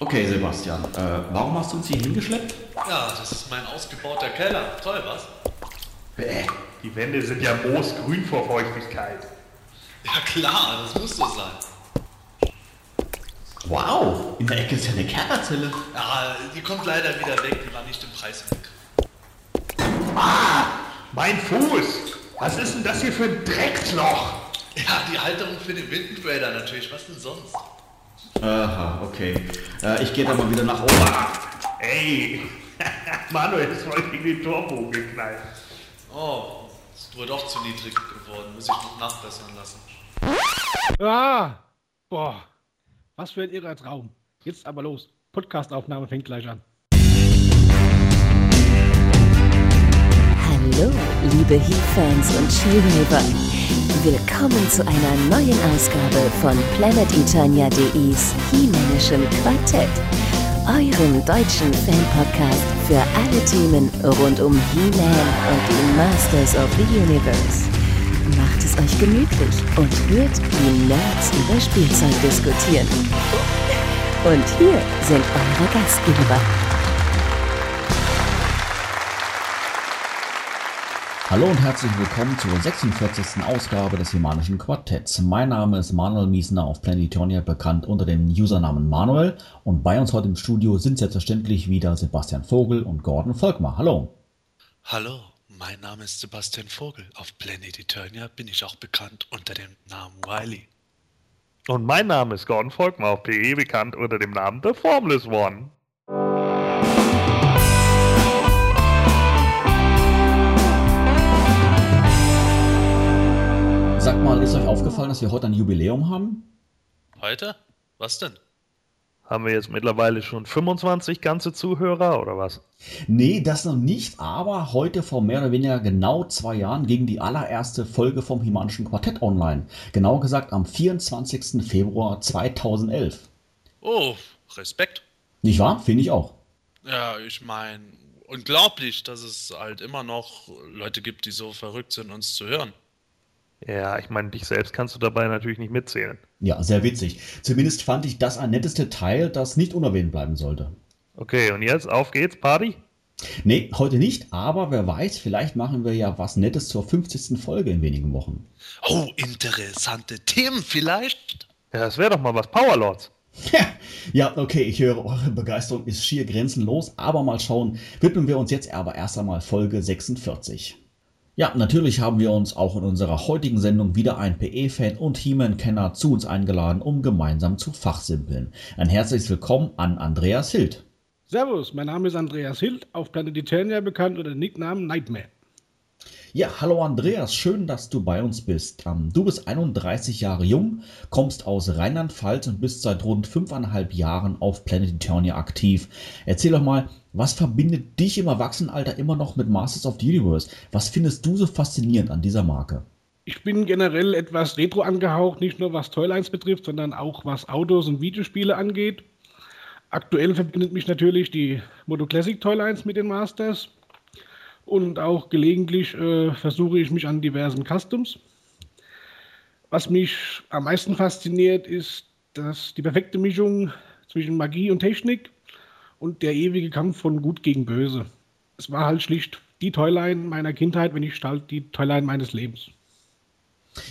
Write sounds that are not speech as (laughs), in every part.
Okay, Sebastian, äh, warum hast du uns hier hingeschleppt? Ja, das ist mein ausgebauter Keller. Toll, was? Bäh, die Wände sind ja moosgrün vor Feuchtigkeit. Ja klar, das muss so sein. Wow, in der Ecke ist ja eine Kerkerzelle. Ja, die kommt leider wieder weg, die war nicht im Preis weg. Mein Fuß! Was ist denn das hier für ein Drecksloch? Ja, die Halterung für den Windengrader natürlich, was denn sonst? Aha, okay. Äh, ich gehe dann mal wieder nach oben. Ey, (laughs) Manuel ist voll gegen den Torbogen geknallt. Oh, ist wohl doch zu niedrig geworden, muss ich noch nachbessern lassen. Ah! Boah, was für ein irrer Traum. Jetzt aber los. Podcastaufnahme fängt gleich an. Hallo, liebe Heat-Fans und Chillraver. Willkommen zu einer neuen Ausgabe von PlanetEternia.de's He-Manischem Quartett, eurem deutschen Fan-Podcast für alle Themen rund um He-Man und die Masters of the Universe. Macht es euch gemütlich und hört die Nerds über Spielzeug diskutieren. Und hier sind eure Gastgeber. Hallo und herzlich willkommen zur 46. Ausgabe des Himanischen Quartetts. Mein Name ist Manuel Miesner auf Planetonia, bekannt unter dem Usernamen Manuel. Und bei uns heute im Studio sind selbstverständlich wieder Sebastian Vogel und Gordon Volkmar. Hallo. Hallo, mein Name ist Sebastian Vogel. Auf Planet Eternia bin ich auch bekannt unter dem Namen Wiley. Und mein Name ist Gordon Volkmar, auf PE bekannt unter dem Namen The Formless One. Sag mal, ist euch aufgefallen, dass wir heute ein Jubiläum haben? Heute? Was denn? Haben wir jetzt mittlerweile schon 25 ganze Zuhörer oder was? Nee, das noch nicht, aber heute vor mehr oder weniger genau zwei Jahren ging die allererste Folge vom Himanischen Quartett online. Genau gesagt am 24. Februar 2011. Oh, Respekt. Nicht wahr? Finde ich auch. Ja, ich meine, unglaublich, dass es halt immer noch Leute gibt, die so verrückt sind, uns zu hören. Ja, ich meine, dich selbst kannst du dabei natürlich nicht mitzählen. Ja, sehr witzig. Zumindest fand ich das ein nettes Detail, das nicht unerwähnt bleiben sollte. Okay, und jetzt auf geht's, Party? Nee, heute nicht, aber wer weiß, vielleicht machen wir ja was Nettes zur 50. Folge in wenigen Wochen. Oh, interessante Themen vielleicht? Ja, das wäre doch mal was, Powerlords. ja, okay, ich höre, eure Begeisterung ist schier grenzenlos, aber mal schauen, widmen wir uns jetzt aber erst einmal Folge 46. Ja, natürlich haben wir uns auch in unserer heutigen Sendung wieder ein PE-Fan und He-Man-Kenner zu uns eingeladen, um gemeinsam zu fachsimpeln. Ein herzliches Willkommen an Andreas Hild. Servus, mein Name ist Andreas Hild, auf Planet Eternia bekannt unter dem Nicknamen Nightmare. Ja, hallo Andreas, schön, dass du bei uns bist. Ähm, du bist 31 Jahre jung, kommst aus Rheinland-Pfalz und bist seit rund fünfeinhalb Jahren auf Planet Eternia aktiv. Erzähl doch mal, was verbindet dich im Erwachsenenalter immer noch mit Masters of the Universe? Was findest du so faszinierend an dieser Marke? Ich bin generell etwas retro angehaucht, nicht nur was Toylines betrifft, sondern auch was Autos und Videospiele angeht. Aktuell verbindet mich natürlich die Moto Classic Toylines mit den Masters und auch gelegentlich äh, versuche ich mich an diversen Customs. Was mich am meisten fasziniert, ist dass die perfekte Mischung zwischen Magie und Technik und der ewige Kampf von Gut gegen Böse. Es war halt schlicht die Toyline meiner Kindheit, wenn nicht halt die Toyline meines Lebens.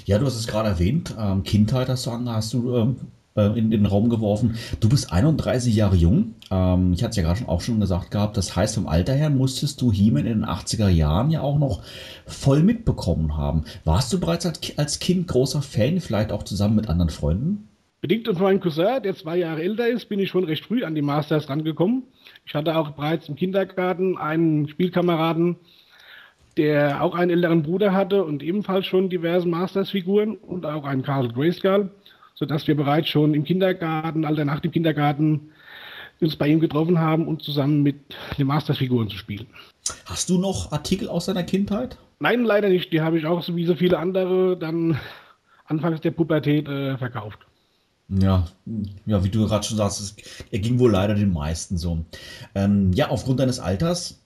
Ja, du hast es gerade erwähnt, ähm, Kindheit hast du, hast du ähm, äh, in den Raum geworfen. Du bist 31 Jahre jung. Ähm, ich hatte es ja gerade auch schon gesagt gehabt. Das heißt, vom Alter her musstest du He-Man in den 80er Jahren ja auch noch voll mitbekommen haben. Warst du bereits als Kind großer Fan, vielleicht auch zusammen mit anderen Freunden? Bedingt durch meinen Cousin, der zwei Jahre älter ist, bin ich schon recht früh an die Masters rangekommen. Ich hatte auch bereits im Kindergarten einen Spielkameraden, der auch einen älteren Bruder hatte und ebenfalls schon diverse Masters-Figuren und auch einen Karl Grayskull, sodass wir bereits schon im Kindergarten, Alter nach dem Kindergarten, uns bei ihm getroffen haben und zusammen mit den Masters-Figuren zu spielen. Hast du noch Artikel aus deiner Kindheit? Nein, leider nicht. Die habe ich auch, so wie so viele andere, dann anfangs der Pubertät äh, verkauft. Ja, ja, wie du gerade schon sagst, er ging wohl leider den meisten so. Ähm, ja, aufgrund deines Alters,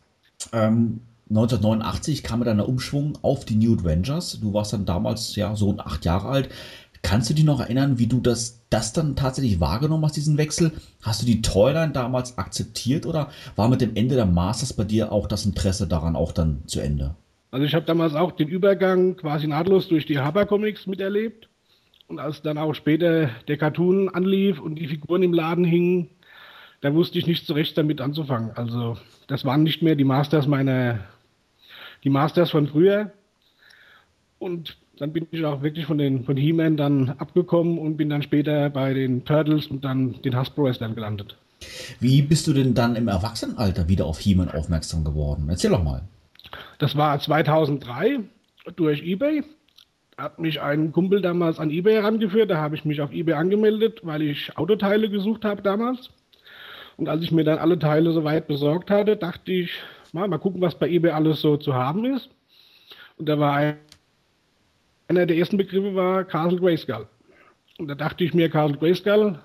ähm, 1989 kam dann der Umschwung auf die New Adventures. Du warst dann damals ja so acht Jahre alt. Kannst du dich noch erinnern, wie du das, das dann tatsächlich wahrgenommen hast, diesen Wechsel? Hast du die Toyline damals akzeptiert oder war mit dem Ende der Masters bei dir auch das Interesse daran auch dann zu Ende? Also ich habe damals auch den Übergang quasi nahtlos durch die Haber Comics miterlebt. Und als dann auch später der Cartoon anlief und die Figuren im Laden hingen, da wusste ich nicht so recht damit anzufangen. Also das waren nicht mehr die Masters meiner, die Masters von früher. Und dann bin ich auch wirklich von den von He-Man dann abgekommen und bin dann später bei den Turtles und dann den Hasbro-Wrestlern gelandet. Wie bist du denn dann im Erwachsenenalter wieder auf He-Man aufmerksam geworden? Erzähl doch mal. Das war 2003 durch eBay. Hat mich ein Kumpel damals an eBay herangeführt. Da habe ich mich auf eBay angemeldet, weil ich Autoteile gesucht habe damals. Und als ich mir dann alle Teile soweit besorgt hatte, dachte ich, mal, mal gucken, was bei eBay alles so zu haben ist. Und da war ein, einer der ersten Begriffe war Castle Grayskull. Und da dachte ich mir, Castle Grayskull,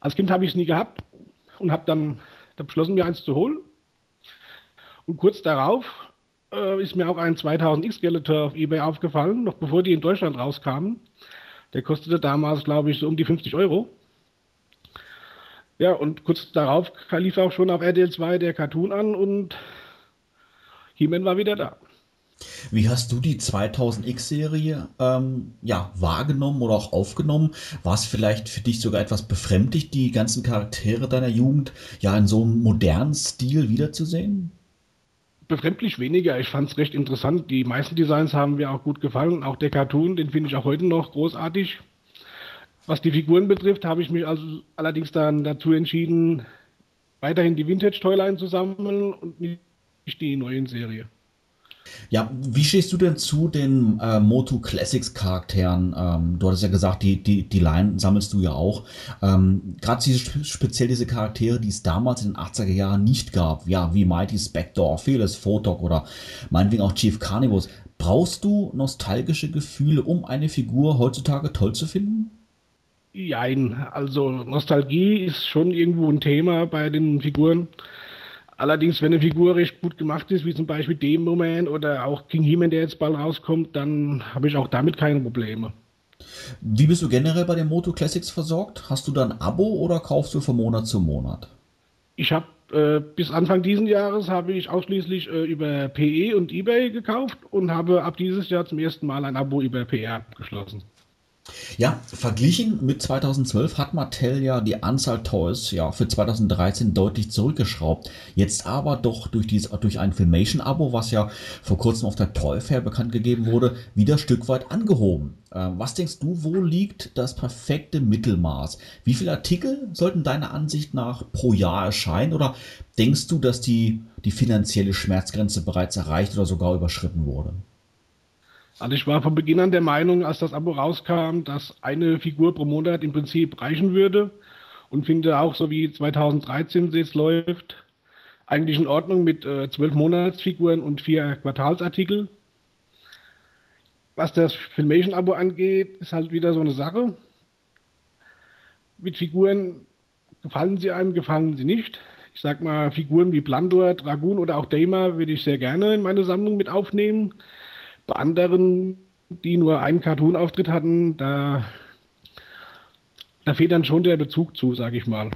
als Kind habe ich es nie gehabt und habe dann da beschlossen, mir eins zu holen. Und kurz darauf äh, ist mir auch ein 2000 X-Skeletor auf Ebay aufgefallen, noch bevor die in Deutschland rauskamen. Der kostete damals, glaube ich, so um die 50 Euro. Ja, und kurz darauf lief auch schon auf RTL 2 der Cartoon an und He-Man war wieder da. Wie hast du die 2000X-Serie ähm, ja, wahrgenommen oder auch aufgenommen? War es vielleicht für dich sogar etwas befremdlich, die ganzen Charaktere deiner Jugend ja in so einem modernen Stil wiederzusehen? Befremdlich weniger. Ich fand es recht interessant. Die meisten Designs haben mir auch gut gefallen. Auch der Cartoon, den finde ich auch heute noch großartig. Was die Figuren betrifft, habe ich mich also allerdings dann dazu entschieden, weiterhin die Vintage-Toyline zu sammeln und nicht die neuen Serie. Ja, wie stehst du denn zu den äh, Moto Classics Charakteren? Ähm, du hattest ja gesagt, die, die, die Line sammelst du ja auch. Ähm, Gerade diese, speziell diese Charaktere, die es damals in den 80er Jahren nicht gab, ja, wie Mighty Spectre, Fearless Photok oder meinetwegen auch Chief Carnivus. Brauchst du nostalgische Gefühle, um eine Figur heutzutage toll zu finden? Jein, also Nostalgie ist schon irgendwo ein Thema bei den Figuren. Allerdings, wenn eine Figur recht gut gemacht ist, wie zum Beispiel Demo-Man oder auch King He-Man, der jetzt bald rauskommt, dann habe ich auch damit keine Probleme. Wie bist du generell bei den Moto Classics versorgt? Hast du da ein Abo oder kaufst du von Monat zu Monat? Ich habe äh, bis Anfang dieses Jahres habe ich ausschließlich äh, über PE und eBay gekauft und habe ab dieses Jahr zum ersten Mal ein Abo über PR abgeschlossen. Ja, verglichen mit 2012 hat Mattel ja die Anzahl Toys ja für 2013 deutlich zurückgeschraubt. Jetzt aber doch durch, dieses, durch ein Filmation-Abo, was ja vor kurzem auf der Toy Fair bekannt gegeben wurde, wieder ein Stück weit angehoben. Äh, was denkst du, wo liegt das perfekte Mittelmaß? Wie viele Artikel sollten deiner Ansicht nach pro Jahr erscheinen? Oder denkst du, dass die, die finanzielle Schmerzgrenze bereits erreicht oder sogar überschritten wurde? Also ich war von Beginn an der Meinung, als das Abo rauskam, dass eine Figur pro Monat im Prinzip reichen würde und finde auch, so wie 2013 jetzt läuft, eigentlich in Ordnung mit äh, zwölf äh, Monatsfiguren und vier Quartalsartikel. Was das Filmation-Abo angeht, ist halt wieder so eine Sache. Mit Figuren gefallen sie einem, gefallen sie nicht. Ich sag mal, Figuren wie Blandor, Dragoon oder auch Damer würde ich sehr gerne in meine Sammlung mit aufnehmen. Bei anderen, die nur einen Cartoon-Auftritt hatten, da, da fehlt dann schon der Bezug zu, sage ich mal.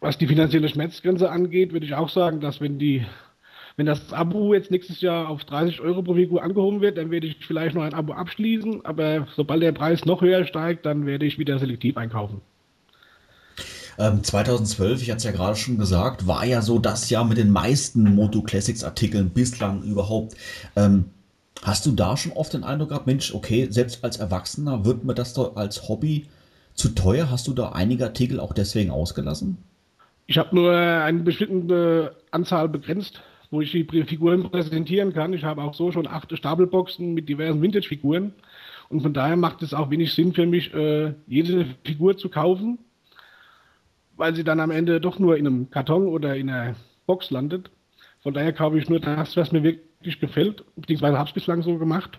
Was die finanzielle Schmerzgrenze angeht, würde ich auch sagen, dass wenn die wenn das Abo jetzt nächstes Jahr auf 30 Euro pro Figur angehoben wird, dann werde ich vielleicht noch ein Abo abschließen, aber sobald der Preis noch höher steigt, dann werde ich wieder selektiv einkaufen. 2012, ähm, ich hatte es ja gerade schon gesagt, war ja so das Jahr mit den meisten Moto Classics Artikeln bislang überhaupt. Ähm, Hast du da schon oft den Eindruck gehabt, Mensch, okay, selbst als Erwachsener wird mir das doch als Hobby zu teuer? Hast du da einige Artikel auch deswegen ausgelassen? Ich habe nur eine bestimmte Anzahl begrenzt, wo ich die Figuren präsentieren kann. Ich habe auch so schon acht Stapelboxen mit diversen Vintage-Figuren. Und von daher macht es auch wenig Sinn für mich, äh, jede Figur zu kaufen, weil sie dann am Ende doch nur in einem Karton oder in einer Box landet. Von daher kaufe ich nur das, was mir wirklich gefällt, beziehungsweise habe es bislang so gemacht,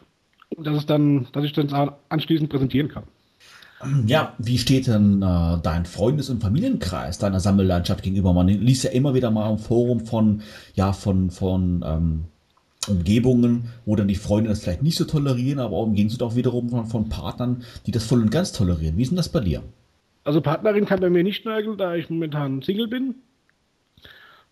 dass es dann, dass ich dann anschließend präsentieren kann. Ja, wie steht denn äh, dein Freundes- und Familienkreis deiner Sammellandschaft gegenüber? Man liest ja immer wieder mal im Forum von, ja, von, von, ähm, Umgebungen, wo dann die Freunde das vielleicht nicht so tolerieren, aber auch im Gegenzug auch wiederum von, von Partnern, die das voll und ganz tolerieren. Wie ist denn das bei dir? Also Partnerin kann bei mir nicht nörgeln, da ich momentan Single bin.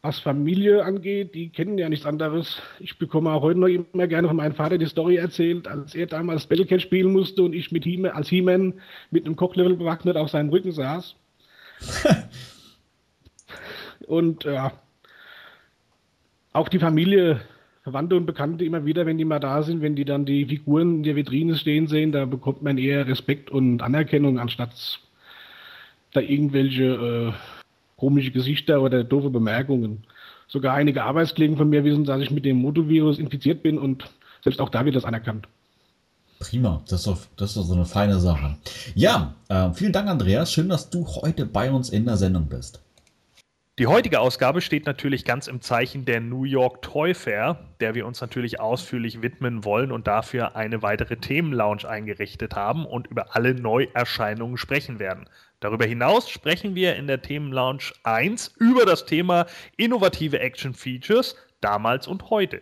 Was Familie angeht, die kennen ja nichts anderes. Ich bekomme auch heute noch immer gerne von meinem Vater die Story erzählt, als er damals Battlecat spielen musste und ich mit He als He-Man mit einem Kochlevel bewaffnet auf seinem Rücken saß. (laughs) und ja, auch die Familie, Verwandte und Bekannte immer wieder, wenn die mal da sind, wenn die dann die Figuren in der Vitrine stehen sehen, da bekommt man eher Respekt und Anerkennung, anstatt da irgendwelche äh, komische Gesichter oder doofe Bemerkungen. Sogar einige Arbeitskollegen von mir wissen, dass ich mit dem Motovirus infiziert bin und selbst auch da wird das anerkannt. Prima, das ist doch, das ist doch so eine feine Sache. Ja, äh, vielen Dank, Andreas. Schön, dass du heute bei uns in der Sendung bist. Die heutige Ausgabe steht natürlich ganz im Zeichen der New York Toy Fair, der wir uns natürlich ausführlich widmen wollen und dafür eine weitere Themenlounge eingerichtet haben und über alle Neuerscheinungen sprechen werden. Darüber hinaus sprechen wir in der Themenlounge 1 über das Thema innovative Action Features damals und heute.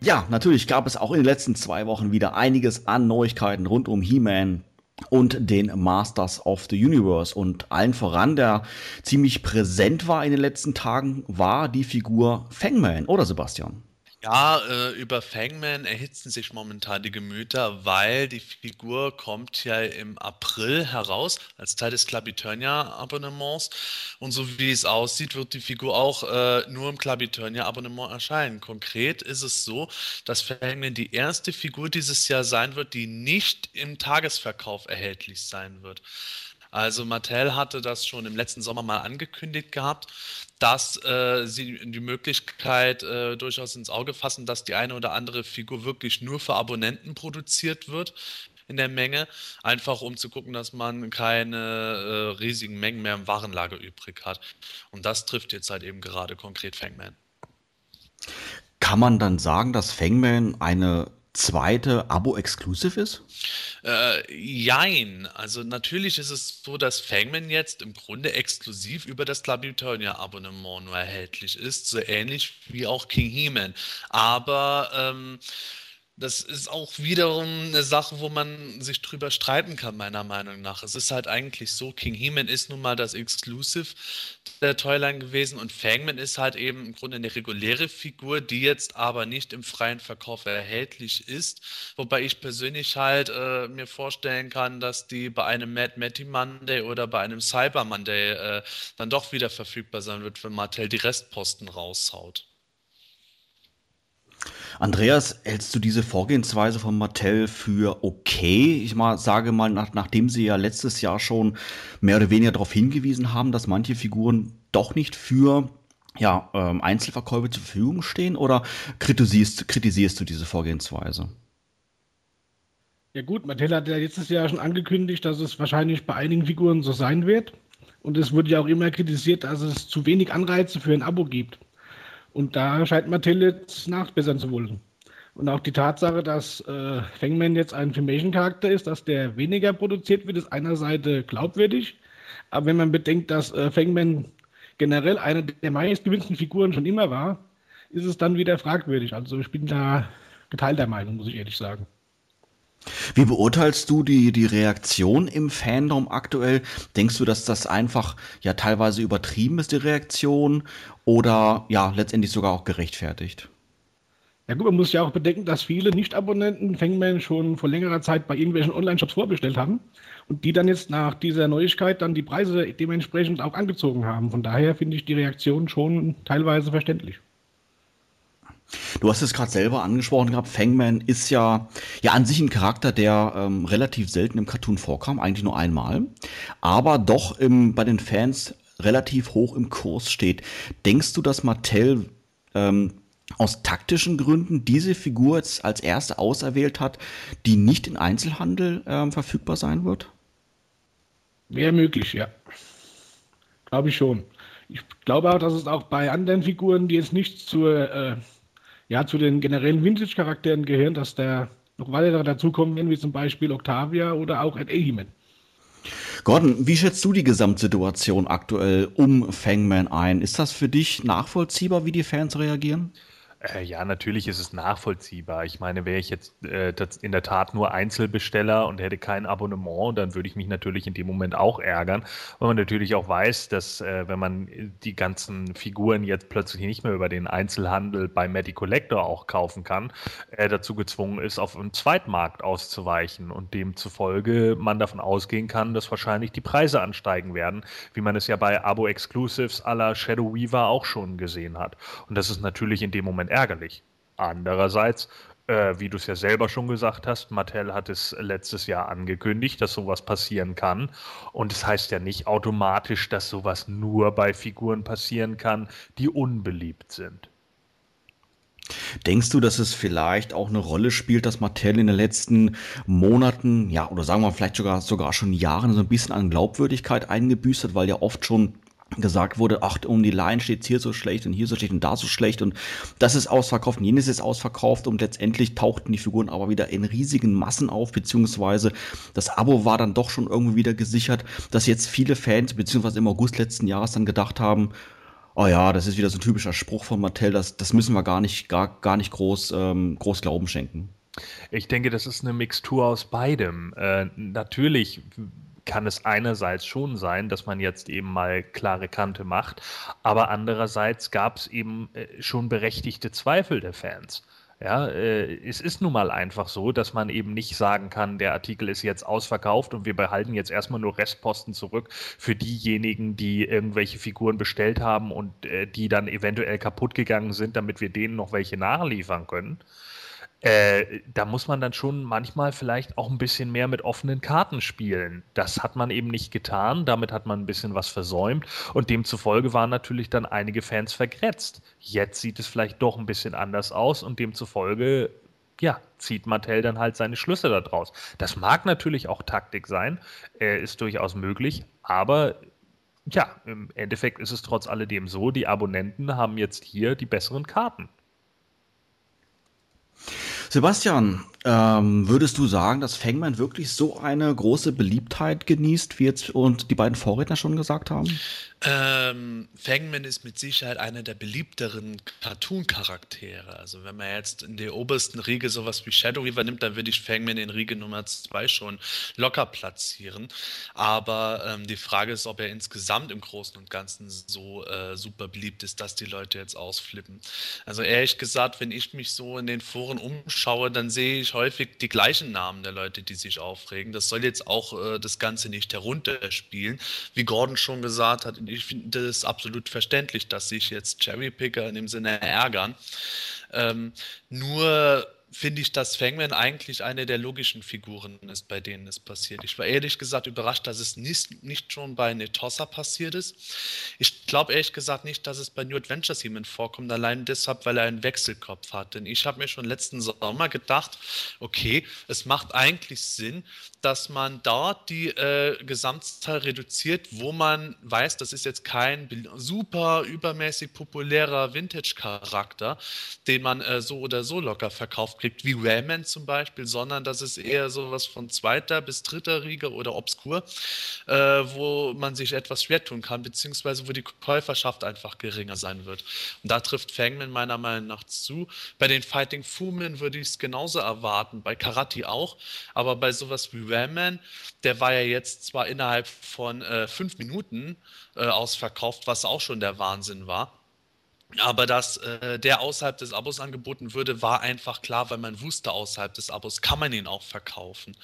Ja, natürlich gab es auch in den letzten zwei Wochen wieder einiges an Neuigkeiten rund um He-Man und den Masters of the Universe. Und allen voran, der ziemlich präsent war in den letzten Tagen, war die Figur Fangman, oder Sebastian? Ja, äh, über Fangman erhitzen sich momentan die Gemüter, weil die Figur kommt ja im April heraus als Teil des Club Eternia Abonnements und so wie es aussieht, wird die Figur auch äh, nur im Club Eternia Abonnement erscheinen. Konkret ist es so, dass Fangman die erste Figur dieses Jahr sein wird, die nicht im Tagesverkauf erhältlich sein wird. Also Mattel hatte das schon im letzten Sommer mal angekündigt gehabt, dass äh, sie die Möglichkeit äh, durchaus ins Auge fassen, dass die eine oder andere Figur wirklich nur für Abonnenten produziert wird in der Menge, einfach um zu gucken, dass man keine äh, riesigen Mengen mehr im Warenlager übrig hat. Und das trifft jetzt halt eben gerade konkret Fangman. Kann man dann sagen, dass Fangman eine zweite Abo-Exclusive ist? Äh, jein. Also natürlich ist es so, dass Fangman jetzt im Grunde exklusiv über das Club Eternia Abonnement nur erhältlich ist, so ähnlich wie auch King He-Man. Aber ähm, das ist auch wiederum eine Sache, wo man sich drüber streiten kann, meiner Meinung nach. Es ist halt eigentlich so, King He-Man ist nun mal das Exclusive der Toyline gewesen und Fangman ist halt eben im Grunde eine reguläre Figur, die jetzt aber nicht im freien Verkauf erhältlich ist. Wobei ich persönlich halt äh, mir vorstellen kann, dass die bei einem Mad Matty Monday oder bei einem Cyber Monday äh, dann doch wieder verfügbar sein wird, wenn Mattel die Restposten raushaut. Andreas, hältst du diese Vorgehensweise von Mattel für okay? Ich mal, sage mal, nach, nachdem sie ja letztes Jahr schon mehr oder weniger darauf hingewiesen haben, dass manche Figuren doch nicht für ja, ähm, Einzelverkäufe zur Verfügung stehen oder kritisierst, kritisierst du diese Vorgehensweise? Ja gut, Mattel hat ja letztes Jahr schon angekündigt, dass es wahrscheinlich bei einigen Figuren so sein wird. Und es wurde ja auch immer kritisiert, dass es zu wenig Anreize für ein Abo gibt. Und da scheint Mattel jetzt nachbessern zu wollen. Und auch die Tatsache, dass äh, Fangman jetzt ein Filmation-Charakter ist, dass der weniger produziert wird, ist einerseits glaubwürdig. Aber wenn man bedenkt, dass äh, Fangman generell eine der meistgewinnsten Figuren schon immer war, ist es dann wieder fragwürdig. Also ich bin da geteilter Meinung, muss ich ehrlich sagen. Wie beurteilst du die, die Reaktion im Fandom aktuell? Denkst du, dass das einfach ja teilweise übertrieben ist, die Reaktion, oder ja, letztendlich sogar auch gerechtfertigt? Ja gut, man muss ja auch bedenken, dass viele Nicht-Abonnenten Fangman schon vor längerer Zeit bei irgendwelchen Online-Shops vorbestellt haben und die dann jetzt nach dieser Neuigkeit dann die Preise dementsprechend auch angezogen haben. Von daher finde ich die Reaktion schon teilweise verständlich. Du hast es gerade selber angesprochen gehabt, Fangman ist ja, ja an sich ein Charakter, der ähm, relativ selten im Cartoon vorkam, eigentlich nur einmal, aber doch im, bei den Fans relativ hoch im Kurs steht. Denkst du, dass Mattel ähm, aus taktischen Gründen diese Figur jetzt als erste auserwählt hat, die nicht in Einzelhandel ähm, verfügbar sein wird? Wäre möglich, ja. Glaube ich schon. Ich glaube auch, dass es auch bei anderen Figuren, die jetzt nicht zur, äh, ja, zu den generellen Vintage-Charakteren gehören, dass da noch weitere dazukommen wie zum Beispiel Octavia oder auch Ed Ehiman. Gordon, wie schätzt du die Gesamtsituation aktuell um Fangman ein? Ist das für dich nachvollziehbar, wie die Fans reagieren? Äh, ja, natürlich ist es nachvollziehbar. Ich meine, wäre ich jetzt äh, in der Tat nur Einzelbesteller und hätte kein Abonnement, dann würde ich mich natürlich in dem Moment auch ärgern, weil man natürlich auch weiß, dass äh, wenn man die ganzen Figuren jetzt plötzlich nicht mehr über den Einzelhandel bei Medi Collector auch kaufen kann, äh, dazu gezwungen ist, auf einen Zweitmarkt auszuweichen und demzufolge man davon ausgehen kann, dass wahrscheinlich die Preise ansteigen werden, wie man es ja bei Abo-Exclusives la Shadow Weaver auch schon gesehen hat. Und das ist natürlich in dem Moment bisschen ärgerlich. Andererseits, äh, wie du es ja selber schon gesagt hast, Mattel hat es letztes Jahr angekündigt, dass sowas passieren kann. Und es das heißt ja nicht automatisch, dass sowas nur bei Figuren passieren kann, die unbeliebt sind. Denkst du, dass es vielleicht auch eine Rolle spielt, dass Mattel in den letzten Monaten, ja, oder sagen wir vielleicht sogar, sogar schon Jahren so ein bisschen an Glaubwürdigkeit eingebüßt hat, weil ja oft schon gesagt wurde, ach, um die Line steht hier so schlecht und hier so schlecht und da so schlecht und das ist ausverkauft und jenes ist ausverkauft und letztendlich tauchten die Figuren aber wieder in riesigen Massen auf, beziehungsweise das Abo war dann doch schon irgendwie wieder gesichert, dass jetzt viele Fans, beziehungsweise im August letzten Jahres dann gedacht haben, oh ja, das ist wieder so ein typischer Spruch von Mattel, das, das müssen wir gar nicht, gar, gar nicht groß, ähm, groß Glauben schenken. Ich denke, das ist eine Mixtur aus beidem. Äh, natürlich kann es einerseits schon sein, dass man jetzt eben mal klare Kante macht, aber andererseits gab es eben äh, schon berechtigte Zweifel der Fans. Ja, äh, es ist nun mal einfach so, dass man eben nicht sagen kann, der Artikel ist jetzt ausverkauft und wir behalten jetzt erstmal nur Restposten zurück für diejenigen, die irgendwelche Figuren bestellt haben und äh, die dann eventuell kaputt gegangen sind, damit wir denen noch welche nachliefern können. Äh, da muss man dann schon manchmal vielleicht auch ein bisschen mehr mit offenen Karten spielen. Das hat man eben nicht getan, damit hat man ein bisschen was versäumt und demzufolge waren natürlich dann einige Fans vergrätzt. Jetzt sieht es vielleicht doch ein bisschen anders aus und demzufolge, ja, zieht Mattel dann halt seine Schlüsse daraus. Das mag natürlich auch Taktik sein, äh, ist durchaus möglich, aber ja, im Endeffekt ist es trotz alledem so, die Abonnenten haben jetzt hier die besseren Karten. Sebastian, ähm, würdest du sagen, dass Fangman wirklich so eine große Beliebtheit genießt, wie jetzt und die beiden Vorredner schon gesagt haben? Ähm, Fangman ist mit Sicherheit einer der beliebteren Cartoon-Charaktere. Also wenn man jetzt in der obersten Riege sowas wie Shadow Weaver nimmt, dann würde ich Fangman in Riege Nummer 2 schon locker platzieren. Aber ähm, die Frage ist, ob er insgesamt im Großen und Ganzen so äh, super beliebt ist, dass die Leute jetzt ausflippen. Also ehrlich gesagt, wenn ich mich so in den Foren umschaue, dann sehe ich häufig die gleichen Namen der Leute, die sich aufregen. Das soll jetzt auch äh, das Ganze nicht herunterspielen. Wie Gordon schon gesagt hat, ich finde es absolut verständlich, dass sich jetzt Cherrypicker in dem Sinne ärgern. Ähm, nur finde ich, dass Fangman eigentlich eine der logischen Figuren ist, bei denen es passiert. Ich war ehrlich gesagt überrascht, dass es nicht, nicht schon bei Netossa passiert ist. Ich glaube ehrlich gesagt nicht, dass es bei New Adventures jemand vorkommt, allein deshalb, weil er einen Wechselkopf hat. Denn ich habe mir schon letzten Sommer gedacht, okay, es macht eigentlich Sinn, dass man dort die äh, Gesamtzahl reduziert, wo man weiß, das ist jetzt kein super übermäßig populärer Vintage-Charakter, den man äh, so oder so locker verkauft kriegt, wie Rayman zum Beispiel, sondern das ist eher sowas von zweiter bis dritter Riege oder obskur, äh, wo man sich etwas schwer tun kann, beziehungsweise wo die Käuferschaft einfach geringer sein wird. Und da trifft Fangman meiner Meinung nach zu. Bei den Fighting Fumin würde ich es genauso erwarten, bei Karate auch, aber bei sowas wie Rayman, der war ja jetzt zwar innerhalb von äh, fünf Minuten äh, ausverkauft, was auch schon der Wahnsinn war. Aber dass äh, der außerhalb des Abos angeboten würde, war einfach klar, weil man wusste, außerhalb des Abos kann man ihn auch verkaufen.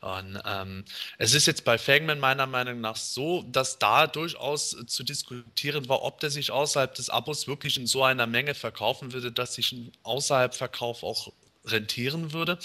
Und ähm, es ist jetzt bei Fagman meiner Meinung nach so, dass da durchaus zu diskutieren war, ob der sich außerhalb des Abos wirklich in so einer Menge verkaufen würde, dass sich ein außerhalb Verkauf auch rentieren würde.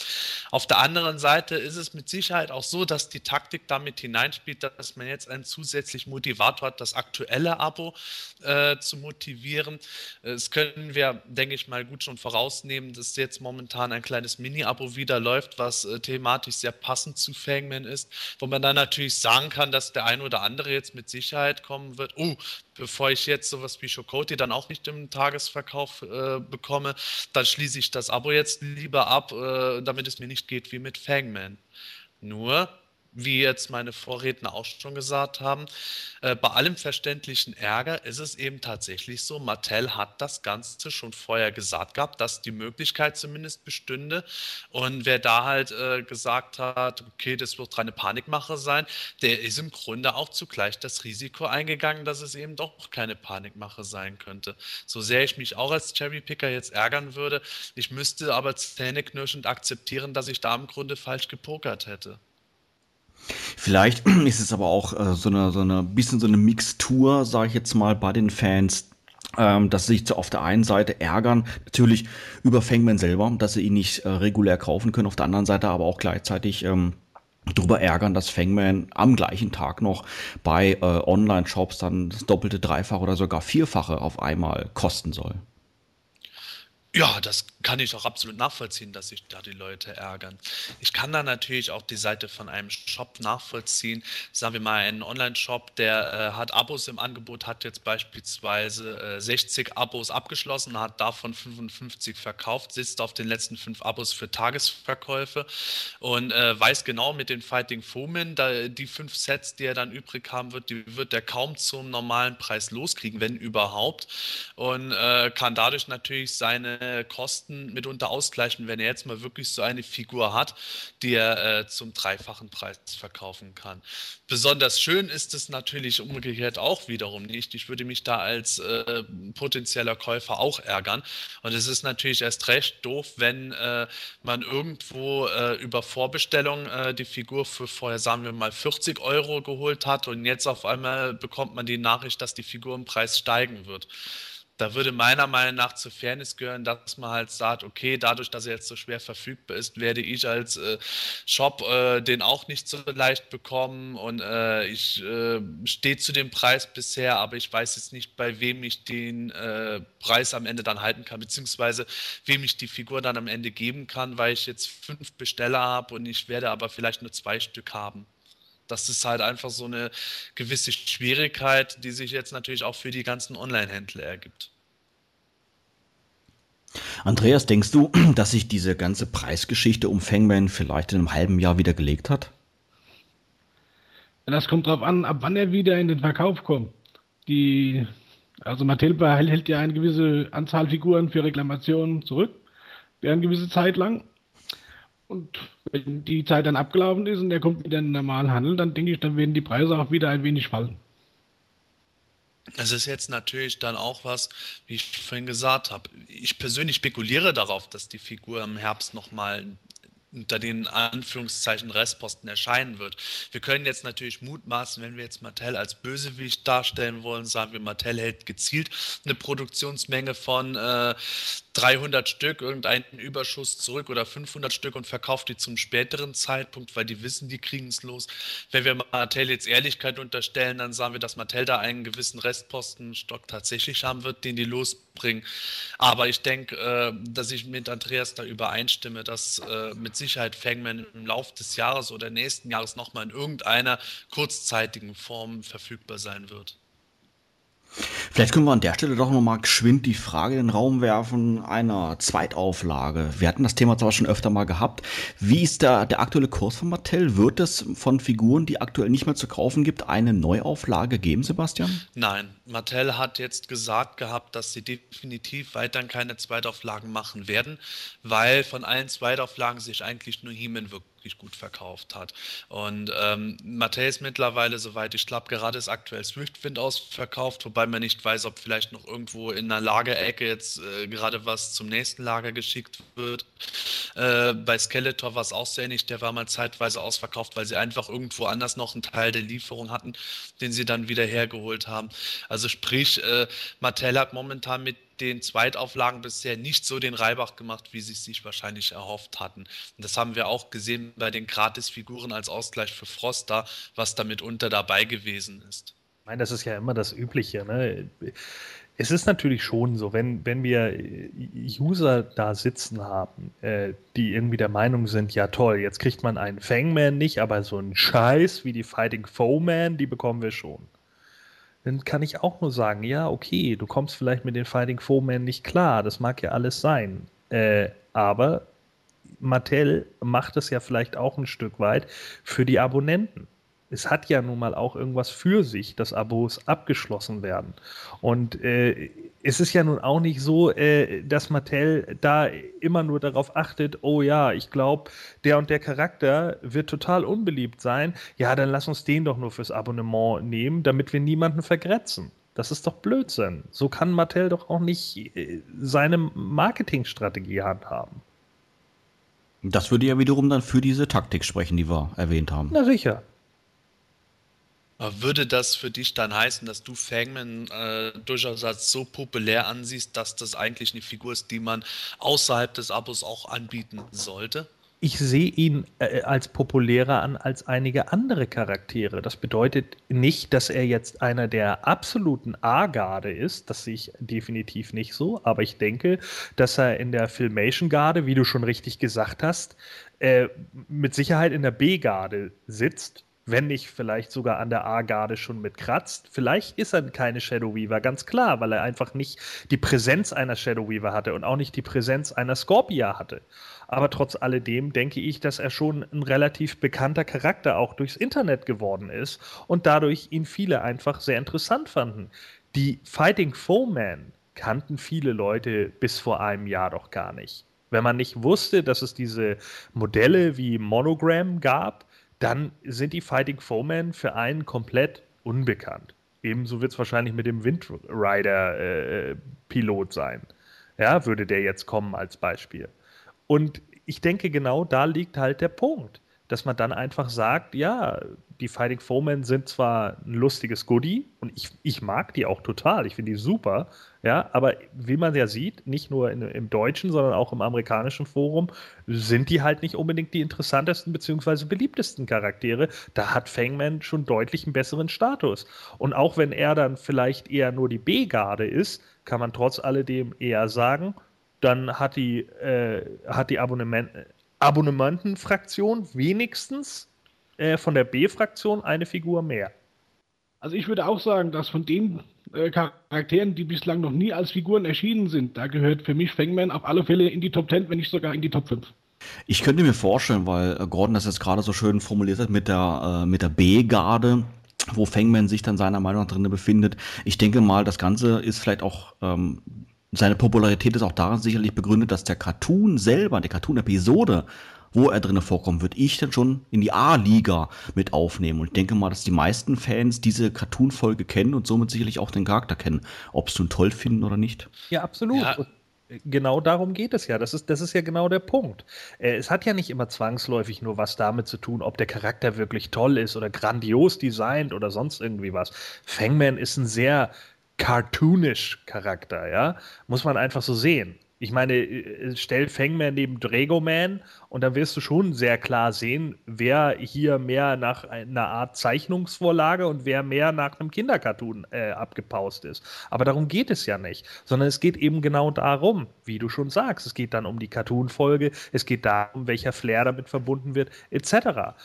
Auf der anderen Seite ist es mit Sicherheit auch so, dass die Taktik damit hineinspielt, dass man jetzt einen zusätzlichen Motivator hat, das aktuelle Abo äh, zu motivieren. Das können wir, denke ich mal, gut schon vorausnehmen, dass jetzt momentan ein kleines Mini-Abo wieder läuft, was äh, thematisch sehr passend zu Fangman ist, wo man dann natürlich sagen kann, dass der ein oder andere jetzt mit Sicherheit kommen wird. Oh, bevor ich jetzt sowas wie Chocoti dann auch nicht im Tagesverkauf äh, bekomme, dann schließe ich das Abo jetzt lieber ab, äh, damit es mir nicht geht wie mit Fangman. Nur wie jetzt meine Vorredner auch schon gesagt haben, äh, bei allem verständlichen Ärger ist es eben tatsächlich so, Mattel hat das Ganze schon vorher gesagt gehabt, dass die Möglichkeit zumindest bestünde. Und wer da halt äh, gesagt hat, okay, das wird eine Panikmache sein, der ist im Grunde auch zugleich das Risiko eingegangen, dass es eben doch keine Panikmache sein könnte. So sehr ich mich auch als Cherrypicker jetzt ärgern würde, ich müsste aber zähneknirschend akzeptieren, dass ich da im Grunde falsch gepokert hätte. Vielleicht (clears throat) ist es aber auch äh, so eine so eine bisschen so eine Mixtur, sage ich jetzt mal, bei den Fans, ähm, dass sie sich auf der einen Seite ärgern, natürlich über Fangman selber, dass sie ihn nicht äh, regulär kaufen können, auf der anderen Seite aber auch gleichzeitig ähm, darüber ärgern, dass Fangman am gleichen Tag noch bei äh, Online-Shops dann das doppelte, dreifache oder sogar vierfache auf einmal kosten soll. Ja, das kann ich auch absolut nachvollziehen, dass sich da die Leute ärgern. Ich kann da natürlich auch die Seite von einem Shop nachvollziehen. Sagen wir mal, ein Online-Shop, der äh, hat Abos im Angebot, hat jetzt beispielsweise äh, 60 Abos abgeschlossen, hat davon 55 verkauft, sitzt auf den letzten fünf Abos für Tagesverkäufe und äh, weiß genau mit den Fighting Fomen, da, die fünf Sets, die er dann übrig haben wird, die wird er kaum zum normalen Preis loskriegen, wenn überhaupt. Und äh, kann dadurch natürlich seine Kosten mitunter ausgleichen, wenn er jetzt mal wirklich so eine Figur hat, die er äh, zum dreifachen Preis verkaufen kann. Besonders schön ist es natürlich umgekehrt auch wiederum nicht. Ich würde mich da als äh, potenzieller Käufer auch ärgern. Und es ist natürlich erst recht doof, wenn äh, man irgendwo äh, über Vorbestellung äh, die Figur für vorher, sagen wir mal, 40 Euro geholt hat und jetzt auf einmal bekommt man die Nachricht, dass die Figur im Preis steigen wird da würde meiner Meinung nach zur Fairness gehören, dass man halt sagt, okay, dadurch, dass er jetzt so schwer verfügbar ist, werde ich als äh, Shop äh, den auch nicht so leicht bekommen und äh, ich äh, stehe zu dem Preis bisher, aber ich weiß jetzt nicht, bei wem ich den äh, Preis am Ende dann halten kann, beziehungsweise wem ich die Figur dann am Ende geben kann, weil ich jetzt fünf Besteller habe und ich werde aber vielleicht nur zwei Stück haben. Das ist halt einfach so eine gewisse Schwierigkeit, die sich jetzt natürlich auch für die ganzen Online-Händler ergibt. Andreas, denkst du, (clears throat) dass sich diese ganze Preisgeschichte um Fangman vielleicht in einem halben Jahr wieder gelegt hat? Das kommt darauf an, ab wann er wieder in den Verkauf kommt. Die, also Mattel hält ja eine gewisse Anzahl Figuren für Reklamationen zurück, eine gewisse Zeit lang. Und wenn die Zeit dann abgelaufen ist und er kommt wieder in den normalen Handel, dann denke ich, dann werden die Preise auch wieder ein wenig fallen. Es ist jetzt natürlich dann auch was, wie ich vorhin gesagt habe. Ich persönlich spekuliere darauf, dass die Figur im Herbst nochmal unter den Anführungszeichen Restposten erscheinen wird. Wir können jetzt natürlich mutmaßen, wenn wir jetzt Mattel als Bösewicht darstellen wollen, sagen wir, Mattel hält gezielt eine Produktionsmenge von äh, 300 Stück irgendeinen Überschuss zurück oder 500 Stück und verkauft die zum späteren Zeitpunkt, weil die wissen, die kriegen es los. Wenn wir Mattel jetzt Ehrlichkeit unterstellen, dann sagen wir, dass Mattel da einen gewissen Restpostenstock tatsächlich haben wird, den die losbringen. Aber ich denke, äh, dass ich mit Andreas da übereinstimme, dass äh, mit Sicherheit Fangman im Laufe des Jahres oder nächsten Jahres nochmal in irgendeiner kurzzeitigen Form verfügbar sein wird. Vielleicht können wir an der Stelle doch nochmal geschwind die Frage in den Raum werfen einer Zweitauflage. Wir hatten das Thema zwar schon öfter mal gehabt. Wie ist da der aktuelle Kurs von Mattel? Wird es von Figuren, die aktuell nicht mehr zu kaufen gibt, eine Neuauflage geben, Sebastian? Nein, Mattel hat jetzt gesagt gehabt, dass sie definitiv weiterhin keine Zweitauflagen machen werden, weil von allen Zweitauflagen sich eigentlich nur He-Man wirklich wirklich gut verkauft hat. Und ähm, Mattel ist mittlerweile, soweit ich glaube, gerade ist aktuell Swiftwind ausverkauft, wobei man nicht weiß, ob vielleicht noch irgendwo in einer Lagerecke jetzt äh, gerade was zum nächsten Lager geschickt wird. Äh, bei Skeletor war es auch sehr ähnlich, der war mal zeitweise ausverkauft, weil sie einfach irgendwo anders noch einen Teil der Lieferung hatten, den sie dann wieder hergeholt haben. Also sprich, äh, Mattel hat momentan mit den Zweitauflagen bisher nicht so den Reibach gemacht, wie sie es sich wahrscheinlich erhofft hatten. Und das haben wir auch gesehen bei den Gratisfiguren als Ausgleich für Froster, was da mitunter dabei gewesen ist. Ich meine, das ist ja immer das Übliche. Ne? Es ist natürlich schon so, wenn, wenn wir User da sitzen haben, äh, die irgendwie der Meinung sind, ja toll, jetzt kriegt man einen Fangman nicht, aber so einen Scheiß wie die Fighting Foeman, die bekommen wir schon dann kann ich auch nur sagen, ja, okay, du kommst vielleicht mit den Fighting Foemen nicht klar, das mag ja alles sein. Äh, aber Mattel macht es ja vielleicht auch ein Stück weit für die Abonnenten es hat ja nun mal auch irgendwas für sich, dass Abos abgeschlossen werden. Und äh, es ist ja nun auch nicht so, äh, dass Mattel da immer nur darauf achtet, oh ja, ich glaube, der und der Charakter wird total unbeliebt sein. Ja, dann lass uns den doch nur fürs Abonnement nehmen, damit wir niemanden vergrätzen. Das ist doch Blödsinn. So kann Mattel doch auch nicht äh, seine Marketingstrategie handhaben. Das würde ja wiederum dann für diese Taktik sprechen, die wir erwähnt haben. Na sicher. Würde das für dich dann heißen, dass du Fangman äh, durchaus als so populär ansiehst, dass das eigentlich eine Figur ist, die man außerhalb des Abos auch anbieten sollte? Ich sehe ihn äh, als populärer an als einige andere Charaktere. Das bedeutet nicht, dass er jetzt einer der absoluten A-Garde ist. Das sehe ich definitiv nicht so. Aber ich denke, dass er in der Filmation-Garde, wie du schon richtig gesagt hast, äh, mit Sicherheit in der B-Garde sitzt wenn nicht vielleicht sogar an der A-Garde schon mit kratzt. Vielleicht ist er keine Shadow Weaver, ganz klar, weil er einfach nicht die Präsenz einer Shadow Weaver hatte und auch nicht die Präsenz einer Scorpia hatte. Aber trotz alledem denke ich, dass er schon ein relativ bekannter Charakter auch durchs Internet geworden ist und dadurch ihn viele einfach sehr interessant fanden. Die Fighting Foeman kannten viele Leute bis vor einem Jahr doch gar nicht. Wenn man nicht wusste, dass es diese Modelle wie Monogram gab, dann sind die Fighting Foemen für einen komplett unbekannt. Ebenso wird es wahrscheinlich mit dem Windrider-Pilot äh, sein. Ja, würde der jetzt kommen als Beispiel. Und ich denke, genau da liegt halt der Punkt, dass man dann einfach sagt, ja, die Fighting Foemen sind zwar ein lustiges Goodie und ich, ich mag die auch total, ich finde die super, ja, aber wie man ja sieht, nicht nur in, im deutschen, sondern auch im amerikanischen Forum, sind die halt nicht unbedingt die interessantesten bzw. beliebtesten Charaktere. Da hat Fangman schon deutlich einen besseren Status. Und auch wenn er dann vielleicht eher nur die B-Garde ist, kann man trotz alledem eher sagen, dann hat die, äh, hat die Abonnement, Abonnementenfraktion wenigstens äh, von der B-Fraktion eine Figur mehr. Also ich würde auch sagen, dass von den äh, Charakteren, die bislang noch nie als Figuren erschienen sind, da gehört für mich Fangman auf alle Fälle in die Top 10, wenn nicht sogar in die Top 5. Ich könnte mir vorstellen, weil äh, Gordon das jetzt gerade so schön formuliert hat mit der, äh, der B-Garde, wo Fangman sich dann seiner Meinung nach drin befindet. Ich denke mal, das Ganze ist vielleicht auch ähm, seine Popularität ist auch daran sicherlich begründet, dass der Cartoon selber, die Cartoon-Episode wo er drin vorkommt, würde ich dann schon in die A-Liga mit aufnehmen. Und ich denke mal, dass die meisten Fans diese Cartoon-Folge kennen und somit sicherlich auch den Charakter kennen, ob es nun toll finden oder nicht. Ja, absolut. Ja. Genau darum geht es ja. Das ist, das ist ja genau der Punkt. Äh, es hat ja nicht immer zwangsläufig nur was damit zu tun, ob der Charakter wirklich toll ist oder grandios designt oder sonst irgendwie was. Fangman ist ein sehr cartoonisch Charakter, ja. Muss man einfach so sehen Ich meine, äh, stell Fangman neben Dragoman und dann wirst du schon sehr klar sehen, wer hier mehr nach einer Art Zeichnungsvorlage und wer mehr nach einem Kindercartoon äh, abgepaust ist. Aber darum geht es ja nicht, sondern es geht eben genau darum, wie du schon sagst. Es geht dann um die Cartoon-Folge, es geht darum, welcher Flair damit verbunden wird, etc.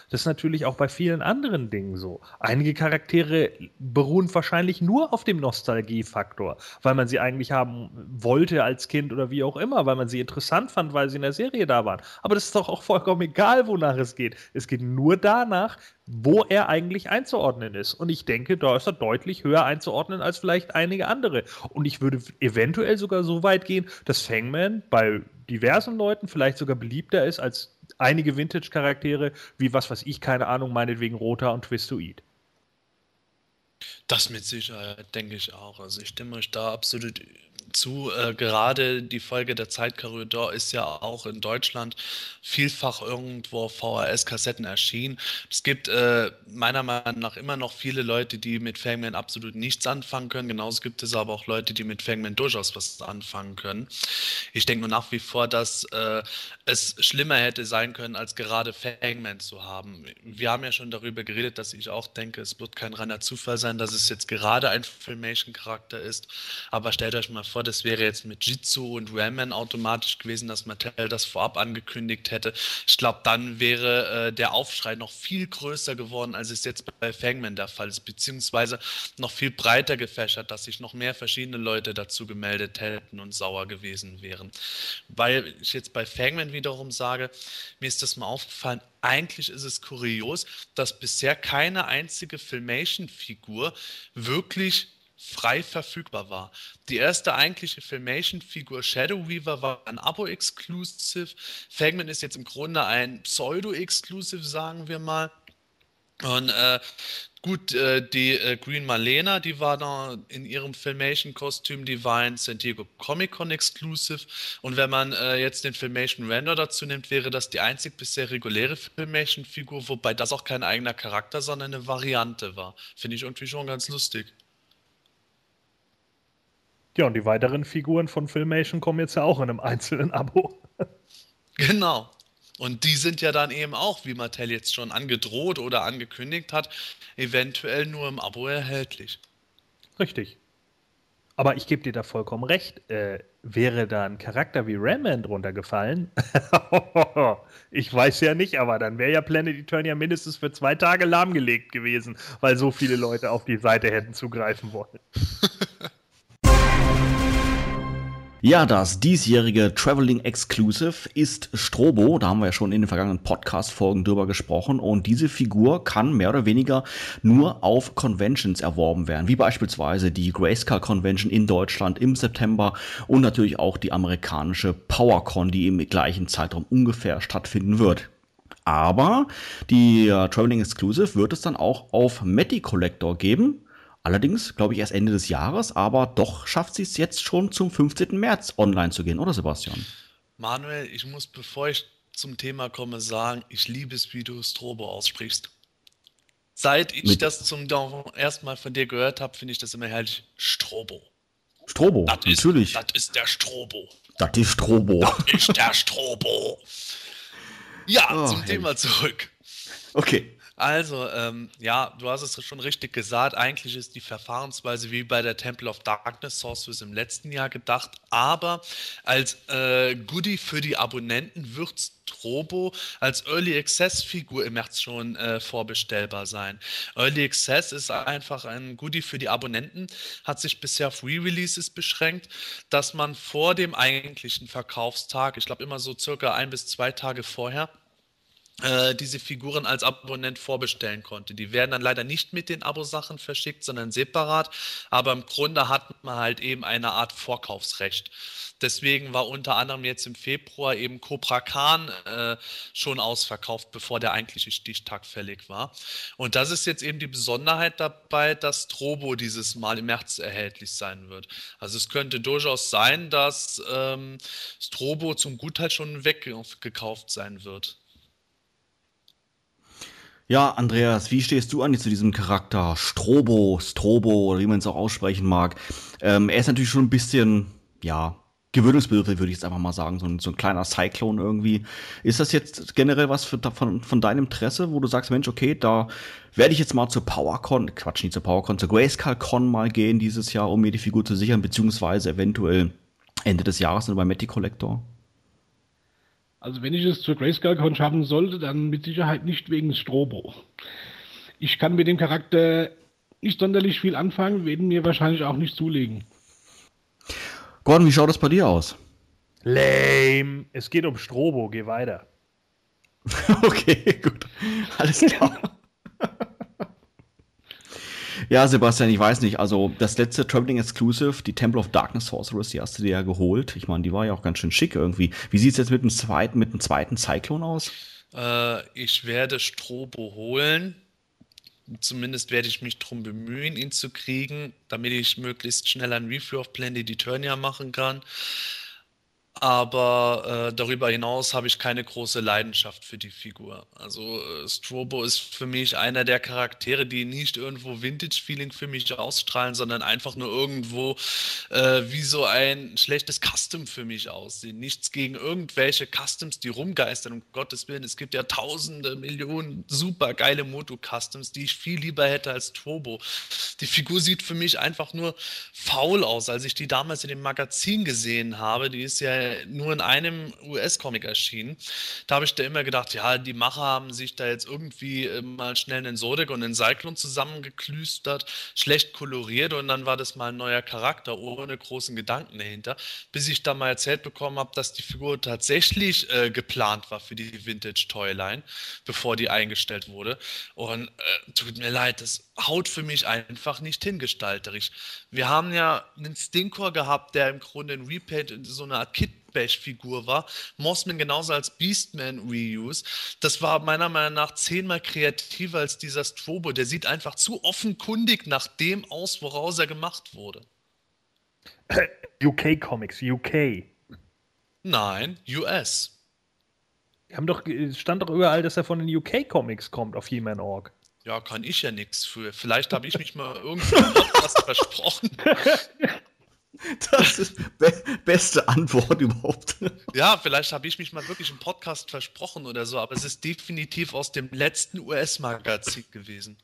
Das ist natürlich auch bei vielen anderen Dingen so. Einige Charaktere beruhen wahrscheinlich nur auf dem Nostalgiefaktor, weil man sie eigentlich haben wollte als Kind oder wie auch auch immer, weil man sie interessant fand, weil sie in der Serie da waren. Aber das ist doch auch vollkommen egal, wonach es geht. Es geht nur danach, wo er eigentlich einzuordnen ist. Und ich denke, da ist er deutlich höher einzuordnen als vielleicht einige andere. Und ich würde eventuell sogar so weit gehen, dass Fangman bei diversen Leuten vielleicht sogar beliebter ist als einige Vintage-Charaktere, wie was weiß ich, keine Ahnung, meinetwegen Rota und Twistoid. Das mit Sicherheit, denke ich auch. Also ich stimme euch da absolut zu. Äh, gerade die Folge der Zeitkorridor ist ja auch in Deutschland vielfach irgendwo VHS-Kassetten erschienen. Es gibt äh, meiner Meinung nach immer noch viele Leute, die mit Fangman absolut nichts anfangen können. Genauso gibt es aber auch Leute, die mit Fangman durchaus was anfangen können. Ich denke nur nach wie vor, dass äh, es schlimmer hätte sein können, als gerade Fangman zu haben. Wir haben ja schon darüber geredet, dass ich auch denke, es wird kein reiner Zufall sein, dass es jetzt gerade ein Filmation-Charakter ist. Aber stellt euch mal vor, vor, das wäre jetzt mit Jitsu und Ramen automatisch gewesen, dass Mattel das vorab angekündigt hätte. Ich glaube, dann wäre äh, der Aufschrei noch viel größer geworden, als es jetzt bei Fangman der Fall ist, beziehungsweise noch viel breiter gefächert, dass sich noch mehr verschiedene Leute dazu gemeldet hätten und sauer gewesen wären. Weil ich jetzt bei Fangman wiederum sage, mir ist das mal aufgefallen, eigentlich ist es kurios, dass bisher keine einzige Filmation-Figur wirklich frei verfügbar war. Die erste eigentliche Filmation-Figur Shadow Weaver war ein Abo-Exclusive. Fagman ist jetzt im Grunde ein Pseudo-Exclusive, sagen wir mal. Und äh, gut, äh, die äh, Green Malena, die war da in ihrem Filmation-Kostüm, die war ein San Diego Comic-Con Exclusive. Und wenn man äh, jetzt den Filmation Render dazu nimmt, wäre das die einzig bisher reguläre Filmation-Figur, wobei das auch kein eigener Charakter, sondern eine Variante war. Finde ich irgendwie schon ganz lustig. Ja, und die weiteren Figuren von Filmation kommen jetzt ja auch in einem (laughs) einzelnen Abo. Genau. Und die sind ja dann eben auch, wie Mattel jetzt schon angedroht oder angekündigt hat, eventuell nur im Abo erhältlich. Richtig. Aber ich gebe dir da vollkommen recht. Äh, wäre da ein Charakter wie Rayman drunter gefallen? (laughs) ich weiß ja nicht, aber dann wäre ja Planet Eternia mindestens für zwei Tage lahmgelegt gewesen, weil so viele Leute auf die Seite hätten zugreifen wollen. (laughs) Ja, das diesjährige Traveling Exclusive ist Strobo. Da haben wir ja schon in den vergangenen Podcast-Folgen drüber gesprochen. Und diese Figur kann mehr oder weniger nur auf Conventions erworben werden, wie beispielsweise die Grayscale Convention in Deutschland im September und natürlich auch die amerikanische PowerCon, die im gleichen Zeitraum ungefähr stattfinden wird. Aber die uh, Traveling Exclusive wird es dann auch auf Meti Collector geben. Allerdings, glaube ich, erst Ende des Jahres, aber doch schafft sie es jetzt schon zum 15. März online zu gehen, oder Sebastian? Manuel, ich muss, bevor ich zum Thema komme, sagen, ich liebe es, wie du Strobo aussprichst. Seit ich Mit das zum ersten Mal von dir gehört habe, finde ich das immer herrlich. Strobo. Strobo, das natürlich. Ist, das ist der Strobo. Das ist Strobo. Das ist der Strobo. Ja, (laughs) oh, zum Thema zurück. Okay. Also, ähm, ja, du hast es schon richtig gesagt. Eigentlich ist die Verfahrensweise wie bei der Temple of Darkness Sorceress im letzten Jahr gedacht, aber als äh, Goodie für die Abonnenten wird Strobo als Early Access Figur im März schon äh, vorbestellbar sein. Early Access ist einfach ein Goodie für die Abonnenten, hat sich bisher auf Re-Releases beschränkt, dass man vor dem eigentlichen Verkaufstag, ich glaube immer so circa ein bis zwei Tage vorher, äh, diese Figuren als Abonnent vorbestellen konnte. Die werden dann leider nicht mit den Abosachen verschickt, sondern separat. Aber im Grunde hat man halt eben eine Art Vorkaufsrecht. Deswegen war unter anderem jetzt im Februar eben Cobra Khan äh, schon ausverkauft, bevor der eigentliche Stichtag fällig war. Und das ist jetzt eben die Besonderheit dabei, dass Trobo dieses Mal im März erhältlich sein wird. Also es könnte durchaus sein, dass ähm, Strobo zum Gutteil schon weggekauft sein wird. Ja, Andreas, wie stehst du an zu diesem Charakter Strobo, Strobo oder wie man es auch aussprechen mag? Ähm, er ist natürlich schon ein bisschen, ja, gewöhnungsbedürftig, würde ich jetzt einfach mal sagen, so ein, so ein kleiner Cyclone irgendwie. Ist das jetzt generell was für, von, von deinem Interesse, wo du sagst, Mensch, okay, da werde ich jetzt mal zur PowerCon, Quatsch, nicht zur PowerCon, zur Grayscale-Con mal gehen dieses Jahr, um mir die Figur zu sichern, beziehungsweise eventuell Ende des Jahres dann bei Matty Collector? Also wenn ich es zur Grayscale-Con schaffen sollte, dann mit Sicherheit nicht wegen Strobo. Ich kann mit dem Charakter nicht sonderlich viel anfangen, werden mir wahrscheinlich auch nicht zulegen. Gordon, wie schaut das bei dir aus? Lame. Es geht um Strobo, geh weiter. (laughs) okay, gut. Alles klar. (laughs) ja, Sebastian, ich weiß nicht. Also, das letzte Traveling Exclusive, die Temple of Darkness Sorceress, die hast du dir ja geholt. Ich meine, die war ja auch ganz schön schick irgendwie. Wie sieht es jetzt mit dem zweiten, mit dem zweiten Cyclone aus? Äh, ich werde Strobo holen. Zumindest werde ich mich darum bemühen, ihn zu kriegen, damit ich möglichst schnell ein Review of Planet Eternia machen kann. Aber äh, darüber hinaus habe ich keine große Leidenschaft für die Figur. Also äh, Strobo ist für mich einer der Charaktere, die nicht irgendwo Vintage-Feeling für mich ausstrahlen, sondern einfach nur irgendwo äh, wie so ein schlechtes Custom für mich aussehen. Nichts gegen irgendwelche Customs, die rumgeistern, um Gottes Willen. Es gibt ja tausende, Millionen super geile Moto-Customs, die ich viel lieber hätte als Turbo. Die Figur sieht für mich einfach nur faul aus. Als ich die damals in dem Magazin gesehen habe, die ist ja nur in einem US-Comic erschienen. Da habe ich da immer gedacht, ja, die Macher haben sich da jetzt irgendwie äh, mal schnell einen Sodek und einen Cyclone zusammengeklüstert, schlecht koloriert und dann war das mal ein neuer Charakter ohne großen Gedanken dahinter, bis ich da mal erzählt bekommen habe, dass die Figur tatsächlich äh, geplant war für die Vintage Toyline, bevor die eingestellt wurde. Und äh, tut mir leid, das haut für mich einfach nicht hingestalterisch. Wir haben ja einen Stinkor gehabt, der im Grunde ein Repaint, so eine Art Kit Bash-Figur war. Mossman genauso als Beastman Reuse. Das war meiner Meinung nach zehnmal kreativer als dieser Strobo. Der sieht einfach zu offenkundig nach dem aus, woraus er gemacht wurde. (clears throat) UK Comics, UK. Nein, US. Wir haben doch, stand doch überall, dass er von den UK Comics kommt auf He-Man.org. Ja, kann ich ja nichts für. Vielleicht habe ich mich mal irgendwie was (laughs) versprochen. Das ist be beste Antwort überhaupt. Ja, vielleicht habe ich mich mal wirklich im Podcast versprochen oder so, aber es ist definitiv aus dem letzten US-Magazin gewesen.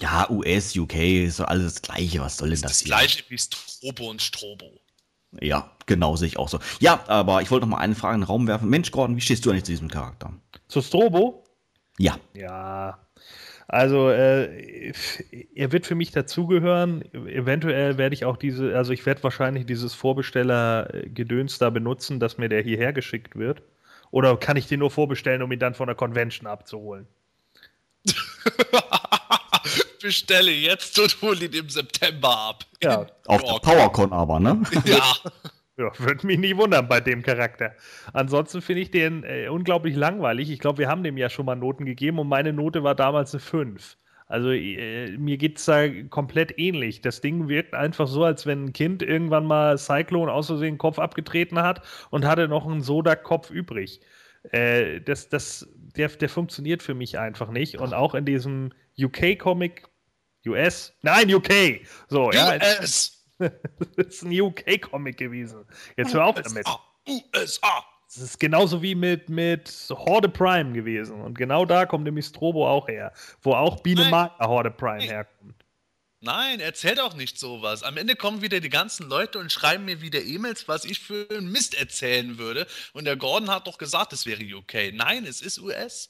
Ja, US, UK ist so alles das Gleiche. Was soll denn das, das hier? Das Gleiche wie Strobo und Strobo. Ja, genau, sehe ich auch so. Ja, aber ich wollte noch mal eine Frage in den Raum werfen. Mensch, Gordon, wie stehst du eigentlich zu diesem Charakter? Zu Strobo? Ja. Ja, also äh, er wird für mich dazugehören. Eventuell werde ich auch diese, also ich werde wahrscheinlich dieses Vorbesteller-Gedöns da benutzen, dass mir der hierher geschickt wird. Oder kann ich den nur vorbestellen, um ihn dann von der Convention abzuholen? (laughs) Bestelle jetzt und hol ihn im September ab. Ja. Auf der PowerCon aber, ne? Ja. (laughs) Ja, (laughs) würde mich nicht wundern bei dem Charakter. Ansonsten finde ich den äh, unglaublich langweilig. Ich glaube, wir haben dem ja schon mal Noten gegeben und meine Note war damals eine 5. Also äh, mir geht es da komplett ähnlich. Das Ding wirkt einfach so, als wenn ein Kind irgendwann mal Cyclone aus Versehen den Kopf abgetreten hat und hatte noch einen Soda-Kopf übrig. Äh, das, das, der, der funktioniert für mich einfach nicht. Und auch in diesem UK-Comic, US? Nein, UK! So, US. ja. (laughs) das ist ein UK-Comic gewesen. Jetzt hör auf damit. USA. Das ist genauso wie mit, mit Horde Prime gewesen. Und genau da kommt nämlich Strobo auch her. Wo auch Biene Marker Horde Prime Nein. herkommt. Nein, erzähl doch nicht sowas. Am Ende kommen wieder die ganzen Leute und schreiben mir wieder E-Mails, was ich für einen Mist erzählen würde. Und der Gordon hat doch gesagt, es wäre UK. Nein, es ist US.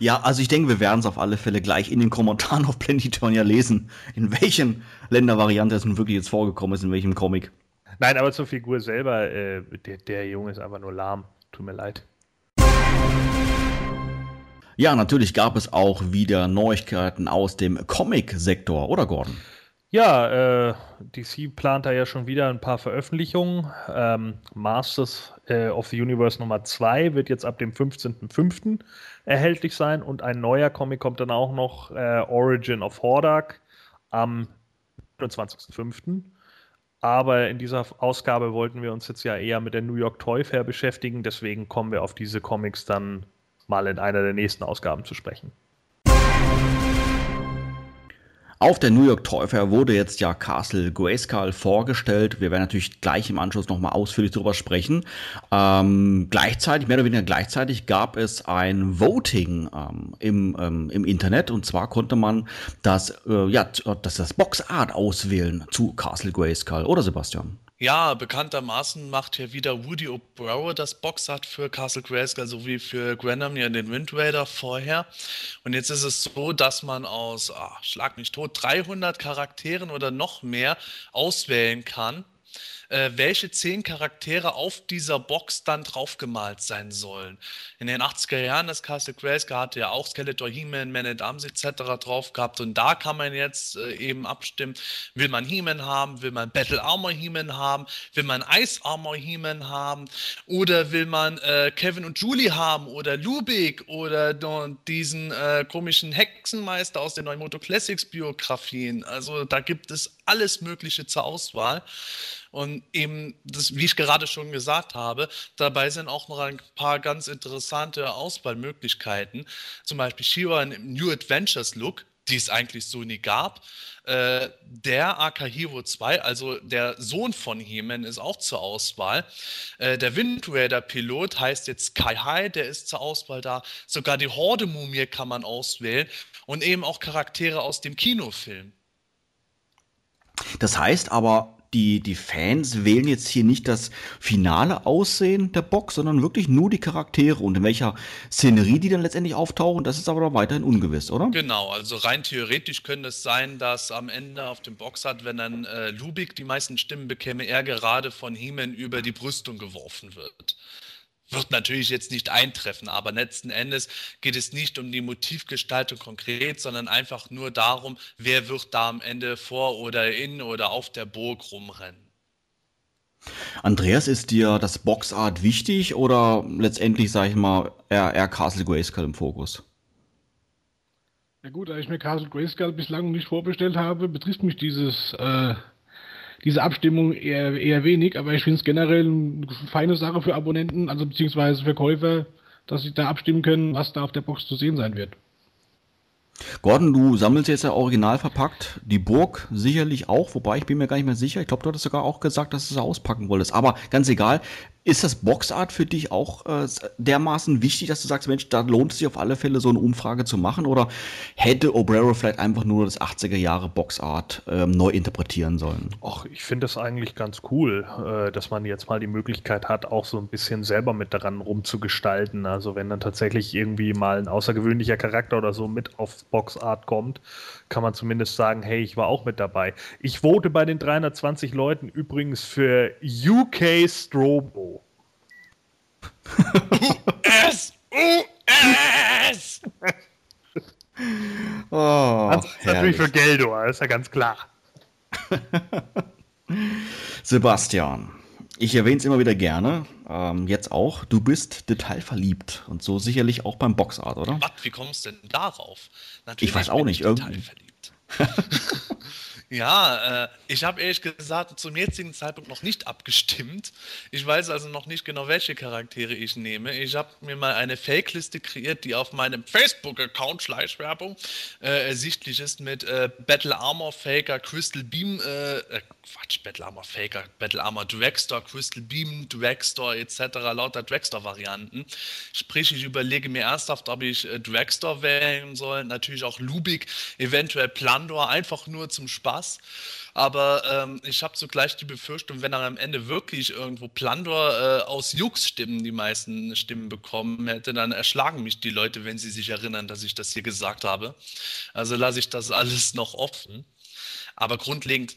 Ja, also ich denke, wir werden es auf alle Fälle gleich in den Kommentaren auf Planetonia lesen, in welchen Ländervariante es nun wirklich jetzt vorgekommen ist, in welchem Comic. Nein, aber zur Figur selber, äh, der, der Junge ist einfach nur lahm. Tut mir leid. Ja, natürlich gab es auch wieder Neuigkeiten aus dem Comic-Sektor, oder Gordon? Ja, äh, DC plant da ja schon wieder ein paar Veröffentlichungen. Ähm, Masters äh, of the Universe Nummer 2 wird jetzt ab dem 15.05. erhältlich sein und ein neuer Comic kommt dann auch noch, äh, Origin of Hordak, am 29.05. Aber in dieser Ausgabe wollten wir uns jetzt ja eher mit der New York Toy Fair beschäftigen, deswegen kommen wir auf diese Comics dann mal in einer der nächsten Ausgaben zu sprechen. Auf der New York Fair wurde jetzt ja Castle Grayskull vorgestellt. Wir werden natürlich gleich im Anschluss nochmal ausführlich darüber sprechen. Ähm, gleichzeitig, mehr oder weniger gleichzeitig, gab es ein Voting ähm, im, ähm, im Internet. Und zwar konnte man das, äh, ja, das, das Boxart auswählen zu Castle Grayskull. Oder Sebastian? Ja, bekanntermaßen macht hier wieder Woody O'Brower das Boxart für Castle Grayskull sowie für Granamir den Wind Raider vorher. Und jetzt ist es so, dass man aus, ah, schlag mich tot, 300 Charakteren oder noch mehr auswählen kann äh, welche zehn Charaktere auf dieser Box dann draufgemalt sein sollen. In den 80er Jahren, das Castle Grayskull hatte ja auch Skeletor, He-Man, Man at Arms etc. drauf gehabt und da kann man jetzt äh, eben abstimmen, will man He-Man haben, will man Battle Armor He-Man haben, will man Ice Armor He-Man haben oder will man äh, Kevin und Julie haben oder Lubik oder diesen äh, komischen Hexenmeister aus den Neumoto Classics Biografien. Also da gibt es alles Mögliche zur Auswahl. Und eben, das, wie ich gerade schon gesagt habe, dabei sind auch noch ein paar ganz interessante Auswahlmöglichkeiten. Zum Beispiel Shiva im New Adventures Look, die es eigentlich so nie gab. Äh, der Akahiro 2, also der Sohn von He-Man, ist auch zur Auswahl. Äh, der Wind Raider Pilot heißt jetzt Kai Hai, der ist zur Auswahl da. Sogar die Horde-Mumie kann man auswählen und eben auch Charaktere aus dem Kinofilm. Das heißt aber, die, die Fans wählen jetzt hier nicht das finale Aussehen der Box, sondern wirklich nur die Charaktere und in welcher Szenerie die dann letztendlich auftauchen, das ist aber noch weiterhin ungewiss, oder? Genau, also rein theoretisch könnte es sein, dass am Ende auf dem Boxart, wenn dann äh, Lubik die meisten Stimmen bekäme, er gerade von Heeman über die Brüstung geworfen wird wird natürlich jetzt nicht eintreffen, aber letzten Endes geht es nicht um die Motivgestaltung konkret, sondern einfach nur darum, wer wird da am Ende vor oder in oder auf der Burg rumrennen. Andreas, ist dir das Boxart wichtig oder letztendlich, sage ich mal, eher, eher Castle Grayskull im Fokus? Ja gut, da ich mir Castle Grayskull bislang nicht vorbestellt habe, betrifft mich dieses äh, diese Abstimmung eher, eher wenig, aber ich finde es generell eine feine Sache für Abonnenten, also beziehungsweise für Käufer, dass sie da abstimmen können, was da auf der Box zu sehen sein wird. Gordon, du sammelst jetzt ja original verpackt. Die Burg sicherlich auch, wobei ich bin mir gar nicht mehr sicher. Ich glaube, du hattest sogar auch gesagt, dass du es auspacken wolltest. Aber ganz egal, ist das Boxart für dich auch äh, dermaßen wichtig, dass du sagst, Mensch, da lohnt es sich auf alle Fälle so eine Umfrage zu machen? Oder hätte Obrero vielleicht einfach nur das 80er Jahre Boxart ähm, neu interpretieren sollen? Ach, ich finde das eigentlich ganz cool, äh, dass man jetzt mal die Möglichkeit hat, auch so ein bisschen selber mit daran rumzugestalten. Also wenn dann tatsächlich irgendwie mal ein außergewöhnlicher Charakter oder so mit auf Boxart kommt, kann man zumindest sagen, hey, ich war auch mit dabei. Ich vote bei den 320 Leuten übrigens für UK Strobo. US! US! oh, das ist natürlich für Geldor, ist ja ganz klar. (laughs) Sebastian, ich erwähne es immer wieder gerne, ähm, jetzt auch, du bist detailverliebt und so sicherlich auch beim Boxart, oder? Was, wie kommst du denn darauf? Natürlich ich weiß auch nicht, irgendwie. (laughs) Ja, äh, ich habe ehrlich gesagt zum jetzigen Zeitpunkt noch nicht abgestimmt. Ich weiß also noch nicht genau, welche Charaktere ich nehme. Ich habe mir mal eine Fake-Liste kreiert, die auf meinem Facebook-Account, Schleichwerbung, äh, ersichtlich ist mit äh, Battle Armor Faker, Crystal Beam, äh, äh, Quatsch, Battle Armor Faker, Battle Armor Dragstore, Crystal Beam, Dragstore etc., lauter Dragstore-Varianten. Sprich, ich überlege mir ernsthaft, ob ich äh, Dragstore wählen soll, natürlich auch Lubik, eventuell Plandor, einfach nur zum Spaß Spaß. Aber ähm, ich habe zugleich die Befürchtung, wenn er am Ende wirklich irgendwo Plandor äh, aus Jux-Stimmen die meisten Stimmen bekommen hätte, dann erschlagen mich die Leute, wenn sie sich erinnern, dass ich das hier gesagt habe. Also lasse ich das alles noch offen. Aber grundlegend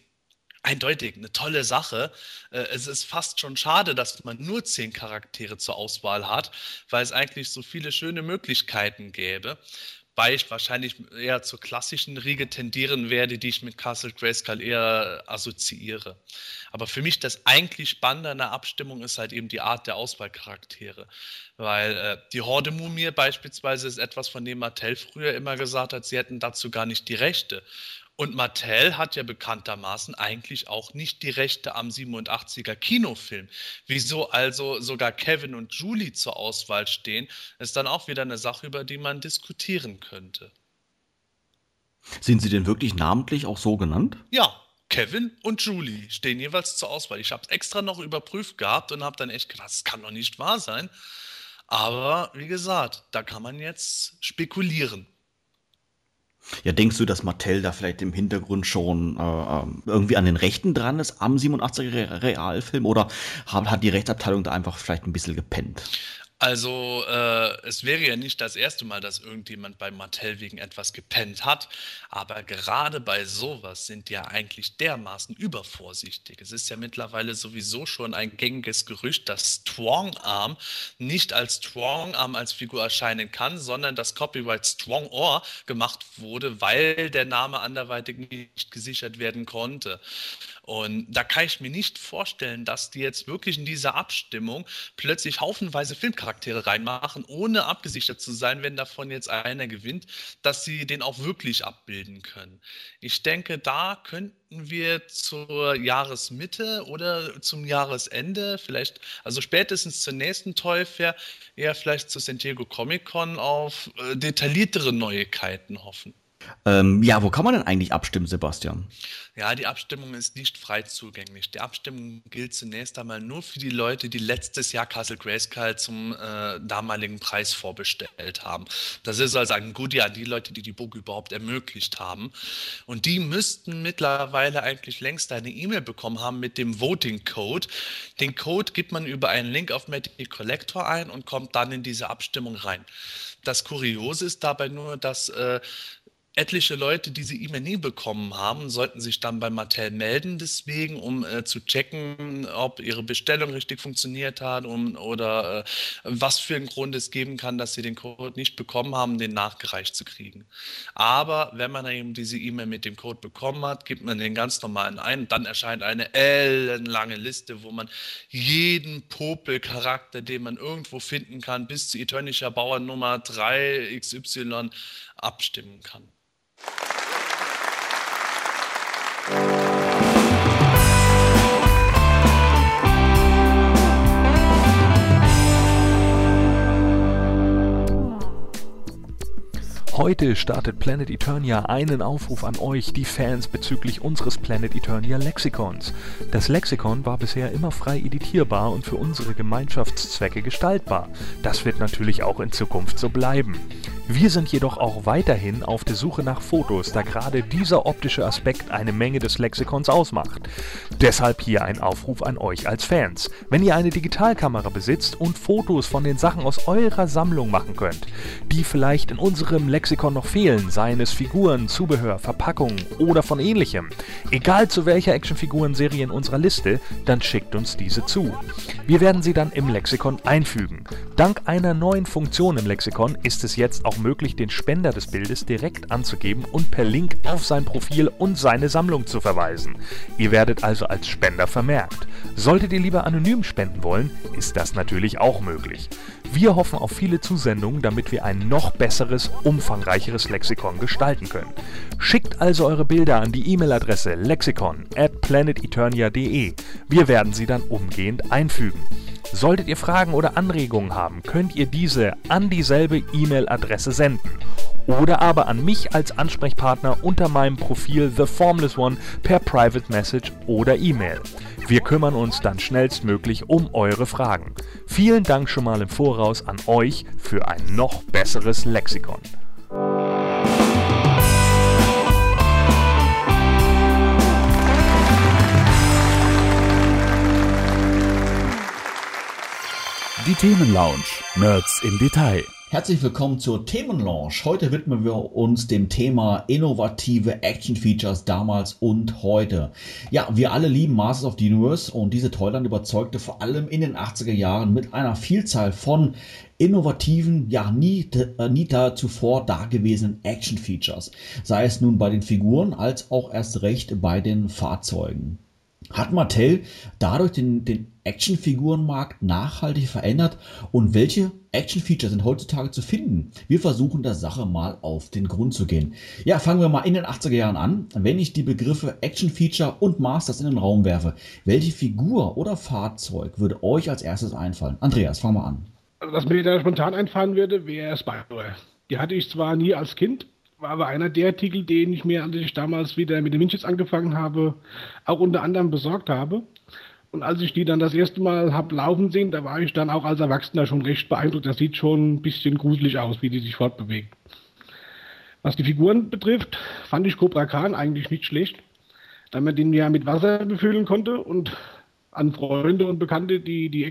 eindeutig eine tolle Sache. Äh, es ist fast schon schade, dass man nur zehn Charaktere zur Auswahl hat, weil es eigentlich so viele schöne Möglichkeiten gäbe. Wobei ich wahrscheinlich eher zur klassischen Riege tendieren werde, die ich mit Castle Grayskull eher assoziiere. Aber für mich das eigentlich Spannende an der Abstimmung ist halt eben die Art der Auswahlcharaktere. Weil äh, die Horde-Mumie beispielsweise ist etwas, von dem Mattel früher immer gesagt hat, sie hätten dazu gar nicht die Rechte. Und Mattel hat ja bekanntermaßen eigentlich auch nicht die Rechte am 87er Kinofilm. Wieso also sogar Kevin und Julie zur Auswahl stehen, ist dann auch wieder eine Sache, über die man diskutieren könnte. Sind sie denn wirklich namentlich auch so genannt? Ja, Kevin und Julie stehen jeweils zur Auswahl. Ich habe es extra noch überprüft gehabt und habe dann echt gedacht, das kann doch nicht wahr sein. Aber wie gesagt, da kann man jetzt spekulieren. Ja, denkst du, dass Mattel da vielleicht im Hintergrund schon äh, ähm, irgendwie an den Rechten dran ist am 87er Realfilm oder hat, hat die Rechtsabteilung da einfach vielleicht ein bisschen gepennt? Also äh, es wäre ja nicht das erste Mal, dass irgendjemand bei Mattel wegen etwas gepennt hat, aber gerade bei sowas sind die ja eigentlich dermaßen übervorsichtig. Es ist ja mittlerweile sowieso schon ein gängiges Gerücht, dass Strong Arm nicht als Strong Arm als Figur erscheinen kann, sondern das Copyright Strong Oar gemacht wurde, weil der Name anderweitig nicht gesichert werden konnte. Und da kann ich mir nicht vorstellen, dass die jetzt wirklich in dieser Abstimmung plötzlich haufenweise Filmcharaktere reinmachen, ohne abgesichert zu sein, wenn davon jetzt einer gewinnt, dass sie den auch wirklich abbilden können. Ich denke, da könnten wir zur Jahresmitte oder zum Jahresende, vielleicht, also spätestens zur nächsten Toy Fair, eher vielleicht zur San Diego Comic Con auf äh, detailliertere Neuigkeiten hoffen. Ähm, ja, wo kann man denn eigentlich abstimmen, Sebastian? Ja, die Abstimmung ist nicht frei zugänglich. Die Abstimmung gilt zunächst einmal nur für die Leute, die letztes Jahr Castle Grayskull zum äh, damaligen Preis vorbestellt haben. Das ist also ein Goodie an die Leute, die die Burg überhaupt ermöglicht haben. Und die müssten mittlerweile eigentlich längst eine E-Mail bekommen haben mit dem Voting Code. Den Code gibt man über einen Link auf Magic Collector ein und kommt dann in diese Abstimmung rein. Das Kuriose ist dabei nur, dass äh, etliche Leute diese E-Mail nie bekommen haben, sollten sich dann bei Mattel melden, deswegen, um äh, zu checken, ob ihre Bestellung richtig funktioniert hat um, oder äh, was für einen Grund es geben kann, dass sie den Code nicht bekommen haben, den nachgereicht zu kriegen. Aber wenn man eben diese E-Mail mit dem Code bekommen hat, gibt man den ganz normalen ein, dann erscheint eine ellenlange Liste, wo man jeden Popel-Charakter, den man irgendwo finden kann, bis zu Eternischer Bauer Nummer 3 XY abstimmen kann. Heute startet Planet Eternia einen Aufruf an euch, die Fans, bezüglich unseres Planet Eternia Lexikons. Das Lexikon war bisher immer frei editierbar und für unsere Gemeinschaftszwecke gestaltbar. Das wird natürlich auch in Zukunft so bleiben. Wir sind jedoch auch weiterhin auf der Suche nach Fotos, da gerade dieser optische Aspekt eine Menge des Lexikons ausmacht. Deshalb hier ein Aufruf an euch als Fans. Wenn ihr eine Digitalkamera besitzt und Fotos von den Sachen aus eurer Sammlung machen könnt, die vielleicht in unserem Lexikon noch fehlen, seien es Figuren, Zubehör, Verpackungen oder von ähnlichem, egal zu welcher Actionfiguren-Serie in unserer Liste, dann schickt uns diese zu. Wir werden sie dann im Lexikon einfügen. Dank einer neuen Funktion im Lexikon ist es jetzt auch möglich, den Spender des Bildes direkt anzugeben und per Link auf sein Profil und seine Sammlung zu verweisen. Ihr werdet also als Spender vermerkt. Solltet ihr lieber anonym spenden wollen, ist das natürlich auch möglich. Wir hoffen auf viele Zusendungen, damit wir ein noch besseres, umfangreicheres Lexikon gestalten können. Schickt also eure Bilder an die E-Mail-Adresse lexikon at planeteternia.de. Wir werden sie dann umgehend einfügen. Solltet ihr Fragen oder Anregungen haben, könnt ihr diese an dieselbe E-Mail-Adresse senden oder aber an mich als Ansprechpartner unter meinem Profil The Formless One per Private Message oder E-Mail. Wir kümmern uns dann schnellstmöglich um eure Fragen. Vielen Dank schon mal im Voraus an euch für ein noch besseres Lexikon. Die Themenlounge. Nerds im Detail. Herzlich willkommen zur Themenlaunch. Heute widmen wir uns dem Thema innovative Action-Features damals und heute. Ja, wir alle lieben Masters of the Universe und diese Toyland überzeugte vor allem in den 80er Jahren mit einer Vielzahl von innovativen, ja nie, äh, nie da zuvor dagewesenen Action-Features. Sei es nun bei den Figuren als auch erst recht bei den Fahrzeugen. Hat Mattel dadurch den, den Actionfigurenmarkt nachhaltig verändert und welche Action-Features sind heutzutage zu finden? Wir versuchen der Sache mal auf den Grund zu gehen. Ja, fangen wir mal in den 80er Jahren an. Wenn ich die Begriffe Action-Feature und Masters in den Raum werfe, welche Figur oder Fahrzeug würde euch als erstes einfallen? Andreas, fangen wir an. Also, was mir da spontan einfallen würde, wäre Spyro. Die hatte ich zwar nie als Kind, war aber einer der Artikel, den ich mir, als ich damals wieder mit den Winches angefangen habe, auch unter anderem besorgt habe. Und als ich die dann das erste Mal habe laufen sehen, da war ich dann auch als Erwachsener schon recht beeindruckt. Das sieht schon ein bisschen gruselig aus, wie die sich fortbewegt. Was die Figuren betrifft, fand ich Cobra Khan eigentlich nicht schlecht, da man den ja mit Wasser befüllen konnte und an Freunde und Bekannte, die die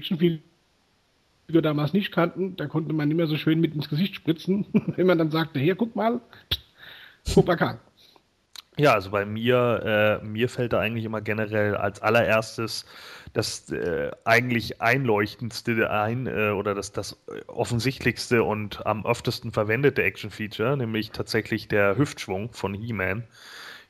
Actionfigur damals nicht kannten, da konnte man immer so schön mit ins Gesicht spritzen, (laughs) wenn man dann sagte, hier, guck mal, Cobra Khan. Ja, also bei mir, äh, mir fällt da eigentlich immer generell als allererstes das äh, eigentlich einleuchtendste ein äh, oder das, das offensichtlichste und am öftesten verwendete Action-Feature, nämlich tatsächlich der Hüftschwung von He-Man.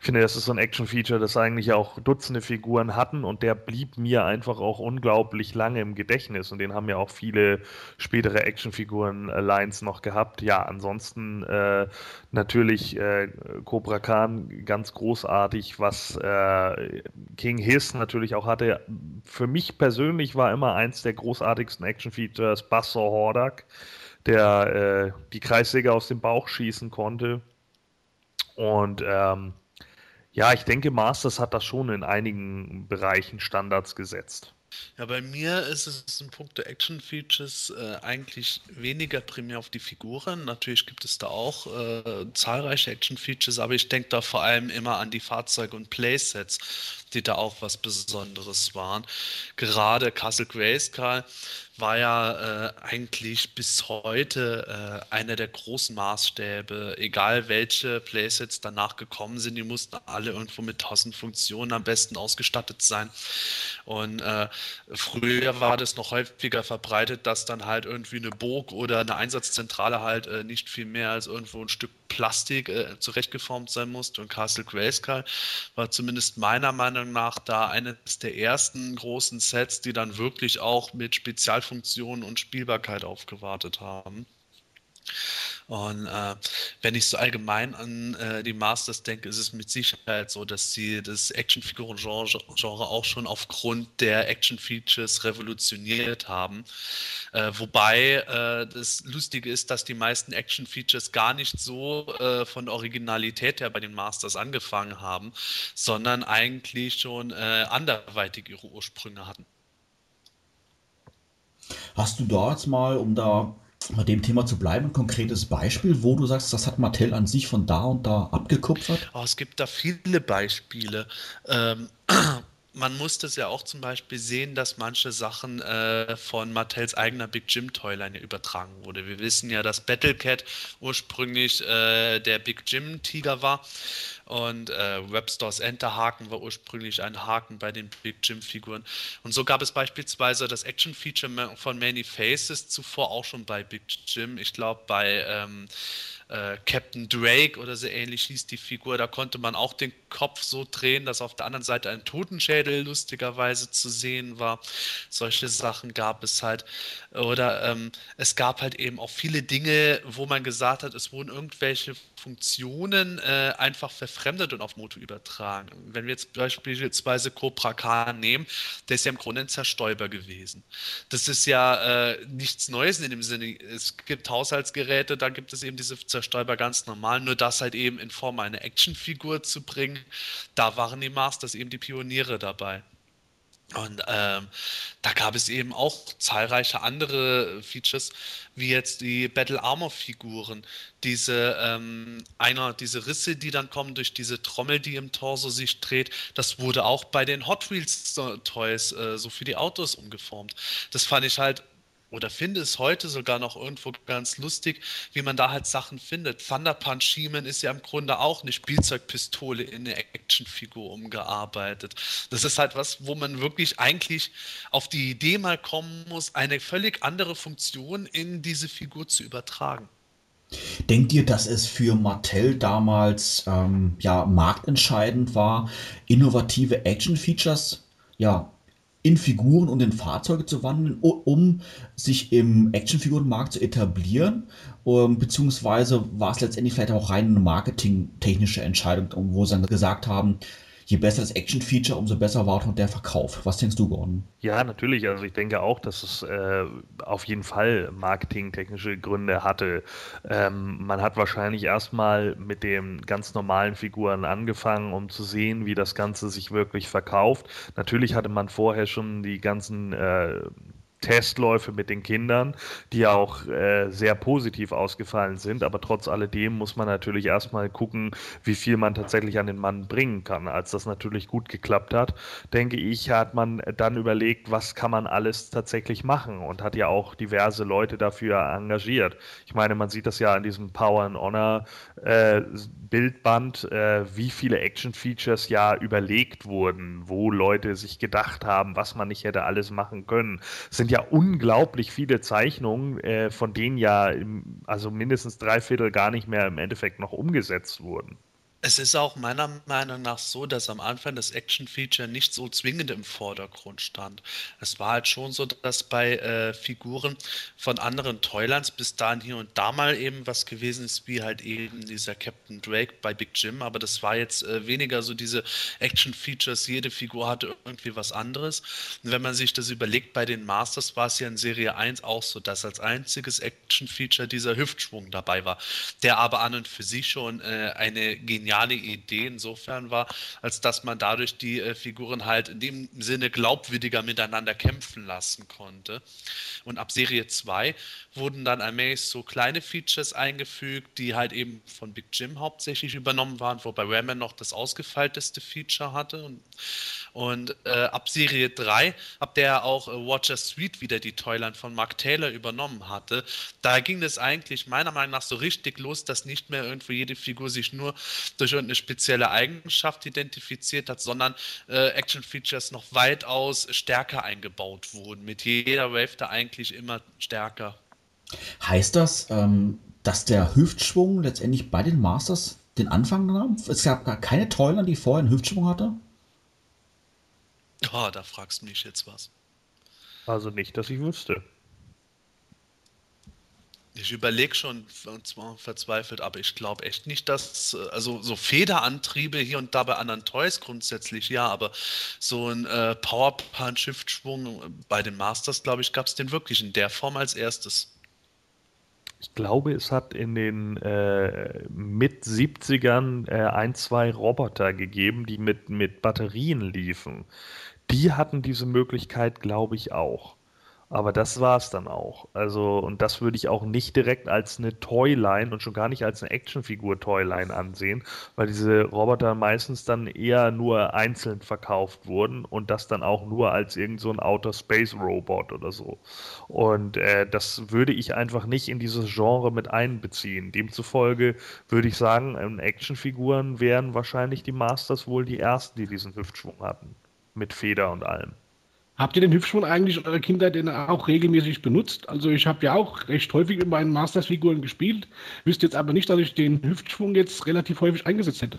Finde, das ist so ein Action-Feature, das eigentlich auch Dutzende Figuren hatten und der blieb mir einfach auch unglaublich lange im Gedächtnis und den haben ja auch viele spätere Action-Figuren-Lines noch gehabt. Ja, ansonsten äh, natürlich äh, Cobra Khan ganz großartig, was äh, King Hiss natürlich auch hatte. Für mich persönlich war immer eins der großartigsten Action-Features Buzzsaw Hordak, der äh, die Kreissäge aus dem Bauch schießen konnte. Und ähm, ja, ich denke, Masters hat das schon in einigen Bereichen Standards gesetzt. Ja, bei mir ist es in puncto Action-Features äh, eigentlich weniger primär auf die Figuren. Natürlich gibt es da auch äh, zahlreiche Action-Features, aber ich denke da vor allem immer an die Fahrzeuge und Playsets, die da auch was Besonderes waren. Gerade Castle Grayskull war ja äh, eigentlich bis heute äh, einer der großen Maßstäbe. Egal welche Playsets danach gekommen sind, die mussten alle irgendwo mit 1000 Funktionen am besten ausgestattet sein. Und äh, früher war das noch häufiger verbreitet, dass dann halt irgendwie eine Burg oder eine Einsatzzentrale halt äh, nicht viel mehr als irgendwo ein Stück Plastik äh, zurechtgeformt sein musste. Und Castle Grayskull war zumindest meiner Meinung nach da eines der ersten großen Sets, die dann wirklich auch mit Spezialfunktionen und Spielbarkeit aufgewartet haben. Und äh, wenn ich so allgemein an äh, die Masters denke, ist es mit Sicherheit so, dass sie das Actionfiguren-Genre auch schon aufgrund der Action-Features revolutioniert haben. Äh, wobei äh, das Lustige ist, dass die meisten Action-Features gar nicht so äh, von Originalität her bei den Masters angefangen haben, sondern eigentlich schon äh, anderweitig ihre Ursprünge hatten. Hast du jetzt mal, um da bei dem Thema zu bleiben, ein konkretes Beispiel, wo du sagst, das hat Mattel an sich von da und da abgekupfert? Oh, es gibt da viele Beispiele. Ähm, man muss das ja auch zum Beispiel sehen, dass manche Sachen äh, von Mattels eigener Big Jim Toyline übertragen wurde. Wir wissen ja, dass Battlecat ursprünglich äh, der Big Jim Tiger war und äh, Webstores Enterhaken war ursprünglich ein Haken bei den Big Jim Figuren. Und so gab es beispielsweise das Action Feature von Many Faces zuvor auch schon bei Big Jim. Ich glaube bei ähm, äh, Captain Drake oder so ähnlich hieß die Figur. Da konnte man auch den Kopf so drehen, dass auf der anderen Seite ein Totenschädel lustigerweise zu sehen war. Solche Sachen gab es halt. Oder ähm, es gab halt eben auch viele Dinge, wo man gesagt hat, es wurden irgendwelche Funktionen äh, einfach verfremdet und auf Moto übertragen. Wenn wir jetzt beispielsweise Cobra Khan nehmen, der ist ja im Grunde ein Zerstäuber gewesen. Das ist ja äh, nichts Neues in dem Sinne. Es gibt Haushaltsgeräte, da gibt es eben diese Zerstäuber ganz normal, nur das halt eben in Form einer Actionfigur zu bringen, da waren die Masters eben die Pioniere dabei. Und ähm, da gab es eben auch zahlreiche andere Features, wie jetzt die Battle Armor Figuren, diese ähm, einer diese Risse, die dann kommen durch diese Trommel, die im Torso sich dreht. Das wurde auch bei den Hot Wheels Toys äh, so für die Autos umgeformt. Das fand ich halt oder finde es heute sogar noch irgendwo ganz lustig, wie man da halt Sachen findet. Thunder Punch He-Man ist ja im Grunde auch eine Spielzeugpistole in eine Actionfigur umgearbeitet. Das ist halt was, wo man wirklich eigentlich auf die Idee mal kommen muss, eine völlig andere Funktion in diese Figur zu übertragen. Denkt ihr, dass es für Mattel damals ähm, ja marktentscheidend war, innovative Action-Features ja in Figuren und in Fahrzeuge zu wandeln, um sich im Actionfigurenmarkt zu etablieren? Ähm, beziehungsweise war es letztendlich vielleicht auch rein eine marketingtechnische Entscheidung, wo sie dann gesagt haben, je besser das Action-Feature, umso besser war auch der Verkauf. Was denkst du, Gordon? Ja, natürlich. Also ich denke auch, dass es äh, auf jeden Fall marketingtechnische Gründe hatte. Ähm, man hat wahrscheinlich erstmal mit den ganz normalen Figuren angefangen, um zu sehen, wie das Ganze sich wirklich verkauft. Natürlich hatte man vorher schon die ganzen äh, Testläufe mit den Kindern, die auch äh, sehr positiv ausgefallen sind. Aber trotz alledem muss man natürlich erstmal gucken, wie viel man tatsächlich an den Mann bringen kann. Als das natürlich gut geklappt hat, denke ich, hat man dann überlegt, was kann man alles tatsächlich machen und hat ja auch diverse Leute dafür engagiert. Ich meine, man sieht das ja an diesem Power and Honor äh, Bildband, äh, wie viele Action-Features ja überlegt wurden, wo Leute sich gedacht haben, was man nicht hätte alles machen können. Es sind ja unglaublich viele Zeichnungen, äh, von denen ja im, also mindestens drei Viertel gar nicht mehr im Endeffekt noch umgesetzt wurden. Es ist auch meiner Meinung nach so, dass am Anfang das Action-Feature nicht so zwingend im Vordergrund stand. Es war halt schon so, dass bei äh, Figuren von anderen Toylands bis dahin hier und da mal eben was gewesen ist, wie halt eben dieser Captain Drake bei Big Jim, aber das war jetzt äh, weniger so diese Action-Features, jede Figur hatte irgendwie was anderes. Und wenn man sich das überlegt, bei den Masters war es ja in Serie 1 auch so, dass als einziges Action-Feature dieser Hüftschwung dabei war, der aber an und für sich schon äh, eine geniale geniale Idee insofern war, als dass man dadurch die äh, Figuren halt in dem Sinne glaubwürdiger miteinander kämpfen lassen konnte. Und ab Serie 2 wurden dann allmählich so kleine Features eingefügt, die halt eben von Big Jim hauptsächlich übernommen waren, wobei Rayman noch das ausgefeilteste Feature hatte. Und und äh, ab Serie 3, ab der auch äh, Watcher Street wieder die Toyland von Mark Taylor übernommen hatte, da ging es eigentlich meiner Meinung nach so richtig los, dass nicht mehr irgendwo jede Figur sich nur durch irgendeine spezielle Eigenschaft identifiziert hat, sondern äh, Action-Features noch weitaus stärker eingebaut wurden. Mit jeder Wave da eigentlich immer stärker. Heißt das, ähm, dass der Hüftschwung letztendlich bei den Masters den Anfang nahm? Es gab gar keine Toyland, die vorher einen Hüftschwung hatte? Oh, da fragst du mich jetzt was. Also nicht, dass ich wüsste. Ich überlege schon und zwar verzweifelt, aber ich glaube echt nicht, dass, also so Federantriebe hier und da bei anderen Toys grundsätzlich ja, aber so ein äh, Power Punch Hüftschwung bei den Masters, glaube ich, gab es den wirklich in der Form als erstes. Ich glaube, es hat in den äh, mit 70ern äh, ein, zwei Roboter gegeben, die mit, mit Batterien liefen. Die hatten diese Möglichkeit, glaube ich, auch. Aber das war es dann auch. Also, und das würde ich auch nicht direkt als eine Toyline und schon gar nicht als eine Actionfigur-Toyline ansehen, weil diese Roboter meistens dann eher nur einzeln verkauft wurden und das dann auch nur als irgend so Outer Space Robot oder so. Und äh, das würde ich einfach nicht in dieses Genre mit einbeziehen. Demzufolge würde ich sagen, Actionfiguren wären wahrscheinlich die Masters wohl die ersten, die diesen Hüftschwung hatten mit Feder und allem. Habt ihr den Hüftschwung eigentlich in eurer Kindheit denn auch regelmäßig benutzt? Also ich habe ja auch recht häufig mit meinen Masters-Figuren gespielt, wüsste jetzt aber nicht, dass ich den Hüftschwung jetzt relativ häufig eingesetzt hätte.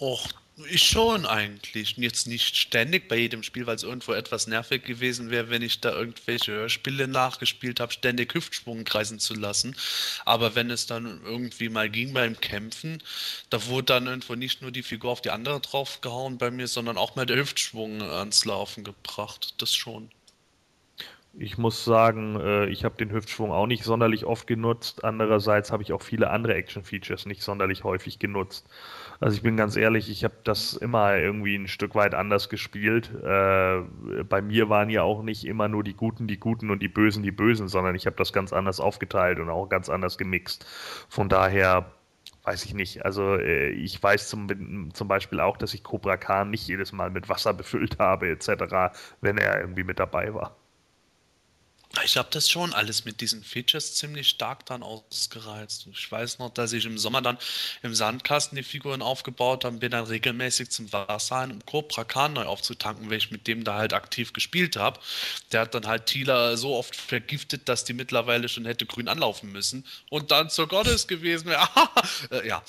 Och, ich schon eigentlich. Jetzt nicht ständig bei jedem Spiel, weil es irgendwo etwas nervig gewesen wäre, wenn ich da irgendwelche Hörspiele nachgespielt habe, ständig Hüftschwung kreisen zu lassen. Aber wenn es dann irgendwie mal ging beim Kämpfen, da wurde dann irgendwo nicht nur die Figur auf die andere draufgehauen bei mir, sondern auch mal der Hüftschwung ans Laufen gebracht. Das schon. Ich muss sagen, äh, ich habe den Hüftschwung auch nicht sonderlich oft genutzt. Andererseits habe ich auch viele andere Action-Features nicht sonderlich häufig genutzt. Also ich bin ganz ehrlich, ich habe das immer irgendwie ein Stück weit anders gespielt. Äh, bei mir waren ja auch nicht immer nur die Guten die Guten und die Bösen die Bösen, sondern ich habe das ganz anders aufgeteilt und auch ganz anders gemixt. Von daher weiß ich nicht. Also äh, ich weiß zum, zum Beispiel auch, dass ich Cobra Khan nicht jedes Mal mit Wasser befüllt habe etc., wenn er irgendwie mit dabei war. Ich habe das schon alles mit diesen Features ziemlich stark dann ausgereizt. Ich weiß noch, dass ich im Sommer dann im Sandkasten die Figuren aufgebaut habe, bin dann regelmäßig zum Wasser um Cobra Khan neu aufzutanken, weil ich mit dem da halt aktiv gespielt habe. Der hat dann halt Thieler so oft vergiftet, dass die mittlerweile schon hätte grün anlaufen müssen und dann zur Gottes gewesen wäre. (laughs) äh, ja,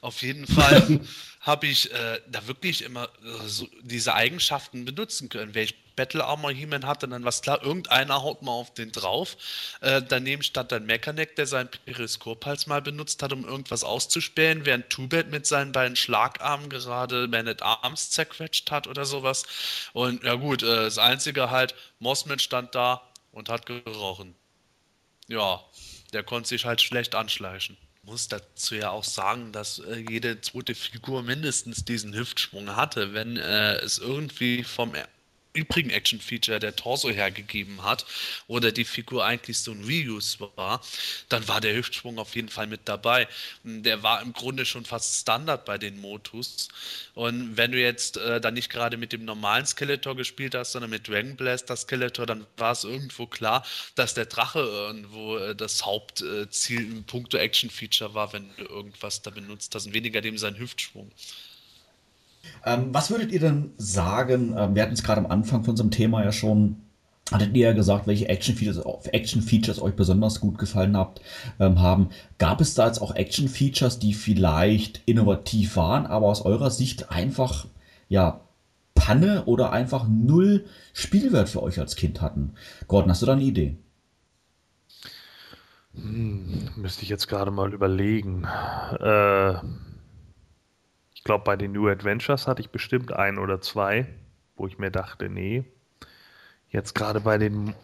auf jeden Fall (laughs) habe ich äh, da wirklich immer äh, so diese Eigenschaften benutzen können. Wäre ich Battle Armor He-Man hatte, dann war es klar, irgendeiner haut mal auf den drauf. Äh, daneben stand dann Mechaneck, der sein Periskophals mal benutzt hat, um irgendwas auszuspähen, während Tubet mit seinen beiden Schlagarmen gerade Man at Arms zerquetscht hat oder sowas. Und ja gut, äh, das Einzige halt, Mossman stand da und hat gerochen. Ja, der konnte sich halt schlecht anschleichen muss dazu ja auch sagen, dass äh, jede zweite Figur mindestens diesen Hüftschwung hatte. Wenn äh, es irgendwie vom übrigen Action-Feature der Torso hergegeben hat oder die Figur eigentlich so ein Reuse war, dann war der Hüftschwung auf jeden Fall mit dabei. Der war im Grunde schon fast Standard bei den Motus. Und wenn du jetzt äh, dann nicht gerade mit dem normalen Skeletor gespielt hast, sondern mit Dragon Blaster Skeletor, dann war es irgendwo klar, dass der Drache irgendwo äh, das Hauptziel im Punkto Action-Feature war, wenn du irgendwas da benutzt hast und weniger dem sein Hüftschwung. Ähm, was würdet ihr denn sagen? Ähm, wir hatten es gerade am Anfang von unserem Thema ja schon. Hattet ihr ja gesagt, welche Action-Features Action -Features euch besonders gut gefallen habt, ähm, haben? Gab es da jetzt auch Action-Features, die vielleicht innovativ waren, aber aus eurer Sicht einfach, ja, Panne oder einfach null Spielwert für euch als Kind hatten? Gordon, hast du da eine Idee? Hm, müsste ich jetzt gerade mal überlegen. Äh ich glaube, bei den New Adventures hatte ich bestimmt ein oder zwei, wo ich mir dachte, nee. Jetzt gerade bei den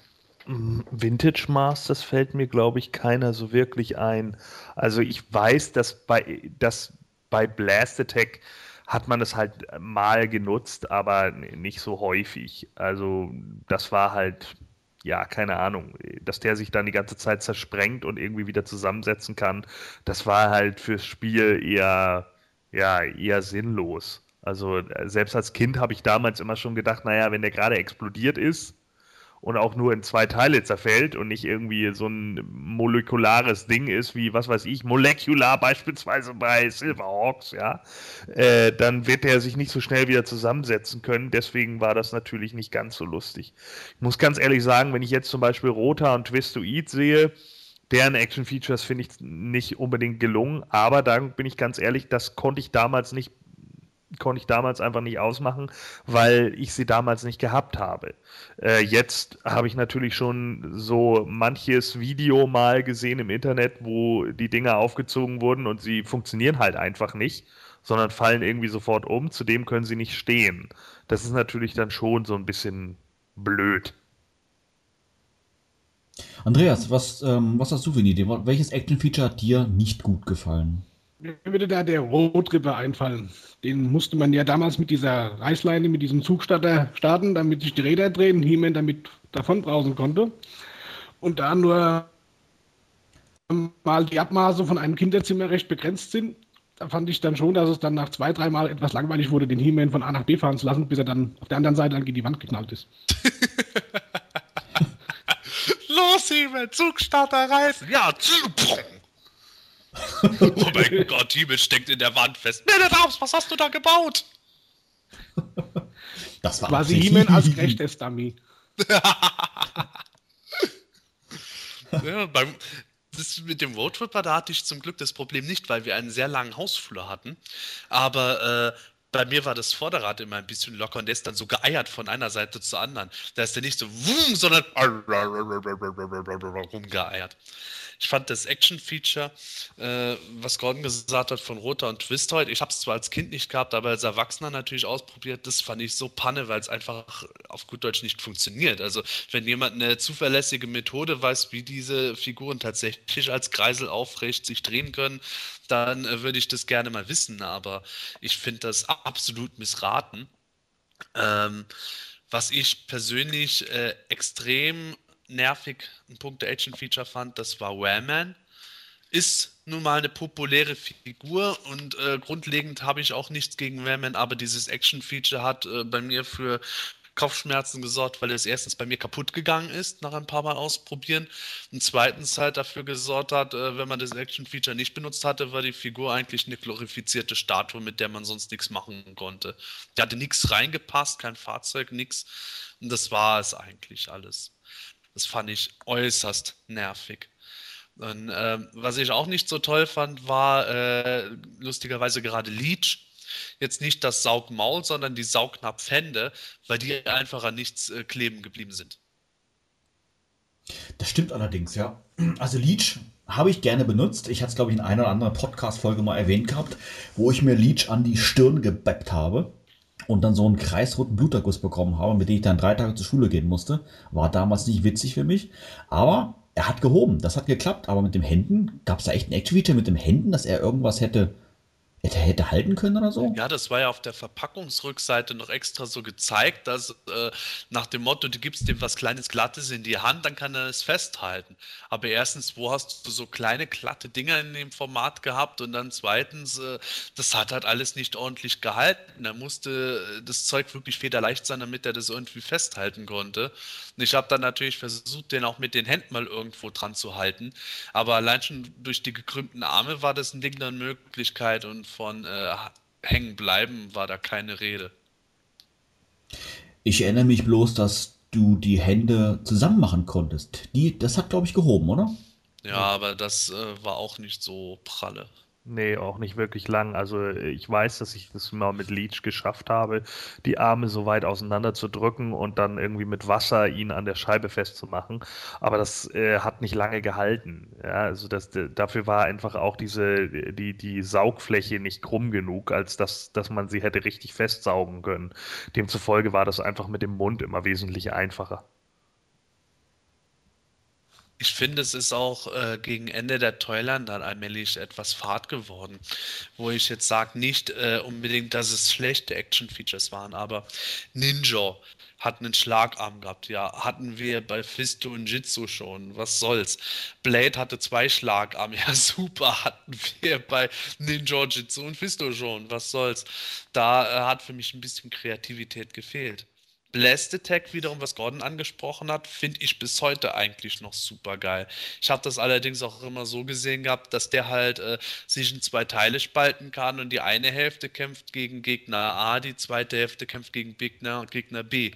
Vintage Masters fällt mir, glaube ich, keiner so wirklich ein. Also ich weiß, dass bei, dass bei Blast Attack hat man es halt mal genutzt, aber nicht so häufig. Also das war halt, ja, keine Ahnung, dass der sich dann die ganze Zeit zersprengt und irgendwie wieder zusammensetzen kann. Das war halt fürs Spiel eher ja, eher sinnlos. Also äh, selbst als Kind habe ich damals immer schon gedacht, naja, wenn der gerade explodiert ist und auch nur in zwei Teile zerfällt und nicht irgendwie so ein molekulares Ding ist, wie, was weiß ich, Molecular beispielsweise bei Silverhawks, ja, äh, dann wird der sich nicht so schnell wieder zusammensetzen können. Deswegen war das natürlich nicht ganz so lustig. Ich muss ganz ehrlich sagen, wenn ich jetzt zum Beispiel Rota und Twistoid sehe, deren Action-Features finde ich nicht unbedingt gelungen, aber da bin ich ganz ehrlich, das konnte ich damals nicht konnte ich damals einfach nicht ausmachen, weil ich sie damals nicht gehabt habe. Äh, jetzt habe ich natürlich schon so manches Video mal gesehen im Internet, wo die Dinger aufgezogen wurden und sie funktionieren halt einfach nicht, sondern fallen irgendwie sofort um. Zudem können sie nicht stehen. Das ist natürlich dann schon so ein bisschen blöd. Andreas, was, ähm, was hast du für eine Idee? Welches Action-Feature hat dir nicht gut gefallen? Mir würde da der Roadripper einfallen. Den musste man ja damals mit dieser Reißleine, mit diesem Zugstarter starten, damit sich die Räder drehen, He-Man damit davon brausen konnte. Und da nur mal die Abmaße von einem Kinderzimmer recht begrenzt sind, da fand ich dann schon, dass es dann nach zwei, dreimal etwas langweilig wurde, den He-Man von A nach B fahren zu lassen, bis er dann auf der anderen Seite an die Wand geknallt ist. (laughs) Los, Himmel, Zugstarter reißen. Ja, (laughs) Oh mein Gott, Himmel steckt in der Wand fest. Nenne raus, was hast du da gebaut? Das war quasi Himmel als rechtes Dummy. (laughs) ja, beim, das mit dem Roadtripper, da hatte ich zum Glück das Problem nicht, weil wir einen sehr langen Hausflur hatten. Aber äh, bei mir war das Vorderrad immer ein bisschen locker und der ist dann so geeiert von einer Seite zur anderen. Da ist der nicht so wum, sondern rumgeeiert. Ich fand das Action-Feature, äh, was Gordon gesagt hat von Roter und Twistoid, ich habe es zwar als Kind nicht gehabt, aber als Erwachsener natürlich ausprobiert, das fand ich so panne, weil es einfach auf gut Deutsch nicht funktioniert. Also wenn jemand eine zuverlässige Methode weiß, wie diese Figuren tatsächlich als Kreisel aufrecht sich drehen können, dann äh, würde ich das gerne mal wissen, aber ich finde das absolut missraten. Ähm, was ich persönlich äh, extrem nervig ein Punkt der Action-Feature fand, das war Wham-Man. Ist nun mal eine populäre Figur und äh, grundlegend habe ich auch nichts gegen Wham-Man, aber dieses Action-Feature hat äh, bei mir für Kopfschmerzen gesorgt, weil es erstens bei mir kaputt gegangen ist, nach ein paar Mal ausprobieren. Und zweitens halt dafür gesorgt hat, äh, wenn man das Action-Feature nicht benutzt hatte, war die Figur eigentlich eine glorifizierte Statue, mit der man sonst nichts machen konnte. Die hatte nichts reingepasst, kein Fahrzeug, nichts. Und das war es eigentlich alles. Das fand ich äußerst nervig. Und, äh, was ich auch nicht so toll fand, war äh, lustigerweise gerade Leech jetzt nicht das Saugmaul, sondern die Saugnapfhände, weil die einfach an nichts äh, kleben geblieben sind. Das stimmt allerdings, ja. Also Leech habe ich gerne benutzt. Ich hatte es, glaube ich, in einer oder anderen Podcast-Folge mal erwähnt gehabt, wo ich mir Leech an die Stirn gebappt habe und dann so einen kreisroten Bluterguss bekommen habe, mit dem ich dann drei Tage zur Schule gehen musste. War damals nicht witzig für mich, aber er hat gehoben. Das hat geklappt. Aber mit dem Händen, gab es da echt einen Action-Feature mit dem Händen, dass er irgendwas hätte hätte, hätte halten können oder so? Ja, das war ja auf der Verpackungsrückseite noch extra so gezeigt, dass äh, nach dem Motto, du gibst dem was kleines Glattes in die Hand, dann kann er es festhalten. Aber erstens, wo hast du so kleine glatte Dinger in dem Format gehabt? Und dann zweitens, äh, das hat halt alles nicht ordentlich gehalten. Er musste äh, das Zeug wirklich federleicht sein, damit er das irgendwie festhalten konnte. Und ich habe dann natürlich versucht, den auch mit den Händen mal irgendwo dran zu halten. Aber allein schon durch die gekrümmten Arme war das ein Ding der Möglichkeit und von äh, hängen bleiben war da keine Rede. Ich erinnere mich bloß, dass du die Hände zusammen machen konntest. Die, das hat, glaube ich, gehoben, oder? Ja, aber das äh, war auch nicht so pralle. Nee, auch nicht wirklich lang. Also ich weiß, dass ich das mal mit Leech geschafft habe, die Arme so weit auseinander zu drücken und dann irgendwie mit Wasser ihn an der Scheibe festzumachen. Aber das äh, hat nicht lange gehalten. Ja, also das, dafür war einfach auch diese, die, die Saugfläche nicht krumm genug, als dass, dass man sie hätte richtig festsaugen können. Demzufolge war das einfach mit dem Mund immer wesentlich einfacher. Ich finde, es ist auch äh, gegen Ende der Toyland dann allmählich etwas Fahrt geworden, wo ich jetzt sage, nicht äh, unbedingt, dass es schlechte Action-Features waren, aber Ninja hat einen Schlagarm gehabt, ja, hatten wir bei Fisto und Jitsu schon, was soll's. Blade hatte zwei Schlagarme, (laughs) ja super, hatten wir bei Ninja, Jitsu und Fisto schon, was soll's. Da äh, hat für mich ein bisschen Kreativität gefehlt. Blast Attack wiederum, was Gordon angesprochen hat, finde ich bis heute eigentlich noch super geil. Ich habe das allerdings auch immer so gesehen gehabt, dass der halt äh, sich in zwei Teile spalten kann und die eine Hälfte kämpft gegen Gegner A, die zweite Hälfte kämpft gegen Gegner, Gegner B.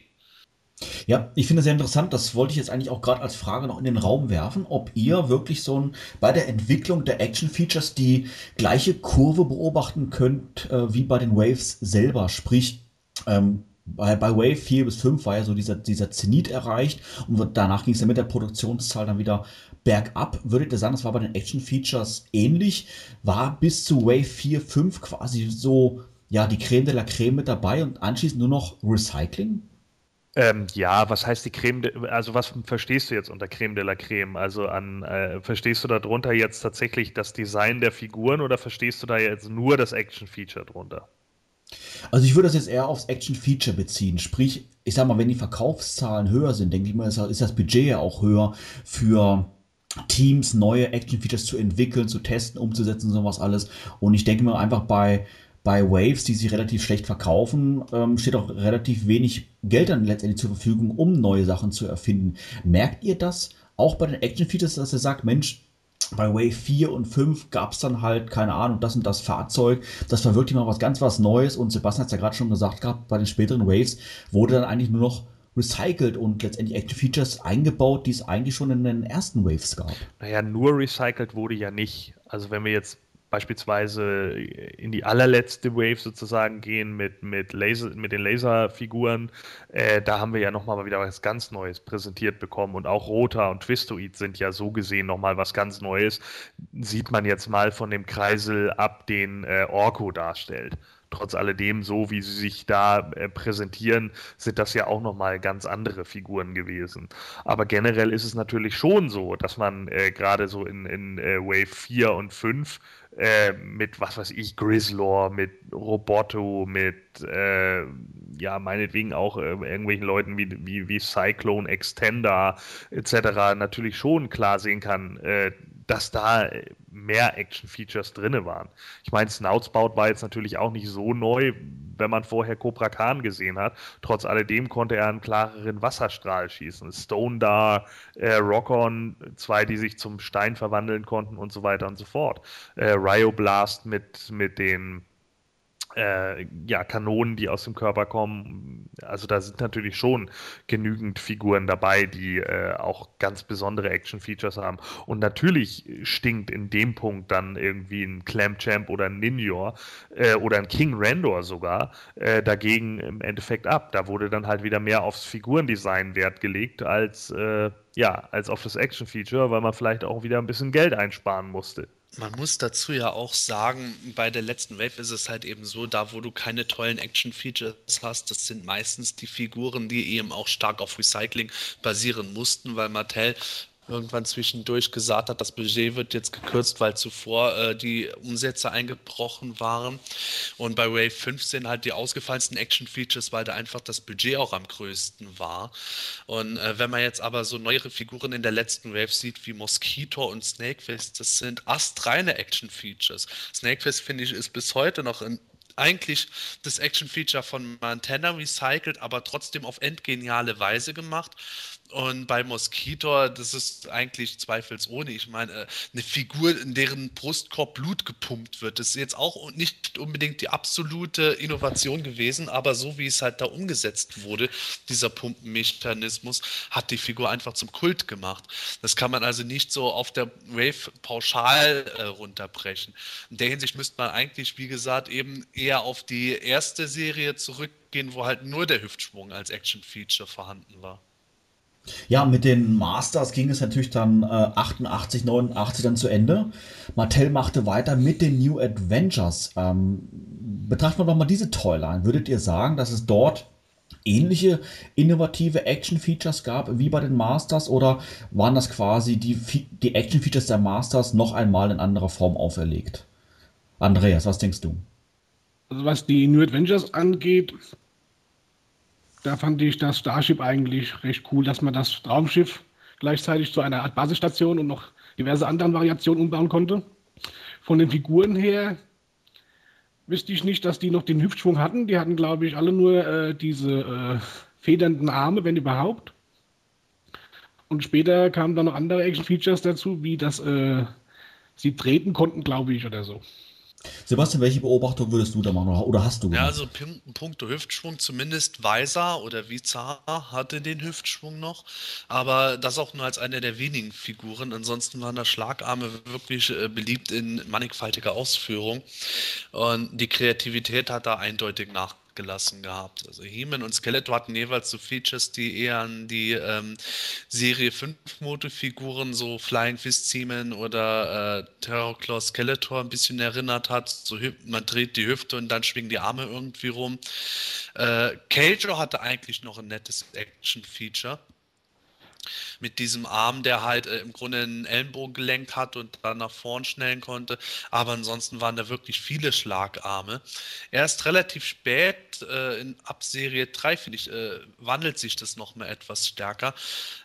Ja, ich finde es sehr interessant. Das wollte ich jetzt eigentlich auch gerade als Frage noch in den Raum werfen, ob ihr wirklich so ein, bei der Entwicklung der Action-Features die gleiche Kurve beobachten könnt äh, wie bei den Waves selber. Sprich, ähm, bei, bei Wave 4 bis 5 war ja so dieser, dieser Zenit erreicht und danach ging es ja mit der Produktionszahl dann wieder bergab. Würdet ihr sagen, das war bei den Action-Features ähnlich? War bis zu Wave 4, 5 quasi so, ja, die Creme de la Creme mit dabei und anschließend nur noch Recycling? Ähm, ja, was heißt die Creme, de, also was verstehst du jetzt unter Creme de la Creme? Also an, äh, verstehst du darunter jetzt tatsächlich das Design der Figuren oder verstehst du da jetzt nur das Action-Feature drunter? Also ich würde das jetzt eher aufs Action-Feature beziehen. Sprich, ich sag mal, wenn die Verkaufszahlen höher sind, denke ich mal, ist das Budget ja auch höher für Teams, neue Action-Features zu entwickeln, zu testen, umzusetzen, sowas alles. Und ich denke mal einfach bei, bei Waves, die sich relativ schlecht verkaufen, ähm, steht auch relativ wenig Geld dann letztendlich zur Verfügung, um neue Sachen zu erfinden. Merkt ihr das auch bei den Action-Features, dass ihr sagt, Mensch, bei Wave 4 und 5 gab es dann halt, keine Ahnung, das und das Fahrzeug. Das war wirklich mal was ganz was Neues. Und Sebastian hat es ja gerade schon gesagt gehabt, bei den späteren Waves wurde dann eigentlich nur noch recycelt und letztendlich Active Features eingebaut, die es eigentlich schon in den ersten Waves gab. Naja, nur recycelt wurde ja nicht. Also wenn wir jetzt beispielsweise in die allerletzte Wave sozusagen gehen mit, mit, Laser, mit den Laserfiguren. Äh, da haben wir ja nochmal wieder was ganz Neues präsentiert bekommen und auch Rota und Twistoid sind ja so gesehen nochmal was ganz Neues. Sieht man jetzt mal von dem Kreisel ab, den äh, Orko darstellt trotz alledem, so wie sie sich da äh, präsentieren, sind das ja auch nochmal ganz andere Figuren gewesen. Aber generell ist es natürlich schon so, dass man äh, gerade so in, in äh, Wave 4 und 5 äh, mit, was weiß ich, Grizzlor, mit Roboto, mit, äh, ja, meinetwegen auch irgendwelchen Leuten wie, wie, wie Cyclone, Extender etc. natürlich schon klar sehen kann, dass da mehr Action-Features drin waren. Ich meine, Snoutspout war jetzt natürlich auch nicht so neu, wenn man vorher Cobra Khan gesehen hat. Trotz alledem konnte er einen klareren Wasserstrahl schießen. Stone da, äh, Rock-On, zwei, die sich zum Stein verwandeln konnten und so weiter und so fort. Äh, Ryo Blast mit, mit den äh, ja, Kanonen, die aus dem Körper kommen. also da sind natürlich schon genügend Figuren dabei, die äh, auch ganz besondere Action-Features haben. Und natürlich stinkt in dem Punkt dann irgendwie ein Clamchamp oder ein Ninjor äh, oder ein King Randor sogar äh, dagegen im Endeffekt ab. Da wurde dann halt wieder mehr aufs Figurendesign Wert gelegt als, äh, ja, als auf das Action-Feature, weil man vielleicht auch wieder ein bisschen Geld einsparen musste. Man muss dazu ja auch sagen, bei der letzten Wave ist es halt eben so, da wo du keine tollen Action-Features hast, das sind meistens die Figuren, die eben auch stark auf Recycling basieren mussten, weil Mattel irgendwann zwischendurch gesagt hat, das Budget wird jetzt gekürzt, weil zuvor äh, die Umsätze eingebrochen waren. Und bei Wave 15 halt die ausgefallensten Action-Features, weil da einfach das Budget auch am größten war. Und äh, wenn man jetzt aber so neuere Figuren in der letzten Wave sieht, wie Mosquito und Snakefist, das sind astreine Action-Features. Snakefist, finde ich, ist bis heute noch ein eigentlich das Action-Feature von Montana recycelt, aber trotzdem auf endgeniale Weise gemacht. Und bei Mosquito, das ist eigentlich zweifelsohne. Ich meine, eine Figur, in deren Brustkorb Blut gepumpt wird, das ist jetzt auch nicht unbedingt die absolute Innovation gewesen, aber so wie es halt da umgesetzt wurde, dieser Pumpenmechanismus, hat die Figur einfach zum Kult gemacht. Das kann man also nicht so auf der Wave pauschal äh, runterbrechen. In der Hinsicht müsste man eigentlich, wie gesagt, eben eher auf die erste Serie zurückgehen, wo halt nur der Hüftschwung als Action-Feature vorhanden war. Ja, mit den Masters ging es natürlich dann äh, 88, 89 dann zu Ende. Mattel machte weiter mit den New Adventures. Ähm, betrachten wir doch mal diese Toyline. Würdet ihr sagen, dass es dort ähnliche innovative Action-Features gab wie bei den Masters oder waren das quasi die, die Action-Features der Masters noch einmal in anderer Form auferlegt? Andreas, was denkst du? Also was die New Adventures angeht, da fand ich das Starship eigentlich recht cool, dass man das Raumschiff gleichzeitig zu einer Art Basisstation und noch diverse anderen Variationen umbauen konnte. Von den Figuren her wüsste ich nicht, dass die noch den Hüftschwung hatten. Die hatten, glaube ich, alle nur äh, diese äh, federnden Arme, wenn überhaupt. Und später kamen dann noch andere Action-Features dazu, wie dass äh, sie treten konnten, glaube ich, oder so. Sebastian, welche Beobachtung würdest du da machen oder hast du gemacht? Ja, also Punkte Hüftschwung, zumindest Weiser oder Vizar hatte den Hüftschwung noch, aber das auch nur als eine der wenigen Figuren. Ansonsten waren da Schlagarme wirklich äh, beliebt in mannigfaltiger Ausführung und die Kreativität hat da eindeutig nach gelassen gehabt. Also He-Man und Skeletor hatten jeweils so Features, die eher an die ähm, Serie 5 Motorfiguren, so Flying Fist He-Man oder äh, Terrorclaw Skeletor ein bisschen erinnert hat. So man dreht die Hüfte und dann schwingen die Arme irgendwie rum. Äh, Keijo hatte eigentlich noch ein nettes Action-Feature mit diesem Arm, der halt äh, im Grunde einen Ellenbogen gelenkt hat und dann nach vorn schnellen konnte. Aber ansonsten waren da wirklich viele Schlagarme. Erst relativ spät, äh, in ab Serie 3, finde ich, äh, wandelt sich das nochmal etwas stärker.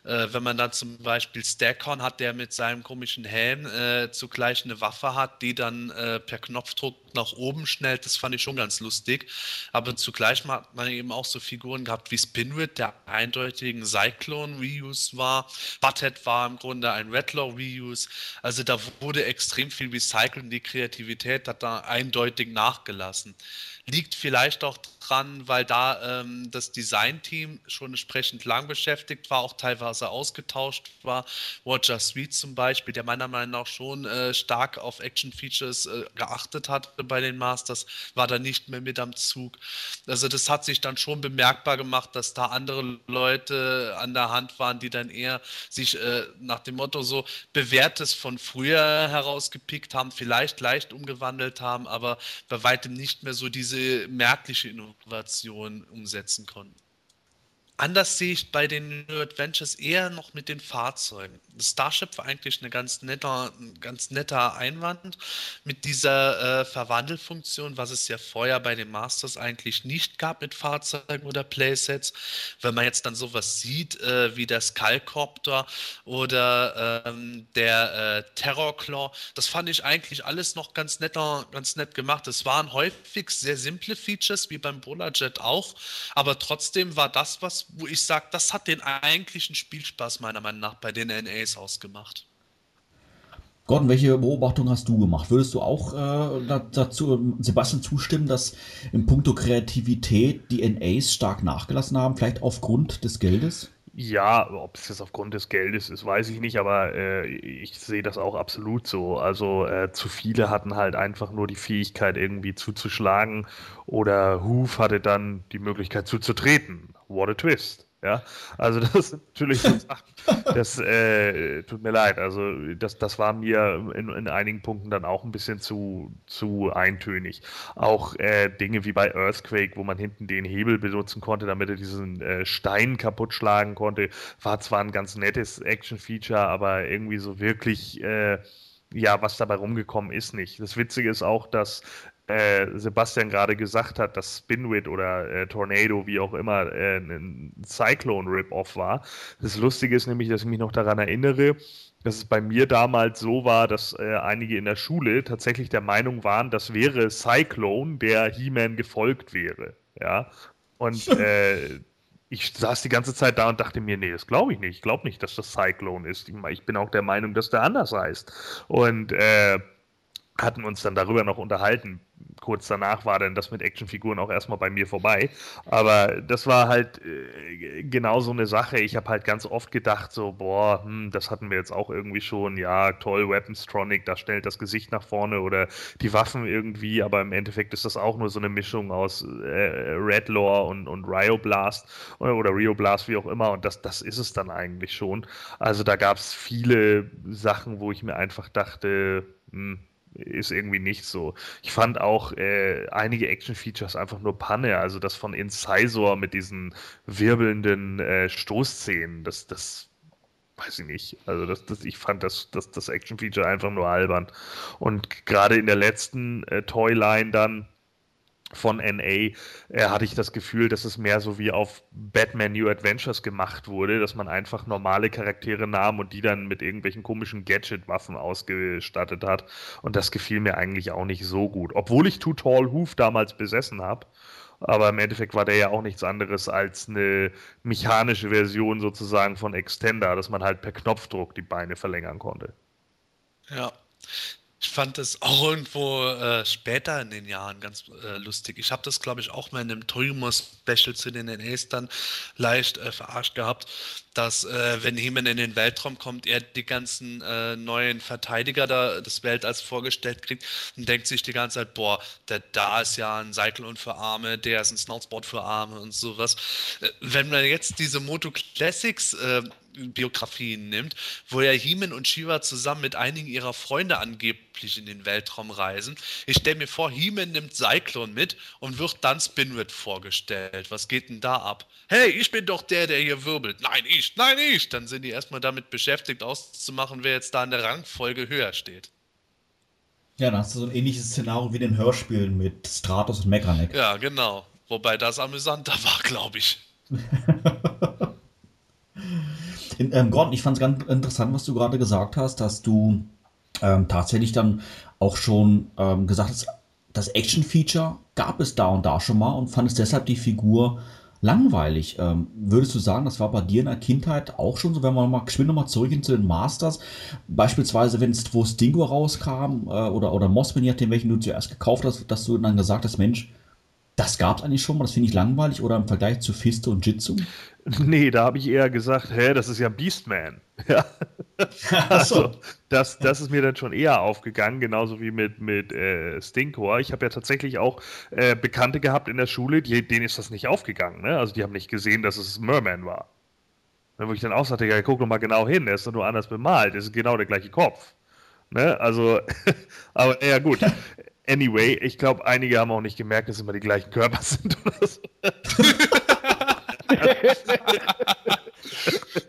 Äh, wenn man dann zum Beispiel Stackhorn hat, der mit seinem komischen Helm äh, zugleich eine Waffe hat, die dann äh, per Knopfdruck nach oben schnellt, das fand ich schon ganz lustig. Aber zugleich hat man eben auch so Figuren gehabt wie Spinwit, der eindeutigen Cyclone Reuse war Butthead war im Grunde ein Redlaw Reuse. Also da wurde extrem viel recycelt und die Kreativität hat da eindeutig nachgelassen. Liegt vielleicht auch dran, weil da ähm, das Designteam schon entsprechend lang beschäftigt war, auch teilweise ausgetauscht war. Roger Sweet zum Beispiel, der meiner Meinung nach schon äh, stark auf Action-Features äh, geachtet hat bei den Masters, war da nicht mehr mit am Zug. Also das hat sich dann schon bemerkbar gemacht, dass da andere Leute an der Hand waren, die dann eher sich äh, nach dem Motto so bewährtes von früher herausgepickt haben, vielleicht leicht umgewandelt haben, aber bei weitem nicht mehr so diese merkliche Innovation Innovation umsetzen konnten. Anders sehe ich bei den New Adventures eher noch mit den Fahrzeugen. Das Starship war eigentlich eine ganz netter, ein ganz netter Einwand mit dieser äh, Verwandelfunktion, was es ja vorher bei den Masters eigentlich nicht gab mit Fahrzeugen oder Playsets. Wenn man jetzt dann sowas sieht, äh, wie der Skullcopter oder ähm, der äh, Terrorclaw, das fand ich eigentlich alles noch ganz netter, ganz nett gemacht. Es waren häufig sehr simple Features, wie beim Jet auch, aber trotzdem war das, was wo ich sage, das hat den eigentlichen Spielspaß meiner Meinung nach bei den NAs ausgemacht. Gordon, welche Beobachtung hast du gemacht? Würdest du auch äh, dazu Sebastian zustimmen, dass im Punkto Kreativität die NAs stark nachgelassen haben, vielleicht aufgrund des Geldes? Ja, ob es jetzt aufgrund des Geldes ist, weiß ich nicht, aber äh, ich sehe das auch absolut so. Also äh, zu viele hatten halt einfach nur die Fähigkeit, irgendwie zuzuschlagen oder Hoof hatte dann die Möglichkeit zuzutreten. What a twist. Ja, also (laughs) das sind natürlich so Sachen, das äh, tut mir leid. Also das, das war mir in, in einigen Punkten dann auch ein bisschen zu, zu eintönig. Auch äh, Dinge wie bei Earthquake, wo man hinten den Hebel benutzen konnte, damit er diesen äh, Stein kaputt schlagen konnte, war zwar ein ganz nettes Action-Feature, aber irgendwie so wirklich äh, ja, was dabei rumgekommen ist nicht. Das Witzige ist auch, dass äh, Sebastian gerade gesagt hat, dass Spinwit oder äh, Tornado, wie auch immer, äh, ein Cyclone-Rip-Off war. Das Lustige ist nämlich, dass ich mich noch daran erinnere, dass es bei mir damals so war, dass äh, einige in der Schule tatsächlich der Meinung waren, das wäre Cyclone, der He-Man gefolgt wäre. Ja. Und (laughs) äh, ich saß die ganze Zeit da und dachte mir, nee, das glaube ich nicht. Ich glaube nicht, dass das Cyclone ist. Ich bin auch der Meinung, dass der anders heißt. Und äh, hatten uns dann darüber noch unterhalten. Kurz danach war dann das mit Actionfiguren auch erstmal bei mir vorbei. Aber das war halt äh, genau so eine Sache. Ich habe halt ganz oft gedacht, so, boah, hm, das hatten wir jetzt auch irgendwie schon. Ja, toll, Weaponstronic, da stellt das Gesicht nach vorne oder die Waffen irgendwie. Aber im Endeffekt ist das auch nur so eine Mischung aus äh, Redlaw und, und Rio Blast oder, oder Rio Blast, wie auch immer. Und das, das ist es dann eigentlich schon. Also da gab es viele Sachen, wo ich mir einfach dachte, hm, ist irgendwie nicht so. Ich fand auch äh, einige Action-Features einfach nur Panne. Also das von Incisor mit diesen wirbelnden äh, Stoßszenen, das, das weiß ich nicht. Also das, das, ich fand das, das, das Action-Feature einfach nur albern. Und gerade in der letzten äh, Toyline dann, von NA äh, hatte ich das Gefühl, dass es mehr so wie auf Batman New Adventures gemacht wurde, dass man einfach normale Charaktere nahm und die dann mit irgendwelchen komischen Gadget-Waffen ausgestattet hat. Und das gefiel mir eigentlich auch nicht so gut. Obwohl ich Too Tall Hoof damals besessen habe. Aber im Endeffekt war der ja auch nichts anderes als eine mechanische Version sozusagen von Extender, dass man halt per Knopfdruck die Beine verlängern konnte. Ja, ich fand es auch irgendwo äh, später in den Jahren ganz äh, lustig. Ich habe das, glaube ich, auch mal in einem Torimo-Special zu den NAs dann leicht äh, verarscht gehabt, dass, äh, wenn Heeman in den Weltraum kommt, er die ganzen äh, neuen Verteidiger da des Weltalls vorgestellt kriegt und denkt sich die ganze Zeit, boah, der, da ist ja ein Cyclone für Arme, der ist ein Snowspot für Arme und sowas. Äh, wenn man jetzt diese Moto Classics Biografien nimmt, wo ja Heeman und Shiva zusammen mit einigen ihrer Freunde angeblich in den Weltraum reisen. Ich stelle mir vor, Heeman nimmt Cyclone mit und wird dann Spinwit vorgestellt. Was geht denn da ab? Hey, ich bin doch der, der hier wirbelt. Nein, ich, nein, ich. Dann sind die erstmal damit beschäftigt, auszumachen, wer jetzt da in der Rangfolge höher steht. Ja, dann hast du so ein ähnliches Szenario wie den Hörspielen mit Stratos und Mechaneck. Ja, genau. Wobei das amüsanter war, glaube ich. (laughs) In, ähm, Gordon, ich fand es ganz interessant, was du gerade gesagt hast, dass du ähm, tatsächlich dann auch schon ähm, gesagt hast, das Action-Feature gab es da und da schon mal und fandest deshalb die Figur langweilig. Ähm, würdest du sagen, das war bei dir in der Kindheit auch schon so, wenn man mal geschwind nochmal zurück zu den Masters, beispielsweise wenn es wo Stingo rauskam äh, oder, oder Mossman, je nachdem welchen du zuerst gekauft hast, dass du dann gesagt hast, Mensch, das gab es eigentlich schon mal, das finde ich langweilig oder im Vergleich zu Fiste und Jitsu? (laughs) Nee, da habe ich eher gesagt, hä, das ist ja Beastman. (laughs) Ja. also, das, das ist mir dann schon eher aufgegangen, genauso wie mit, mit äh, Stinkor. Ich habe ja tatsächlich auch äh, Bekannte gehabt in der Schule, die, denen ist das nicht aufgegangen. Ne? Also die haben nicht gesehen, dass es Merman war. Wo ich dann auch sagte, ja, guck doch mal genau hin, der ist doch nur anders bemalt, das ist genau der gleiche Kopf. Ne? Also, (laughs) aber ja gut. Anyway, ich glaube, einige haben auch nicht gemerkt, dass es immer die gleichen Körper (laughs) sind oder so. (laughs)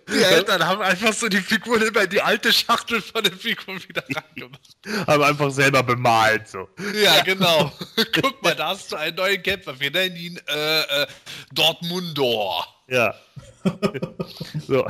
Die Eltern haben einfach so die Figuren immer in die alte Schachtel von der Figur wieder rangemacht. Haben einfach selber bemalt, so. Ja, genau. (laughs) Guck mal, da hast du einen neuen Kämpfer. Wir nennen ihn äh, äh, Dortmundor. Ja. so.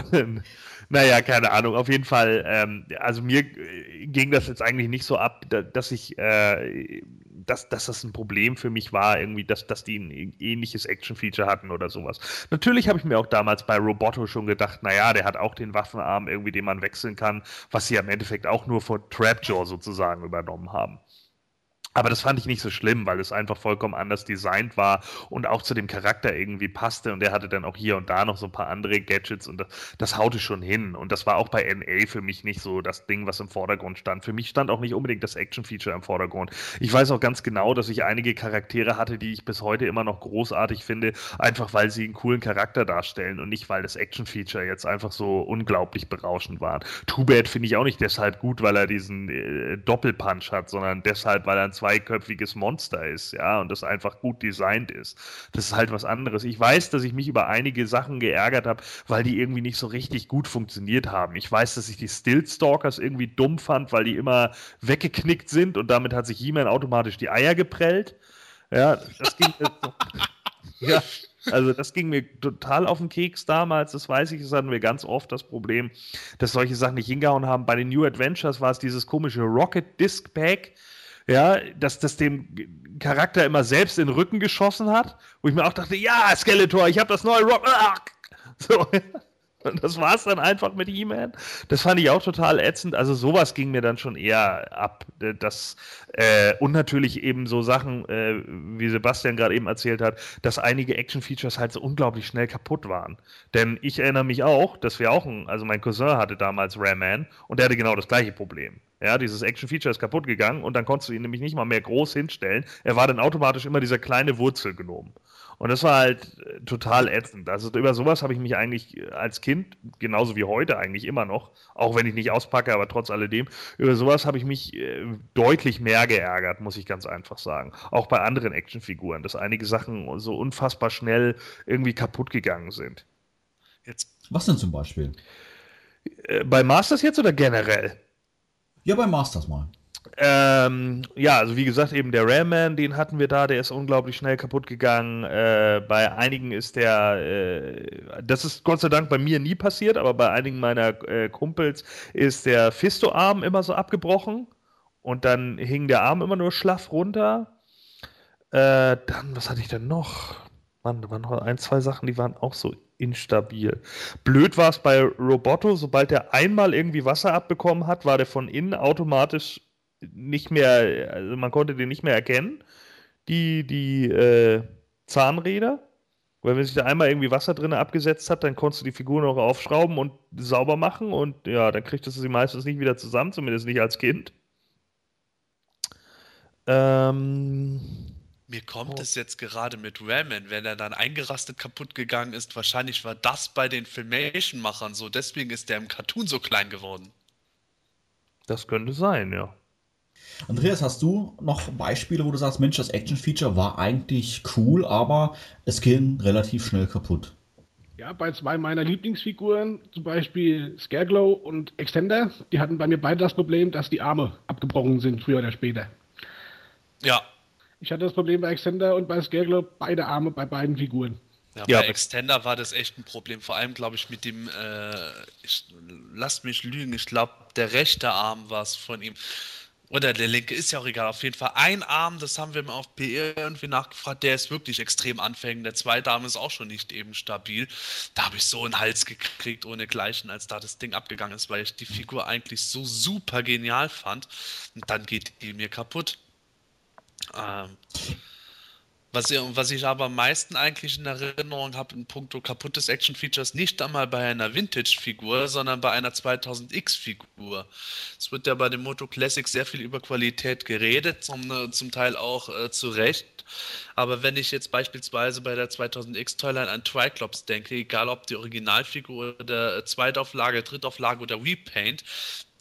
Naja, keine Ahnung. Auf jeden Fall, ähm, also mir ging das jetzt eigentlich nicht so ab, dass ich äh, dass, dass das ein Problem für mich war, irgendwie, dass, dass die ein ähnliches Action-Feature hatten oder sowas. Natürlich habe ich mir auch damals bei Roboto schon gedacht, naja, der hat auch den Waffenarm irgendwie, den man wechseln kann, was sie im Endeffekt auch nur von Trapjaw sozusagen übernommen haben. Aber das fand ich nicht so schlimm, weil es einfach vollkommen anders designt war und auch zu dem Charakter irgendwie passte. Und der hatte dann auch hier und da noch so ein paar andere Gadgets und das, das haute schon hin. Und das war auch bei NA für mich nicht so das Ding, was im Vordergrund stand. Für mich stand auch nicht unbedingt das Action-Feature im Vordergrund. Ich weiß auch ganz genau, dass ich einige Charaktere hatte, die ich bis heute immer noch großartig finde, einfach weil sie einen coolen Charakter darstellen und nicht, weil das Action-Feature jetzt einfach so unglaublich berauschend war. Too Bad finde ich auch nicht deshalb gut, weil er diesen äh, Doppelpunch hat, sondern deshalb, weil er ein zweiköpfiges Monster ist, ja, und das einfach gut designt ist. Das ist halt was anderes. Ich weiß, dass ich mich über einige Sachen geärgert habe, weil die irgendwie nicht so richtig gut funktioniert haben. Ich weiß, dass ich die Stillstalkers irgendwie dumm fand, weil die immer weggeknickt sind und damit hat sich jemand automatisch die Eier geprellt. Ja, das ging. (laughs) ja, also das ging mir total auf den Keks damals, das weiß ich, das hatten wir ganz oft das Problem, dass solche Sachen nicht hingehauen haben. Bei den New Adventures war es dieses komische Rocket Disc Pack, ja, dass das dem Charakter immer selbst in den Rücken geschossen hat, wo ich mir auch dachte, ja, Skeletor, ich habe das neue Rock. (laughs) So. Und das war es dann einfach mit He-Man. Das fand ich auch total ätzend. Also sowas ging mir dann schon eher ab. Das, äh, und natürlich eben so Sachen, äh, wie Sebastian gerade eben erzählt hat, dass einige Action-Features halt so unglaublich schnell kaputt waren. Denn ich erinnere mich auch, dass wir auch, ein, also mein Cousin hatte damals Rayman und der hatte genau das gleiche Problem. Ja, dieses Action-Feature ist kaputt gegangen und dann konntest du ihn nämlich nicht mal mehr groß hinstellen. Er war dann automatisch immer dieser kleine Wurzelgnom. Und das war halt äh, total ätzend. Also über sowas habe ich mich eigentlich äh, als Kind, genauso wie heute eigentlich immer noch, auch wenn ich nicht auspacke, aber trotz alledem, über sowas habe ich mich äh, deutlich mehr geärgert, muss ich ganz einfach sagen. Auch bei anderen Actionfiguren, dass einige Sachen so unfassbar schnell irgendwie kaputt gegangen sind. Jetzt. Was denn zum Beispiel? Äh, bei Masters jetzt oder generell? Ja, bei Masters mal. Ähm, ja, also wie gesagt, eben der Rayman, den hatten wir da, der ist unglaublich schnell kaputt gegangen. Äh, bei einigen ist der, äh, das ist Gott sei Dank bei mir nie passiert, aber bei einigen meiner äh, Kumpels ist der Fisto-Arm immer so abgebrochen und dann hing der Arm immer nur schlaff runter. Äh, dann, was hatte ich denn noch? Mann, da waren noch ein, zwei Sachen, die waren auch so instabil. Blöd war es bei Roboto, sobald er einmal irgendwie Wasser abbekommen hat, war der von innen automatisch nicht mehr, also man konnte den nicht mehr erkennen, die, die äh, Zahnräder. Weil wenn sich da einmal irgendwie Wasser drin abgesetzt hat, dann konntest du die Figur noch aufschrauben und sauber machen und ja, dann kriegtest du sie meistens nicht wieder zusammen, zumindest nicht als Kind. Ähm, Mir kommt oh. es jetzt gerade mit Ramen, wenn er dann eingerastet kaputt gegangen ist. Wahrscheinlich war das bei den Filmation-Machern so, deswegen ist der im Cartoon so klein geworden. Das könnte sein, ja. Andreas, hast du noch Beispiele, wo du sagst, Mensch, das Action-Feature war eigentlich cool, aber es ging relativ schnell kaputt? Ja, bei zwei meiner Lieblingsfiguren, zum Beispiel Scareglow und Extender, die hatten bei mir beide das Problem, dass die Arme abgebrochen sind, früher oder später. Ja. Ich hatte das Problem bei Extender und bei Scareglow beide Arme bei beiden Figuren. Ja, ja, bei Extender war das echt ein Problem. Vor allem, glaube ich, mit dem, äh, ich, lasst mich lügen, ich glaube, der rechte Arm war es von ihm. Oder der linke ist ja auch egal. Auf jeden Fall ein Arm, das haben wir mal auf PR irgendwie nachgefragt, der ist wirklich extrem anfängend. Der zweite Arm ist auch schon nicht eben stabil. Da habe ich so einen Hals gekriegt ohne Gleichen, als da das Ding abgegangen ist, weil ich die Figur eigentlich so super genial fand. Und dann geht die mir kaputt. Ähm, was, was, ich aber am meisten eigentlich in Erinnerung habe in puncto kaputtes Action-Features, nicht einmal bei einer Vintage-Figur, sondern bei einer 2000X-Figur. Es wird ja bei dem Moto Classic sehr viel über Qualität geredet, zum, äh, zum Teil auch äh, zu Recht. Aber wenn ich jetzt beispielsweise bei der 2000X Toyline an Triclops denke, egal ob die Originalfigur oder Zweitauflage, Drittauflage oder Repaint,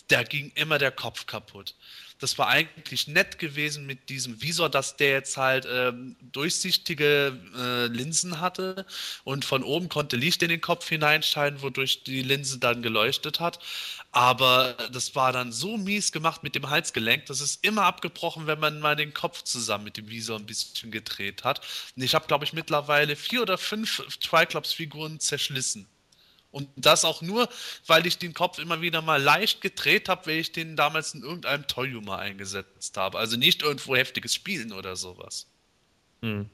da ging immer der Kopf kaputt. Das war eigentlich nett gewesen mit diesem Visor, dass der jetzt halt ähm, durchsichtige äh, Linsen hatte und von oben konnte Licht in den Kopf hineinscheinen, wodurch die Linse dann geleuchtet hat. Aber das war dann so mies gemacht mit dem Halsgelenk, das ist immer abgebrochen, wenn man mal den Kopf zusammen mit dem Visor ein bisschen gedreht hat. Und ich habe, glaube ich, mittlerweile vier oder fünf Triclops-Figuren zerschlissen. Und das auch nur, weil ich den Kopf immer wieder mal leicht gedreht habe, weil ich den damals in irgendeinem Toy-Humor eingesetzt habe. Also nicht irgendwo heftiges Spielen oder sowas. Hm.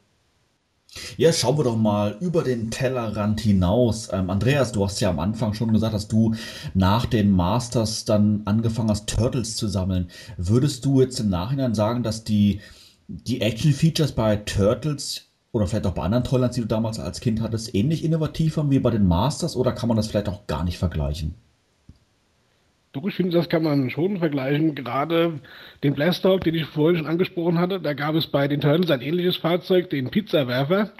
Ja, schauen wir doch mal über den Tellerrand hinaus. Ähm, Andreas, du hast ja am Anfang schon gesagt, dass du nach den Masters dann angefangen hast, Turtles zu sammeln. Würdest du jetzt im Nachhinein sagen, dass die, die Action-Features bei Turtles oder vielleicht auch bei anderen Toylands, die du damals als Kind hattest, ähnlich innovativ waren wie bei den Masters oder kann man das vielleicht auch gar nicht vergleichen? Doch, ich finde, das kann man schon vergleichen. Gerade den Blasthawk, den ich vorhin schon angesprochen hatte, da gab es bei den Turtles ein ähnliches Fahrzeug, den Pizzawerfer,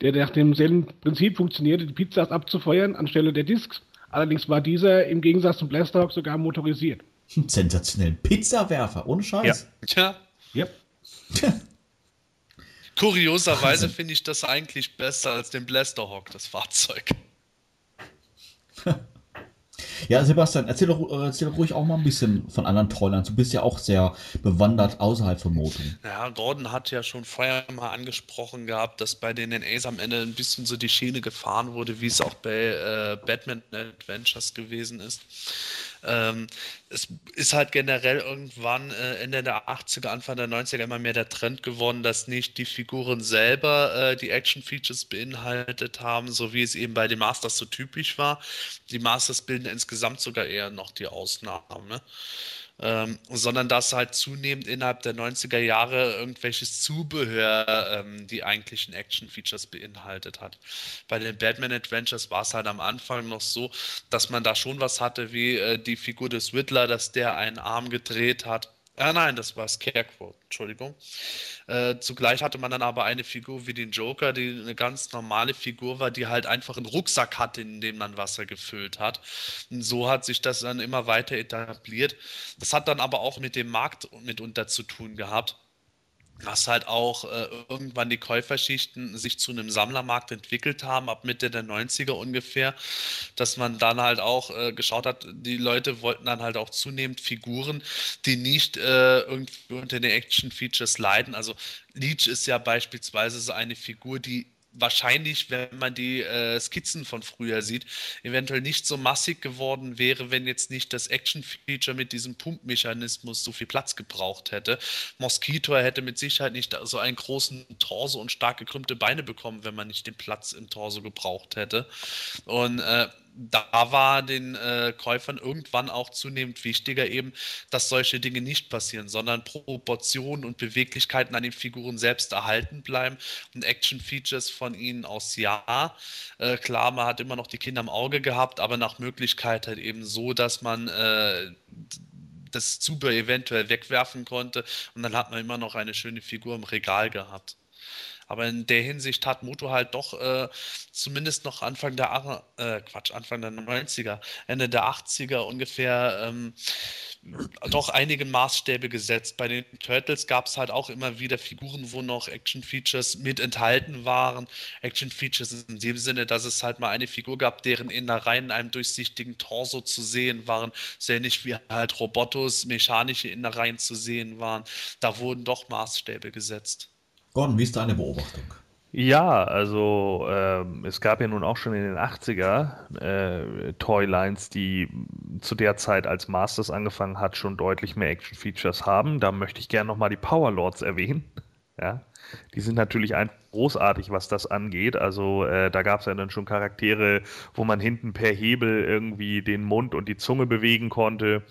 der nach demselben Prinzip funktionierte, die Pizzas abzufeuern anstelle der Discs. Allerdings war dieser im Gegensatz zum Blasthawk sogar motorisiert. Sensationell. Pizzawerfer, ohne Scheiß. Ja. ja. (laughs) Kurioserweise (laughs) finde ich das eigentlich besser als den Blasterhawk, das Fahrzeug. Ja, Sebastian, erzähl doch, äh, erzähl doch ruhig auch mal ein bisschen von anderen Trollern. Du bist ja auch sehr bewandert außerhalb von Moten. Ja, Gordon hat ja schon vorher mal angesprochen gehabt, dass bei den NAs am Ende ein bisschen so die Schiene gefahren wurde, wie es auch bei äh, Batman Adventures gewesen ist. Ähm, es ist halt generell irgendwann äh, Ende der 80er, Anfang der 90er immer mehr der Trend geworden, dass nicht die Figuren selber äh, die Action-Features beinhaltet haben, so wie es eben bei den Masters so typisch war. Die Masters bilden insgesamt sogar eher noch die Ausnahme ähm, sondern dass halt zunehmend innerhalb der 90er Jahre irgendwelches Zubehör ähm, die eigentlichen Action-Features beinhaltet hat. Bei den Batman Adventures war es halt am Anfang noch so, dass man da schon was hatte, wie äh, die Figur des Whittler, dass der einen Arm gedreht hat Ah nein, das war Scarecrow, Entschuldigung. Äh, zugleich hatte man dann aber eine Figur wie den Joker, die eine ganz normale Figur war, die halt einfach einen Rucksack hatte, in dem man Wasser gefüllt hat. Und so hat sich das dann immer weiter etabliert. Das hat dann aber auch mit dem Markt mitunter zu tun gehabt dass halt auch äh, irgendwann die Käuferschichten sich zu einem Sammlermarkt entwickelt haben, ab Mitte der 90er ungefähr, dass man dann halt auch äh, geschaut hat, die Leute wollten dann halt auch zunehmend Figuren, die nicht äh, irgendwie unter den Action-Features leiden. Also Leech ist ja beispielsweise so eine Figur, die wahrscheinlich, wenn man die äh, Skizzen von früher sieht, eventuell nicht so massig geworden wäre, wenn jetzt nicht das Action-Feature mit diesem Pumpmechanismus so viel Platz gebraucht hätte. Mosquito hätte mit Sicherheit nicht so einen großen Torso und stark gekrümmte Beine bekommen, wenn man nicht den Platz im Torso gebraucht hätte. Und äh, da war den äh, Käufern irgendwann auch zunehmend wichtiger eben, dass solche Dinge nicht passieren, sondern Proportionen und Beweglichkeiten an den Figuren selbst erhalten bleiben und Action-Features von ihnen aus ja. Äh, klar, man hat immer noch die Kinder im Auge gehabt, aber nach Möglichkeit halt eben so, dass man äh, das Zubehör eventuell wegwerfen konnte und dann hat man immer noch eine schöne Figur im Regal gehabt. Aber in der Hinsicht hat Moto halt doch äh, zumindest noch Anfang der äh, Quatsch, Anfang der 90er, Ende der 80er ungefähr ähm, doch einige Maßstäbe gesetzt. Bei den Turtles gab es halt auch immer wieder Figuren, wo noch Action-Features mit enthalten waren. Action-Features in dem Sinne, dass es halt mal eine Figur gab, deren Innereien in einem durchsichtigen Torso zu sehen waren, sehr ähnlich wie halt Robotos, mechanische Innereien zu sehen waren. Da wurden doch Maßstäbe gesetzt. Gordon, wie ist deine Beobachtung? Ja, also ähm, es gab ja nun auch schon in den 80er äh, Toylines, die zu der Zeit als Masters angefangen hat, schon deutlich mehr Action-Features haben. Da möchte ich gerne nochmal die Power Lords erwähnen. Ja, die sind natürlich einfach großartig, was das angeht. Also äh, da gab es ja dann schon Charaktere, wo man hinten per Hebel irgendwie den Mund und die Zunge bewegen konnte.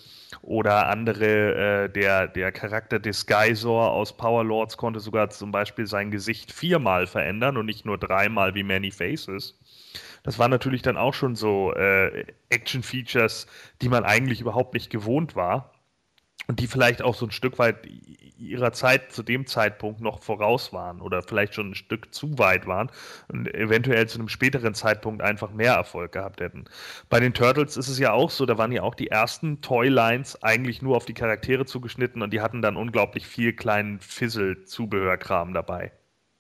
Oder andere, äh, der, der Charakter des Geisor aus Power Lords konnte sogar zum Beispiel sein Gesicht viermal verändern und nicht nur dreimal wie Many Faces. Das waren natürlich dann auch schon so äh, Action-Features, die man eigentlich überhaupt nicht gewohnt war und die vielleicht auch so ein Stück weit ihrer Zeit zu dem Zeitpunkt noch voraus waren oder vielleicht schon ein Stück zu weit waren und eventuell zu einem späteren Zeitpunkt einfach mehr Erfolg gehabt hätten. Bei den Turtles ist es ja auch so, da waren ja auch die ersten Toylines eigentlich nur auf die Charaktere zugeschnitten und die hatten dann unglaublich viel kleinen Fizzle-Zubehörkram dabei.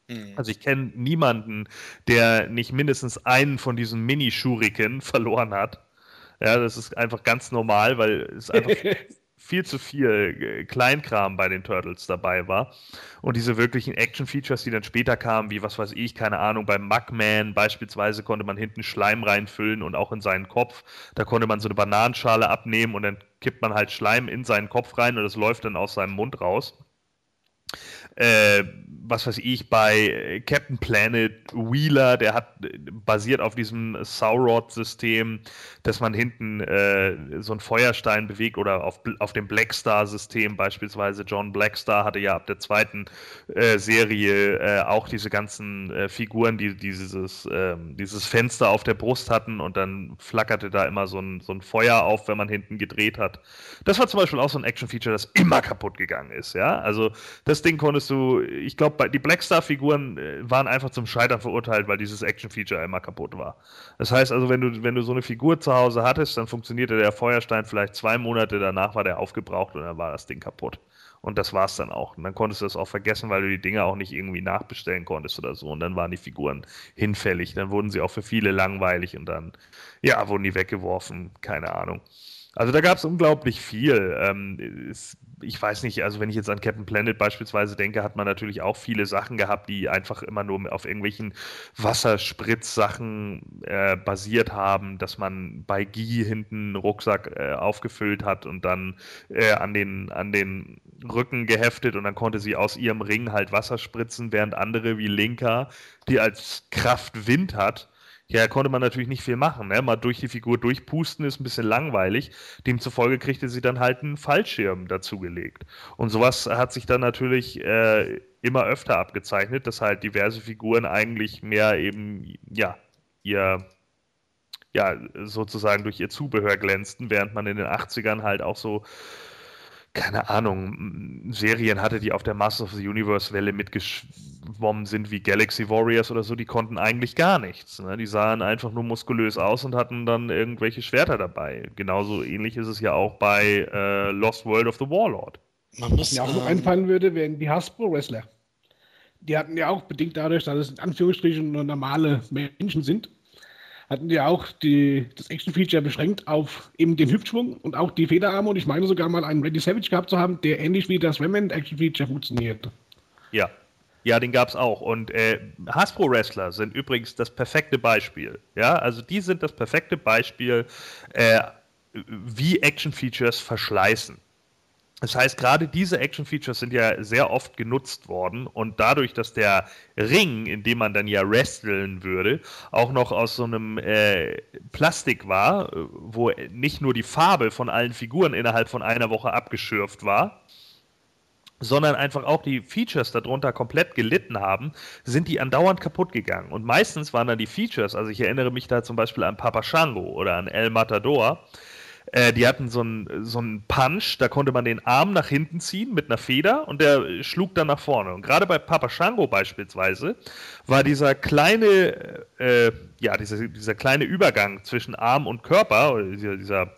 Mhm. Also ich kenne niemanden, der nicht mindestens einen von diesen Mini-Shuriken (laughs) verloren hat. Ja, das ist einfach ganz normal, weil es einfach (laughs) viel zu viel äh, Kleinkram bei den Turtles dabei war. Und diese wirklichen Action-Features, die dann später kamen, wie was weiß ich, keine Ahnung, beim Mugman beispielsweise konnte man hinten Schleim reinfüllen und auch in seinen Kopf. Da konnte man so eine Bananenschale abnehmen und dann kippt man halt Schleim in seinen Kopf rein und es läuft dann aus seinem Mund raus. Äh, was weiß ich, bei Captain Planet Wheeler, der hat basiert auf diesem Saurod-System, dass man hinten äh, so einen Feuerstein bewegt oder auf, auf dem Blackstar-System beispielsweise. John Blackstar hatte ja ab der zweiten äh, Serie äh, auch diese ganzen äh, Figuren, die dieses, ähm, dieses Fenster auf der Brust hatten und dann flackerte da immer so ein, so ein Feuer auf, wenn man hinten gedreht hat. Das war zum Beispiel auch so ein Action-Feature, das immer kaputt gegangen ist. Ja, also das Ding konntest du, ich glaube, die Blackstar-Figuren äh, waren einfach zum Scheitern verurteilt, weil dieses Action-Feature immer kaputt war. Das heißt also, wenn du, wenn du so eine Figur zu Hause hattest, dann funktionierte der Feuerstein vielleicht zwei Monate danach war der aufgebraucht und dann war das Ding kaputt. Und das war es dann auch. Und dann konntest du das auch vergessen, weil du die Dinge auch nicht irgendwie nachbestellen konntest oder so. Und dann waren die Figuren hinfällig. Dann wurden sie auch für viele langweilig und dann, ja, wurden die weggeworfen. Keine Ahnung. Also da gab es unglaublich viel. Ähm, es, ich weiß nicht, also wenn ich jetzt an Captain Planet beispielsweise denke, hat man natürlich auch viele Sachen gehabt, die einfach immer nur auf irgendwelchen Wasserspritzsachen äh, basiert haben, dass man bei Guy hinten einen Rucksack äh, aufgefüllt hat und dann äh, an, den, an den Rücken geheftet und dann konnte sie aus ihrem Ring halt Wasser spritzen, während andere wie Linka, die als Kraft Wind hat, ja, konnte man natürlich nicht viel machen. Ne? Mal durch die Figur durchpusten ist ein bisschen langweilig. Demzufolge kriegte sie dann halt einen Fallschirm dazugelegt. Und sowas hat sich dann natürlich äh, immer öfter abgezeichnet, dass halt diverse Figuren eigentlich mehr eben, ja, ihr ja, sozusagen durch ihr Zubehör glänzten, während man in den 80ern halt auch so keine Ahnung, Serien hatte, die auf der Masters of the Universe-Welle mitgeschwommen sind, wie Galaxy Warriors oder so, die konnten eigentlich gar nichts. Ne? Die sahen einfach nur muskulös aus und hatten dann irgendwelche Schwerter dabei. Genauso ähnlich ist es ja auch bei äh, Lost World of the Warlord. Man muss, Was mir auch noch einfallen würde, wären die Hasbro-Wrestler. Die hatten ja auch bedingt dadurch, dass es in Anführungsstrichen nur normale Menschen sind, hatten die auch die, das Action-Feature beschränkt auf eben den Hüftschwung und auch die Federarme und ich meine sogar mal einen Randy Savage gehabt zu haben, der ähnlich wie das Remnant Action-Feature funktioniert. Ja. Ja, den gab es auch. Und äh, Hasbro-Wrestler sind übrigens das perfekte Beispiel. Ja, also die sind das perfekte Beispiel, äh, wie Action-Features verschleißen. Das heißt, gerade diese Action-Features sind ja sehr oft genutzt worden und dadurch, dass der Ring, in dem man dann ja wresteln würde, auch noch aus so einem äh, Plastik war, wo nicht nur die Farbe von allen Figuren innerhalb von einer Woche abgeschürft war, sondern einfach auch die Features darunter komplett gelitten haben, sind die andauernd kaputt gegangen. Und meistens waren dann die Features, also ich erinnere mich da zum Beispiel an Papa Shango oder an El Matador, äh, die hatten so einen so Punch, da konnte man den Arm nach hinten ziehen mit einer Feder und der schlug dann nach vorne. Und gerade bei Papa Shango beispielsweise war dieser kleine, äh, ja, dieser, dieser kleine Übergang zwischen Arm und Körper, dieser, dieser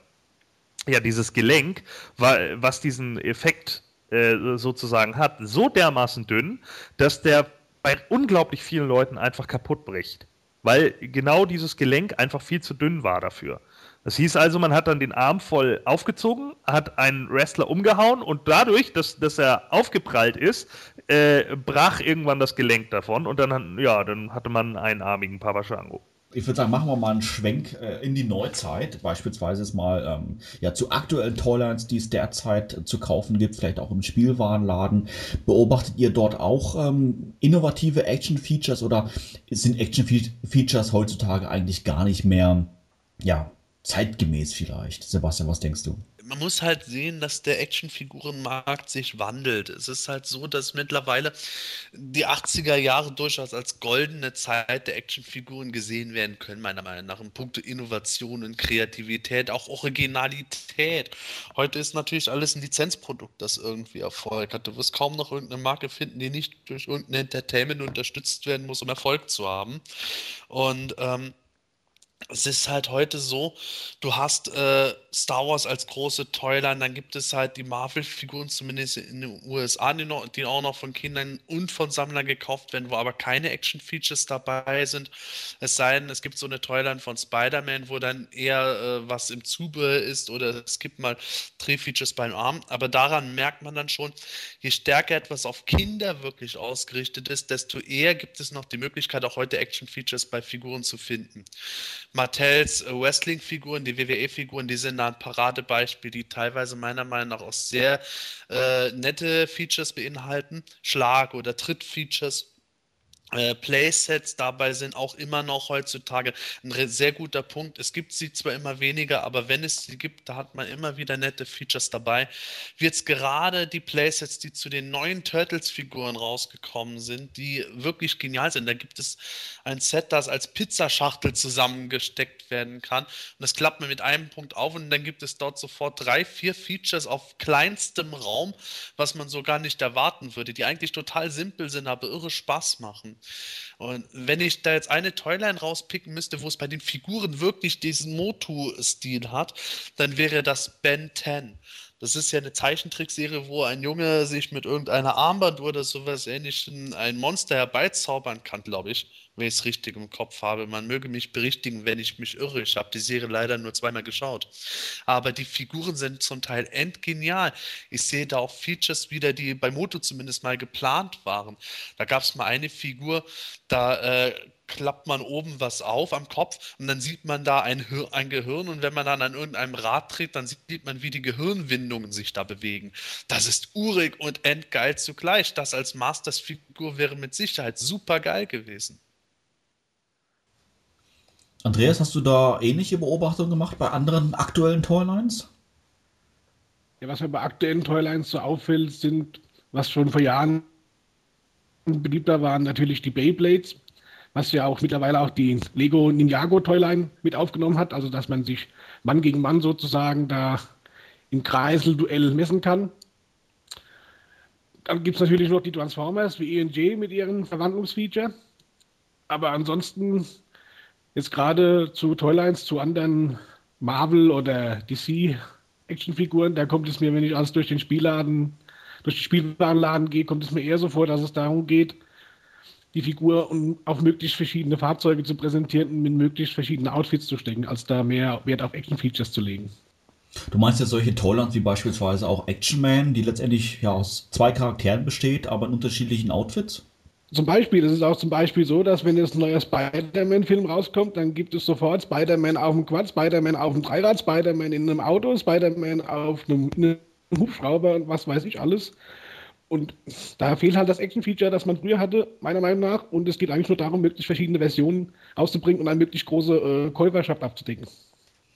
ja, dieses Gelenk, war, was diesen Effekt äh, sozusagen hat, so dermaßen dünn, dass der bei unglaublich vielen Leuten einfach kaputt bricht. Weil genau dieses Gelenk einfach viel zu dünn war dafür. Das hieß also, man hat dann den Arm voll aufgezogen, hat einen Wrestler umgehauen und dadurch, dass, dass er aufgeprallt ist, äh, brach irgendwann das Gelenk davon und dann, ja, dann hatte man einen einarmigen Papa Shango. Ich würde sagen, machen wir mal einen Schwenk äh, in die Neuzeit, beispielsweise mal ähm, ja, zu aktuellen Toylines, die es derzeit äh, zu kaufen gibt, vielleicht auch im Spielwarenladen. Beobachtet ihr dort auch ähm, innovative Action-Features oder sind Action-Features heutzutage eigentlich gar nicht mehr ja, zeitgemäß vielleicht. Sebastian, was denkst du? Man muss halt sehen, dass der Actionfigurenmarkt sich wandelt. Es ist halt so, dass mittlerweile die 80er Jahre durchaus als goldene Zeit der Actionfiguren gesehen werden können, meiner Meinung nach, in puncto Innovation und Kreativität, auch Originalität. Heute ist natürlich alles ein Lizenzprodukt, das irgendwie Erfolg hat. Du wirst kaum noch irgendeine Marke finden, die nicht durch irgendein Entertainment unterstützt werden muss, um Erfolg zu haben. Und ähm, es ist halt heute so, du hast äh, Star Wars als große Toyline, dann gibt es halt die Marvel-Figuren, zumindest in den USA, die, noch, die, auch noch von Kindern und von Sammlern gekauft werden, wo aber keine Action-Features dabei sind. Es sei denn, es gibt so eine Toyline von Spider-Man, wo dann eher äh, was im Zubehör ist oder es gibt mal Drehfeatures beim Arm. Aber daran merkt man dann schon, je stärker etwas auf Kinder wirklich ausgerichtet ist, desto eher gibt es noch die Möglichkeit, auch heute Action-Features bei Figuren zu finden. Mattels äh, Wrestling-Figuren, die WWE-Figuren, die sind ein Paradebeispiel, die teilweise meiner Meinung nach auch sehr äh, nette Features beinhalten, Schlag- oder Tritt-Features äh, Playsets dabei sind auch immer noch heutzutage ein sehr guter Punkt. Es gibt sie zwar immer weniger, aber wenn es sie gibt, da hat man immer wieder nette Features dabei. Jetzt gerade die Playsets, die zu den neuen Turtles-Figuren rausgekommen sind, die wirklich genial sind. Da gibt es ein Set, das als Pizzaschachtel zusammengesteckt werden kann. Und das klappt man mit einem Punkt auf und dann gibt es dort sofort drei, vier Features auf kleinstem Raum, was man so gar nicht erwarten würde, die eigentlich total simpel sind, aber irre Spaß machen. Und wenn ich da jetzt eine Toyline rauspicken müsste, wo es bei den Figuren wirklich diesen Motu-Stil hat, dann wäre das Ben 10. Das ist ja eine Zeichentrickserie, wo ein Junge sich mit irgendeiner Armband oder sowas ähnlichem ein Monster herbeizaubern kann, glaube ich, wenn ich es richtig im Kopf habe. Man möge mich berichtigen, wenn ich mich irre. Ich habe die Serie leider nur zweimal geschaut. Aber die Figuren sind zum Teil endgenial. Ich sehe da auch Features wieder, die bei Moto zumindest mal geplant waren. Da gab es mal eine Figur, da äh, klappt man oben was auf am Kopf und dann sieht man da ein, ein, Gehirn und wenn man dann an irgendeinem Rad dreht, dann sieht man, wie die Gehirnwindungen sich da bewegen. Das ist urig und endgeil zugleich. Das als Masters-Figur wäre mit Sicherheit super geil gewesen. Andreas, hast du da ähnliche Beobachtungen gemacht bei anderen aktuellen Toylines? Ja, was mir bei aktuellen Toylines so auffällt, sind, was schon vor Jahren beliebter waren, natürlich die Beyblades was ja auch mittlerweile auch die Lego Ninjago Toyline mit aufgenommen hat, also dass man sich Mann gegen Mann sozusagen da im Kreiselduell messen kann. Dann gibt es natürlich noch die Transformers wie ENJ mit ihren Verwandlungsfeature. Aber ansonsten, jetzt gerade zu Toylines, zu anderen Marvel oder DC Actionfiguren, da kommt es mir, wenn ich alles durch den Spielladen, durch die Spielwarenladen gehe, kommt es mir eher so vor, dass es darum geht, die Figur um auf möglichst verschiedene Fahrzeuge zu präsentieren und mit möglichst verschiedenen Outfits zu stecken, als da mehr Wert auf Action-Features zu legen. Du meinst ja solche Toylands wie beispielsweise auch Action Man, die letztendlich ja aus zwei Charakteren besteht, aber in unterschiedlichen Outfits? Zum Beispiel, es ist auch zum Beispiel so, dass wenn jetzt ein neuer Spider-Man-Film rauskommt, dann gibt es sofort Spider-Man auf dem Quad, Spider-Man auf dem Dreirad, Spider-Man in einem Auto, Spider-Man auf einem, einem Hubschrauber und was weiß ich alles. Und da fehlt halt das Action-Feature, das man früher hatte, meiner Meinung nach. Und es geht eigentlich nur darum, möglichst verschiedene Versionen auszubringen und eine möglichst große äh, Käuferschaft abzudecken.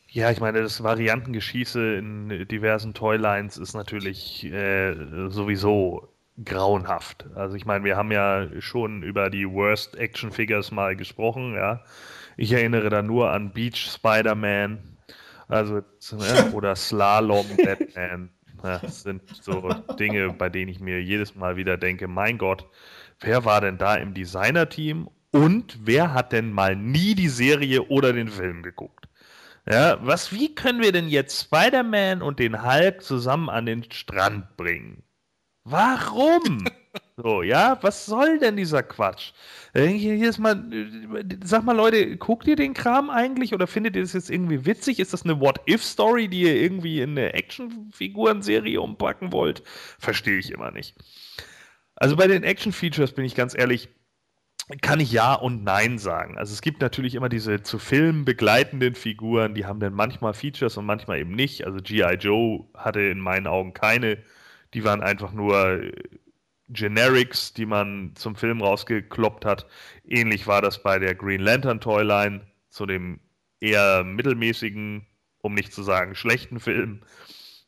Ja, ich meine, das Variantengeschieße in diversen Toylines ist natürlich äh, sowieso grauenhaft. Also ich meine, wir haben ja schon über die Worst Action Figures mal gesprochen, ja. Ich erinnere da nur an Beach Spider-Man, also äh, oder Slalom (laughs) Batman. Das sind so Dinge, bei denen ich mir jedes Mal wieder denke, mein Gott, wer war denn da im Designer-Team und wer hat denn mal nie die Serie oder den Film geguckt? Ja, was, wie können wir denn jetzt Spider-Man und den Hulk zusammen an den Strand bringen? Warum? (laughs) So, ja, was soll denn dieser Quatsch? Jedes Mal, sag mal, Leute, guckt ihr den Kram eigentlich oder findet ihr das jetzt irgendwie witzig? Ist das eine What-If-Story, die ihr irgendwie in eine Actionfiguren-Serie umpacken wollt? Verstehe ich immer nicht. Also bei den Action-Features bin ich ganz ehrlich, kann ich ja und nein sagen. Also es gibt natürlich immer diese zu Filmen begleitenden Figuren, die haben dann manchmal Features und manchmal eben nicht. Also G.I. Joe hatte in meinen Augen keine. Die waren einfach nur Generics, die man zum Film rausgekloppt hat. Ähnlich war das bei der Green Lantern Toyline, zu dem eher mittelmäßigen, um nicht zu sagen schlechten Film.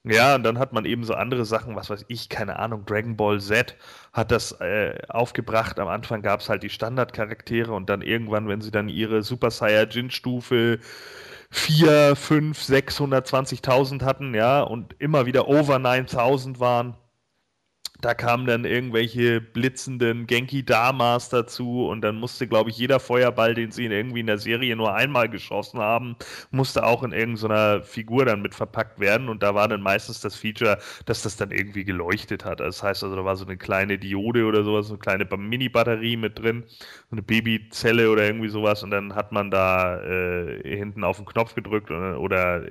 Ja, und dann hat man eben so andere Sachen, was weiß ich, keine Ahnung, Dragon Ball Z hat das äh, aufgebracht. Am Anfang gab es halt die Standardcharaktere und dann irgendwann, wenn sie dann ihre Super Saiyajin-Stufe 4, 5, 620.000 hatten, ja, und immer wieder over 9000 waren, Da kamen dann irgendwelche blitzenden Genki Damas dazu und dann musste, glaube ich, jeder Feuerball, den sie in irgendwie in der Serie nur einmal geschossen haben, musste auch in irgendeiner Figur dann mit verpackt werden und da war dann meistens das Feature, dass das dann irgendwie geleuchtet hat. Das heißt also, da war so eine kleine Diode oder sowas, so eine kleine Mini-Batterie mit drin, so eine Babyzelle oder irgendwie sowas und dann hat man da äh, hinten auf den Knopf gedrückt oder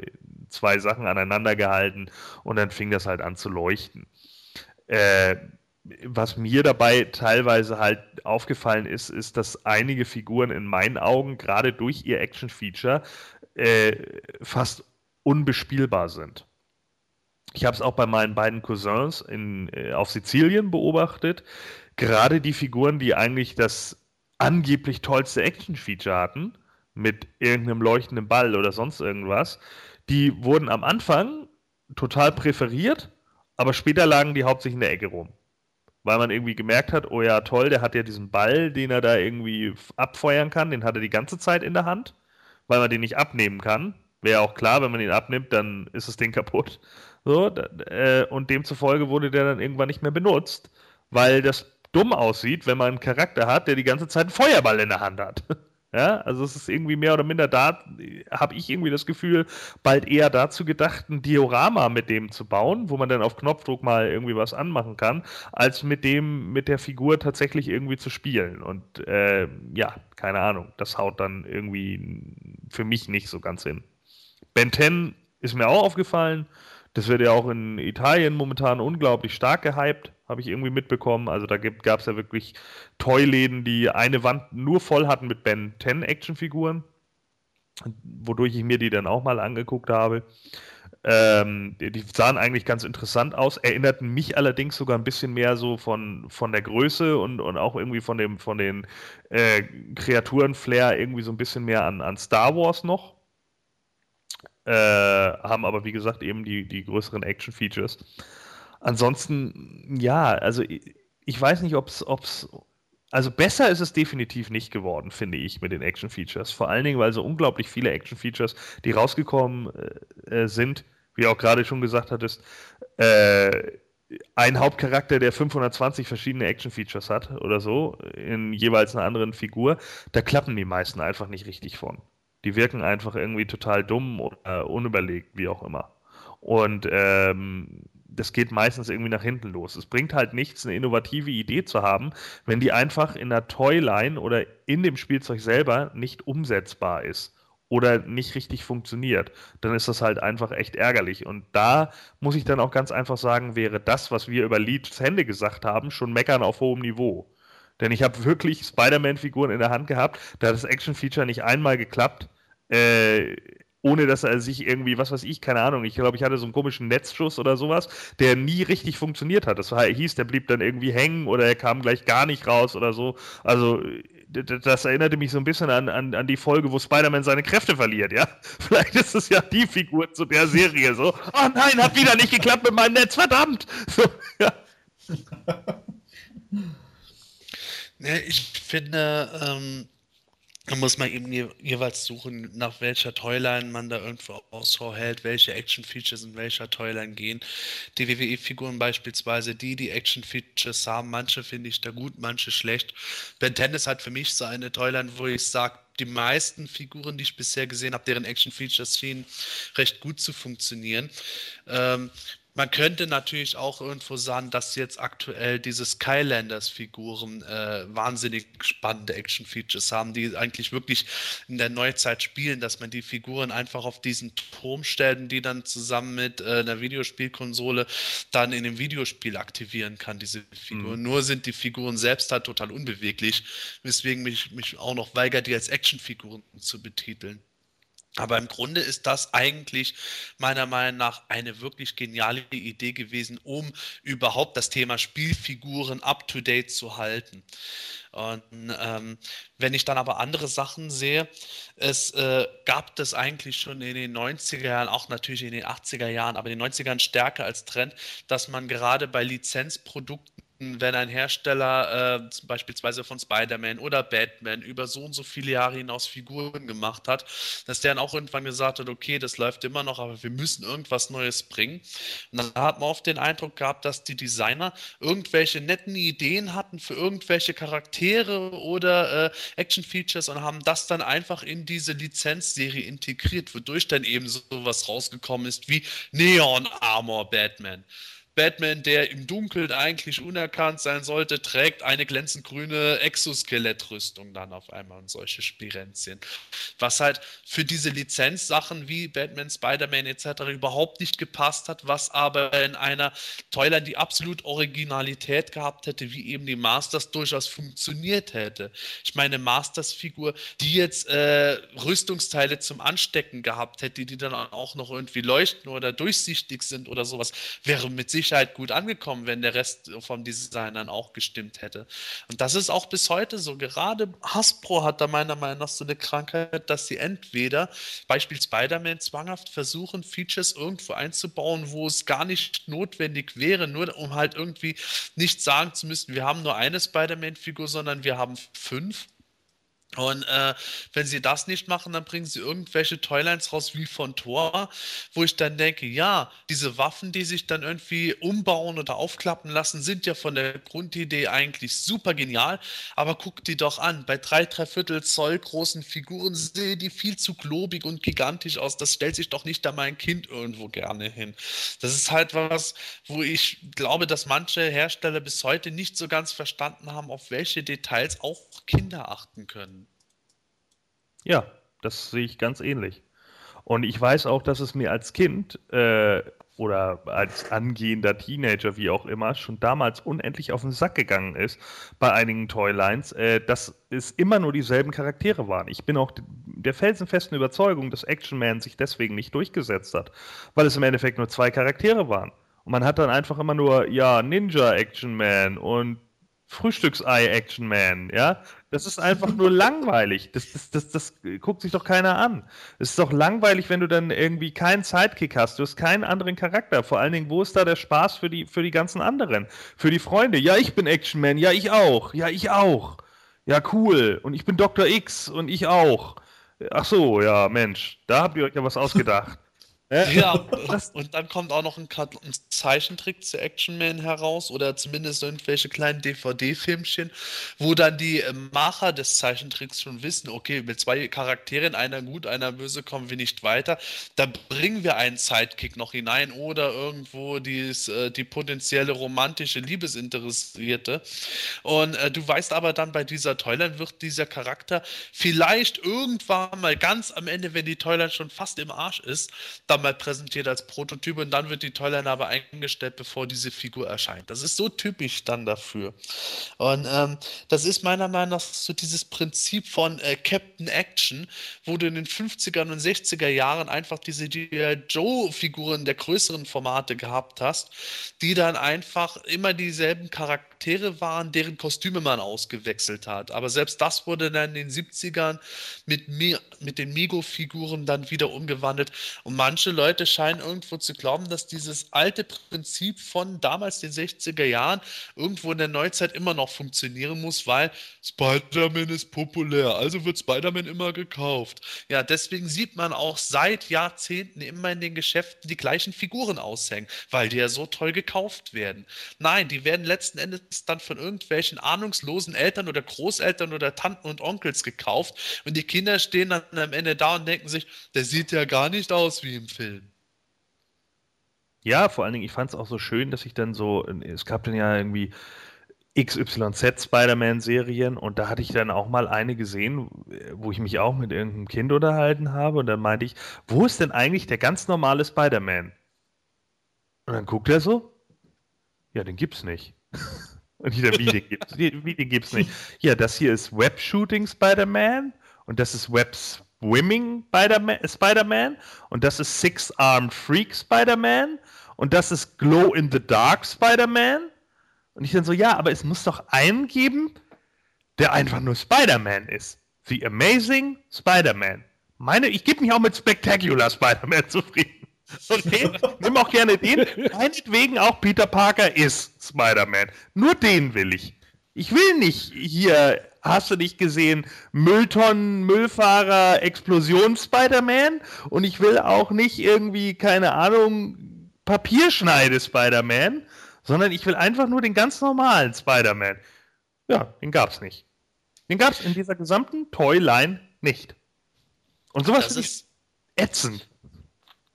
zwei Sachen aneinander gehalten und dann fing das halt an zu leuchten. Äh, was mir dabei teilweise halt aufgefallen ist, ist, dass einige Figuren in meinen Augen gerade durch ihr Action-Feature äh, fast unbespielbar sind. Ich habe es auch bei meinen beiden Cousins in, äh, auf Sizilien beobachtet. Gerade die Figuren, die eigentlich das angeblich tollste Action-Feature hatten, mit irgendeinem leuchtenden Ball oder sonst irgendwas, die wurden am Anfang total präferiert aber später lagen die hauptsächlich in der Ecke rum. Weil man irgendwie gemerkt hat, oh ja, toll, der hat ja diesen Ball, den er da irgendwie abfeuern kann, den hat er die ganze Zeit in der Hand, weil man den nicht abnehmen kann. Wäre auch klar, wenn man ihn abnimmt, dann ist das Ding (laughs) kaputt. So, äh, und demzufolge wurde der dann irgendwann nicht mehr benutzt, weil das dumm aussieht, wenn man einen Charakter hat, der die ganze Zeit einen Feuerball in der Hand hat. (laughs) Ja, also es ist irgendwie mehr oder minder da, habe ich irgendwie das Gefühl, bald eher dazu gedacht, ein Diorama mit dem zu bauen, wo man dann auf Knopfdruck mal irgendwie was anmachen kann, als mit dem, mit der Figur tatsächlich irgendwie zu spielen. Und äh, ja, keine Ahnung, das haut dann irgendwie für mich nicht so ganz hin. Ben 10 ist mir auch aufgefallen. Das wird ja auch in Italien momentan unglaublich stark gehypt habe ich irgendwie mitbekommen. Also da gab es ja wirklich Toyläden, die eine Wand nur voll hatten mit Ben 10 Actionfiguren, wodurch ich mir die dann auch mal angeguckt habe. Ähm, die, sahen eigentlich ganz interessant aus, erinnerten mich allerdings sogar ein bisschen mehr so von, von der Größe und, und auch irgendwie von, dem, von den äh, Kreaturen-Flair irgendwie so ein bisschen mehr an, an Star Wars noch. Äh, haben aber, wie gesagt, eben die, die größeren Action-Features. Ansonsten, ja, also ich, ich weiß nicht, ob es, also besser ist es definitiv nicht geworden, finde ich, mit den Action-Features. Vor allen Dingen, weil so unglaublich viele Action-Features, die rausgekommen äh, äh sind, wie auch gerade schon gesagt hattest, äh, ein Hauptcharakter, der 520 verschiedene Action-Features hat oder so, in jeweils einer anderen Figur, da klappen die meisten einfach nicht richtig von. Die wirken einfach irgendwie total dumm oder unüberlegt, wie auch immer. Und ähm, das geht meistens irgendwie nach hinten los. Es bringt halt nichts, eine innovative Idee zu haben, wenn die einfach in der Toyline oder in dem Spielzeug selber nicht umsetzbar ist oder nicht richtig funktioniert, dann ist das halt einfach echt ärgerlich. Und da muss ich dann auch ganz einfach sagen, wäre das, was wir über Leeds Hände gesagt haben, schon meckern auf hohem Niveau. Denn ich habe wirklich Spider-Man-Figuren in der Hand gehabt, da hat das Action-Feature nicht einmal geklappt. Äh, ohne dass er sich irgendwie, was weiß ich, keine Ahnung, ich glaube, ich hatte so einen komischen Netzschuss oder sowas, der nie richtig funktioniert hat. Das hieß, der blieb dann irgendwie hängen oder er kam gleich gar nicht raus oder so. Also das erinnerte mich so ein bisschen an, an, an die Folge, wo Spider-Man seine Kräfte verliert, ja? (laughs) Vielleicht ist es ja die Figur zu der Serie so. Oh nein, hat wieder nicht geklappt mit meinem Netz, verdammt! (laughs) So, ja. (laughs) Ich finde, ähm, da muss man eben je, jeweils suchen, nach welcher Toyline man da irgendwo Ausschau hält, welche Action-Features in welcher Toyline gehen. Die WWE-Figuren beispielsweise, die die Action-Features haben, manche finde ich da gut, manche schlecht. Ben Tennis hat für mich so eine Toyline, wo ich sage, die meisten Figuren, die ich bisher gesehen habe, deren Action-Features schienen recht gut zu funktionieren. Ähm, man könnte natürlich auch irgendwo sagen, dass jetzt aktuell diese Skylanders-Figuren äh, wahnsinnig spannende Action-Features haben, die eigentlich wirklich in der Neuzeit spielen, dass man die Figuren einfach auf diesen Turm stellt und die dann zusammen mit äh, einer Videospielkonsole dann in dem Videospiel aktivieren kann, diese Figuren. Mhm. Nur sind die Figuren selbst halt total unbeweglich, weswegen mich, mich auch noch weigert, die als Action-Figuren zu betiteln. Aber im Grunde ist das eigentlich meiner Meinung nach eine wirklich geniale Idee gewesen, um überhaupt das Thema Spielfiguren up-to-date zu halten. Und ähm, wenn ich dann aber andere Sachen sehe, es äh, gab das eigentlich schon in den 90er Jahren, auch natürlich in den 80er Jahren, aber in den 90er Jahren stärker als Trend, dass man gerade bei Lizenzprodukten wenn ein Hersteller äh, beispielsweise von Spider-Man oder Batman über so und so viele Jahre hinaus Figuren gemacht hat, dass der dann auch irgendwann gesagt hat, okay, das läuft immer noch, aber wir müssen irgendwas Neues bringen. Und dann hat man oft den Eindruck gehabt, dass die Designer irgendwelche netten Ideen hatten für irgendwelche Charaktere oder äh, Action-Features und haben das dann einfach in diese Lizenzserie integriert, wodurch dann eben sowas rausgekommen ist wie Neon Armor Batman. Batman, der im Dunkeln eigentlich unerkannt sein sollte, trägt eine glänzend grüne Exoskelettrüstung dann auf einmal und solche Spirenzien. Was halt für diese Lizenzsachen wie Batman, Spider-Man etc. überhaupt nicht gepasst hat, was aber in einer Toyline, die absolut Originalität gehabt hätte, wie eben die Masters durchaus funktioniert hätte. Ich meine, Masters-Figur, die jetzt äh, Rüstungsteile zum Anstecken gehabt hätte, die dann auch noch irgendwie leuchten oder durchsichtig sind oder sowas, wäre mit Sicherheit Sicherheit gut angekommen, wenn der Rest vom Design dann auch gestimmt hätte. Und das ist auch bis heute so. Gerade Hasbro hat da meiner Meinung nach so eine Krankheit, dass sie entweder Beispiel Spider-Man zwanghaft versuchen, Features irgendwo einzubauen, wo es gar nicht notwendig wäre, nur um halt irgendwie nicht sagen zu müssen, wir haben nur eine Spider-Man-Figur, sondern wir haben fünf und äh, wenn sie das nicht machen, dann bringen sie irgendwelche Toylines raus wie von Thor, wo ich dann denke, ja, diese Waffen, die sich dann irgendwie umbauen oder aufklappen lassen, sind ja von der Grundidee eigentlich super genial. Aber guck die doch an, bei drei, drei Viertel Zoll großen Figuren sehen die viel zu globig und gigantisch aus. Das stellt sich doch nicht da mein Kind irgendwo gerne hin. Das ist halt was, wo ich glaube, dass manche Hersteller bis heute nicht so ganz verstanden haben, auf welche Details auch Kinder achten können. Ja, das sehe ich ganz ähnlich. Und ich weiß auch, dass es mir als Kind äh, oder als angehender Teenager, wie auch immer, schon damals unendlich auf den Sack gegangen ist bei einigen Toylines, äh, dass es immer nur dieselben Charaktere waren. Ich bin auch der felsenfesten Überzeugung, dass Action Man sich deswegen nicht durchgesetzt hat, weil es im Endeffekt nur zwei Charaktere waren. Und man hat dann einfach immer nur, ja, Ninja Action Man und Frühstücksei Action Man, ja. Das ist einfach nur langweilig. Das, das, das, das guckt sich doch keiner an. Es ist doch langweilig, wenn du dann irgendwie keinen Sidekick hast. Du hast keinen anderen Charakter. Vor allen Dingen, wo ist da der Spaß für die, für die ganzen anderen? Für die Freunde. Ja, ich bin Action Man. Ja, ich auch. Ja, ich auch. Ja, cool. Und ich bin Dr. X und ich auch. Ach so, ja, Mensch. Da habt ihr euch ja was ausgedacht. Ja, (laughs) und dann kommt auch noch ein, ein Zeichentrick zu Action Man heraus oder zumindest irgendwelche kleinen DVD-Filmchen, wo dann die äh, Macher des Zeichentricks schon wissen, okay, mit zwei Charakteren, einer gut, einer böse, kommen wir nicht weiter. Da bringen wir einen Sidekick noch hinein oder irgendwo dies, äh, die potenzielle romantische Liebesinteressierte. Und äh, du weißt aber dann, bei dieser Toyline wird dieser Charakter vielleicht irgendwann mal ganz am Ende, wenn die Toyline schon fast im Arsch ist, da mal präsentiert als Prototyp und dann wird die Toyline aber eingestellt, bevor diese Figur erscheint. Das ist so typisch dann dafür. Und ähm, das ist meiner Meinung nach so dieses Prinzip von äh, Captain Action, wo du in den 50er und 60er Jahren einfach diese Joe-Figuren der größeren Formate gehabt hast, die dann einfach immer dieselben Charaktere waren, deren Kostüme man ausgewechselt hat. Aber selbst das wurde dann in den 70ern mit, mit den Migo-Figuren dann wieder umgewandelt und manche Leute scheinen irgendwo zu glauben, dass dieses alte Prinzip von damals den 60er Jahren irgendwo in der Neuzeit immer noch funktionieren muss, weil Spider-Man ist populär, also wird Spider-Man immer gekauft. Ja, deswegen sieht man auch seit Jahrzehnten immer in den Geschäften die gleichen Figuren aushängen, weil die ja so toll gekauft werden. Nein, die werden letzten Endes dann von irgendwelchen ahnungslosen Eltern oder Großeltern oder Tanten und Onkels gekauft und die Kinder stehen dann am Ende da und denken sich, der sieht ja gar nicht aus wie im Film. Ja, vor allen Dingen, ich fand es auch so schön, dass ich dann so, es gab dann ja irgendwie XYZ Spider-Man-Serien und da hatte ich dann auch mal eine gesehen, wo ich mich auch mit irgendeinem Kind unterhalten habe und dann meinte ich, wo ist denn eigentlich der ganz normale Spider-Man? Und dann guckt er so, ja, den gibt's nicht. (laughs) Und dann, wie den gibt's, wie, den gibt's nicht? Ja, das hier ist Web-Shooting Spider-Man und das ist Web Swimming Spider-Man und das ist Six-Armed Freak Spider-Man und das ist Glow in the Dark Spider-Man. Und ich dann so, ja, aber es muss doch einen geben, der einfach nur Spider-Man ist. The Amazing Spider-Man. Meine, ich gebe mich auch mit Spectacular Spider-Man (laughs) zufrieden. Okay, nimm auch gerne den. Meinetwegen auch Peter Parker ist Spider-Man. Nur den will ich. Ich will nicht hier, hast du nicht gesehen, Mülltonnen, Müllfahrer, Explosion Spider-Man und ich will auch nicht irgendwie, keine Ahnung, Papierschneide Spider-Man, sondern ich will einfach nur den ganz normalen Spider-Man. Ja, den gab's nicht. Den gab's in dieser gesamten Toyline nicht. Und sowas ist ätzend.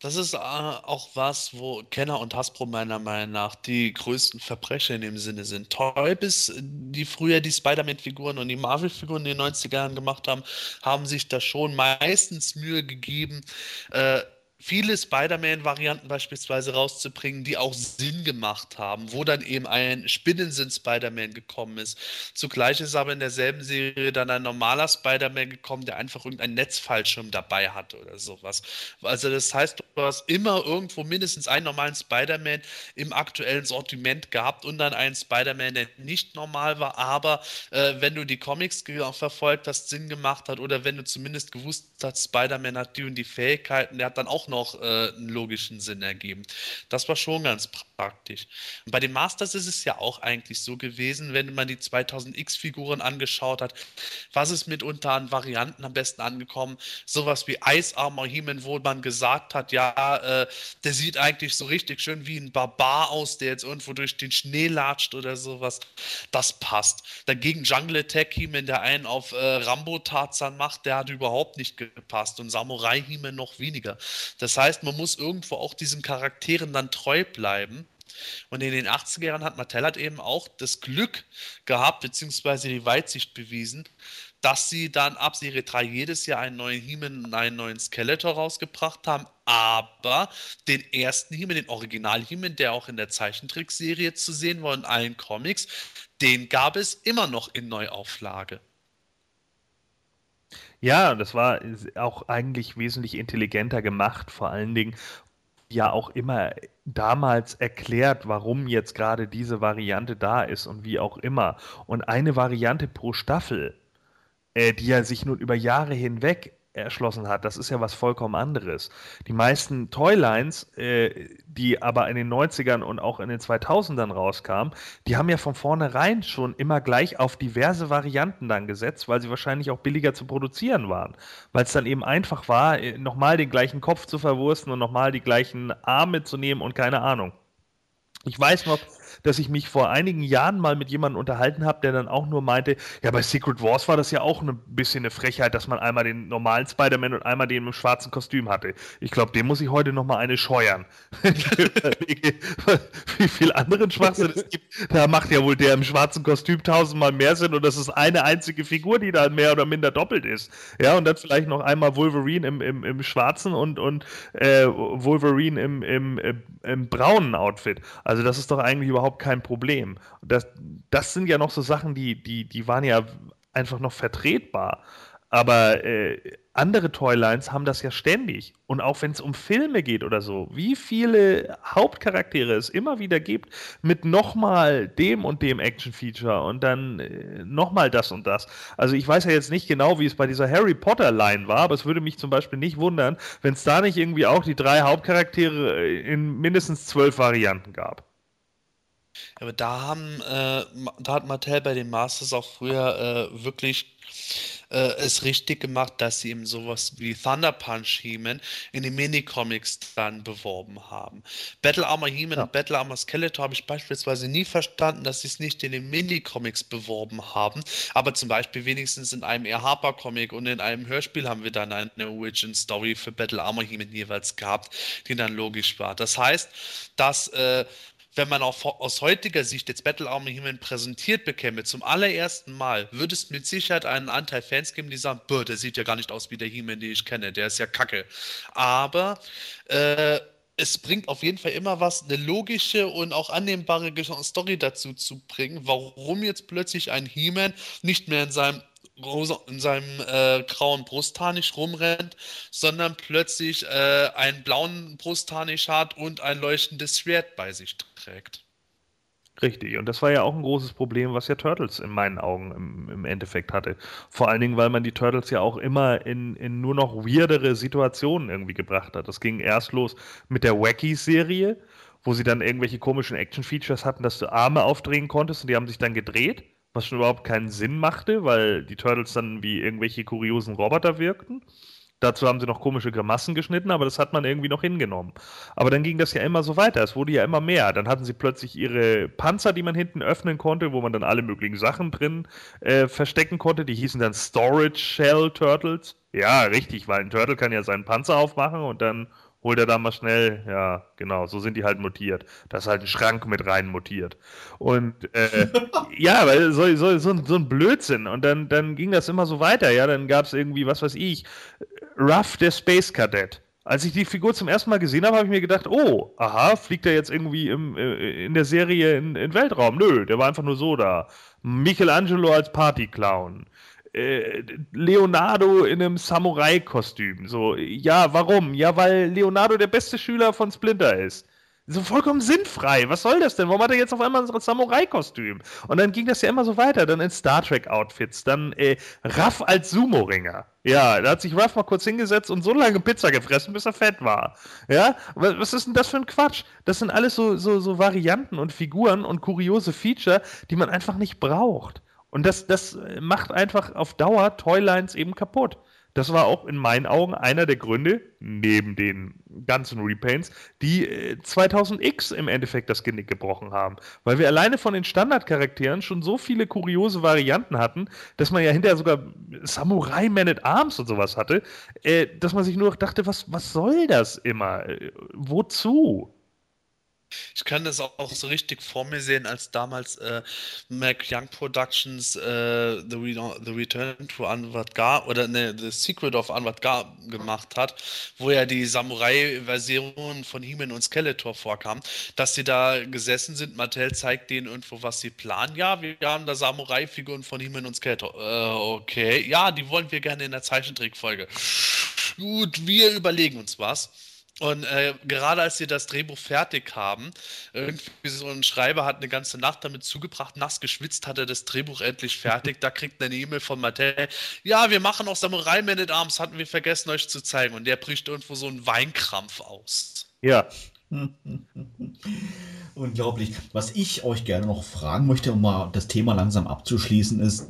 Das ist äh, auch was, wo Kenner und Hasbro meiner Meinung nach die größten Verbrecher in dem Sinne sind. Toy bis die früher die Spider-Man-Figuren und die Marvel-Figuren in den 90er Jahren gemacht haben, haben sich da schon meistens Mühe gegeben, äh, viele Spider-Man-Varianten beispielsweise rauszubringen, die auch Sinn gemacht haben, wo dann eben ein Spinnensinn-Spider-Man gekommen ist. Zugleich ist aber in derselben Serie dann ein normaler Spider-Man gekommen, der einfach irgendeinen Netzfallschirm dabei hatte oder sowas. Also das heißt, du hast immer irgendwo mindestens einen normalen Spider-Man im aktuellen Sortiment gehabt und dann einen Spider-Man, der nicht normal war, aber äh, wenn du die Comics verfolgt hast, Sinn gemacht hat oder wenn du zumindest gewusst hast, Spider-Man hat die und die Fähigkeiten, der hat dann auch noch äh, einen logischen Sinn ergeben. Das war schon ganz praktisch. Und bei den Masters ist es ja auch eigentlich so gewesen, wenn man die 2000X-Figuren angeschaut hat, was ist mitunter an Varianten am besten angekommen? Sowas wie Ice Armor He-Man, wo man gesagt hat, ja, äh, der sieht eigentlich so richtig schön wie ein Barbar aus, der jetzt irgendwo durch den Schnee latscht oder sowas. Das passt. Dagegen Jungle Attack He-Man, der einen auf äh, Rambo-Tarzan macht, der hat überhaupt nicht gepasst und Samurai He-Man noch weniger. Das heißt, man muss irgendwo auch diesen Charakteren dann treu bleiben. Und in den 80er Jahren hat Mattel halt eben auch das Glück gehabt, beziehungsweise die Weitsicht bewiesen, dass sie dann ab Serie 3 jedes Jahr einen neuen He-Man und einen neuen Skeletor rausgebracht haben, aber den ersten He-Man, den Original He-Man, der auch in der Zeichentrickserie zu sehen war in allen Comics, den gab es immer noch in Neuauflage. Ja, das war auch eigentlich wesentlich intelligenter gemacht, vor allen Dingen ja auch immer damals erklärt, warum jetzt gerade diese Variante da ist und wie auch immer. Und eine Variante pro Staffel, äh, die ja sich nun über Jahre hinweg erschlossen hat. Das ist ja was vollkommen anderes. Die meisten Toylines, äh, die aber in den 90ern und auch in den 2000ern rauskamen, die haben ja von vornherein schon immer gleich auf diverse Varianten dann gesetzt, weil sie wahrscheinlich auch billiger zu produzieren waren. Weil es dann eben einfach war, äh, nochmal den gleichen Kopf zu verwursten und nochmal die gleichen Arme zu nehmen und keine Ahnung. Ich weiß noch, dass ich mich vor einigen Jahren mal mit jemandem unterhalten habe, der dann auch nur meinte, ja, bei Secret Wars war das ja auch ein bisschen eine Frechheit, dass man einmal den normalen Spider-Man und einmal den im schwarzen Kostüm hatte. Ich glaube, dem muss ich heute noch mal eine scheuern. (laughs) (laughs) wie viel anderen Schwachsinn es gibt, da macht ja wohl der im schwarzen Kostüm tausendmal mehr Sinn und das ist eine einzige Figur, die da mehr oder minder doppelt ist. Ja, und dann vielleicht noch einmal Wolverine im, im, im schwarzen und, und äh, Wolverine im, im, im braunen Outfit. Also das ist doch eigentlich überhaupt überhaupt kein Problem. Das, das sind ja noch so Sachen, die, die, die waren ja einfach noch vertretbar. Aber äh, andere Toylines haben das ja ständig. Und auch wenn es um Filme geht oder so, wie viele Hauptcharaktere es immer wieder gibt mit nochmal dem und dem Action-Feature und dann äh, nochmal das und das. Also ich weiß ja jetzt nicht genau, wie es bei dieser Harry Potter-Line war, aber es würde mich zum Beispiel nicht wundern, wenn es da nicht irgendwie auch die drei Hauptcharaktere äh, in mindestens zwölf Varianten gab. Aber da haben, äh, da hat Mattel bei den Masters auch früher äh, wirklich äh, es richtig gemacht, dass sie eben sowas wie Thunder Punch He-Man in den Minicomics dann beworben haben. Battle Armor He-Man ja. und Battle Armor Skeletor habe ich beispielsweise nie verstanden, dass sie es nicht in den Minicomics beworben haben. Aber zum Beispiel wenigstens in einem eher Harper Comic und in einem Hörspiel haben wir dann eine Origin Story für Battle Armor He-Man jeweils gehabt, die dann logisch war. Das heißt, dass äh, wenn man auch aus heutiger Sicht jetzt Battle Armor He-Man präsentiert bekäme, zum allerersten Mal, würde es mit Sicherheit einen Anteil Fans geben, die sagen, Boah, der sieht ja gar nicht aus wie der He-Man, den ich kenne, der ist ja kacke. Aber äh, es bringt auf jeden Fall immer was, eine logische und auch annehmbare Story dazu zu bringen, warum jetzt plötzlich ein He-Man nicht mehr in seinem in seinem äh, grauen Brustharnisch rumrennt, sondern plötzlich äh, einen blauen Brustharnisch hat und ein leuchtendes Schwert bei sich trägt. Richtig, und das war ja auch ein großes Problem, was ja Turtles in meinen Augen im, im Endeffekt hatte. Vor allen Dingen, weil man die Turtles ja auch immer in, in nur noch weirdere Situationen irgendwie gebracht hat. Das ging erst los mit der Wacky-Serie, wo sie dann irgendwelche komischen Action-Features hatten, dass du Arme aufdrehen konntest und die haben sich dann gedreht, was schon überhaupt keinen Sinn machte, weil die Turtles dann wie irgendwelche kuriosen Roboter wirkten. Dazu haben sie noch komische Grimassen geschnitten, aber das hat man irgendwie noch hingenommen. Aber dann ging das ja immer so weiter. Es wurde ja immer mehr. Dann hatten sie plötzlich ihre Panzer, die man hinten öffnen konnte, wo man dann alle möglichen Sachen drin äh, verstecken konnte. Die hießen dann Storage Shell Turtles. Ja, richtig, weil ein Turtle kann ja seinen Panzer aufmachen und dann holt er da mal schnell, ja, genau, so sind die halt mutiert. Da ist halt ein Schrank mit rein mutiert. Und äh, (laughs) ja, weil so, so, so, so, ein Blödsinn. Und dann, dann ging das immer so weiter, ja, dann gab es irgendwie, was weiß ich, Ruff, der Space Cadet. Als ich die Figur zum ersten Mal gesehen habe, habe ich mir gedacht, oh, aha, fliegt er jetzt irgendwie im, äh, in der Serie in, in Weltraum? Nö, der war einfach nur so da. Michelangelo als Partyclown. Äh, Leonardo in einem Samurai-Kostüm. So, ja, warum? Ja, weil Leonardo der beste Schüler von Splinter ist. So vollkommen sinnfrei. Was soll das denn? Warum hat er jetzt auf einmal ein Samurai-Kostüm? Und dann ging das ja immer so weiter. Dann in Star Trek-Outfits. Dann äh, Raff als Sumo-Ringer. Ja, da hat sich Ruff mal kurz hingesetzt und so lange Pizza gefressen, bis er fett war. Ja, was ist denn das für ein Quatsch? Das sind alles so, so, so Varianten und Figuren und kuriose Feature, die man einfach nicht braucht. Und das, das macht einfach auf Dauer Toylines eben kaputt. Das war auch in meinen Augen einer der Gründe, neben den ganzen Repaints, die 2000X äh, im Endeffekt das Genick gebrochen haben. Weil wir alleine von den Standardcharakteren schon so viele kuriose Varianten hatten, dass man ja hinterher sogar Samurai Man at Arms und sowas hatte, äh, dass man sich nur dachte, was, was soll das immer? Äh, wozu? Ich kann das auch, so richtig vor mir sehen, als damals äh, Mac Young Productions äh, The, Re The, Return to Anwar Gar oder ne, The Secret of Anwar Gar gemacht hat, wo ja die Samurai-Version von He-Man und Skeletor vorkam, dass sie da gesessen sind. Mattel zeigt denen irgendwo, was sie planen. Ja, wir haben da Samurai-Figuren von He-Man und Skeletor. Äh, okay, ja, die wollen wir gerne in der Zeichentrickfolge. Gut, wir überlegen uns was. Und äh, gerade als sie das Drehbuch fertig haben, irgendwie so ein Schreiber hat eine ganze Nacht damit zugebracht, nass geschwitzt, hat er das Drehbuch endlich fertig. Da kriegt er eine E-Mail von Mattel. Ja, wir machen auch Samurai Man at Arms, hatten wir vergessen euch zu zeigen. Und der bricht irgendwo so einen Weinkrampf aus. Ja. (laughs) Unglaublich. Was ich euch gerne noch fragen möchte, um mal das Thema langsam abzuschließen, ist,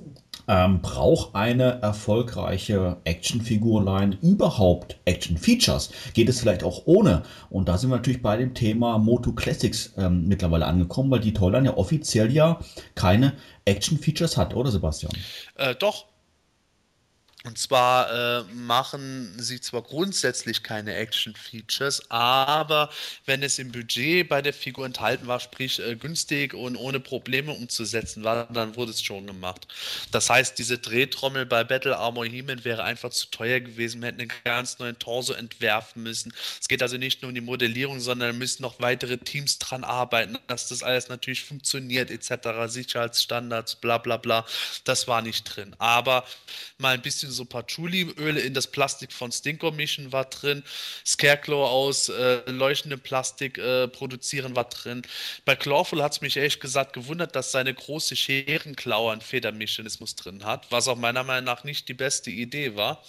ähm, braucht eine erfolgreiche Actionfigurline überhaupt Action-Features? Geht es vielleicht auch ohne? Und da sind wir natürlich bei dem Thema Moto Classics ähm, mittlerweile angekommen, weil die Toyline ja offiziell ja keine Action-Features hat, oder Sebastian? Äh, doch, und zwar äh, machen sie zwar grundsätzlich keine Action-Features, aber wenn es im Budget bei der Figur enthalten war, sprich äh, günstig und ohne Probleme umzusetzen war, dann wurde es schon gemacht. Das heißt, diese Drehtrommel bei Battle Armor He-Man wäre einfach zu teuer gewesen. Wir hätten einen ganz neuen Torso entwerfen müssen. Es geht also nicht nur um die Modellierung, sondern müssen noch weitere Teams dran arbeiten, dass das alles natürlich funktioniert, etc. Sicherheitsstandards, bla bla bla. Das war nicht drin. Aber mal ein bisschen so Patchouli-Öle in das Plastik von Stinko mischen war drin. Scarecrow aus äh, leuchtendem Plastik äh, produzieren war drin. Bei Clawful hat es mich ehrlich gesagt gewundert, dass seine große Scherenklaue einen Federmechanismus drin hat, was auch meiner Meinung nach nicht die beste Idee war.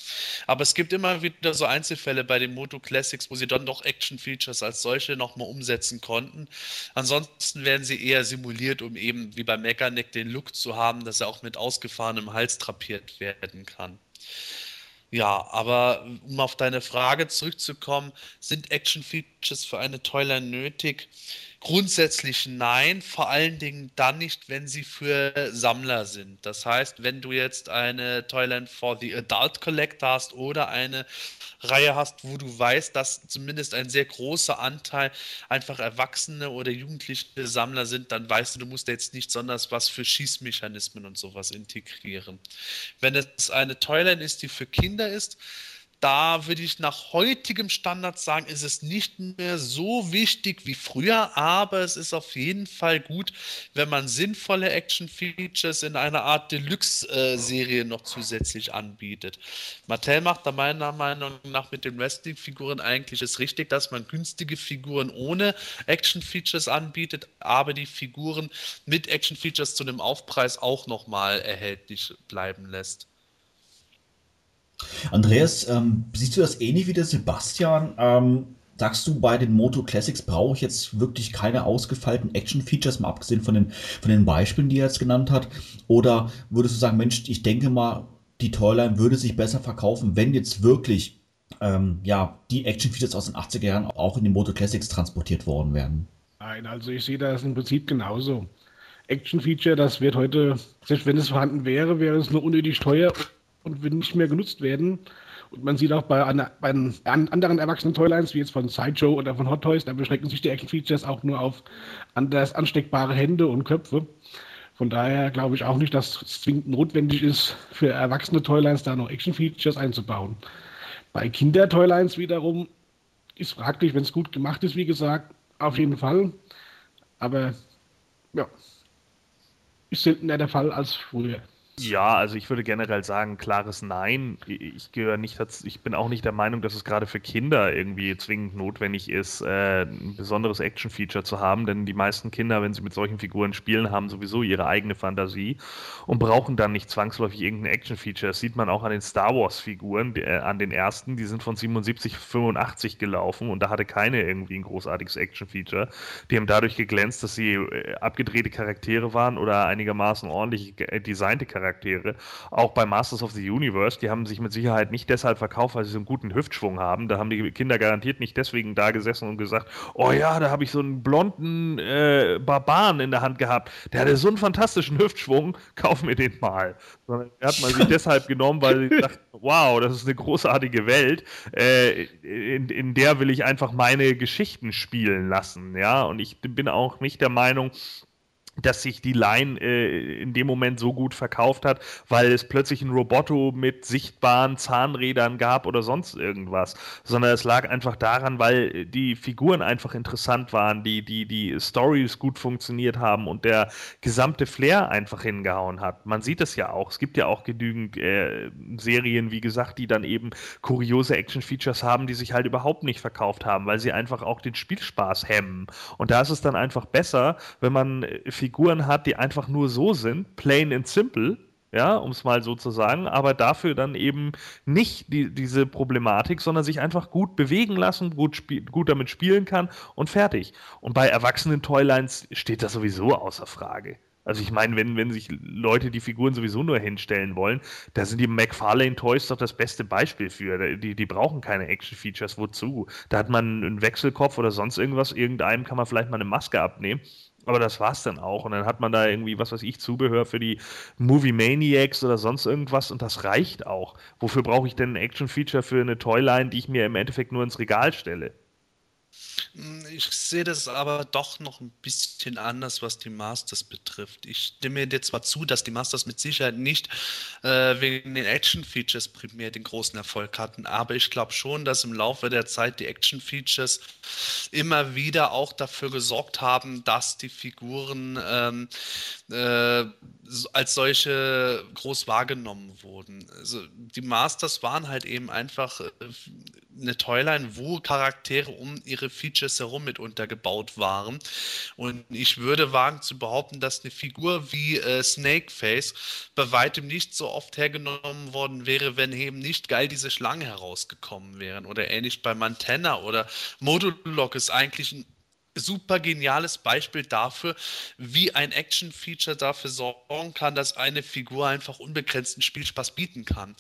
Aber es gibt immer wieder so Einzelfälle bei den Moto Classics, wo sie dann doch Action-Features als solche nochmal umsetzen konnten. Ansonsten werden sie eher simuliert, um eben wie bei Mechanic den Look zu haben, dass er auch mit ausgefahrenem Hals drapiert werden kann. Ja, aber um auf deine Frage zurückzukommen, sind Action-Features für eine Toyline nötig? Grundsätzlich nein, vor allen Dingen dann nicht, wenn sie für Sammler sind. Das heißt, wenn du jetzt eine Toyline for the Adult Collector hast oder eine Reihe hast, wo du weißt, dass zumindest ein sehr großer Anteil einfach Erwachsene oder jugendliche Sammler sind, dann weißt du, du musst jetzt nicht besonders was für Schießmechanismen und sowas integrieren. Wenn es eine Toyline ist, die für Kinder ist, da würde ich nach heutigem Standard sagen, ist es nicht mehr so wichtig wie früher, aber es ist auf jeden Fall gut, wenn man sinnvolle Action-Features in einer Art Deluxe-Serie noch zusätzlich anbietet. Mattel macht da meiner Meinung nach mit den Wrestling-Figuren eigentlich es richtig, dass man günstige Figuren ohne Action-Features anbietet, aber die Figuren mit Action-Features zu einem Aufpreis auch nochmal erhältlich bleiben lässt. Andreas, ähm, siehst du das ähnlich wie der Sebastian? Ähm, sagst du, bei den Moto Classics brauche ich jetzt wirklich keine ausgefeilten Action-Features, mal abgesehen von den, von den Beispielen, die er jetzt genannt hat? Oder würdest du sagen, Mensch, ich denke mal, die Toyline würde sich besser verkaufen, wenn jetzt wirklich ähm, ja, die Action-Features aus den 80er Jahren auch in die Moto Classics transportiert worden wären? Nein, also ich sehe das im Prinzip genauso. Action-Feature, das wird heute, selbst wenn es vorhanden wäre, wäre es nur unnötig teuer und würden nicht mehr genutzt werden. Und man sieht auch bei, bei anderen erwachsenen Toylines, wie jetzt von Sideshow oder von Hot Toys, da beschränken sich die Action-Features auch nur auf anders ansteckbare Hände und Köpfe. Von daher glaube ich auch nicht, dass es zwingend notwendig ist, für erwachsene Toylines da noch Action-Features einzubauen. Bei Kinder-Toylines wiederum ist fraglich, wenn es gut gemacht ist, wie gesagt, auf jeden Fall. Aber ja, ist seltener der Fall als früher. Ja, also ich würde generell sagen, klares Nein. Ich gehöre nicht dazu, ich bin auch nicht der Meinung, dass es gerade für Kinder irgendwie zwingend notwendig ist, äh, ein besonderes Action-Feature zu haben, denn die meisten Kinder, wenn sie mit solchen Figuren spielen, haben sowieso ihre eigene Fantasie und brauchen dann nicht zwangsläufig irgendein Action-Feature. Das sieht man auch an den Star Wars-Figuren, äh, an den ersten, die sind von 77, 85 gelaufen und da hatte keine irgendwie ein großartiges Action-Feature. Die haben dadurch geglänzt, dass sie äh, abgedrehte Charaktere waren oder einigermaßen ordentlich äh, designte Charaktere Charaktere. Auch bei Masters of the Universe, die haben sich mit Sicherheit nicht deshalb verkauft, weil sie so einen guten Hüftschwung haben. Da haben die Kinder garantiert nicht deswegen da gesessen und gesagt, oh ja, da habe ich so einen blonden äh, Barbaren in der Hand gehabt. Der hatte so einen fantastischen Hüftschwung, kauf mir den mal. Sondern hat man sich deshalb genommen, weil sie dachten, wow, das ist eine großartige Welt. Äh, in, in der will ich einfach meine Geschichten spielen lassen. Ja, und ich bin auch nicht der Meinung, dass sich die Line äh, in dem Moment so gut verkauft hat, weil es plötzlich ein Roboto mit sichtbaren Zahnrädern gab oder sonst irgendwas, sondern es lag einfach daran, weil die Figuren einfach interessant waren, die die die Stories gut funktioniert haben und der gesamte Flair einfach hingehauen hat. Man sieht es ja auch. Es gibt ja auch genügend äh, Serien, wie gesagt, die dann eben kuriose Action-Features haben, die sich halt überhaupt nicht verkauft haben, weil sie einfach auch den Spielspaß hemmen. Und da ist es dann einfach besser, wenn man äh, Figuren hat, die einfach nur so sind, plain and simple, ja, um es mal so zu sagen, aber dafür dann eben nicht die, diese Problematik, sondern sich einfach gut bewegen lassen, gut, gut damit spielen kann und fertig. Und bei erwachsenen Toylines steht das sowieso außer Frage. Also ich meine, wenn, wenn sich Leute die Figuren sowieso nur hinstellen wollen, da sind die McFarlane Toys doch das beste Beispiel für. Die, die brauchen keine Action-Features. Wozu? Da hat man einen Wechselkopf oder sonst irgendwas. Irgendeinem kann man vielleicht mal eine Maske abnehmen. Aber das war's dann auch. Und dann hat man da irgendwie, was weiß ich, Zubehör für die Movie Maniacs oder sonst irgendwas und das reicht auch. Wofür brauche ich denn ein Action-Feature für eine Toyline, die ich mir im Endeffekt nur ins Regal stelle? Hm, ich sehe das aber doch noch ein bisschen anders, was die Masters betrifft. Ich stimme dir zwar zu, dass die Masters mit Sicherheit nicht äh, wegen den Action-Features primär den großen Erfolg hatten, aber ich glaube schon, dass im Laufe der Zeit die Action-Features immer wieder auch dafür gesorgt haben, dass die Figuren ähm, äh, als solche groß wahrgenommen wurden. Also die Masters waren halt eben einfach äh, eine Toyline, wo Charaktere um ihre Features herum mit untergebaut waren. Und ich würde wagen zu behaupten, dass eine Figur wie äh, Snakeface bei weitem nicht so oft hergenommen worden wäre, wenn eben nicht geil diese Schlangen herausgekommen wären. Oder ähnlich bei Montana oder Modulok ist eigentlich ein super geniales Beispiel dafür, wie ein Action-Feature dafür sorgen kann, dass eine Figur einfach unbegrenzten Spielspaß bieten kann.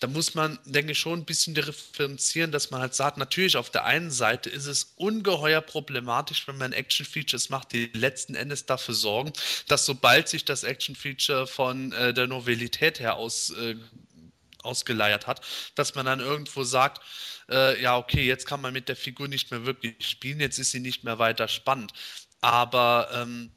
Da muss man, denke ich, schon ein bisschen differenzieren, dass man halt sagt, natürlich auf der einen Seite ist es ungeheuer problematisch, wenn man Action-Features macht, die letzten Endes dafür sorgen, dass sobald sich das Action-Feature von äh, der Novellität her aus, äh, ausgeleiert hat, dass man dann irgendwo sagt, äh, ja, okay, jetzt kann man mit der Figur nicht mehr wirklich spielen, jetzt ist sie nicht mehr weiter spannend. Aber ähm,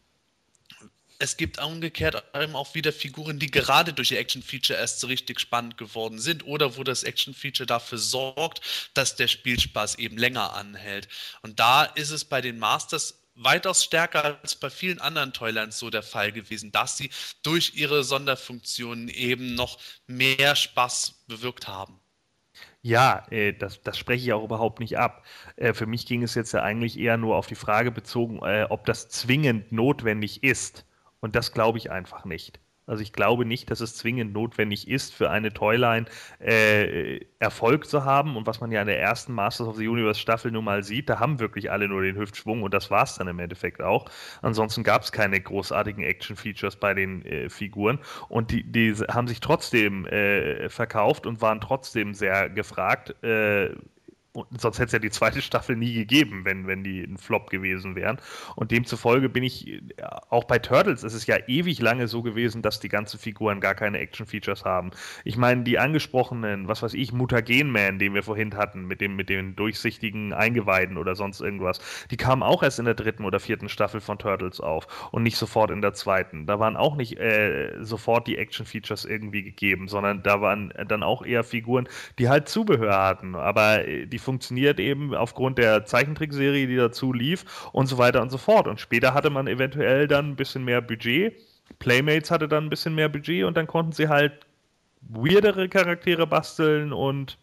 es gibt umgekehrt eben auch wieder Figuren, die gerade durch die Action-Feature erst so richtig spannend geworden sind oder wo das Action-Feature dafür sorgt, dass der Spielspaß eben länger anhält. Und da ist es bei den Masters weitaus stärker als bei vielen anderen Toylands so der Fall gewesen, dass sie durch ihre Sonderfunktionen eben noch mehr Spaß bewirkt haben. Ja, äh, das, das spreche ich auch überhaupt nicht ab. Äh, für mich ging es jetzt ja eigentlich eher nur auf die Frage bezogen, äh, ob das zwingend notwendig ist. Und das glaube ich einfach nicht. Also ich glaube nicht, dass es zwingend notwendig ist, für eine Toyline äh, Erfolg zu haben. Und was man ja in der ersten Masters of the Universe Staffel nun mal sieht, da haben wirklich alle nur den Hüftschwung und das war es dann im Endeffekt auch. Ansonsten gab es keine großartigen Action-Features bei den äh, Figuren und die, die haben sich trotzdem äh, verkauft und waren trotzdem sehr gefragt äh, und sonst hätte es ja die zweite Staffel nie gegeben, wenn, wenn die ein Flop gewesen wären. Und demzufolge bin ich, äh, auch bei Turtles ist es ja ewig lange so gewesen, dass die ganzen Figuren gar keine Action-Features haben. Ich meine, die angesprochenen, was weiß ich, Mutagen-Man, den wir vorhin hatten, mit, dem, mit den durchsichtigen Eingeweiden oder sonst irgendwas, die kamen auch erst in der dritten oder vierten Staffel von Turtles auf und nicht sofort in der zweiten. Da waren auch nicht äh, sofort die Action-Features irgendwie gegeben, sondern da waren dann auch eher Figuren, die halt Zubehör hatten. Aber äh, die funktioniert eben aufgrund der Zeichentrickserie, die dazu lief und so weiter und so fort. Und später hatte man eventuell dann ein bisschen mehr Budget. Playmates hatte dann ein bisschen mehr Budget und dann konnten sie halt weirdere Charaktere basteln und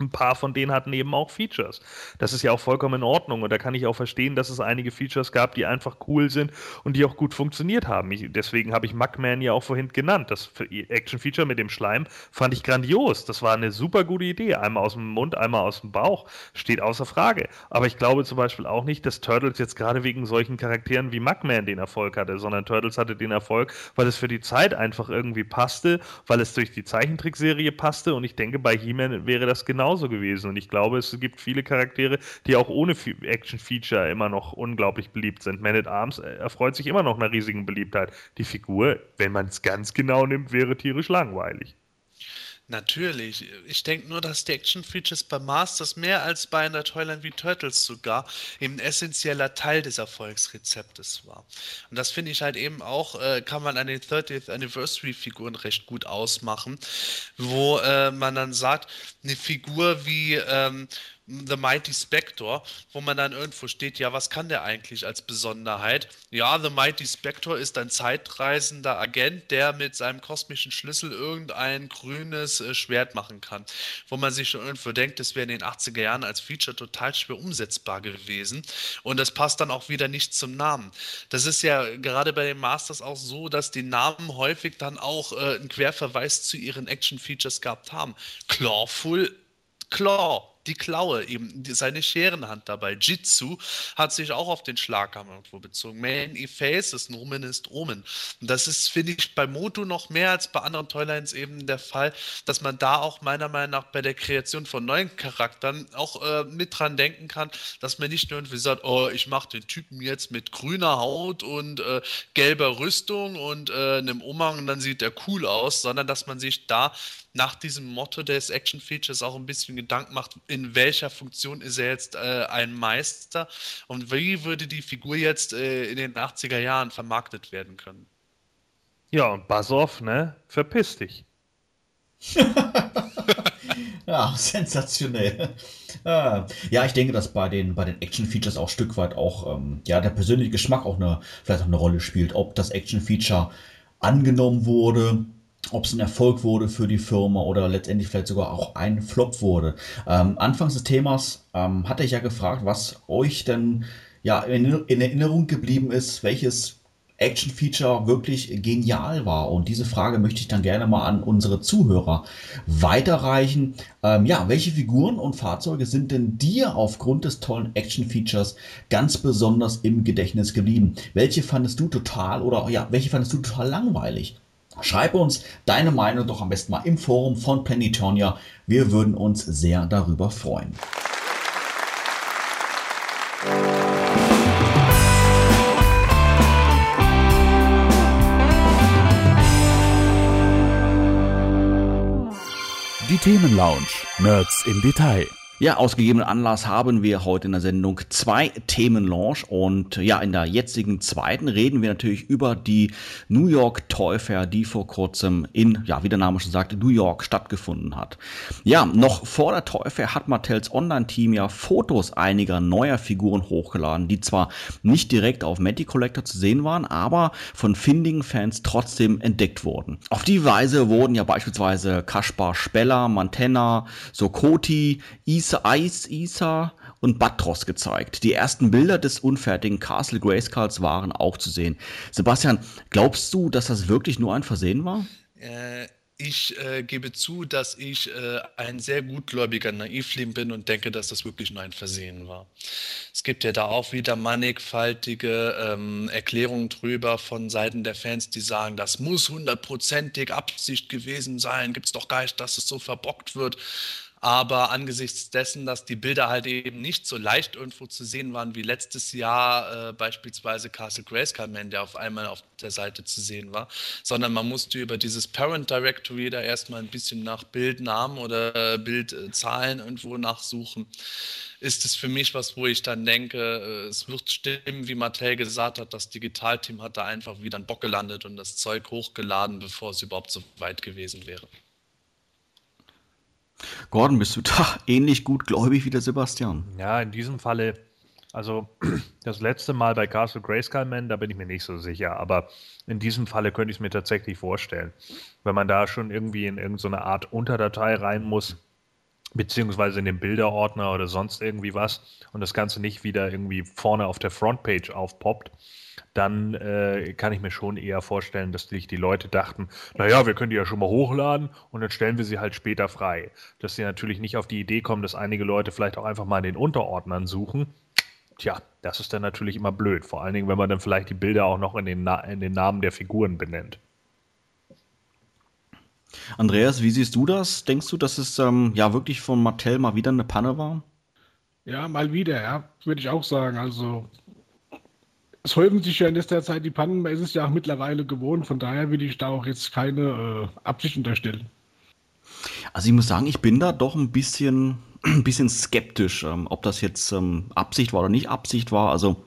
ein paar von denen hatten eben auch Features. Das ist ja auch vollkommen in Ordnung und da kann ich auch verstehen, dass es einige Features gab, die einfach cool sind und die auch gut funktioniert haben. Ich, deswegen habe ich Mugman ja auch vorhin genannt. Das Action-Feature mit dem Schleim fand ich grandios. Das war eine super gute Idee. Einmal aus dem Mund, einmal aus dem Bauch. Steht außer Frage. Aber ich glaube zum Beispiel auch nicht, dass Turtles jetzt gerade wegen solchen Charakteren wie Mugman den Erfolg hatte, sondern Turtles hatte den Erfolg, weil es für die Zeit einfach irgendwie passte, weil es durch die Zeichentrickserie passte und ich denke, bei He-Man wäre das genau genauso gewesen. Und ich glaube, es gibt viele Charaktere, die auch ohne Action-Feature immer noch unglaublich beliebt sind. Man at Arms äh, erfreut sich immer noch einer riesigen Beliebtheit. Die Figur, wenn man es ganz genau nimmt, wäre tierisch langweilig. Natürlich. Ich denke nur, dass die Action-Features bei Masters mehr als bei einer Toyline wie Turtles sogar eben ein essentieller Teil des Erfolgsrezeptes war. Und das finde ich halt eben auch, äh, kann man an den 30th Anniversary-Figuren recht gut ausmachen, wo äh, man dann sagt, eine Figur wie ähm, The Mighty Spector, wo man dann irgendwo steht, ja, was kann der eigentlich als Besonderheit? Ja, The Mighty Spector ist ein zeitreisender Agent, der mit seinem kosmischen Schlüssel irgendein grünes äh, Schwert machen kann. Wo man sich schon irgendwo denkt, das wäre in den 80er Jahren als Feature total schwer umsetzbar gewesen. Und das passt dann auch wieder nicht zum Namen. Das ist ja gerade bei den Masters auch so, dass die Namen häufig dann auch äh, einen Querverweis zu ihren Action-Features gehabt haben. Clawful, Claw die Klaue, eben seine Scherenhand dabei. Jitsu hat sich auch auf den Schlaghammer irgendwo bezogen. Man Effaces, Nomen ist Omen. Und das ist, finde ich, bei Moto noch mehr als bei anderen Toylines eben der Fall, dass man da auch meiner Meinung nach bei der Kreation von neuen Charakteren auch äh, mit dran denken kann, dass man nicht nur irgendwie sagt, oh, ich mache den Typen jetzt mit grüner Haut und äh, gelber Rüstung und äh, einem Umhang und dann sieht er cool aus, sondern dass man sich da nach diesem Motto des Action Features auch ein bisschen Gedanken macht, in welcher Funktion ist er jetzt äh, ein Meister und wie würde die Figur jetzt äh, in den 80er Jahren vermarktet werden können. Ja, und Basov, ne? Verpiss dich. (laughs) ja, sensationell. Ah, ja, ich denke, dass bei den, bei den Action-Features auch ein Stück weit auch ähm, ja, der persönliche Geschmack auch eine, vielleicht auch eine Rolle spielt. Ob das Action-Feature angenommen wurde, ob es ein Erfolg wurde für die Firma oder letztendlich vielleicht sogar auch ein Flop wurde. Ähm, anfangs des Themas ähm, hatte ich ja gefragt, was euch denn ja in, in Erinnerung geblieben ist, welches Action-Feature wirklich genial war. Und diese Frage möchte ich dann gerne mal an unsere Zuhörer weiterreichen. Ähm, ja, welche Figuren und Fahrzeuge sind denn dir aufgrund des tollen Action-Features ganz besonders im Gedächtnis geblieben? Welche fandest du total oder ja, welche fandest du total langweilig? Schreib uns deine Meinung doch am besten mal im Forum von Planetonia. Wir würden uns sehr darüber freuen. Die Themenlounge. Nerds im Detail. Ja, aus gegebenen Anlass haben wir heute in der Sendung zwei Themenlaunch und ja, in der jetzigen zweiten reden wir natürlich über die New York Toy Fair, die vor kurzem in, ja, wie der Name schon sagt, New York stattgefunden hat. Ja, noch vor der Toy Fair hat Mattels Online-Team ja Fotos einiger neuer Figuren hochgeladen, die zwar nicht direkt auf Matty Collector zu sehen waren, aber von findigen Fans trotzdem entdeckt wurden. Auf die Weise wurden ja beispielsweise Kaspar Speller, Mantenna, Sokoti, Isa, Ice Isa und Batros gezeigt. Die ersten Bilder des unfertigen Castle Grayskulls waren auch zu sehen. Sebastian, glaubst du, dass das wirklich nur ein Versehen war? Äh, ich äh, gebe zu, dass ich äh, ein sehr gutgläubiger Naivling bin und denke, dass das wirklich nur ein Versehen war. Es gibt ja da auch wieder mannigfaltige ähm, Erklärungen drüber von Seiten der Fans, die sagen, das muss hundertprozentig Absicht gewesen sein. Gibt es doch gar nicht, dass es so verbockt wird. Aber angesichts dessen, dass die Bilder halt eben nicht so leicht irgendwo zu sehen waren wie letztes Jahr äh, beispielsweise Castle Grayskull Man, der auf einmal auf der Seite zu sehen war, sondern man musste über dieses Parent Directory da erstmal ein bisschen nach Bildnamen oder äh, Bildzahlen irgendwo nachsuchen, ist es für mich was, wo ich dann denke, äh, es wird stimmen, wie Mattel gesagt hat, das Digitalteam hat da einfach wieder einen Bock gelandet und das Zeug hochgeladen, bevor es überhaupt so weit gewesen wäre. Gordon, bist du da (laughs) ähnlich gut gläubig wie der Sebastian? Ja, in diesem Falle, also (clears throat) das letzte Mal bei Castle Grayskull Man, da bin ich mir nicht so sicher, aber in diesem Falle könnte ich es mir tatsächlich vorstellen. Wenn man da schon irgendwie in irgendeine Art Unterdatei rein muss, beziehungsweise in den Bilderordner oder sonst irgendwie was und das Ganze nicht wieder irgendwie vorne auf der Frontpage aufpoppt, dann äh, kann ich mir schon eher vorstellen, dass sich die Leute dachten, naja, wir können die ja schon mal hochladen und dann stellen wir sie halt später frei. Dass sie natürlich nicht auf die Idee kommen, dass einige Leute vielleicht auch einfach mal in den Unterordnern suchen. Tja, das ist dann natürlich immer blöd. Vor allen Dingen, wenn man dann vielleicht die Bilder auch noch in den, Na in den Namen der Figuren benennt. Andreas, wie siehst du das? Denkst du, dass es ähm, ja wirklich von Mattel mal wieder eine Panne war? Ja, mal wieder, ja, würde ich auch sagen. Also es häufen sich ja in letzter Zeit die Pannen, man ist es ja auch mittlerweile gewohnt, von daher will ich da auch jetzt keine äh, Absicht unterstellen. Also ich muss sagen, ich bin da doch ein bisschen, ein (clears throat) bisschen skeptisch, ähm, ob das jetzt ähm, Absicht war oder nicht Absicht war. Also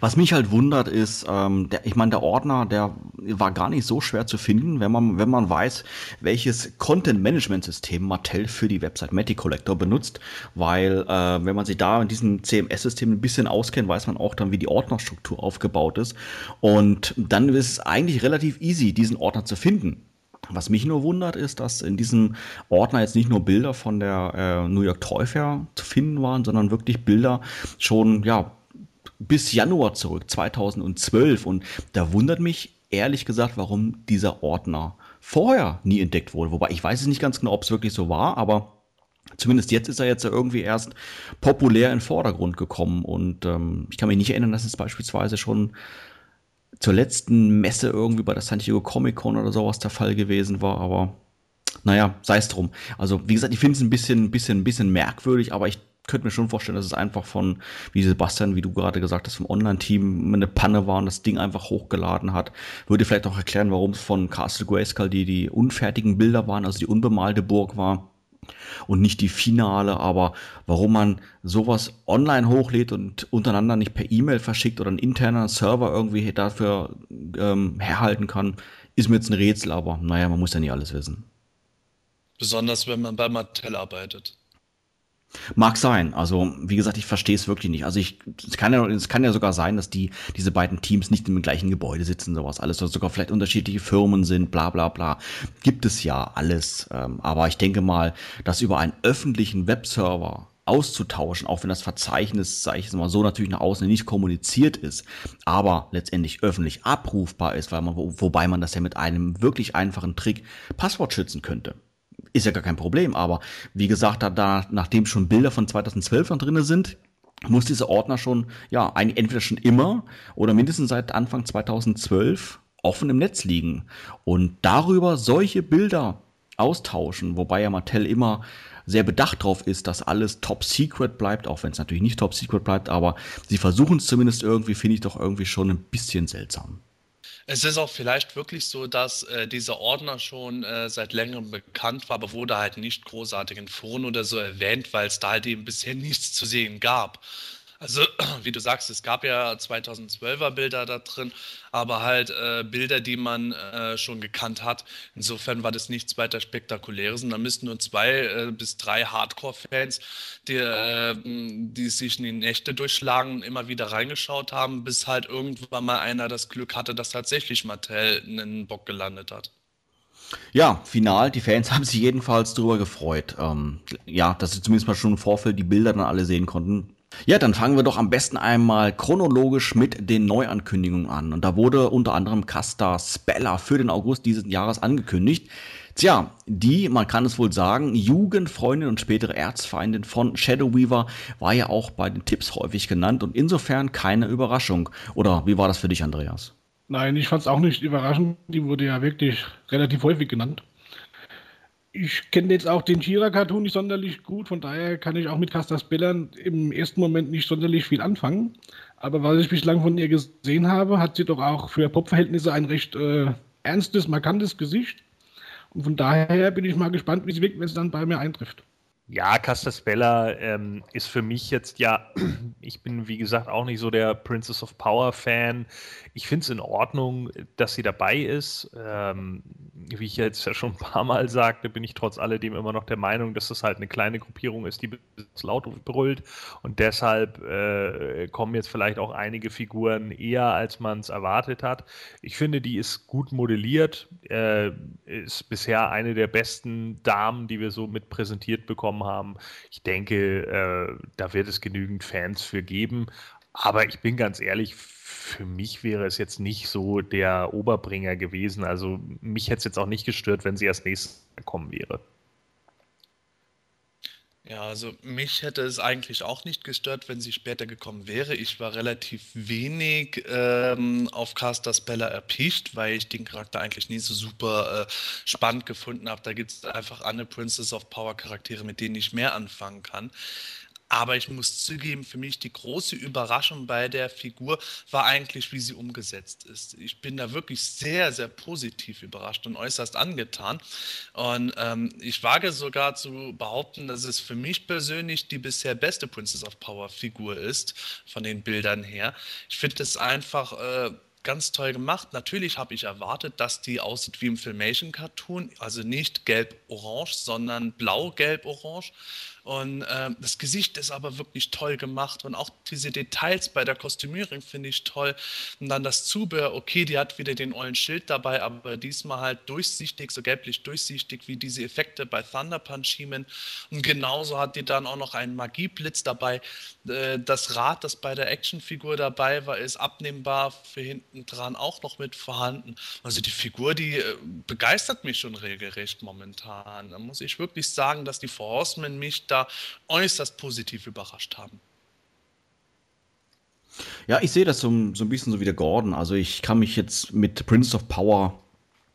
was mich halt wundert ist, ähm, der, ich meine, der Ordner, der war gar nicht so schwer zu finden, wenn man, wenn man weiß, welches Content-Management-System Mattel für die Website Matty Collector benutzt, weil äh, wenn man sich da in diesem CMS-System ein bisschen auskennt, weiß man auch dann, wie die Ordnerstruktur aufgebaut ist. Und dann ist es eigentlich relativ easy, diesen Ordner zu finden. Was mich nur wundert, ist, dass in diesem Ordner jetzt nicht nur Bilder von der äh, New York Toy Fair zu finden waren, sondern wirklich Bilder schon, ja, bis Januar zurück, 2012. Und da wundert mich ehrlich gesagt, warum dieser Ordner vorher nie entdeckt wurde. Wobei ich weiß es nicht ganz genau, ob es wirklich so war, aber zumindest jetzt ist er jetzt irgendwie erst populär in den Vordergrund gekommen. Und ähm, ich kann mich nicht erinnern, dass es beispielsweise schon zur letzten Messe irgendwie bei der San Diego Comic Con oder sowas der Fall gewesen war, aber naja, sei es drum. Also, wie gesagt, ich finde es ein bisschen, bisschen, bisschen merkwürdig, aber ich könnte mir schon vorstellen, dass es einfach von, wie Sebastian, wie du gerade gesagt hast, vom Online-Team eine Panne war und das Ding einfach hochgeladen hat. Würde vielleicht auch erklären, warum es von Castle Grayskull die, die unfertigen Bilder waren, also die unbemalte Burg war und nicht die finale, aber warum man sowas online hochlädt und untereinander nicht per E-Mail verschickt oder ein interner Server irgendwie dafür ähm, herhalten kann, ist mir jetzt ein Rätsel, aber naja, man muss ja nicht alles wissen. Besonders wenn man bei Mattel arbeitet. Mag sein. Also, wie gesagt, ich verstehe es wirklich nicht. Also, ich, es kann ja, es kann ja sogar sein, dass die, diese beiden Teams nicht im gleichen Gebäude sitzen, sowas alles, oder sogar vielleicht unterschiedliche Firmen sind, bla, bla, bla. Gibt es ja alles. Ähm, aber ich denke mal, dass über einen öffentlichen Webserver auszutauschen, auch wenn das Verzeichnis, sage ich jetzt mal so, natürlich nach außen nicht kommuniziert ist, aber letztendlich öffentlich abrufbar ist, weil man, wobei man das ja mit einem wirklich einfachen Trick Passwort schützen könnte ist ja gar kein Problem. Aber wie gesagt, da, da nachdem schon Bilder von 2012 noch drin sind, muss dieser Ordner schon, ja, entweder schon immer oder mindestens seit Anfang 2012 offen im Netz liegen. Und darüber solche Bilder austauschen, wobei ja Mattel immer sehr bedacht drauf ist, dass alles top secret bleibt, auch wenn es natürlich nicht top secret bleibt, aber sie versuchen es zumindest irgendwie, finde ich doch irgendwie schon ein bisschen seltsam. Es ist auch vielleicht wirklich so, dass äh, dieser Ordner schon äh, seit längerem bekannt war, aber wurde halt nicht großartig in Foren oder so erwähnt, weil es da halt eben bisher (laughs) nichts zu sehen gab. Also, (clears throat) wie du sagst, es gab ja 2012er Bilder da drin, aber halt äh, Bilder, die man äh, schon gekannt hat. Insofern war das nichts weiter Spektakuläres. Und da müssten nur zwei äh, bis drei Hardcore-Fans, die, äh, die sich in die Nächte durchschlagen, immer wieder reingeschaut haben, bis halt irgendwann mal einer das Glück hatte, dass tatsächlich Mattel einen Bock gelandet hat. Ja, final, die Fans (laughs) haben sich jedenfalls darüber gefreut. Ähm, ja, dass sie zumindest mal schon im Vorfeld die Bilder dann alle sehen konnten. Ja, dann fangen wir doch am besten einmal chronologisch mit den Neuankündigungen an. Und da wurde unter anderem Casta Spella für den August dieses Jahres angekündigt. Tja, die, man kann es wohl sagen, Jugendfreundin und spätere Erzfeindin von Shadow Weaver war ja auch bei den Tipps häufig genannt und insofern keine Überraschung. Oder wie war das für dich, Andreas? Nein, ich fand es auch nicht überraschend. Die wurde ja wirklich relativ häufig genannt ich kenne jetzt auch den Shira-Cartoon nicht sonderlich gut, von daher kann ich auch mit Castas Bellern im ersten Moment nicht sonderlich viel anfangen. Aber was ich bislang von ihr gesehen habe, hat sie doch auch für Popverhältnisse ein recht äh, ernstes, markantes Gesicht. Und von daher bin ich mal gespannt, wie sie wirkt, wenn sie dann bei mir eintrifft. Ja, Castaspella ähm, ist für mich jetzt ja, (clears throat) ich bin wie gesagt auch nicht so der Princess of Power Fan. Ich finde es in Ordnung, dass sie dabei ist. Ähm, wie ich jetzt ja schon ein paar Mal sagte, bin ich trotz alledem immer noch der Meinung, dass das halt eine kleine Gruppierung ist, die laut brüllt. Und deshalb äh, kommen jetzt vielleicht auch einige Figuren eher, als man es erwartet hat. Ich finde, die ist gut modelliert, äh, ist bisher eine der besten Damen, die wir so mit präsentiert bekommen bekommen haben. Ich denke, äh, da wird es genügend Fans für geben. Aber ich bin ganz ehrlich, für mich wäre es jetzt nicht so der Oberbringer gewesen. Also mich hätte es jetzt auch nicht gestört, wenn sie erst nächstes kommen wäre. Ja, also mich hätte es eigentlich auch nicht gestört, wenn sie später gekommen wäre. Ich war relativ wenig ähm, auf Caster Speller erpicht, weil ich den Charakter eigentlich nie so super äh, spannend gefunden habe. Da gibt es einfach andere Princess of Power Charaktere, mit denen ich mehr anfangen kann. Aber ich muss zugeben, für mich die große Überraschung bei der Figur war eigentlich, wie sie umgesetzt ist. Ich bin da wirklich sehr, sehr positiv überrascht und äußerst angetan. Und ähm, ich wage sogar zu behaupten, dass es für mich persönlich die bisher beste Princess of Power Figur ist, von den Bildern her. Ich finde es einfach. Äh, ganz toll gemacht. Natürlich habe ich erwartet, dass die aussieht wie im Filmation-Cartoon, also nicht gelb-orange, sondern blau-gelb-orange. Und äh, das Gesicht ist aber wirklich toll gemacht und auch diese Details bei der Kostümierung finde ich toll. Und dann das Zubehör, okay, die hat wieder den ollen Schild dabei, aber diesmal halt durchsichtig, so gelblich durchsichtig wie diese Effekte bei Thunder Punch He-Man. Und genauso hat die dann auch noch einen Magieblitz dabei. Äh, das Rad, das bei der Actionfigur dabei war, ist abnehmbar für hinten dran auch noch mit vorhanden. Also die Figur, die äh, begeistert mich schon regelrecht momentan. Da muss ich wirklich sagen, dass die Four Horsemen mich da da äußerst positiv überrascht haben. Ja, ich sehe das so, so ein bisschen so wie der Gordon. Also ich kann mich jetzt mit Prince of Power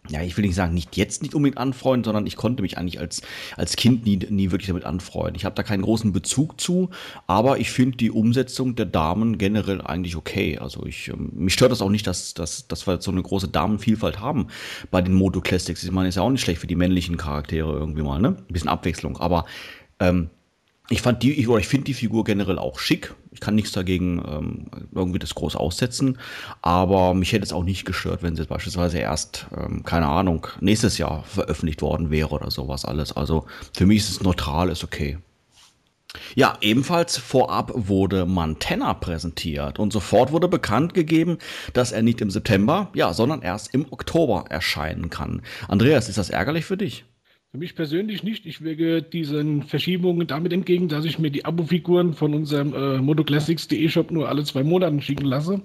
ja, ich will nicht sagen, nicht jetzt nicht unbedingt anfreunden, sondern ich konnte mich eigentlich als, als Kind nie, nie wirklich damit anfreunden. Ich habe da keinen großen Bezug zu, aber ich finde die Umsetzung der Damen generell eigentlich okay. Also ich, ähm, mich stört das auch nicht, dass, dass, dass wir jetzt so eine große Damenvielfalt haben bei den Moto Classics. Ich meine, ist ja auch nicht schlecht für die männlichen Charaktere irgendwie mal, ne? Ein bisschen Abwechslung. Aber ähm, ich fand die, ich, ich finde die Figur generell auch schick. Ich kann nichts dagegen ähm, irgendwie das groß aussetzen. Aber mich hätte es auch nicht gestört, wenn sie beispielsweise erst, ähm, keine Ahnung, nächstes Jahr veröffentlicht worden wäre oder sowas alles. Also für mich ist es neutral, ist okay. Ja, ebenfalls vorab wurde Montana präsentiert und sofort wurde bekannt gegeben, dass er nicht im September, ja, sondern erst im Oktober erscheinen kann. Andreas, ist das ärgerlich für dich? Für mich persönlich nicht. Ich wirke diesen Verschiebungen damit entgegen, dass ich mir die Abo-Figuren von unserem äh, MotoClassics.de Shop nur alle zwei Monate schicken lasse.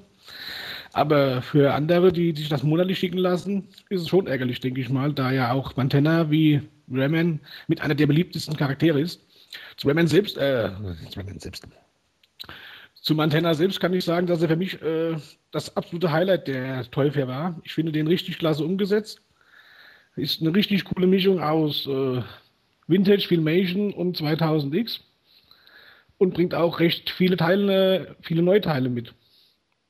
Aber für andere, die sich das monatlich schicken lassen, ist es schon ärgerlich, denke ich mal, da ja auch Montana wie Raman mit einer der beliebtesten Charaktere ist. Zu Raman selbst, äh, zu selbst. Zu Montana selbst kann ich sagen, dass er für mich äh, das absolute Highlight der Teufel war. Ich finde den richtig klasse umgesetzt. Ist eine richtig coole Mischung aus äh, Vintage Filmation und 2000X und bringt auch recht viele Teile, viele Neuteile mit.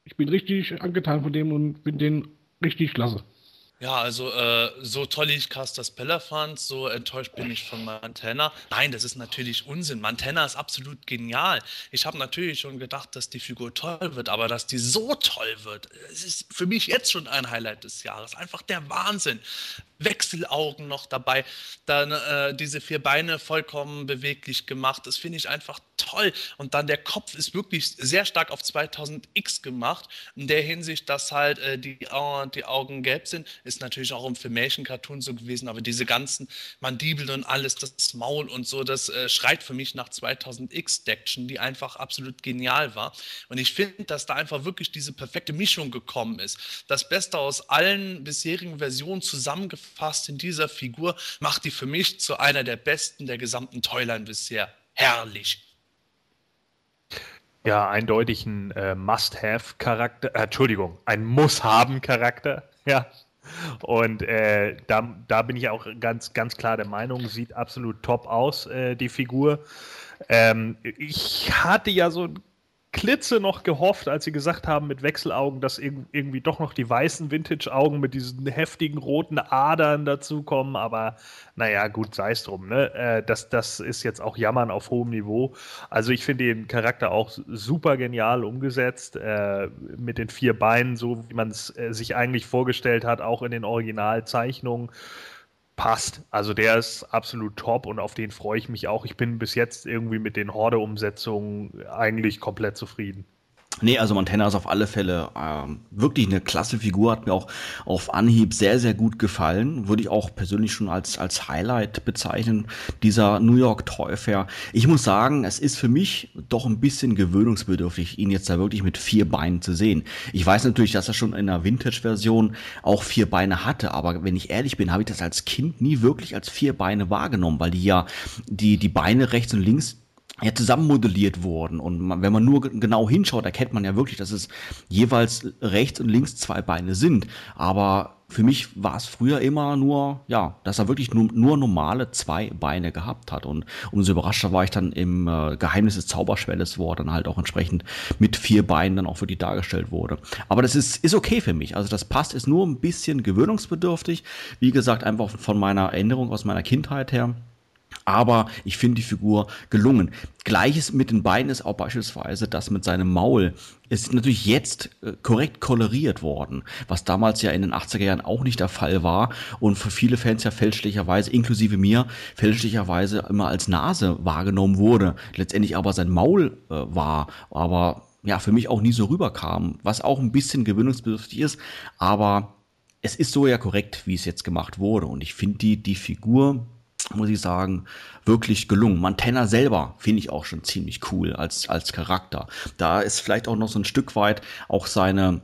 Ich bin richtig angetan von dem und finde den richtig klasse. Ja, also äh, so toll ich Caster Speller fand, so enttäuscht bin ich von Montana. Nein, das ist natürlich Unsinn. Montana ist absolut genial. Ich habe natürlich schon gedacht, dass die Figur toll wird, aber dass die so toll wird, es ist für mich jetzt schon ein Highlight des Jahres. Einfach der Wahnsinn. Wechselaugen noch dabei, dann äh, diese vier Beine vollkommen beweglich gemacht. Das finde ich einfach toll. Und dann der Kopf ist wirklich sehr stark auf 2000X gemacht. In der Hinsicht, dass halt äh, die, äh, die Augen gelb sind, ist natürlich auch im Filmation-Cartoon so gewesen. Aber diese ganzen Mandibeln und alles, das Maul und so, das äh, schreit für mich nach 2000X-Dection, die einfach absolut genial war. Und ich finde, dass da einfach wirklich diese perfekte Mischung gekommen ist. Das Beste aus allen bisherigen Versionen zusammengefasst in dieser Figur macht die für mich zu einer der besten der gesamten Toyline bisher. Herrlich. Ja, eindeutig ein äh, Must-Have-Charakter, äh, Entschuldigung, ein Muss-Haben-Charakter, (laughs) ja. Und äh, da, da bin ich auch ganz, ganz klar der Meinung, sieht absolut top aus, äh, die Figur. Ähm, ich hatte ja so ein Klitze noch gehofft, als sie gesagt haben mit Wechselaugen, dass irgendwie doch noch die weißen Vintage-Augen mit diesen heftigen roten Adern dazukommen. Aber naja, gut, sei es drum. Ne? Äh, das, das ist jetzt auch Jammern auf hohem Niveau. Also ich finde den Charakter auch super genial umgesetzt. Äh, mit den vier Beinen, so wie man es äh, sich eigentlich vorgestellt hat, auch in den Originalzeichnungen passt. Also der ist absolut top und auf den freue ich mich auch. Ich bin bis jetzt irgendwie mit den Horde-Umsetzungen eigentlich komplett zufrieden. Nee, also Montana ist auf alle Fälle ähm, wirklich eine klasse Figur, hat mir auch auf Anhieb sehr, sehr gut gefallen. Würde ich auch persönlich schon als, als Highlight bezeichnen, dieser New York Toy Fair. Ich muss sagen, es ist für mich doch ein bisschen gewöhnungsbedürftig, ihn jetzt da wirklich mit vier Beinen zu sehen. Ich weiß natürlich, dass er schon in der Vintage-Version auch vier Beine hatte, aber wenn ich ehrlich bin, habe ich das als Kind nie wirklich als vier Beine wahrgenommen, weil die ja die, die Beine rechts und links ja, zusammenmodelliert wurden. Und man, wenn man nur genau hinschaut, erkennt man ja wirklich, dass es jeweils rechts und links zwei Beine sind. Aber für mich war es früher immer nur, ja, dass er wirklich nur, nur normale zwei Beine gehabt hat. Und umso überraschter war ich dann im äh, Geheimnis des Zauberschwelles, wo er dann halt auch entsprechend mit vier Beinen dann auch für die dargestellt wurde. Aber das ist, ist okay für mich. Also das passt, ist nur ein bisschen gewöhnungsbedürftig. Wie gesagt, einfach von meiner Erinnerung aus meiner Kindheit her. Aber ich finde die Figur gelungen. Gleiches mit den Beinen ist auch beispielsweise das mit seinem Maul. Es ist natürlich jetzt äh, korrekt koloriert worden, was damals ja in den 80er Jahren auch nicht der Fall war und für viele Fans ja fälschlicherweise, inklusive mir, fälschlicherweise immer als Nase wahrgenommen wurde. Letztendlich aber sein Maul äh, war, aber ja, für mich auch nie so rüberkam, was auch ein bisschen gewöhnungsbedürftig ist, aber es ist so ja korrekt, wie es jetzt gemacht wurde und ich finde die, die Figur muss ich sagen, wirklich gelungen. Montana selber finde ich auch schon ziemlich cool als, als Charakter. Da ist vielleicht auch noch so ein Stück weit auch seine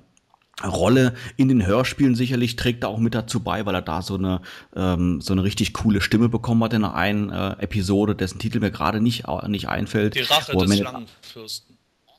Rolle in den Hörspielen sicherlich trägt er auch mit dazu bei, weil er da so eine ähm, so eine richtig coole Stimme bekommen hat in einer einen äh, Episode, dessen Titel mir gerade nicht nicht einfällt. Die Rache des Schlangenfürsten.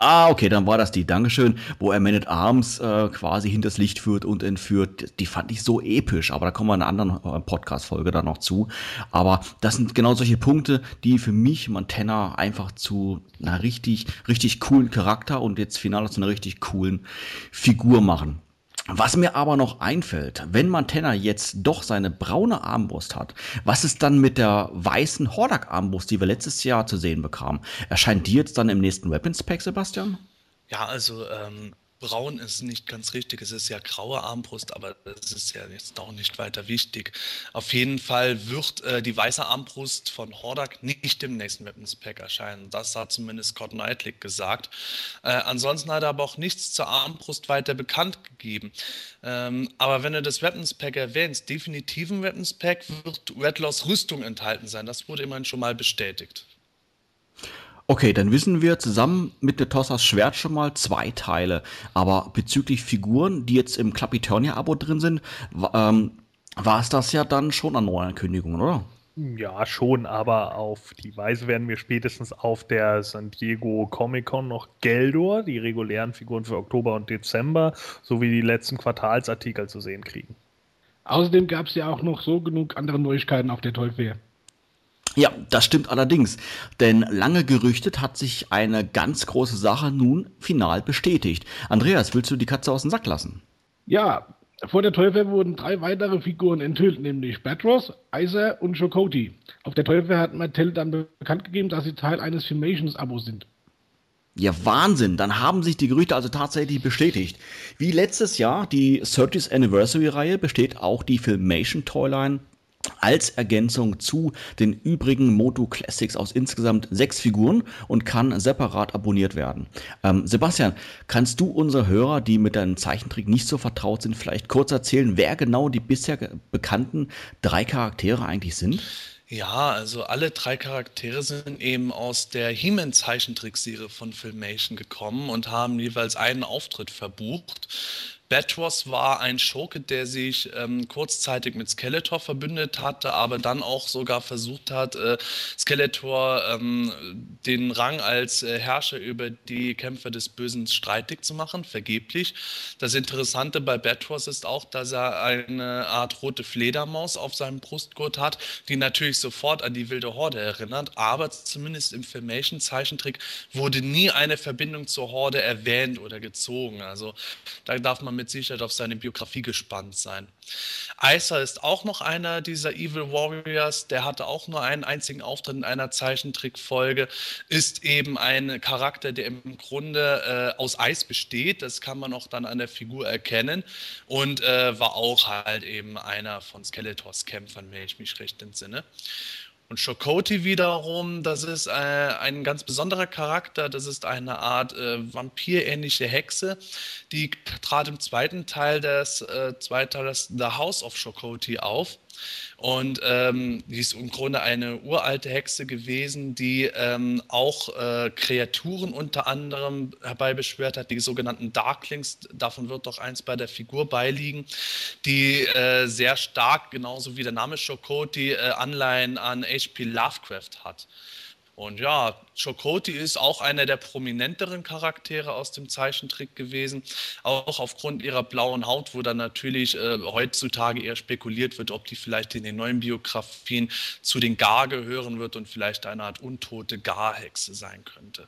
Ah, okay, dann war das die. Dankeschön, wo er Man at Arms äh, quasi hinters Licht führt und entführt. Die fand ich so episch, aber da kommen wir in einer anderen äh, Podcast-Folge dann noch zu. Aber das sind genau solche Punkte, die für mich Montana einfach zu einer richtig, richtig coolen Charakter und jetzt final zu einer richtig coolen Figur machen. Was mir aber noch einfällt, wenn Montana jetzt doch seine braune Armbrust hat, was ist dann mit der weißen Hordak-Armbrust, die wir letztes Jahr zu sehen bekamen? Erscheint die jetzt dann im nächsten Weapons Pack, Sebastian? Ja, also ähm, braun ist nicht ganz richtig. Es ist ja graue Armbrust, aber das ist ja jetzt auch nicht weiter wichtig. Auf jeden Fall wird äh, die weiße Armbrust von Hordak nicht im nächsten Weapons Pack erscheinen. Das hat zumindest Scott Knightley gesagt. Äh, ansonsten hat er aber auch nichts zur Armbrust weiter bekannt gegeben. Ähm, aber wenn du das Weapons Pack erwähnst, definitiv im Weapons Pack wird Redlaws Rüstung enthalten sein. Das wurde immerhin schon mal bestätigt. Okay, dann wissen wir zusammen mit der Tossas Schwert schon mal zwei Teile. Aber bezüglich Figuren, die jetzt im Clapitonia-Abo drin sind, ähm, war es das ja dann schon an Neuankündigungen, oder? Ja, schon, aber auf die Weise werden wir spätestens auf der San Diego Comic Con noch Geldor, die regulären Figuren für Oktober und Dezember, sowie die letzten Quartalsartikel zu sehen kriegen. Außerdem gab es ja auch noch so genug andere Neuigkeiten auf der Tollfair. Ja, das stimmt allerdings. Denn lange gerüchtet hat sich eine ganz große Sache nun final bestätigt. Andreas, willst du die Katze aus dem Sack lassen? Ja, Vor der Teufel wurden drei weitere Figuren enthüllt, nämlich Batros, Iser und Chokoti. Auf der Teufel hat Mattel dann bekannt gegeben, dass sie Teil eines Filmations-Abos sind. Ja, Wahnsinn. Dann haben sich die Gerüchte also tatsächlich bestätigt. Wie letztes Jahr die 30th Anniversary Reihe besteht auch die Filmation Toyline als Ergänzung zu den übrigen Moto Classics aus insgesamt sechs Figuren und kann separat abonniert werden. Ähm, Sebastian, kannst du unsere Hörer, die mit deinem Zeichentrick nicht so vertraut sind, vielleicht kurz erzählen, wer genau die bisher bekannten drei Charaktere eigentlich sind? Ja, also alle drei Charaktere sind eben aus der He-Man-Zeichentrickserie von Filmation gekommen und haben jeweils einen Auftritt verbucht. Batros war ein Schurke, der sich ähm, kurzzeitig mit Skeletor verbündet hatte, aber dann auch sogar versucht hat, äh, Skeletor ähm, den Rang als äh, Herrscher über die Kämpfer des Bösen streitig zu machen, vergeblich. Das Interessante bei Batros ist auch, dass er eine Art rote Fledermaus auf seinem Brustgurt hat, die natürlich sofort an die wilde Horde erinnert, aber zumindest im Filmation-Zeichentrick wurde nie eine Verbindung zur Horde erwähnt oder gezogen. Also da darf man mit mit Sicherheit auf seine Biografie gespannt sein. Icer ist auch noch einer dieser Evil Warriors, der hatte auch nur einen einzigen Auftritt in einer Zeichentrickfolge, ist eben ein Charakter, der im Grunde äh, aus Eis besteht, das kann man auch dann an der Figur erkennen und äh, war auch halt eben einer von Skeletors Kämpfern, wenn ich mich recht entsinne. Und Shokoti wiederum, das ist äh, ein ganz besonderer Charakter. Das ist eine Art äh, vampirähnliche Hexe. Die trat im zweiten Teil des äh, zweiten Teils The House of Shokoti auf. Und ähm, die ist im Grunde eine uralte Hexe gewesen, die ähm, auch äh, Kreaturen unter anderem herbeibeschwert hat, die sogenannten Darklings. Davon wird doch eins bei der Figur beiliegen, die äh, sehr stark, genauso wie der Name Shokoti, äh, Anleihen an H.P. Lovecraft hat. Und ja, Chokoti ist auch einer der prominenteren Charaktere aus dem Zeichentrick gewesen, auch aufgrund ihrer blauen Haut, wo dann natürlich äh, heutzutage eher spekuliert wird, ob die vielleicht in den neuen Biografien zu den Gar gehören wird und vielleicht eine Art untote Garhexe sein könnte.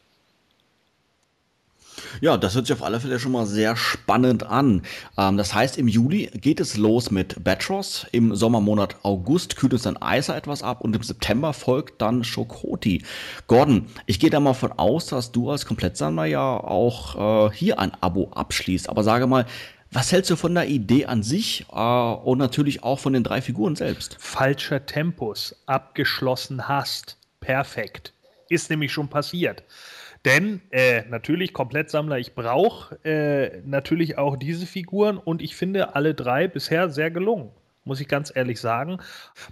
Ja, das hört sich auf alle Fälle schon mal sehr spannend an. Ähm, das heißt, im Juli geht es los mit Batros, im Sommermonat August kühlt es dann Eiser etwas ab und im September folgt dann Schokoti. Gordon, ich gehe da mal von aus, dass du als Komplettsammler ja auch äh, hier ein Abo abschließt. Aber sage mal, was hältst du von der Idee an sich äh, und natürlich auch von den drei Figuren selbst? Falscher Tempus, abgeschlossen hast. Perfekt. Ist nämlich schon passiert. Denn äh, natürlich Komplettsammler, ich brauche äh, natürlich auch diese Figuren und ich finde alle drei bisher sehr gelungen muss ich ganz ehrlich sagen.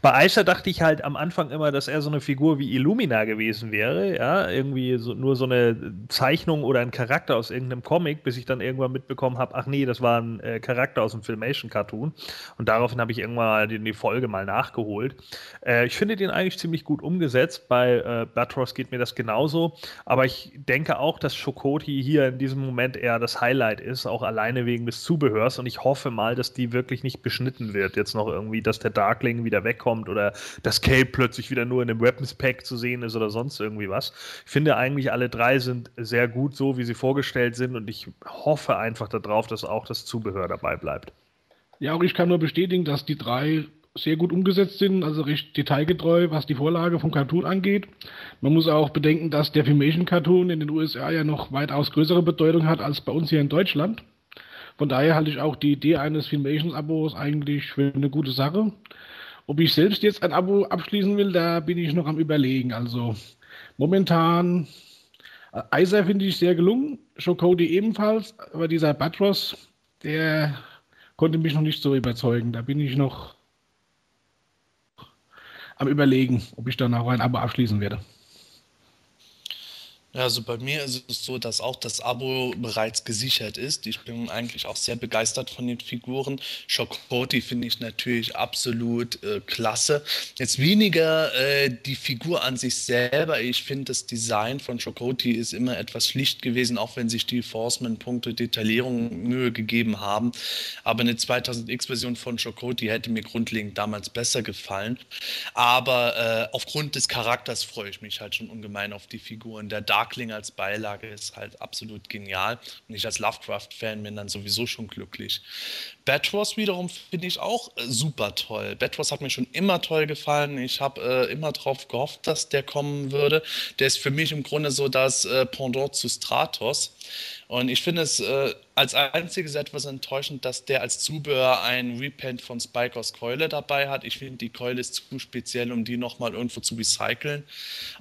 Bei Aisha dachte ich halt am Anfang immer, dass er so eine Figur wie Illumina gewesen wäre, ja, irgendwie so, nur so eine Zeichnung oder ein Charakter aus irgendeinem Comic, bis ich dann irgendwann mitbekommen habe, ach nee, das war ein äh, Charakter aus einem Filmation-Cartoon und daraufhin habe ich irgendwann die, die Folge mal nachgeholt. Äh, ich finde den eigentlich ziemlich gut umgesetzt, bei äh, Batros geht mir das genauso, aber ich denke auch, dass Shokoti hier in diesem Moment eher das Highlight ist, auch alleine wegen des Zubehörs und ich hoffe mal, dass die wirklich nicht beschnitten wird, jetzt noch noch irgendwie, dass der Darkling wieder wegkommt oder dass Cape plötzlich wieder nur in einem Weapons Pack zu sehen ist oder sonst irgendwie was. Ich finde eigentlich alle drei sind sehr gut so, wie sie vorgestellt sind und ich hoffe einfach darauf, dass auch das Zubehör dabei bleibt. Ja, auch ich kann nur bestätigen, dass die drei sehr gut umgesetzt sind, also recht detailgetreu, was die Vorlage vom Cartoon angeht. Man muss auch bedenken, dass der Filmation Cartoon in den USA ja noch weitaus größere Bedeutung hat als bei uns hier in Deutschland. Von daher halte ich auch die Idee eines Filmations-Abos eigentlich für eine gute Sache. Ob ich selbst jetzt ein Abo abschließen will, da bin ich noch am Überlegen. Also momentan, äh, Iser finde ich sehr gelungen, Shokodi ebenfalls, aber dieser Batros, der konnte mich noch nicht so überzeugen. Da bin ich noch am Überlegen, ob ich dann auch ein Abo abschließen werde. Also bei mir ist es so, dass auch das Abo bereits gesichert ist. Ich bin eigentlich auch sehr begeistert von den Figuren. Schokoti finde ich natürlich absolut äh, klasse. Jetzt weniger äh, die Figur an sich selber. Ich finde, das Design von Schokoti ist immer etwas schlicht gewesen, auch wenn sich die Forceman-Punkte Detaillierung Mühe gegeben haben. Aber eine 2000X-Version von Schokoti hätte mir grundlegend damals besser gefallen. Aber äh, aufgrund des Charakters freue ich mich halt schon ungemein auf die Figuren. Der Dark Darkling als Beilage ist halt absolut genial. Und ich als Lovecraft-Fan bin dann sowieso schon glücklich. Batros wiederum finde ich auch äh, super toll. Batros hat mir schon immer toll gefallen. Ich habe äh, immer darauf gehofft, dass der kommen würde. Der ist für mich im Grunde so das äh, Pendant zu Stratos. Und ich finde es äh, als einziges etwas enttäuschend, dass der als Zubehör ein Repaint von Spike aus Keule dabei hat. Ich finde, die Keule ist zu speziell, um die nochmal irgendwo zu recyceln.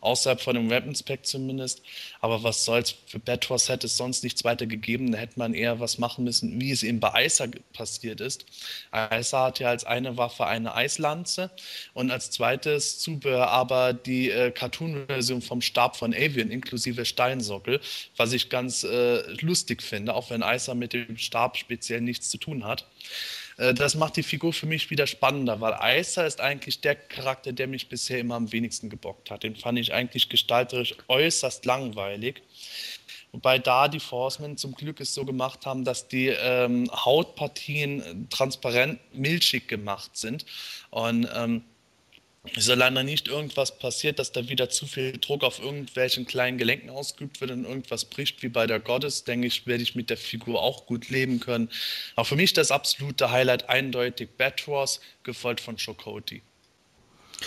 Außerhalb von dem Weapon-Spec zumindest. Aber was soll's, für Batros hätte es sonst nichts weiter gegeben. Da hätte man eher was machen müssen, wie es eben bei Icer passiert ist. Icer hat ja als eine Waffe eine Eislanze und als zweites Zubehör aber die äh, Cartoon-Version vom Stab von Avian inklusive Steinsockel, was ich ganz äh, lustig finde, auch wenn Icer mit dem Stab speziell nichts zu tun hat. Äh, das macht die Figur für mich wieder spannender, weil Icer ist eigentlich der Charakter, der mich bisher immer am wenigsten gebockt hat. Den fand ich eigentlich gestalterisch äußerst langweilig. Wobei da die Forcemen zum Glück es so gemacht haben, dass die ähm, Hautpartien transparent milchig gemacht sind. Und ähm, solange nicht irgendwas passiert, dass da wieder zu viel Druck auf irgendwelchen kleinen Gelenken ausgeübt wird und irgendwas bricht, wie bei der Goddess, denke ich, werde ich mit der Figur auch gut leben können. Aber für mich das absolute Highlight eindeutig Batros, gefolgt von Chokoti.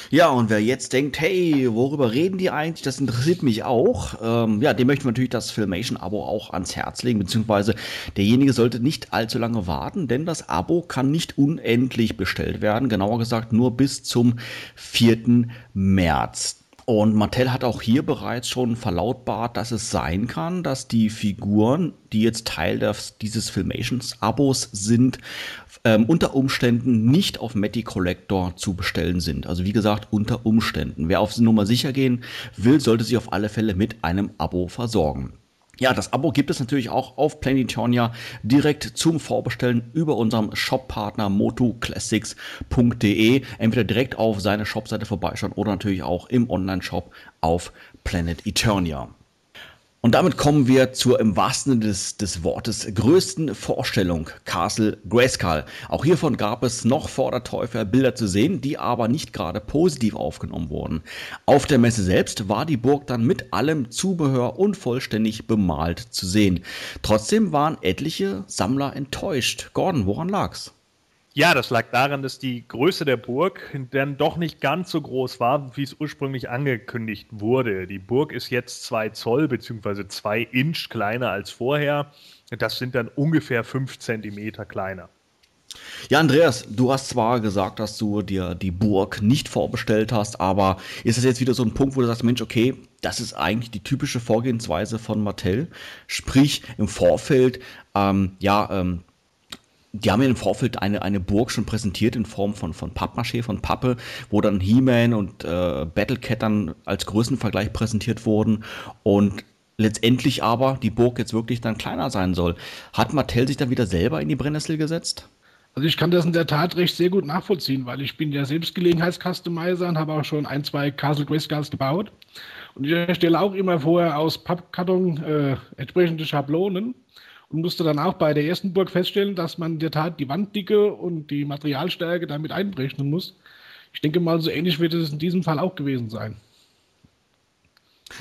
Ja, und wer jetzt denkt, hey, worüber reden die eigentlich? Das interessiert mich auch. Ähm, ja, dem möchten wir natürlich das Filmation-Abo auch ans Herz legen, beziehungsweise derjenige sollte nicht allzu lange warten, denn das Abo kann nicht unendlich bestellt werden. Genauer gesagt nur bis zum 4. März. Und Mattel hat auch hier bereits schon verlautbart, dass es sein kann, dass die Figuren, die jetzt Teil des, dieses Filmations-Abos sind, ähm, unter Umständen nicht auf Matty Collector zu bestellen sind. Also wie gesagt, unter Umständen. Wer auf Nummer sicher gehen will, sollte sich auf alle Fälle mit einem Abo versorgen. Ja, das Abo gibt es natürlich auch auf Planetonia direkt zum Vorbestellen über unserem Shoppartner motoclassics.de. Entweder direkt auf seine Shopseite vorbeischauen oder natürlich auch im Online-Shop auf Planet Eternia. Und damit kommen wir zur im wahrsten Sinne des, des Wortes größten Vorstellung, Castle Grayskull. Auch hiervon gab es noch vor der Teufel Bilder zu sehen, die aber nicht gerade positiv aufgenommen wurden. Auf der Messe selbst war die Burg dann mit allem Zubehör unvollständig bemalt zu sehen. Trotzdem waren etliche Sammler enttäuscht. Gordon, woran lag's? Ja, das lag daran, dass die Größe der Burg dann doch nicht ganz so groß war, wie es ursprünglich angekündigt wurde. Die Burg ist jetzt zwei Zoll bzw. zwei Inch kleiner als vorher. Das sind dann ungefähr fünf Zentimeter kleiner. Ja, Andreas, du hast zwar gesagt, dass du dir die Burg nicht vorbestellt hast, aber ist das jetzt wieder so ein Punkt, wo du sagst, Mensch, okay, das ist eigentlich die typische Vorgehensweise von Mattel, sprich im Vorfeld, ähm, ja, ähm, die haben ja im Vorfeld eine, eine Burg schon präsentiert in Form von, von Pappmaché, von Pappe, wo dann He-Man und äh, Battlecat dann als Größenvergleich präsentiert wurden und letztendlich aber die Burg jetzt wirklich dann kleiner sein soll. Hat Mattel sich dann wieder selber in die Brennnessel gesetzt? Also ich kann das in der Tat recht sehr gut nachvollziehen, weil ich bin ja selbst Gelegenheitscustomizer und habe auch schon ein, zwei Castle Grayskulls gebaut. Und ich erstelle auch immer vorher aus Pappkarton äh, entsprechende Schablonen und musste dann auch bei der ersten Burg feststellen, dass man in der Tat die Wanddicke und die Materialstärke damit einberechnen muss. Ich denke mal, so ähnlich wird es in diesem Fall auch gewesen sein.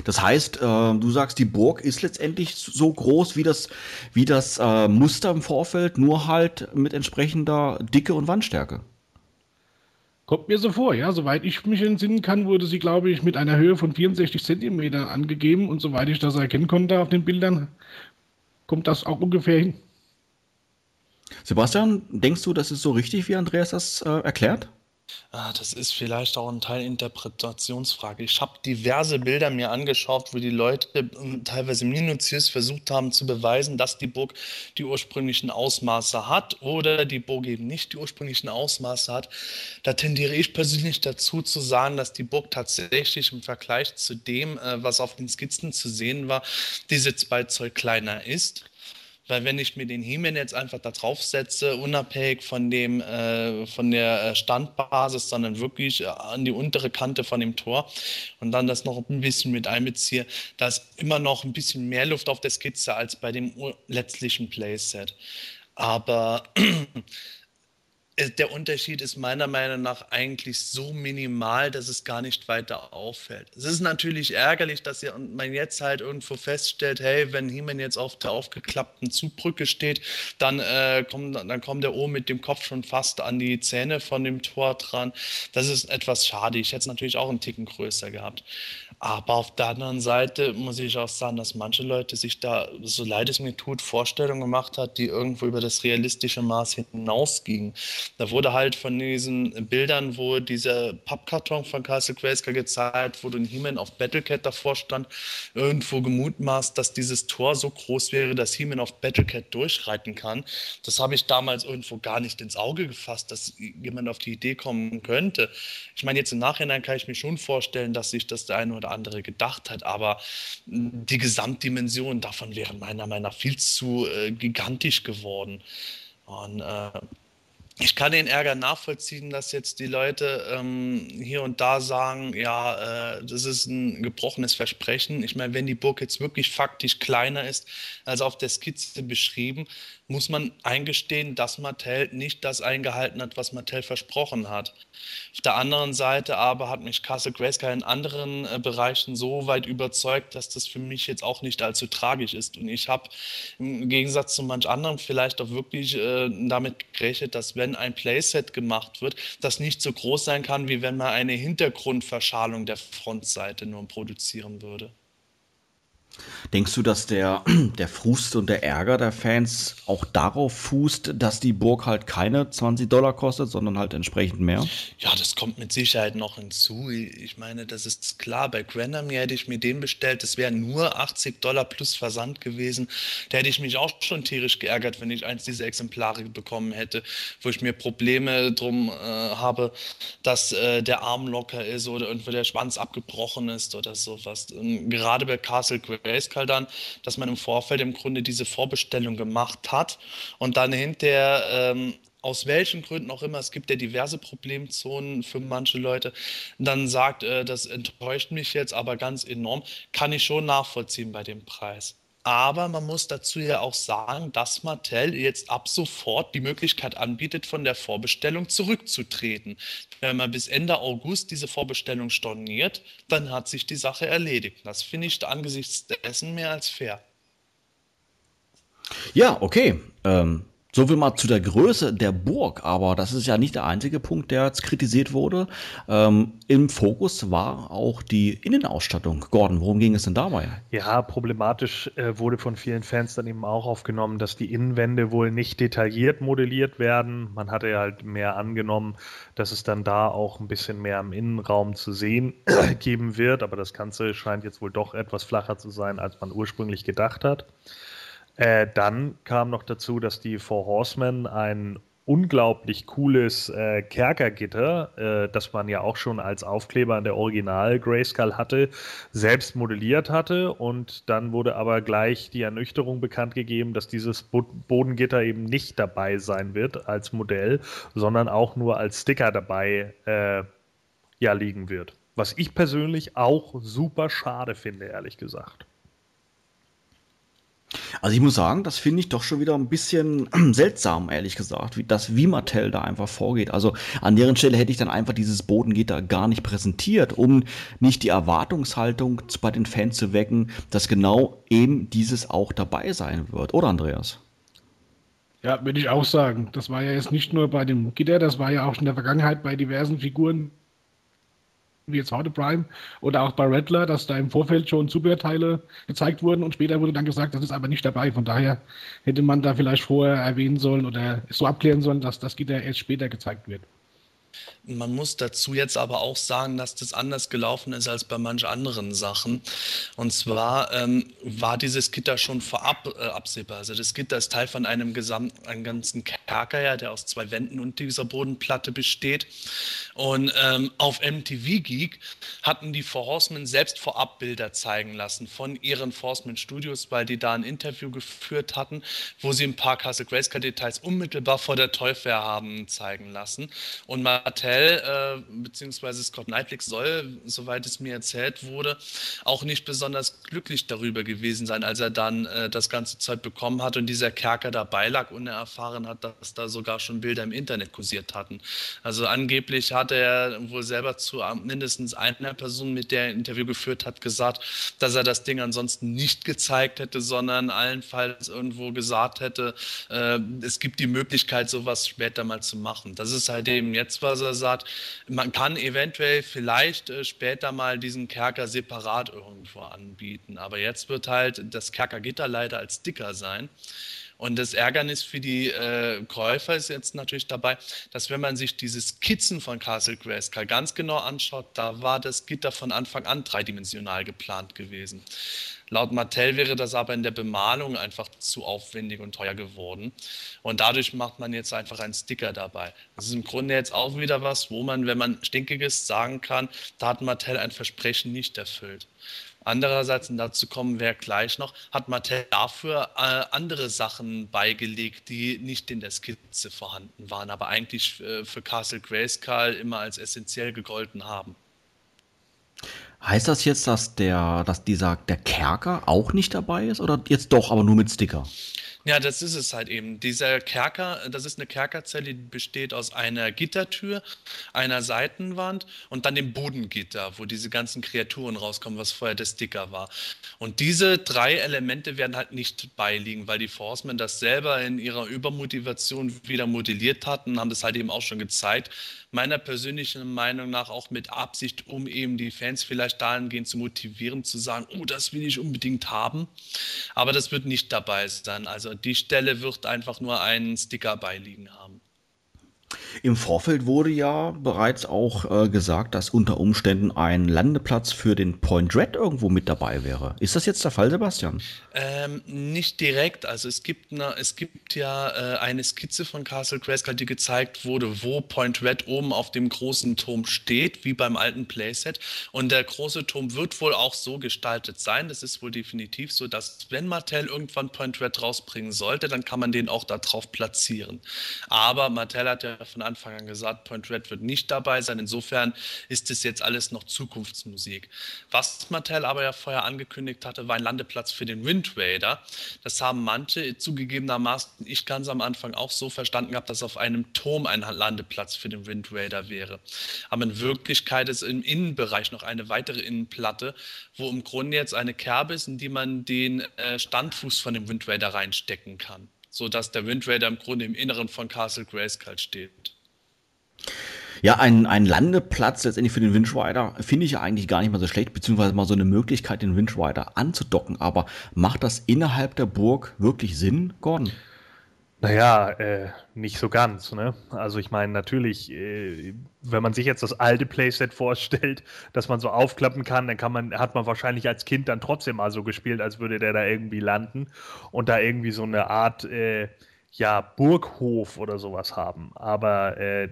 Das heißt, äh, du sagst, die Burg ist letztendlich so groß wie das, wie das äh, Muster im Vorfeld, nur halt mit entsprechender Dicke und Wandstärke. Kommt mir so vor, ja. Soweit ich mich entsinnen kann, wurde sie, glaube ich, mit einer Höhe von 64 Zentimetern angegeben. Und soweit ich das erkennen konnte auf den Bildern, kommt das auch ungefähr hin. Sebastian, denkst du, das ist so richtig, wie Andreas das äh, erklärt? Ah, das ist vielleicht auch ein Teil Interpretationsfrage. Ich habe diverse Bilder mir angeschaut, wo die Leute ähm, teilweise minutiös versucht haben zu beweisen, dass die Burg die ursprünglichen Ausmaße hat oder die Burg eben nicht die ursprünglichen Ausmaße hat. Da tendiere ich persönlich dazu zu sagen, dass die Burg tatsächlich im Vergleich zu dem, äh, was auf den Skizzen zu sehen war, diese zwei Zoll kleiner ist. Weil wenn ich mir den He-Man jetzt einfach da drauf setze, unabhängig von dem, äh, von der äh, Standbasis, sondern wirklich äh, an die untere Kante von dem Tor und dann das noch ein bisschen mit einbeziehe, da ist immer noch ein bisschen mehr Luft auf der Skizze als bei dem letztlichen Playset. Aber der Unterschied ist meiner Meinung nach eigentlich so minimal, dass es gar nicht weiter auffällt. Es ist natürlich ärgerlich, dass man jetzt halt irgendwo feststellt, hey, wenn He-Man jetzt auf der aufgeklappten Zugbrücke steht, dann, äh, kommt, dann kommt der oben mit dem Kopf schon fast an die Zähne von dem Tor dran. Das ist etwas schade. Ich hätte es natürlich auch einen Ticken größer gehabt. Aber auf der anderen Seite muss ich auch sagen, dass manche Leute sich da, so leid es mir tut, Vorstellungen gemacht hat, die irgendwo über das realistische Maß hinausgingen. Da wurde halt von diesen Bildern, wo dieser Pappkarton von Castle Grayskull gezeigt wurde und He-Man auf Battlecat davor stand, irgendwo gemutmaßt, dass dieses Tor so groß wäre, dass He-Man auf Battlecat durchreiten kann. Das habe ich damals irgendwo gar nicht ins Auge gefasst, dass jemand auf die Idee kommen könnte. Ich meine, jetzt im Nachhinein kann ich mir schon vorstellen, dass sich das der eine oder andere gedacht hat, aber die Gesamtdimension davon wäre meiner Meinung nach viel zu äh, gigantisch geworden. Und äh, ich kann den Ärger nachvollziehen, dass jetzt die Leute ähm, hier und da sagen, ja, äh, das ist ein gebrochenes Versprechen. Ich meine, wenn die Burg jetzt wirklich faktisch kleiner ist als auf der Skizze beschrieben, muss man eingestehen, dass Mattel nicht das eingehalten hat, was Mattel versprochen hat. Auf der anderen Seite aber hat mich Castle Grayskull in anderen äh, Bereichen so weit überzeugt, dass das für mich jetzt auch nicht allzu tragisch ist. Und ich habe im Gegensatz zu manch anderen vielleicht auch wirklich äh, damit gerechnet, dass wenn ein Playset gemacht wird, das nicht so groß sein kann, wie wenn man eine Hintergrundverschalung der Frontseite nur produzieren würde. Denkst du, dass der, (clears throat) der Frust und der Ärger der Fans auch darauf fußt, dass die Burg halt keine 20 Dollar kostet, sondern halt entsprechend mehr? Ja, das kommt mit Sicherheit noch hinzu. Ich meine, das ist klar. Bei Granamir hätte ich mir den bestellt. Das wären nur 80 Dollar plus Versand gewesen. Da hätte ich mich auch schon tierisch geärgert, wenn ich eins dieser Exemplare bekommen hätte, wo ich mir Probleme drum äh, habe, dass äh, der Arm locker ist oder irgendwo der Schwanz abgebrochen ist oder sowas. Und gerade bei Castle Quest Grayskull dann, dass man im Vorfeld im Grunde diese Vorbestellung gemacht hat und dann hinterher ähm, aus welchen Gründen auch immer, es gibt ja diverse Problemzonen für manche Leute, dann sagt, äh, das enttäuscht mich jetzt aber ganz enorm, kann ich schon nachvollziehen bei dem Preis. Aber man muss dazu ja auch sagen, dass Mattel jetzt ab sofort die Möglichkeit anbietet, von der Vorbestellung zurückzutreten. Wenn man bis Ende August diese Vorbestellung storniert, dann hat sich die Sache erledigt. Das finde ich angesichts dessen mehr als fair. Ja, okay. Ähm, so viel mal zu der Größe der Burg, aber das ist ja nicht der einzige Punkt, der jetzt kritisiert wurde. Ähm, Im Fokus war auch die Innenausstattung. Gordon, worum ging es denn dabei? Ja, problematisch äh, wurde von vielen Fans dann eben auch aufgenommen, dass die Innenwände wohl nicht detailliert modelliert werden. Man hatte ja halt mehr angenommen, dass es dann da auch ein bisschen mehr im Innenraum zu sehen (clears throat) geben wird, aber das Ganze scheint jetzt wohl doch etwas flacher zu sein, als man ursprünglich gedacht hat. Äh, dann kam noch dazu, dass die Four Horsemen ein unglaublich cooles äh, Kerkergitter, äh, das man ja auch schon als Aufkleber an der Original Grayskull hatte, selbst modelliert hatte und dann wurde aber gleich die Ernüchterung bekannt gegeben, dass dieses Bo Bodengitter eben nicht dabei sein wird als Modell, sondern auch nur als Sticker dabei äh, ja liegen wird. Was ich persönlich auch super schade finde, ehrlich gesagt. Also ich muss sagen, das finde ich doch schon wieder ein bisschen (clears throat) seltsam, ehrlich gesagt, wie das wie Mattel da einfach vorgeht. Also an deren Stelle hätte ich dann einfach dieses Bodengitter gar nicht präsentiert, um nicht die Erwartungshaltung bei den Fans zu wecken, dass genau eben dieses auch dabei sein wird. Oder Andreas? Ja, würde ich auch sagen. Das war ja jetzt nicht nur bei dem Gitter, das war ja auch in der Vergangenheit bei diversen Figuren, wie jetzt heute Prime oder auch bei Rattler, dass da im Vorfeld schon Zubehörteile gezeigt wurden und später wurde dann gesagt, das ist aber nicht dabei. Von daher hätte man da vielleicht vorher erwähnen sollen oder so abklären sollen, dass das Gitter erst später gezeigt wird. Man muss dazu jetzt aber auch sagen, dass das anders gelaufen ist als bei manch anderen Sachen. Und zwar ähm, war dieses Gitter schon vorab äh, absehbar. Also das Gitter ist Teil von einem, Gesamt, einem ganzen Kerker, ja, der aus zwei Wänden und dieser Bodenplatte besteht. Und ähm, auf MTV Geek hatten die Four Horsemen selbst vorab Bilder zeigen lassen von ihren Horsemen Studios, weil die da ein Interview geführt hatten, wo sie ein paar Castle Grayskull Details unmittelbar vor der Toyfair haben zeigen lassen. Und Mattel Bell äh, beziehungsweise Scott Knightley soll, soweit es mir erzählt wurde, auch nicht besonders glücklich darüber gewesen sein, als er dann äh, das ganze Zeug bekommen hat und dieser Kerker dabei lag und er erfahren hat, dass dass da sogar schon Bilder im Internet kursiert hatten. Also angeblich hat er wohl selber zu mindestens einer Person, mit der er ein Interview geführt hat, gesagt, dass er das Ding ansonsten nicht gezeigt hätte, sondern allenfalls irgendwo gesagt hätte, äh, es gibt die Möglichkeit, sowas später mal zu machen. Das ist halt eben jetzt, was er sagt. Man kann eventuell vielleicht äh, später mal diesen Kerker separat irgendwo anbieten. Aber jetzt wird halt das Kerkergitter leider als dicker sein. Und das Ärgernis für die äh, Käufer ist jetzt natürlich dabei, dass wenn man sich diese Skizzen von Castle Grayskull ganz genau anschaut, da war das Gitter von Anfang an dreidimensional geplant gewesen. Laut Mattel wäre das aber in der Bemalung einfach zu aufwendig und teuer geworden. Und dadurch macht man jetzt einfach einen Sticker dabei. Das ist im Grunde jetzt auch wieder was, wo man, wenn man Stinkiges sagen kann, da hat Mattel ein Versprechen nicht erfüllt. Andererseits, und dazu kommen wir gleich noch, hat Mattel dafür äh, andere Sachen beigelegt, die nicht in der Skizze vorhanden waren, aber eigentlich äh, für Castle Grayskull immer als essentiell gegolten haben. Heißt das jetzt, dass der, dass dieser, der Kerker auch nicht dabei ist oder jetzt doch, aber nur mit Sticker? Ja, das ist es halt eben. Dieser Kerker, das ist eine Kerkerzelle, die besteht aus einer Gittertür, einer Seitenwand und dann dem Bodengitter, wo diese ganzen Kreaturen rauskommen, was vorher der Sticker war. Und diese drei Elemente werden halt nicht beiliegen, weil die Forcemen das selber in ihrer Übermotivation wieder modelliert hatten, haben das halt eben auch schon gezeigt. Meiner persönlichen Meinung nach auch mit Absicht, um eben die Fans vielleicht dahingehend zu motivieren, zu sagen, oh, das will ich unbedingt haben. Aber das wird nicht dabei sein. Also die Stelle wird einfach nur einen Sticker beiliegen haben. Im Vorfeld wurde ja bereits auch äh, gesagt, dass unter Umständen ein Landeplatz für den Point Red irgendwo mit dabei wäre. Ist das jetzt der Fall, Sebastian? Ähm, nicht direkt. Also es gibt, eine, es gibt ja äh, eine Skizze von Castle Grayskull, die gezeigt wurde, wo Point Red oben auf dem großen Turm steht, wie beim alten Playset. Und der große Turm wird wohl auch so gestaltet sein. Das ist wohl definitiv so, dass wenn Mattel irgendwann Point Red rausbringen sollte, dann kann man den auch da drauf platzieren. Aber Mattel hat ja von Anfang an gesagt, Point Red wird nicht dabei sein. Insofern ist es jetzt alles noch Zukunftsmusik. Was Mattel aber ja vorher angekündigt hatte, war ein Landeplatz für den Wind Raider. Das haben manche zugegebenermaßen, ich ganz am Anfang auch so verstanden gehabt, dass auf einem Turm ein Landeplatz für den Wind Raider wäre. Aber in Wirklichkeit ist im Innenbereich noch eine weitere Innenplatte, wo im Grunde jetzt eine Kerbe ist, in die man den äh, Standfuß von dem Wind Raider reinstecken kann sodass der Wind Raider im Grunde im Inneren von Castle Grayskull steht. Ja, ein, ein Landeplatz letztendlich für den Windrider finde ich ja eigentlich gar nicht mal so schlecht, beziehungsweise mal so eine Möglichkeit, den Windrider anzudocken. Aber macht das innerhalb der Burg wirklich Sinn, Gordon? Naja, äh, nicht so ganz. Ne? Also ich meine, natürlich, äh, wenn man sich jetzt das alte Playset vorstellt, dass man so aufklappen kann, dann kann man, hat man wahrscheinlich als Kind dann trotzdem mal so gespielt, als würde der da irgendwie landen und da irgendwie so eine Art äh, ja, Burghof oder sowas haben. Aber äh,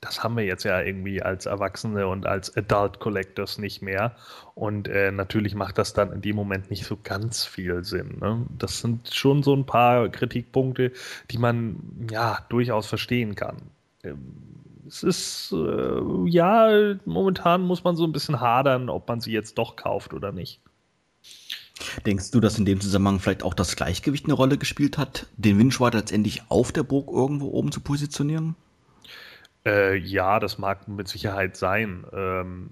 das haben wir jetzt ja irgendwie als Erwachsene und als Adult Collectors nicht mehr. Und äh, natürlich macht das dann in dem Moment nicht so ganz viel Sinn. Ne? Das sind schon so ein paar Kritikpunkte, die man ja durchaus verstehen kann. Ähm, es ist, äh, ja, momentan muss man so ein bisschen hadern, ob man sie jetzt doch kauft oder nicht. Denkst du, dass in dem Zusammenhang vielleicht auch das Gleichgewicht eine Rolle gespielt hat, den Windschwader letztendlich auf der Burg irgendwo oben zu positionieren? Äh, ja, das mag mit Sicherheit sein. Ähm,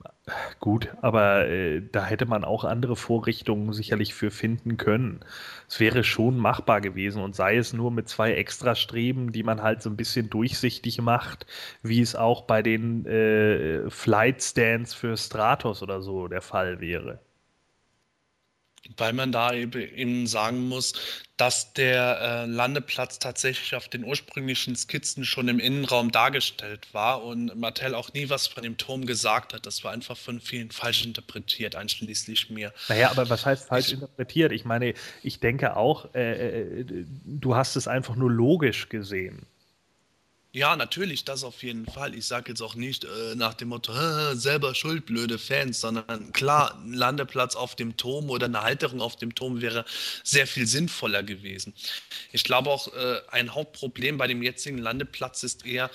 gut, aber äh, da hätte man auch andere Vorrichtungen sicherlich für finden können. Es wäre schon machbar gewesen und sei es nur mit zwei Extrastreben, die man halt so ein bisschen durchsichtig macht, wie es auch bei den äh, Flight Stands für Stratos oder so der Fall wäre weil man da eben sagen muss, dass der äh, Landeplatz tatsächlich auf den ursprünglichen Skizzen schon im Innenraum dargestellt war und Mattel auch nie was von dem Turm gesagt hat. Das war einfach von vielen falsch interpretiert, einschließlich mir. Naja, aber was heißt falsch ich, interpretiert? Ich meine, ich denke auch, äh, äh, du hast es einfach nur logisch gesehen. Ja, natürlich, das auf jeden Fall. Ich sage jetzt auch nicht äh, nach dem Motto, selber schuld, blöde Fans, sondern klar, ein Landeplatz auf dem Turm oder eine Halterung auf dem Turm wäre sehr viel sinnvoller gewesen. Ich glaube auch, äh, ein Hauptproblem bei dem jetzigen Landeplatz ist eher,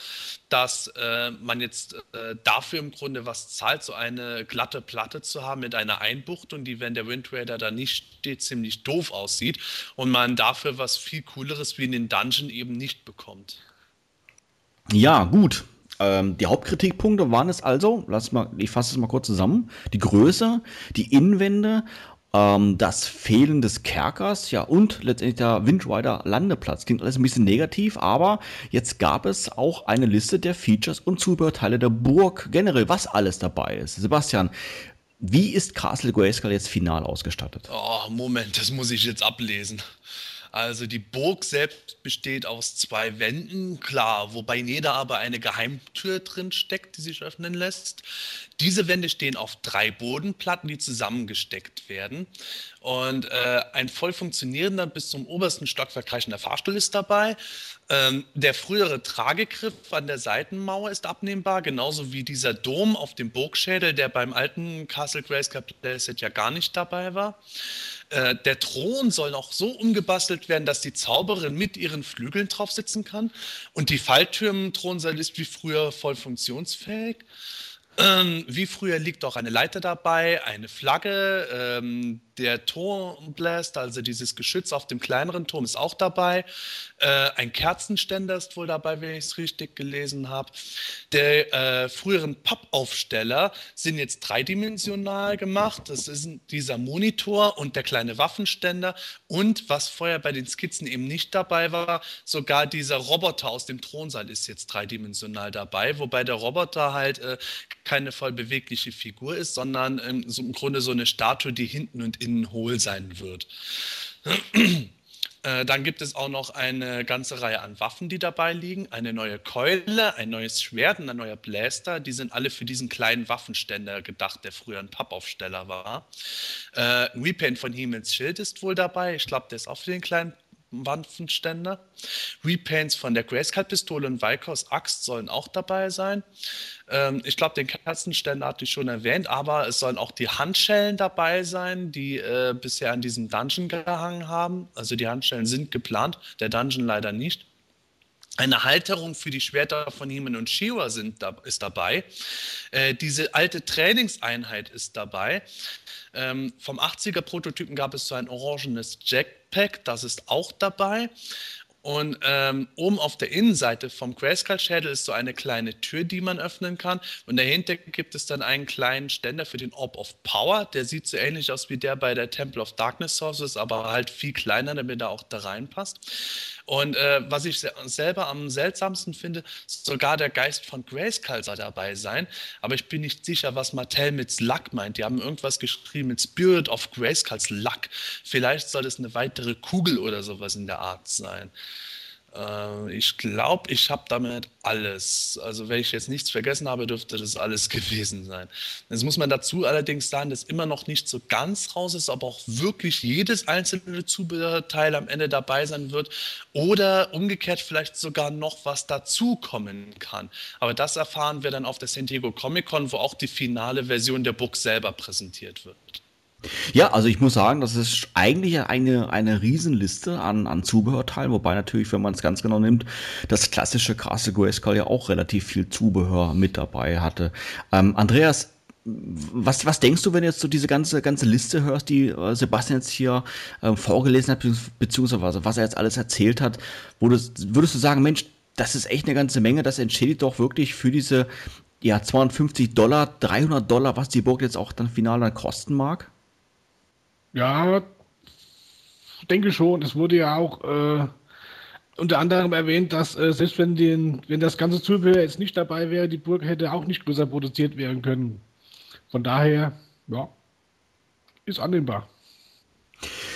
dass äh, man jetzt äh, dafür im Grunde was zahlt, so eine glatte Platte zu haben mit einer Einbuchtung, die, wenn der Wind Raider da nicht steht, ziemlich doof aussieht und man dafür was viel Cooleres wie in den Dungeon eben nicht bekommt. Ja, gut. Ähm, die Hauptkritikpunkte waren es also, lass mal, ich fasse es mal kurz zusammen, die Größe, die Innenwände, ähm, das Fehlen des Kerkers, ja, und letztendlich der Windrider Landeplatz. Klingt alles ein bisschen negativ, aber jetzt gab es auch eine Liste der Features und Zubehörteile der Burg, generell, was alles dabei ist. Sebastian, wie ist Castle Grayskull jetzt final ausgestattet? Oh, Moment, das muss ich jetzt ablesen. Also die Burg selbst besteht aus zwei Wänden, klar, wobei in jeder aber eine Geheimtür drin steckt, die sich öffnen lässt. Diese Wände stehen auf drei Bodenplatten, die zusammengesteckt werden. Und äh, ein voll funktionierender bis zum obersten Stockwerk reichender Fahrstuhl ist dabei. Ähm, der frühere Tragegriff an der Seitenmauer ist abnehmbar, genauso wie dieser Dom auf dem Burgschädel, der beim alten Castle Grayskull Playset ja gar nicht dabei war. Äh, der Thron soll noch so umgebastelt werden, dass die Zauberin mit ihren Flügeln drauf sitzen kann. Und die Falltür im Thronsaal ist wie früher voll funktionsfähig. Ähm, wie früher liegt auch eine Leiter dabei, eine Flagge, ähm, der Turmblast, also dieses Geschütz auf dem kleineren Turm, ist auch dabei. Äh, ein Kerzenständer ist wohl dabei, wenn ich es richtig gelesen habe. Der äh, früheren Pappaufsteller sind jetzt dreidimensional gemacht. Das ist dieser Monitor und der kleine Waffenständer. Und was vorher bei den Skizzen eben nicht dabei war, sogar dieser Roboter aus dem Thronsaal ist jetzt dreidimensional dabei, wobei der Roboter halt äh, keine voll bewegliche Figur ist, sondern ähm, so im Grunde so eine Statue, die hinten und innen hohl sein wird. (clears throat) Äh, dann gibt es auch noch eine ganze Reihe an Waffen, die dabei liegen. Eine neue Keule, ein neues Schwert und ein neuer Blaster. Die sind alle für diesen kleinen Waffenständer gedacht, der früher ein Pappaufsteller war. Äh, Repaint von Hiemens Schild ist wohl dabei. Ich glaube, der ist auch für den kleinen Waffenständer. Repaints von der Grayskull-Pistole und Valkos Axt sollen auch dabei sein. Ähm, ich glaube, den Kerzenständer hatte ich schon erwähnt, aber es sollen auch die Handschellen dabei sein, die äh, bisher an diesem Dungeon gehangen haben. Also die Handschellen sind geplant, der Dungeon leider nicht. Eine Halterung für die Schwerter von Heeman und Shiva sind ist dabei. Äh, diese alte Trainingseinheit ist dabei. Ähm, vom 80er Prototypen gab es so ein orangenes Jackpack, das ist auch dabei. Und ähm, oben auf der Innenseite vom Grayskull-Schädel ist so eine kleine Tür, die man öffnen kann. Und dahinter gibt es dann einen kleinen Ständer für den Orb of Power. Der sieht so ähnlich aus wie der bei der Temple of Darkness Sources, aber halt viel kleiner, damit er auch da reinpasst. Und äh, was ich selber am seltsamsten finde, sogar der Geist von Grayskull soll dabei sein. Aber ich bin nicht sicher, was Mattel mit Luck meint. Die haben irgendwas geschrieben mit Spirit of Grayskulls Luck. Vielleicht soll es eine weitere Kugel oder sowas in der Art sein. Äh, ich glaube, ich habe damit alles. Also wenn ich jetzt nichts vergessen habe, dürfte das alles (laughs) gewesen sein. Jetzt muss man dazu allerdings sagen, dass immer noch nicht so ganz raus ist, ob auch wirklich jedes einzelne Zubehörteil am Ende dabei sein wird oder umgekehrt vielleicht sogar noch was dazukommen kann. Aber das erfahren wir dann auf der San Diego Comic Con, wo auch die finale Version der Book selber präsentiert wird. Ja, also ich muss sagen, das ist eigentlich eine, eine Riesenliste an, an Zubehörteilen, wobei natürlich, wenn man es ganz genau nimmt, das klassische Castle Grayskull ja auch relativ viel Zubehör mit dabei hatte. Ähm, Andreas, was, was denkst du, wenn du jetzt so diese ganze, ganze Liste hörst, die äh, Sebastian jetzt hier äh, vorgelesen hat, beziehungsweise was er jetzt alles erzählt hat, würdest, würdest du sagen, Mensch, das ist echt eine ganze Menge, das entschädigt doch wirklich für diese ja, 250 Dollar, 300 Dollar, was die Burg jetzt auch dann final dann kosten mag? Ja, denke schon. Es wurde ja auch äh, unter anderem erwähnt, dass äh, selbst wenn, den, wenn das ganze Zubehör jetzt nicht dabei wäre, die Burg hätte auch nicht größer produziert werden können. Von daher, ja, ist annehmbar.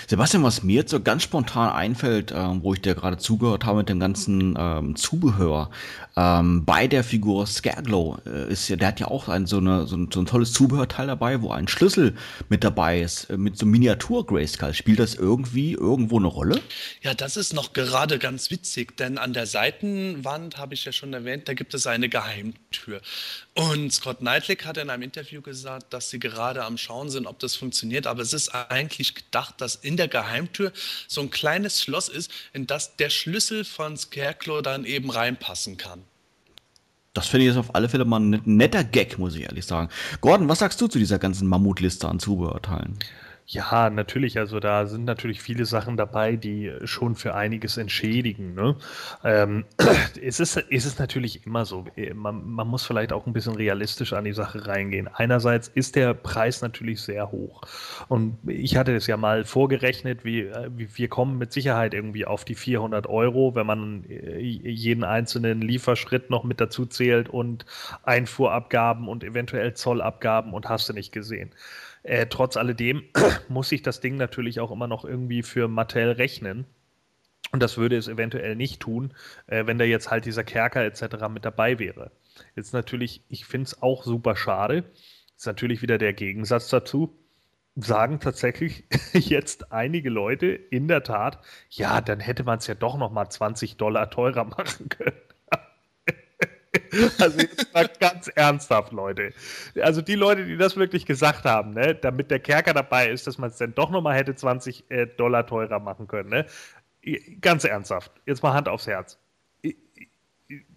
Sebastian, was mir jetzt so ganz spontan einfällt, ähm, wo ich dir gerade zugehört habe mit dem ganzen ähm, Zubehör, ähm, bei der Figur Scareglow äh, ist ja, der hat ja auch ein, so, eine, so, ein, so ein tolles Zubehörteil dabei, wo ein Schlüssel mit dabei ist, äh, mit so Miniatur Grayskull. Spielt das irgendwie irgendwo eine Rolle? Ja, das ist noch gerade ganz witzig, denn an der Seitenwand, habe ich ja schon erwähnt, da gibt es eine Geheimtür. Und Scott Knightley hat in einem Interview gesagt, dass sie gerade am Schauen sind, ob das funktioniert. Aber es ist eigentlich gedacht, dass in der Geheimtür so ein kleines Schloss ist, in das der Schlüssel von Scarecrow dann eben reinpassen kann. Das finde ich jetzt auf alle Fälle mal ein netter Gag, muss ich ehrlich sagen. Gordon, was sagst du zu dieser ganzen Mammutliste an Zubehörteilen? Ja, natürlich. Also da sind natürlich viele Sachen dabei, die schon für einiges entschädigen. Ne? Ähm, (clears throat) es, ist, es ist natürlich immer so. Man, man, muss vielleicht auch ein bisschen realistisch an die Sache reingehen. Einerseits ist der Preis natürlich sehr hoch. Und ich hatte es ja mal vorgerechnet, wie, wie wir kommen mit Sicherheit irgendwie auf die 400 Euro, wenn man äh, jeden einzelnen Lieferschritt noch mit dazu zählt und Einfuhrabgaben und eventuell Zollabgaben und hast du nicht gesehen. Äh, trotz alledem (clears throat) muss ich das Ding natürlich auch immer noch irgendwie für Mattel rechnen. Und das würde es eventuell nicht tun, äh, wenn da jetzt halt dieser Kerker etc. mit dabei wäre. Jetzt natürlich, ich finde es auch super schade. Ist natürlich wieder der Gegensatz dazu. Sagen tatsächlich (laughs) jetzt einige Leute in der Tat, ja, dann hätte man es ja doch noch mal 20 Dollar teurer (laughs) machen können. (laughs) Also jetzt mal ganz ernsthaft, Leute. Also die Leute, die das wirklich gesagt haben, ne, damit der Kerker dabei ist, dass man es dann doch nochmal hätte 20 äh, Dollar teurer machen können. Ne? Ganz ernsthaft, jetzt mal Hand aufs Herz.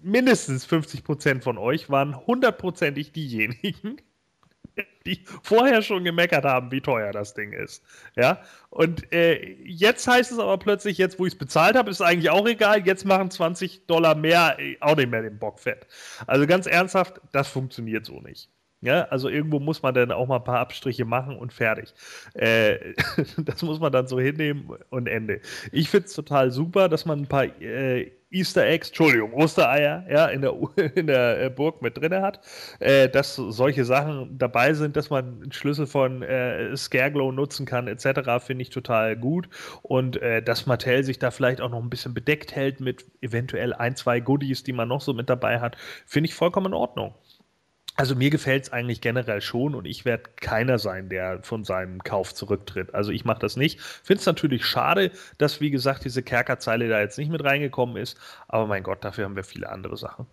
Mindestens 50 Prozent von euch waren hundertprozentig diejenigen, die vorher schon gemeckert haben, wie teuer das Ding ist. Ja, und äh, jetzt heißt es aber plötzlich, jetzt wo ich es bezahlt habe, ist eigentlich auch egal, jetzt machen 20 Dollar mehr äh, auch nicht mehr den Bock fett. Also ganz ernsthaft, das funktioniert so nicht. Ja, also irgendwo muss man dann auch mal ein paar Abstriche machen und fertig. Äh, (laughs) das muss man dann so hinnehmen und Ende. Ich finde es total super, dass man ein paar äh, Easter Eggs, Entschuldigung, Ostereier, ja, in der, (laughs) in der äh, Burg mit drin hat, äh, dass solche Sachen dabei sind, dass man Schlüssel von äh, Scareglow nutzen kann, etc., finde ich total gut. Und äh, dass Mattel sich da vielleicht auch noch ein bisschen bedeckt hält mit eventuell ein, zwei Goodies, die man noch so mit dabei hat, finde ich vollkommen in Ordnung. Also mir gefällt es eigentlich generell schon und ich werde keiner sein, der von seinem Kauf zurücktritt. Also ich mache das nicht. Finde es natürlich schade, dass, wie gesagt, diese Kerkerzeile da jetzt nicht mit reingekommen ist. Aber mein Gott, dafür haben wir viele andere Sachen.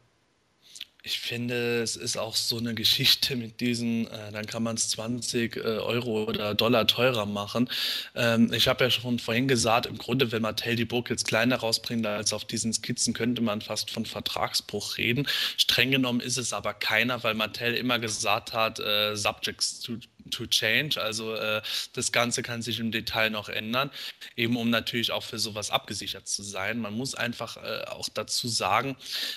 Ich finde, es ist auch so eine Geschichte mit diesen, äh, dann kann man es 20 äh, Euro oder Dollar teurer machen. Ähm, ich habe ja schon vorhin gesagt, im Grunde, wenn Mattel die Burg jetzt kleiner rausbringt als auf diesen Skizzen, könnte man fast von Vertragsbruch reden. Streng genommen ist es aber keiner, weil Mattel immer gesagt hat, äh, Subjects to to change. Also äh, das Ganze kann sich im Detail noch ändern, eben um natürlich auch für sowas abgesichert zu sein. Man muss einfach äh, auch dazu sagen,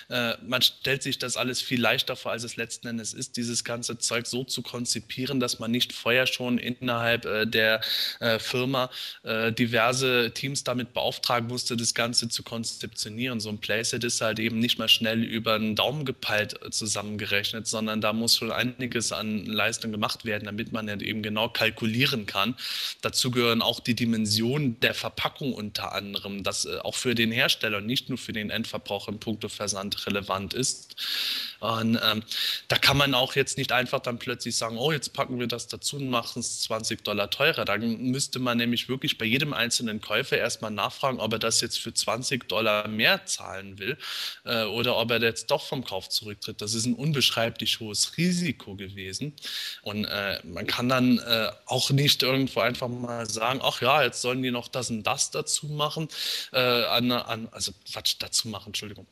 äh, man stellt sich das alles viel leichter vor, als es letzten Endes ist, dieses ganze Zeug so zu konzipieren, dass man nicht vorher schon innerhalb äh, der äh, Firma äh, diverse Teams damit beauftragen musste, das Ganze zu konzeptionieren. So ein Playset ist halt eben nicht mal schnell über einen Daumen gepeilt zusammengerechnet, sondern da muss schon einiges an Leistung gemacht werden, damit man man ja eben genau kalkulieren kann. Dazu gehören auch die Dimensionen der Verpackung unter anderem, das äh, auch für den Hersteller, nicht nur für den Endverbraucher in puncto Versand relevant ist. Und ähm, da kann man auch jetzt nicht einfach dann plötzlich sagen, oh, jetzt packen wir das dazu und machen es 20 Dollar teurer. Dann müsste man nämlich wirklich bei jedem einzelnen Käufer erstmal nachfragen, ob er das jetzt für 20 Dollar mehr zahlen will äh, oder ob er jetzt doch vom Kauf zurücktritt. Das ist ein unbeschreiblich hohes Risiko gewesen. Und äh, man kann dann äh, auch nicht irgendwo einfach mal sagen, ach ja, jetzt sollen die noch das und das dazu machen, äh, an, an, also Quatsch, dazu machen, Entschuldigung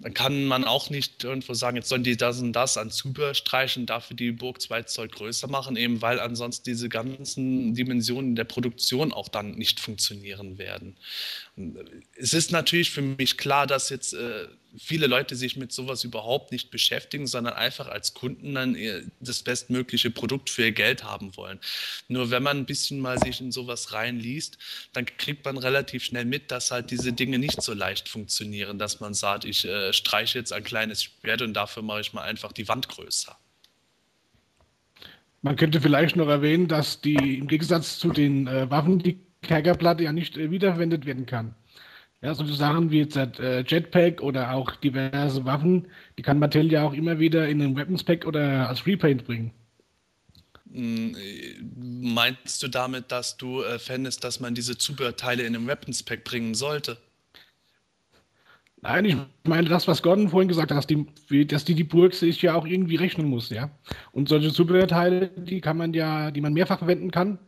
dann kann man auch nicht irgendwo sagen, jetzt sollen die das und das an Zubehör streichen, dafür die Burg zwei Zoll größer machen, eben weil ansonsten diese ganzen Dimensionen der Produktion auch dann nicht funktionieren werden. Und es ist natürlich für mich klar, dass jetzt äh, viele Leute sich mit sowas überhaupt nicht beschäftigen, sondern einfach als Kunden dann das bestmögliche Produkt für ihr Geld haben wollen. Nur wenn man ein bisschen mal sich in sowas reinliest, dann kriegt man relativ schnell mit, dass halt diese Dinge nicht so leicht funktionieren, dass man sagt, ich äh, streiche jetzt ein kleines Schwert und dafür mache ich mal einfach die Wand größer. Man könnte vielleicht noch erwähnen, dass die im Gegensatz zu den äh, Waffen, die Kerkerplatte ja nicht äh, wiederverwendet werden kann. Ja, solche Sachen wie jetzt äh, Jetpack oder auch diverse Waffen, die kann Mattel ja auch immer wieder in den Weapons Pack oder als Repaint bringen. Hm, meinst du damit, dass du äh, fändest, dass man diese Zubehörteile in einem Weapons Pack bringen sollte? Nein, ich meine das, was Gordon vorhin gesagt hat, dass die, dass die, die Burg sich ja auch irgendwie rechnen muss, ja. Und solche Zubehörteile, die kann man ja, die man mehrfach verwenden kann,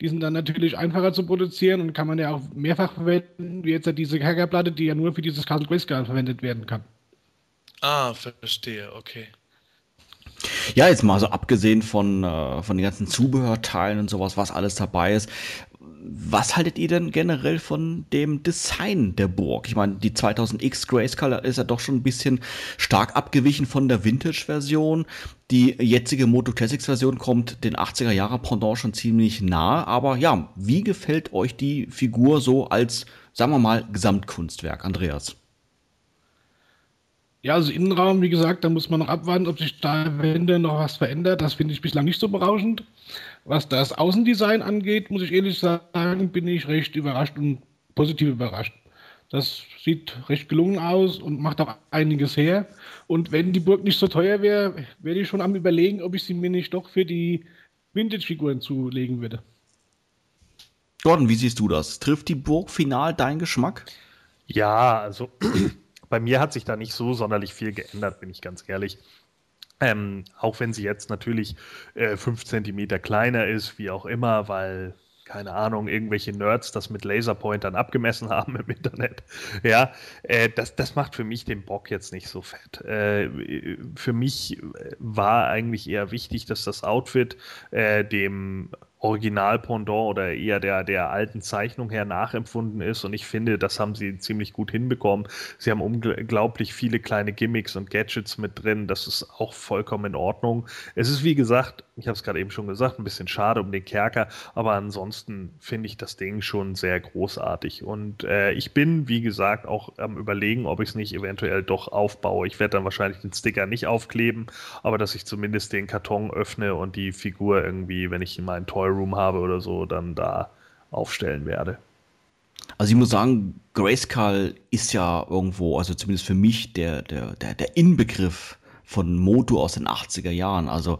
die sind dann natürlich einfacher zu produzieren und kann man ja auch mehrfach verwenden, wie jetzt diese Hackerplatte, die ja nur für dieses Castle Grayskull verwendet werden kann. Ah, verstehe, okay. Ja, jetzt mal so abgesehen von, äh, von den ganzen Zubehörteilen und sowas, was alles dabei ist was haltet ihr denn generell von dem Design der Burg? Ich meine, die 2000X Grayskull ist ja doch schon ein bisschen stark abgewichen von der Vintage-Version. Die jetzige Moto Classics-Version kommt den 80er Jahre Pendant schon ziemlich nah. Aber ja, wie gefällt euch die Figur so als, sagen wir mal, Gesamtkunstwerk, Andreas? Ja, also Innenraum, wie gesagt, da muss man noch abwarten, ob sich da Wände noch was verändert. Das finde ich bislang nicht so berauschend. Was das Außendesign angeht, muss ich ehrlich sagen, bin ich recht überrascht und positiv überrascht. Das sieht recht gelungen aus und macht auch einiges her. Und wenn die Burg nicht so teuer wäre, wäre ich schon am überlegen, ob ich sie mir nicht doch für die Vintage-Figuren zulegen würde. Gordon, wie siehst du das? Trifft die Burg final deinen Geschmack? Ja, also (clears throat) bei mir hat sich da nicht so sonderlich viel geändert, bin ich ganz ehrlich. Ähm, auch wenn sie jetzt natürlich äh, fünf Zentimeter kleiner ist, wie auch immer, weil keine Ahnung, irgendwelche Nerds das mit Laserpointern abgemessen (laughs) haben im Internet. Ja, äh, das, das macht für mich den Bock jetzt nicht so fett. Äh, für mich war eigentlich eher wichtig, dass das Outfit äh, dem Original-Pendant oder eher der, der alten Zeichnung her nachempfunden ist. Und ich finde, das haben sie ziemlich gut hinbekommen. Sie haben unglaublich viele kleine Gimmicks und Gadgets mit drin. Das ist auch vollkommen in Ordnung. Es ist, wie gesagt, ich habe es gerade eben schon gesagt, ein bisschen schade um den Kerker. Aber ansonsten finde ich das Ding schon sehr großartig. Und äh, ich bin, wie gesagt, auch am Überlegen, ob ich es nicht eventuell doch aufbaue. Ich werde dann wahrscheinlich den Sticker nicht aufkleben, aber dass ich zumindest den Karton öffne und die Figur irgendwie, wenn ich in meinen Toy Room habe oder so, dann da aufstellen werde. Also ich muss sagen, Grayskull ist ja irgendwo, also zumindest für mich, der, der, der, der Inbegriff von Moto aus den 80er Jahren. Also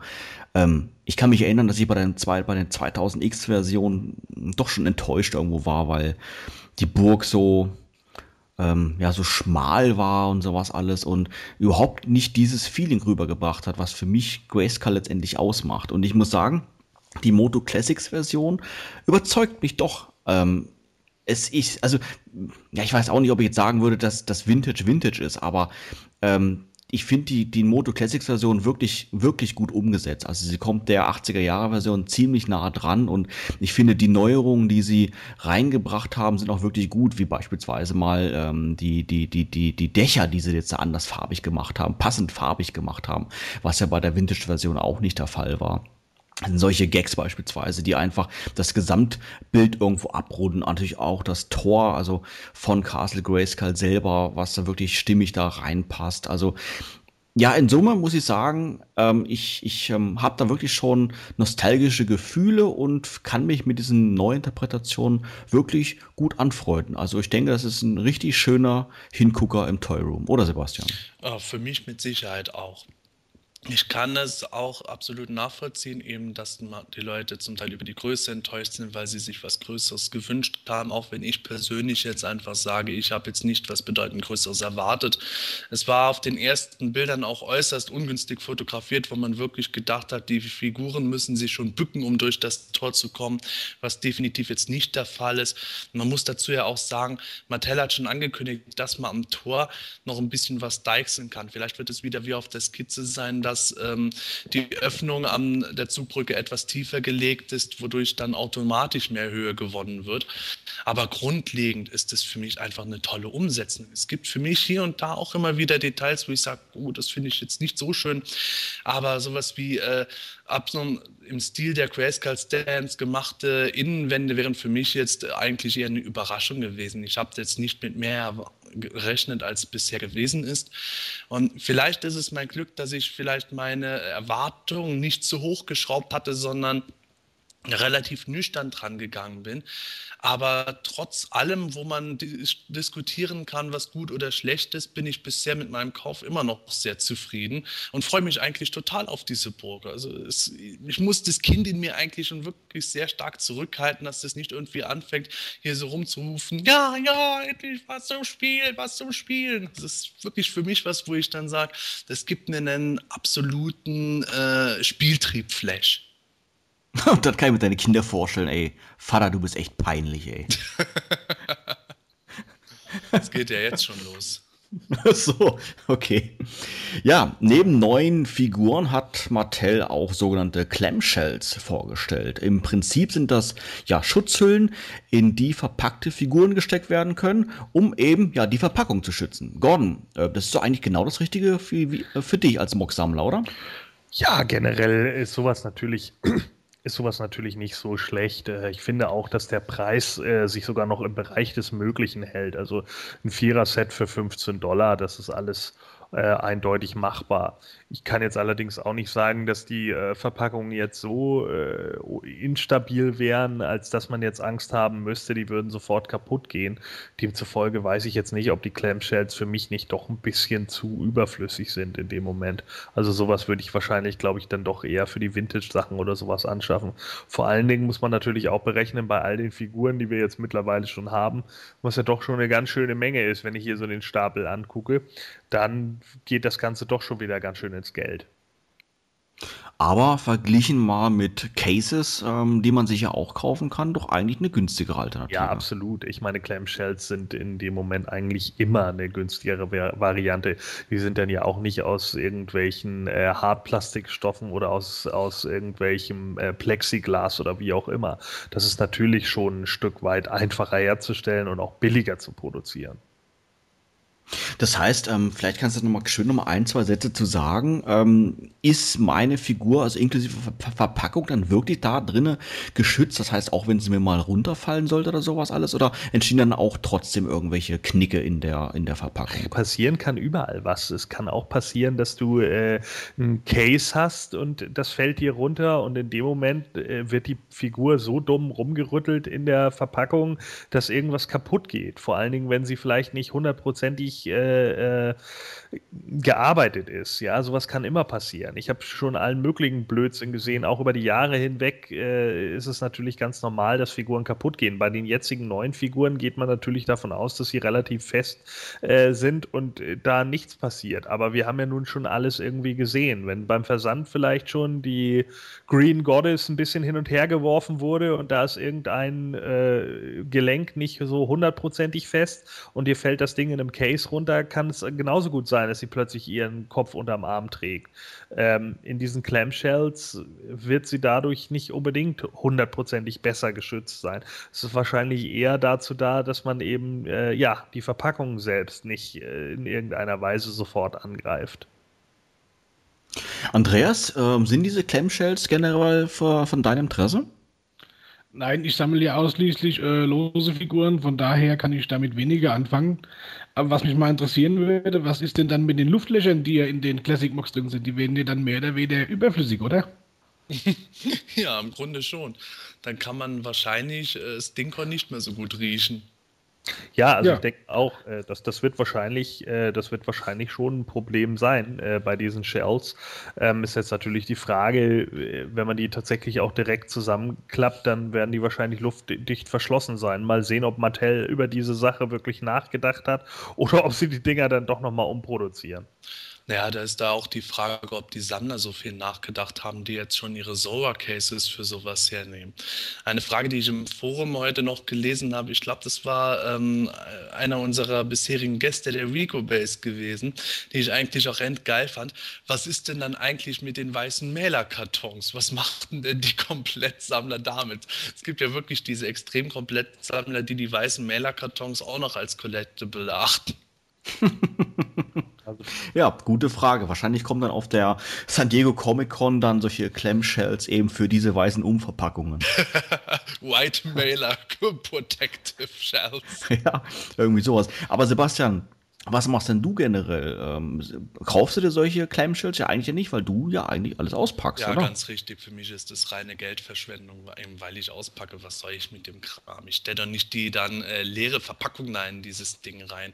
ähm, ich kann mich erinnern, dass ich bei, den, bei den 2000X-Versionen doch schon enttäuscht irgendwo war, weil die Burg so, ähm, ja, so schmal war und sowas alles und überhaupt nicht dieses Feeling rübergebracht hat, was für mich Grayskull letztendlich ausmacht. Und ich muss sagen, die Moto Classics Version überzeugt mich doch. Ähm, es ist, also, ja, ich weiß auch nicht, ob ich jetzt sagen würde, dass das Vintage Vintage ist, aber ähm, ich finde die, die Moto Classics Version wirklich, wirklich gut umgesetzt. Also sie kommt der 80er Jahre Version ziemlich nah dran und ich finde die Neuerungen, die sie reingebracht haben, sind auch wirklich gut, wie beispielsweise mal ähm, die, die, die, die, die Dächer, die sie jetzt anders farbig gemacht haben, passend farbig gemacht haben, was ja bei der Vintage Version auch nicht der Fall war solche Gags beispielsweise, die einfach das Gesamtbild irgendwo abrunden. Natürlich auch das Tor, also von Castle Grayskull selber, was da wirklich stimmig da reinpasst. Also ja, in Summe muss ich sagen, ähm, ich, ich ähm, habe da wirklich schon nostalgische Gefühle und kann mich mit diesen Neuinterpretationen wirklich gut anfreunden. Also ich denke, das ist ein richtig schöner Hingucker im Toy Room, oder Sebastian? Äh, für mich mit Sicherheit auch. Ich kann es auch absolut nachvollziehen, eben, dass die Leute zum Teil über die Größe enttäuscht sind, weil sie sich was Größeres gewünscht haben, auch wenn ich persönlich jetzt einfach sage, ich habe jetzt nicht was bedeutend Größeres erwartet. Es war auf den ersten Bildern auch äußerst ungünstig fotografiert, wo man wirklich gedacht hat, die Figuren müssen sich schon bücken, um durch das Tor zu kommen, was definitiv jetzt nicht der Fall ist. Man muss dazu ja auch sagen, Mattel hat schon angekündigt, dass man am Tor noch ein bisschen was deichseln kann. Vielleicht wird es wieder wie auf der Skizze sein, dass ähm, die Öffnung an der Zugbrücke etwas tiefer gelegt ist, wodurch dann automatisch mehr Höhe gewonnen wird. Aber grundlegend ist es für mich einfach eine tolle Umsetzung. Es gibt für mich hier und da auch immer wieder Details, wo ich sage, oh, das finde ich jetzt nicht so schön. Aber sowas wie äh, ab so im Stil der Grayskull Stands gemachte Innenwände wären für mich jetzt eigentlich eher eine Überraschung gewesen. Ich habe jetzt nicht mit mehr gerechnet, als bisher gewesen ist. Und vielleicht ist es mein Glück, dass ich vielleicht meine Erwartungen nicht zu hoch geschraubt hatte, sondern relativ nüchtern dran gegangen bin. Aber trotz allem, wo man dis diskutieren kann, was gut oder schlecht ist, bin ich bisher mit meinem Kauf immer noch sehr zufrieden und freue mich eigentlich total auf diese Burg. Also es, ich muss das Kind in mir eigentlich schon wirklich sehr stark zurückhalten, dass das nicht irgendwie anfängt, hier so rumzurufen, ja, ja, endlich was zum Spielen, was zum Spielen. Das ist wirklich für mich was, wo ich dann sage, das gibt mir einen absoluten äh, Spieltrieb-Flash. (laughs) Und das kann ich mir deine Kinder vorstellen, ey. Vater, du bist echt peinlich, ey. (laughs) Das geht ja jetzt schon los. (laughs) so, okay. Ja, neben neuen Figuren hat Mattel auch sogenannte Clamshells vorgestellt. Im Prinzip sind das ja Schutzhüllen, in die verpackte Figuren gesteckt werden können, um eben ja die Verpackung zu schützen. Gordon, äh, das ist doch eigentlich genau das Richtige für, für dich als Mock-Sammler, oder? Ja, generell ist sowas natürlich ist sowas natürlich nicht so schlecht. Äh, ich finde auch, dass der Preis äh, sich sogar noch im Bereich des Möglichen hält. Also ein Vierer-Set für 15 Dollar, das ist alles äh, eindeutig machbar. Ich kann jetzt allerdings auch nicht sagen, dass die äh, Verpackungen jetzt so äh, instabil wären, als dass man jetzt Angst haben müsste, die würden sofort kaputt gehen. Demzufolge weiß ich jetzt nicht, ob die Clamshells für mich nicht doch ein bisschen zu überflüssig sind in dem Moment. Also sowas würde ich wahrscheinlich, glaube ich, dann doch eher für die Vintage-Sachen oder sowas anschaffen. Vor allen Dingen muss man natürlich auch berechnen, bei all den Figuren, die wir jetzt mittlerweile schon haben, was ja doch schon eine ganz schöne Menge ist, wenn ich hier so den Stapel angucke, dann geht das Ganze doch schon wieder ganz schön ins Geld. Aber verglichen mal mit Cases, ähm, die man sich ja auch kaufen kann, doch eigentlich eine günstigere Alternative. Ja, absolut. Ich meine, Clamshells sind in dem Moment eigentlich immer eine günstigere Variante. Die sind dann ja auch nicht aus irgendwelchen äh, Hartplastikstoffen oder aus, aus irgendwelchem äh, Plexiglas oder wie auch immer. Das ist natürlich schon ein Stück weit einfacher herzustellen und auch billiger zu produzieren. Das heißt, ähm, vielleicht kannst du noch mal schön noch mal ein, zwei Sätze zu sagen. Ähm, ist meine Figur, also inklusive Ver Verpackung, dann wirklich da drinnen geschützt? Das heißt, auch wenn sie mir mal runterfallen sollte oder sowas alles? Oder entstehen dann auch trotzdem irgendwelche Knicke in der, in der Verpackung? Passieren kann überall was. Es kann auch passieren, dass du äh, ein Case hast und das fällt dir runter und in dem Moment äh, wird die Figur so dumm rumgerüttelt in der Verpackung, dass irgendwas kaputt geht. Vor allen Dingen, wenn sie vielleicht nicht hundertprozentig äh, äh, gearbeitet ist. Ja, sowas kann immer passieren. Ich habe schon allen möglichen Blödsinn gesehen. Auch über die Jahre hinweg äh, ist es natürlich ganz normal, dass Figuren kaputt gehen. Bei den jetzigen neuen Figuren geht man natürlich davon aus, dass sie relativ fest äh, sind und äh, da nichts passiert. Aber wir haben ja nun schon alles irgendwie gesehen. Wenn beim Versand vielleicht schon die Green Goddess ein bisschen hin und her geworfen wurde und da ist irgendein Gelenk nicht so hundertprozentig fest und dir fällt das Ding in einem Case runter, kann es genauso gut sein, dass sie plötzlich ihren Kopf unterm Arm trägt. Ähm, in diesen Clamshells wird sie dadurch nicht unbedingt hundertprozentig besser geschützt sein. Es ist wahrscheinlich eher dazu da, dass man eben äh, ja die Verpackung selbst nicht äh, in irgendeiner Weise sofort angreift. Andreas, äh, sind diese Clamshells generell von deinem Interesse? Nein, ich sammle ja ausschließlich äh, lose Figuren, von daher kann ich damit weniger anfangen. Aber was mich mal interessieren würde, was ist denn dann mit den Luftlöchern, die ja in den Classic Mox drin sind? Die werden ja dann mehr oder weniger überflüssig, oder? (laughs) ja, im Grunde schon. Dann kann man wahrscheinlich äh, Stinker nicht mehr so gut riechen. Ja, also ja. ich denke auch, äh, dass das wird wahrscheinlich, äh, das wird wahrscheinlich schon ein Problem sein äh, bei diesen Shells. Ähm, ist jetzt natürlich die Frage, wenn man die tatsächlich auch direkt zusammenklappt, dann werden die wahrscheinlich luftdicht verschlossen sein. Mal sehen, ob Mattel über diese Sache wirklich nachgedacht hat oder (laughs) ob sie die Dinger dann doch nochmal umproduzieren. Naja, da ist da auch die Frage, ob die Sammler so viel nachgedacht haben, die jetzt schon ihre Solar-Cases für sowas hernehmen. Eine Frage, die ich im Forum heute noch gelesen habe, ich glaube, das war ähm, einer unserer bisherigen Gäste der Rico Base gewesen, die ich eigentlich auch endgeil fand. Was ist denn dann eigentlich mit den weißen Mählerkartons? Was machten denn die Komplettsammler damit? Es gibt ja wirklich diese extrem Komplettsammler, die die weißen Mählerkartons auch noch als Collectible achten. (laughs) Ja, gute Frage. Wahrscheinlich kommen dann auf der San Diego Comic Con dann solche Clamshells eben für diese weißen Umverpackungen. (laughs) White Mailer (laughs) Protective Shells. ja, irgendwie sowas. Aber Sebastian, Was machst denn du generell? Ähm, kaufst du dir solche Klemmschild? Ja, eigentlich ja nicht, weil du ja eigentlich alles auspackst, Ja, oder? ganz richtig. Für mich ist das reine Geldverschwendung, weil ich auspacke. Was soll ich mit dem Kram? Ich stelle doch nicht die dann äh, leere Verpackung in dieses Ding rein.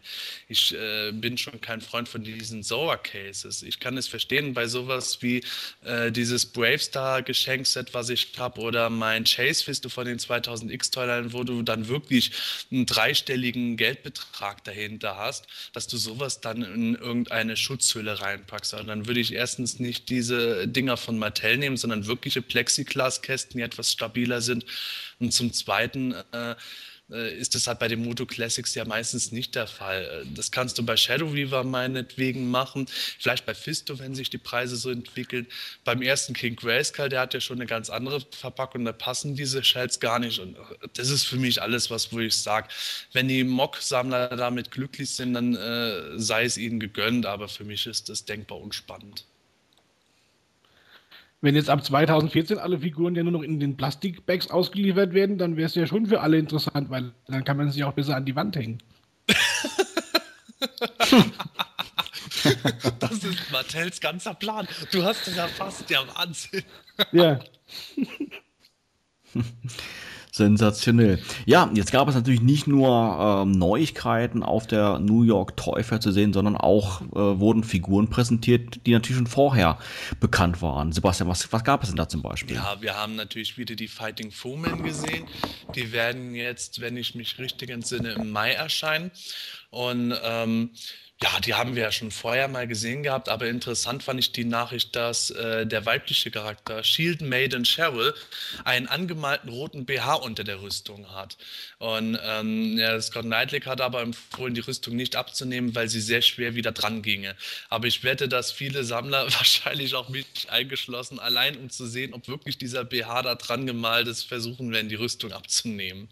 Ich äh, bin schon kein Freund von diesen Sour-Cases. Ich kann es verstehen bei sowas wie äh, dieses Bravestar-Geschenkset, was ich habe, oder mein Chase-Fiste von den 2000 X-Toilern, wo du dann wirklich einen dreistelligen Geldbetrag dahinter hast, dass du sowas dann in irgendeine Schutzhülle reinpackst. Und dann würde ich erstens nicht diese Dinger von Mattel nehmen, sondern wirkliche Plexiglaskästen, die etwas stabiler sind. Und zum Zweiten äh, ist das halt bei den Moto Classics ja meistens nicht der Fall. Äh, Das kannst du bei Shadow Weaver meinetwegen machen, vielleicht bei Fisto, wenn sich die Preise so entwickeln. Beim ersten King Grayskull, der hat ja schon eine ganz andere Verpackung, da passen diese Shells gar nicht. Und äh, das ist für mich alles, was wo ich sage, wenn die Mock-Sammler damit glücklich sind, dann äh, sei es ihnen gegönnt, aber für mich ist das denkbar unspannend. Wenn jetzt ab 2014 alle Figuren ja nur noch in den Plastikbags ausgeliefert werden, dann wäre es ja schon für alle interessant, weil dann kann man sie auch besser an die Wand hängen. (laughs) Das ist Mattels ganzer Plan. Du hast es erfasst, ja Wahnsinn. Ja. (laughs) Sensationell. Ja, jetzt gab es natürlich nicht nur ähm, Neuigkeiten auf der New York Toy Fair zu sehen, sondern auch äh, wurden Figuren präsentiert, die natürlich schon vorher bekannt waren. Sebastian, was, was gab es denn da zum Beispiel? Ja, wir haben natürlich wieder die Fighting Foemen gesehen. Die werden jetzt, wenn ich mich richtig entsinne, im Mai erscheinen. Und ähm, ja, die haben wir ja schon vorher mal gesehen gehabt, aber interessant fand ich die Nachricht, dass äh, der weibliche Charakter Shield Maiden Cheryl einen angemalten roten BH unter der Rüstung hat. Und ähm, ja, Scott Knightley hat aber empfohlen, die Rüstung nicht abzunehmen, weil sie sehr schwer wieder dran ginge. Aber ich wette, dass viele Sammler, (laughs) wahrscheinlich auch mich eingeschlossen, allein um zu sehen, ob wirklich dieser BH da dran gemalt ist, versuchen werden, die Rüstung abzunehmen.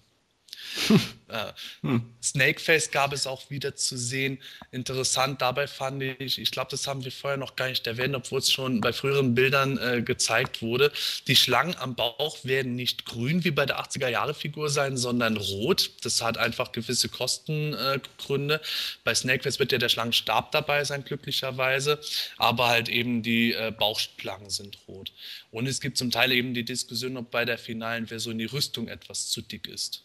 (laughs) Äh, Snakeface gab es auch wieder zu sehen. Interessant dabei fand ich, ich glaube, das haben wir vorher noch gar nicht erwähnt, obwohl es schon bei früheren Bildern äh, gezeigt wurde. Die Schlangen am Bauch werden nicht grün wie bei der 80er-Jahre-Figur sein, sondern rot. Das hat einfach gewisse Kostengründe. Äh, bei Snakeface wird ja der Schlangenstab dabei sein, glücklicherweise. Aber halt eben die äh, Bauchschlangen sind rot. Und es gibt zum Teil eben die Diskussion, ob bei der finalen Version die Rüstung etwas zu dick ist.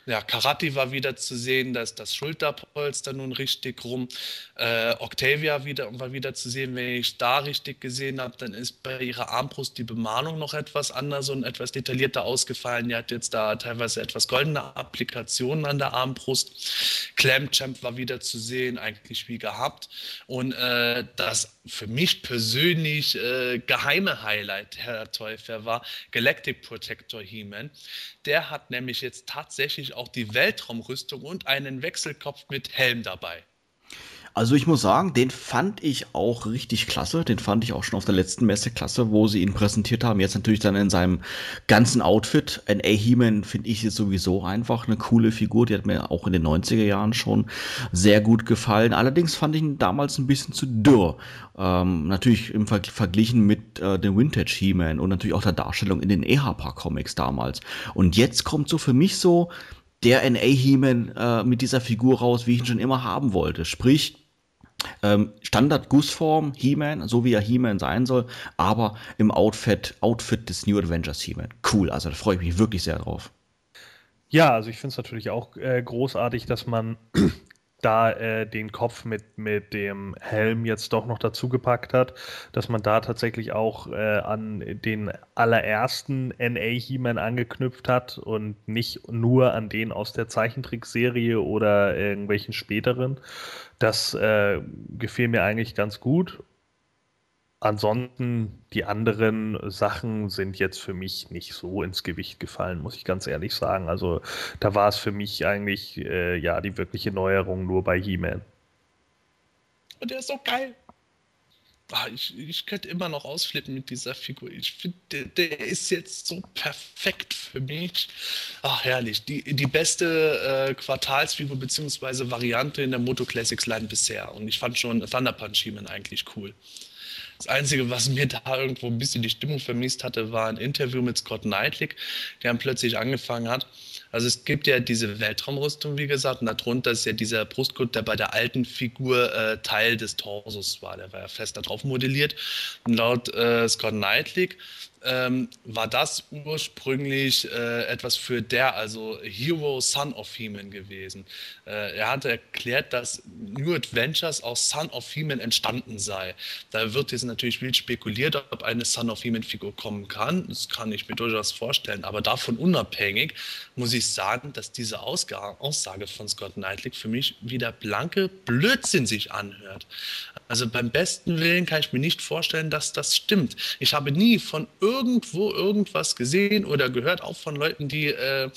Ja, Karate war wieder zu sehen, da ist das Schulterpolster nun richtig rum. Äh, Octavia wieder, war wieder zu sehen, wenn ich da richtig gesehen habe, dann ist bei ihrer Armbrust die Bemalung noch etwas anders und etwas detaillierter ausgefallen. Die hat jetzt da teilweise etwas goldene Applikationen an der Armbrust. Clamchamp war wieder zu sehen, eigentlich wie gehabt. Und äh, das für mich persönlich äh, geheime Highlight der Teufel war Galactic Protector He-Man. Der hat nämlich jetzt tatsächlich die Weltraumrüstung und einen Wechselkopf mit Helm dabei. Also ich muss sagen, den fand ich auch richtig klasse. Den fand ich auch schon auf der letzten Messe klasse, wo sie ihn präsentiert haben. Jetzt natürlich dann in seinem ganzen Outfit. Ein A-He-Man finde ich jetzt sowieso einfach eine coole Figur. Die hat mir auch in den 90er Jahren schon sehr gut gefallen. Allerdings fand ich ihn damals ein bisschen zu dürr. Ähm, natürlich im Ver Verglichen mit äh, dem Vintage He-Man und natürlich auch der Darstellung in den EHPA-Comics damals. Und jetzt kommt so für mich so der NA He-Man äh, mit dieser Figur raus, wie ich ihn schon immer haben wollte. Sprich, ähm, Standard Gussform He-Man, so wie er He-Man sein soll, aber im Outfit, Outfit des New Adventures He-Man. Cool, also da freue ich mich wirklich sehr drauf. Ja, also ich finde es natürlich auch äh, großartig, dass man da äh, den Kopf mit, mit dem Helm jetzt doch noch dazu gepackt hat, dass man da tatsächlich auch äh, an den allerersten NA He-Man angeknüpft hat und nicht nur an den aus der Zeichentrickserie oder irgendwelchen späteren. Das äh, gefiel mir eigentlich ganz gut. Ansonsten, die anderen Sachen sind jetzt für mich nicht so ins Gewicht gefallen, muss ich ganz ehrlich sagen. Also da war es für mich eigentlich äh, ja die wirkliche Neuerung nur bei He-Man. Und der ist so geil. Ah, ich, ich könnte immer noch ausflippen mit dieser Figur. Ich finde, der, der, ist jetzt so perfekt für mich. Ach, herrlich. Die, die beste äh, Quartalsfigur bzw. Variante in der Moto Classics Line bisher. Und ich fand schon Thunder Punch He-Man eigentlich cool. Das Einzige, was mir da irgendwo ein bisschen die Stimmung vermisst hatte, war ein Interview mit Scott Knightley, der dann plötzlich angefangen hat. Also es gibt ja diese Weltraumrüstung, wie gesagt, und darunter ist ja dieser Brustgurt, der bei der alten Figur äh, Teil des Torsos war. Der war ja fest darauf modelliert. Und laut äh, Scott Knightley ähm, war das ursprünglich äh, etwas für der, also Hero Son of He-Man gewesen. Äh, er hatte erklärt, dass New Adventures aus Son of He-Man entstanden sei. Da wird jetzt natürlich wild spekuliert, ob eine Son of He-Man-Figur kommen kann. Das kann ich mir durchaus vorstellen. Aber davon unabhängig muss ich sagen, dass diese Ausga Aussage von Scott Knightley für mich wieder blanke Blödsinn sich anhört. Also beim besten Willen kann ich mir nicht vorstellen, dass das stimmt. Ich habe nie von irgendwo irgendwas gesehen oder gehört, auch von Leuten, die äh,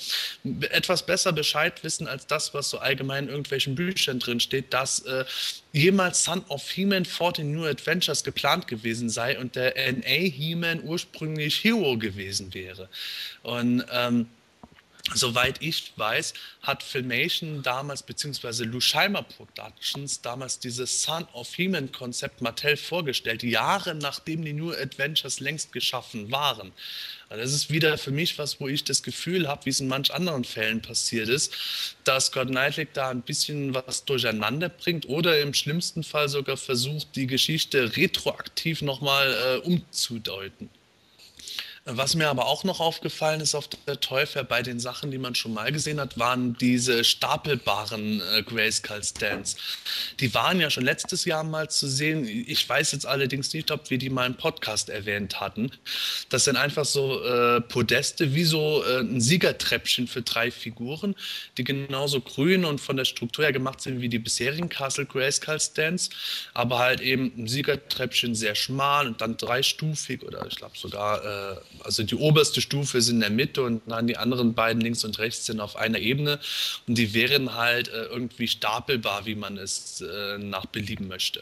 etwas besser Bescheid wissen als das, was so allgemein in irgendwelchen Büchern drin steht, dass äh, jemals Son of He-Man 14 New Adventures geplant gewesen sei und der NA He-Man ursprünglich Hero gewesen wäre. Und ähm, Soweit ich weiß, hat Filmation damals, beziehungsweise Lusheimer Productions, damals dieses Son of He-Man-Konzept Mattel vorgestellt, Jahre nachdem die New Adventures längst geschaffen waren. Also das ist wieder für mich was, wo ich das Gefühl habe, wie es in manch anderen Fällen passiert ist, dass Scott Knightley da ein bisschen was durcheinander bringt oder im schlimmsten Fall sogar versucht, die Geschichte retroaktiv nochmal äh, umzudeuten. Was mir aber auch noch aufgefallen ist auf der Teufel bei den Sachen, die man schon mal gesehen hat, waren diese stapelbaren äh, Grayskull-Stands. Die waren ja schon letztes Jahr mal zu sehen. Ich weiß jetzt allerdings nicht, ob wir die mal im Podcast erwähnt hatten. Das sind einfach so äh, Podeste, wie so äh, ein Siegertreppchen für drei Figuren, die genauso grün und von der Struktur her gemacht sind wie die bisherigen Castle Grayskull-Stands, aber halt eben ein Siegertreppchen sehr schmal und dann dreistufig oder ich glaube sogar äh, also die oberste Stufe ist in der Mitte und dann die anderen beiden links und rechts sind auf einer Ebene und die wären halt äh, irgendwie stapelbar, wie man es äh, nach Belieben möchte.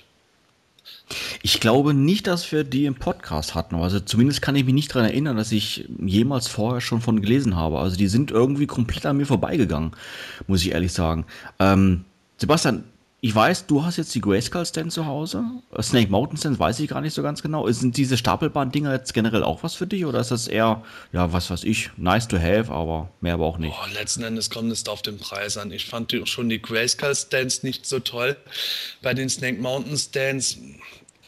Ich glaube nicht, dass wir die im Podcast hatten. Also zumindest kann ich mich nicht daran erinnern, dass ich jemals vorher schon von gelesen habe. Also die sind irgendwie komplett an mir vorbeigegangen, muss ich ehrlich sagen. Ähm, Sebastian, ich weiß, du hast jetzt die Grayskull Stand zu Hause. Snake Mountain Stand weiß ich gar nicht so ganz genau. Sind diese Stapelbahn-Dinger jetzt generell auch was für dich oder ist das eher, ja, was weiß ich, nice to have, aber mehr aber auch nicht? Oh, letzten Endes kommt es auf den Preis an. Ich fand schon die Grayskull Stands nicht so toll. Bei den Snake Mountain Stands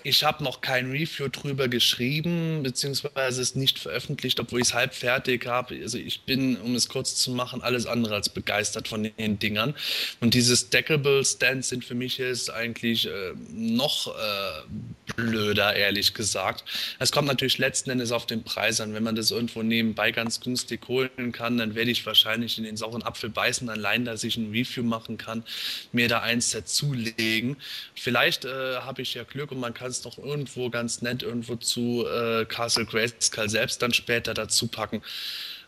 ich habe noch kein Review drüber geschrieben, beziehungsweise es nicht veröffentlicht, obwohl ich es halb fertig habe. Also ich bin, um es kurz zu machen, alles andere als begeistert von den Dingern. Und diese Stackable Stands sind für mich jetzt eigentlich äh, noch äh, blöder, ehrlich gesagt. Es kommt natürlich letzten Endes auf den Preis an. Wenn man das irgendwo nebenbei ganz günstig holen kann, dann werde ich wahrscheinlich in den sauren Apfel beißen, allein, dass ich ein Review machen kann, mir da eins dazulegen. Vielleicht äh, habe ich ja Glück und man kann es noch irgendwo ganz nett irgendwo zu äh, Castle Grayskull selbst dann später dazu packen.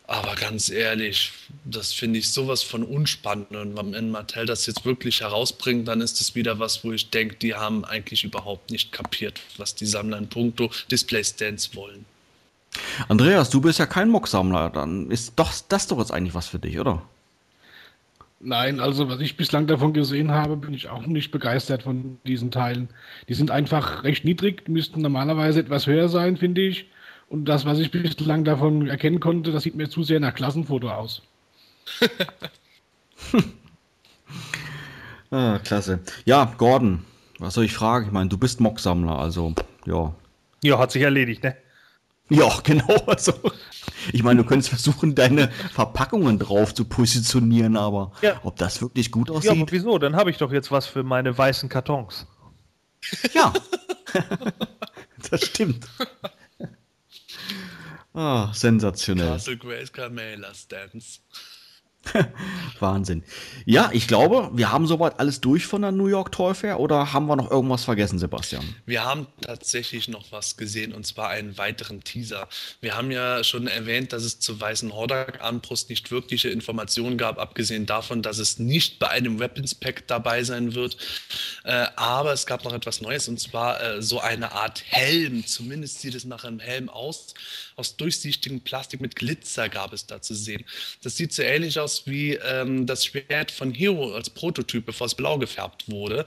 Aber ganz ehrlich, das finde ich sowas von unspannend. Und wenn Mattel das jetzt wirklich herausbringt, dann ist es wieder was, wo ich denke, die haben eigentlich überhaupt nicht kapiert, was die Sammler in puncto Display Stands wollen. Andreas, du bist ja kein Mock-Sammler. Dann ist doch das doch jetzt eigentlich was für dich, oder? Nein, also was ich bislang davon gesehen habe, bin ich auch nicht begeistert von diesen Teilen. Die sind einfach recht niedrig, müssten normalerweise etwas höher sein, finde ich. Und das, was ich bislang davon erkennen konnte, das sieht mir zu sehr nach Klassenfoto aus. (laughs) ah, klasse. Ja, Gordon, was soll ich fragen? Ich meine, du bist Mock-Sammler, also ja. Ja, hat sich erledigt, ne? Ja, (laughs) genau. Also, ich meine, du könntest versuchen, deine Verpackungen drauf zu positionieren, aber ja. ob das wirklich gut aussieht. Ja, aber wieso? Dann habe ich doch jetzt was für meine weißen Kartons. Ja. (laughs) das stimmt. Ah, sensationell. Castle Grace Carmela Stance. (laughs) Wahnsinn. Ja, ich glaube, wir haben soweit alles durch von der New York Toy Fair oder haben wir noch irgendwas vergessen, Sebastian? Wir haben tatsächlich noch was gesehen und zwar einen weiteren Teaser. Wir haben ja schon erwähnt, dass es zur Weißen Hordak Armbrust nicht wirkliche Informationen gab, abgesehen davon, dass es nicht bei einem Weapons Pack dabei sein wird. Äh, aber es gab noch etwas Neues und zwar äh, so eine Art Helm. Zumindest sieht es nach einem Helm aus. Aus durchsichtigem Plastik mit Glitzer gab es da zu sehen. Das sieht so ähnlich aus wie ähm, das Schwert von Hero als Prototyp, bevor es blau gefärbt wurde.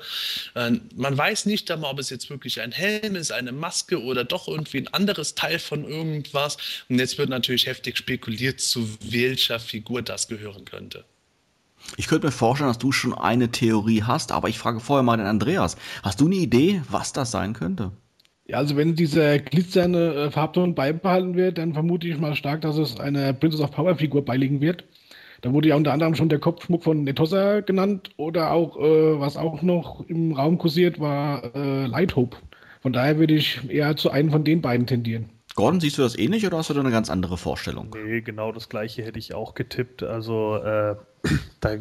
Äh, man weiß nicht einmal, ob es jetzt wirklich ein Helm ist, eine Maske oder doch irgendwie ein anderes Teil von irgendwas. Und jetzt wird natürlich heftig spekuliert, zu welcher Figur das gehören könnte. Ich könnte mir vorstellen, dass du schon eine Theorie hast, aber ich frage vorher mal den Andreas. Hast du eine Idee, was das sein könnte? Ja, also wenn dieser glitzernde äh, Farbton beibehalten wird, dann vermute ich mal stark, dass es eine Princess of Power Figur beiliegen wird. Da wurde ja unter anderem schon der Kopfschmuck von Netossa genannt oder auch, äh, was auch noch im Raum kursiert, war äh, Light Hope. Von daher würde ich eher zu einem von den beiden tendieren. Gordon, siehst du das ähnlich oder hast du da eine ganz andere Vorstellung? Nee, genau das gleiche hätte ich auch getippt. Also äh, (clears throat) da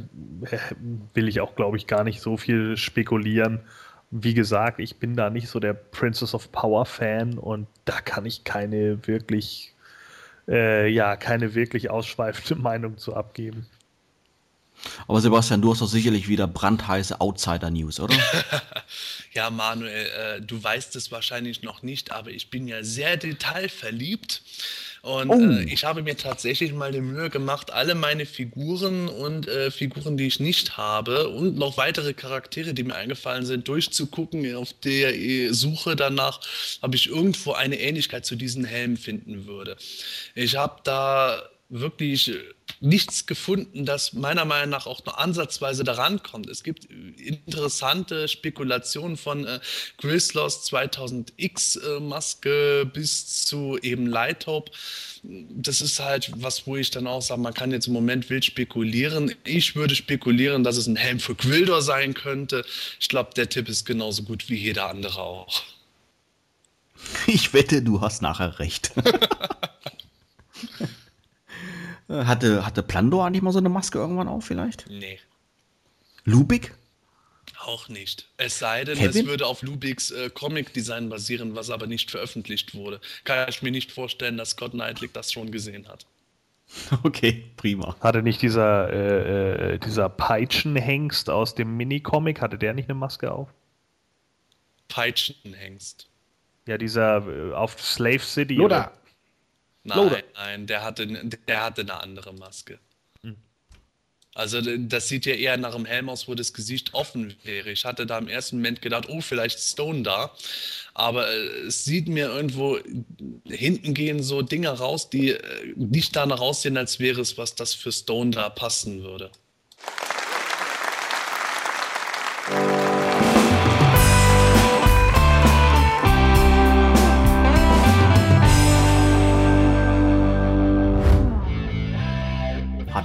will ich auch, glaube ich, gar nicht so viel spekulieren. Wie gesagt, ich bin da nicht so der Princess of Power Fan und da kann ich keine wirklich, äh, ja, keine wirklich ausschweifende (laughs) Meinung zu abgeben. Aber Sebastian, du hast doch sicherlich wieder brandheiße Outsider-News, oder? (laughs) ja, Manuel, äh, du weißt es wahrscheinlich noch nicht, aber ich bin ja sehr detailverliebt. Und oh. äh, ich habe mir tatsächlich mal die Mühe gemacht, alle meine Figuren und äh, Figuren, die ich nicht habe und noch weitere Charaktere, die mir eingefallen sind, durchzugucken. Auf der äh, Suche danach, ob ich irgendwo eine Ähnlichkeit zu diesen Helmen finden würde. Ich habe da wirklich nichts gefunden, das meiner Meinung nach auch nur ansatzweise daran kommt. Es gibt interessante Spekulationen von äh, Grislos 2000X äh, bis zu eben Lighthope. Das ist halt was, wo ich dann auch sage, man kann jetzt im Moment wild spekulieren. Ich würde spekulieren, dass es ein Helm für Quildor sein könnte. Ich glaube, der Tipp ist genauso gut wie jeder andere auch. Ich wette, du hast nachher recht. (laughs) Hatte, hatte Plandor eigentlich mal so eine Maske irgendwann auf, vielleicht? Nee. Lubik? Auch nicht. Es sei denn, Kevin? es würde auf Lubiks äh, Comic-Design basieren, was aber nicht veröffentlicht wurde. Kann ich mir nicht vorstellen, dass Scott Knightley das schon gesehen hat. (laughs) Okay, prima. Hatte nicht dieser, äh, äh, dieser Peitschenhengst aus dem Minicomic, hatte der nicht eine Maske auf? Peitschenhengst. Ja, dieser äh, auf Slave City. Loda. Nein, nein, der hatte, der hatte eine andere Maske. Hm. Also das sieht ja eher nach einem Helm aus, wo das Gesicht offen wäre. Ich hatte da im ersten Moment gedacht, oh, vielleicht Stone da. Aber äh, es sieht mir irgendwo, hinten gehen so Dinge raus, die äh, nicht danach aussehen, als wäre es, was das für Stone da passen würde.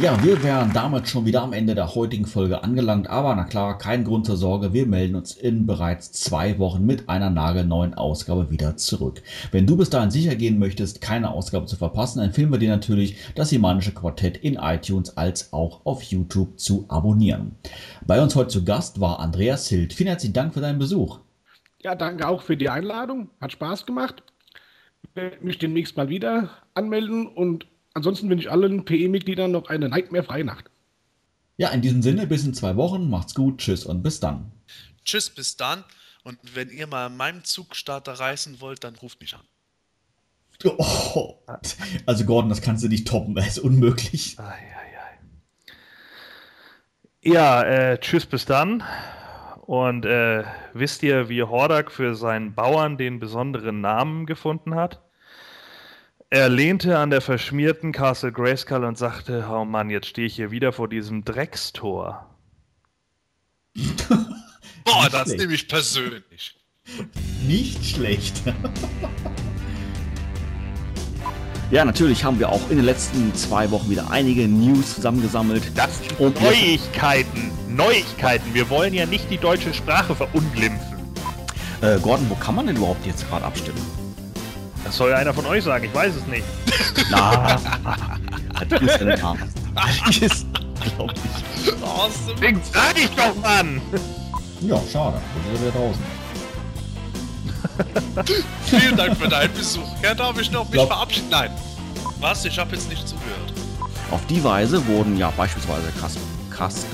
Ja, wir wären damit schon wieder am Ende der heutigen Folge angelangt, aber na klar, kein Grund zur Sorge, wir melden uns in bereits zwei Wochen mit einer nagelneuen Ausgabe wieder zurück. Wenn du bis dahin sicher gehen möchtest, keine Ausgabe zu verpassen, empfehlen wir dir natürlich, das Himanische Quartett in iTunes als auch auf YouTube zu abonnieren. Bei uns heute zu Gast war Andreas Hild. Vielen herzlichen Dank für deinen Besuch. Ja, danke auch für die Einladung. Hat Spaß gemacht. Ich werde mich demnächst mal wieder anmelden und Ansonsten wünsche ich allen PE-Mitgliedern noch eine Nightmare-freie Nacht. Ja, in diesem Sinne, bis in zwei Wochen. Macht's gut, tschüss und bis dann. Tschüss, bis dann. Und wenn ihr mal in meinem Zugstarter reisen wollt, dann ruft mich an. Oh, also Gordon, das kannst du nicht toppen, das ist unmöglich. Ja, äh, tschüss, bis dann. Und äh, wisst ihr, wie Hordak für seinen Bauern den besonderen Namen gefunden hat? Er lehnte an der verschmierten Castle Grayskull und sagte, oh Mann, jetzt stehe ich hier wieder vor diesem Dreckstor. (laughs) Boah, das schlecht. nehme ich persönlich. Nicht schlecht. (laughs) Ja, natürlich haben wir auch in den letzten zwei Wochen wieder einige News zusammengesammelt. Das sind Neuigkeiten. Neuigkeiten. Wir wollen ja nicht die deutsche Sprache verunglimpfen. Äh, Gordon, wo kann man denn überhaupt jetzt gerade abstimmen? Das soll ja einer von euch sagen. Ich weiß es nicht. (laughs) Na, das ist ja nicht Das ist, glaub ich. Awesome. Ding, sag ich doch, Mann! Ja, schade. Wir sind wieder draußen. (laughs) Vielen Dank für deinen Besuch. Ja, darf ich noch mich Glaub- verabschieden? Nein. Was? Ich habe jetzt nicht zugehört. Auf die Weise wurden ja beispielsweise krass, krass.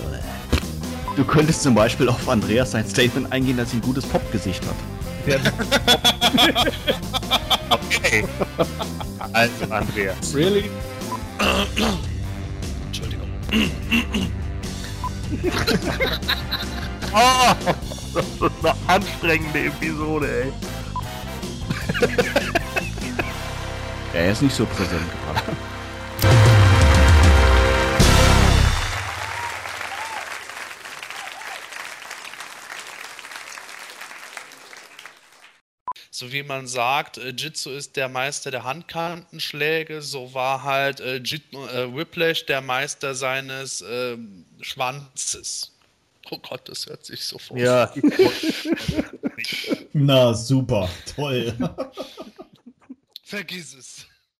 Du könntest zum Beispiel auf Andreas sein Statement eingehen, dass sie ein gutes Popgesicht hat. Okay. Also, Andreas. Really? Entschuldigung. Oh, das ist eine anstrengende Episode, ey. Er ist nicht so präsent gerade. So wie man sagt, äh, Jitsu ist der Meister der Handkantenschläge, so war halt äh, Jit äh, Whiplash der Meister seines ähm, Schwanzes. Oh Gott, das hört sich so vor. Ja. (laughs) Na, super. Toll. Vergiss es.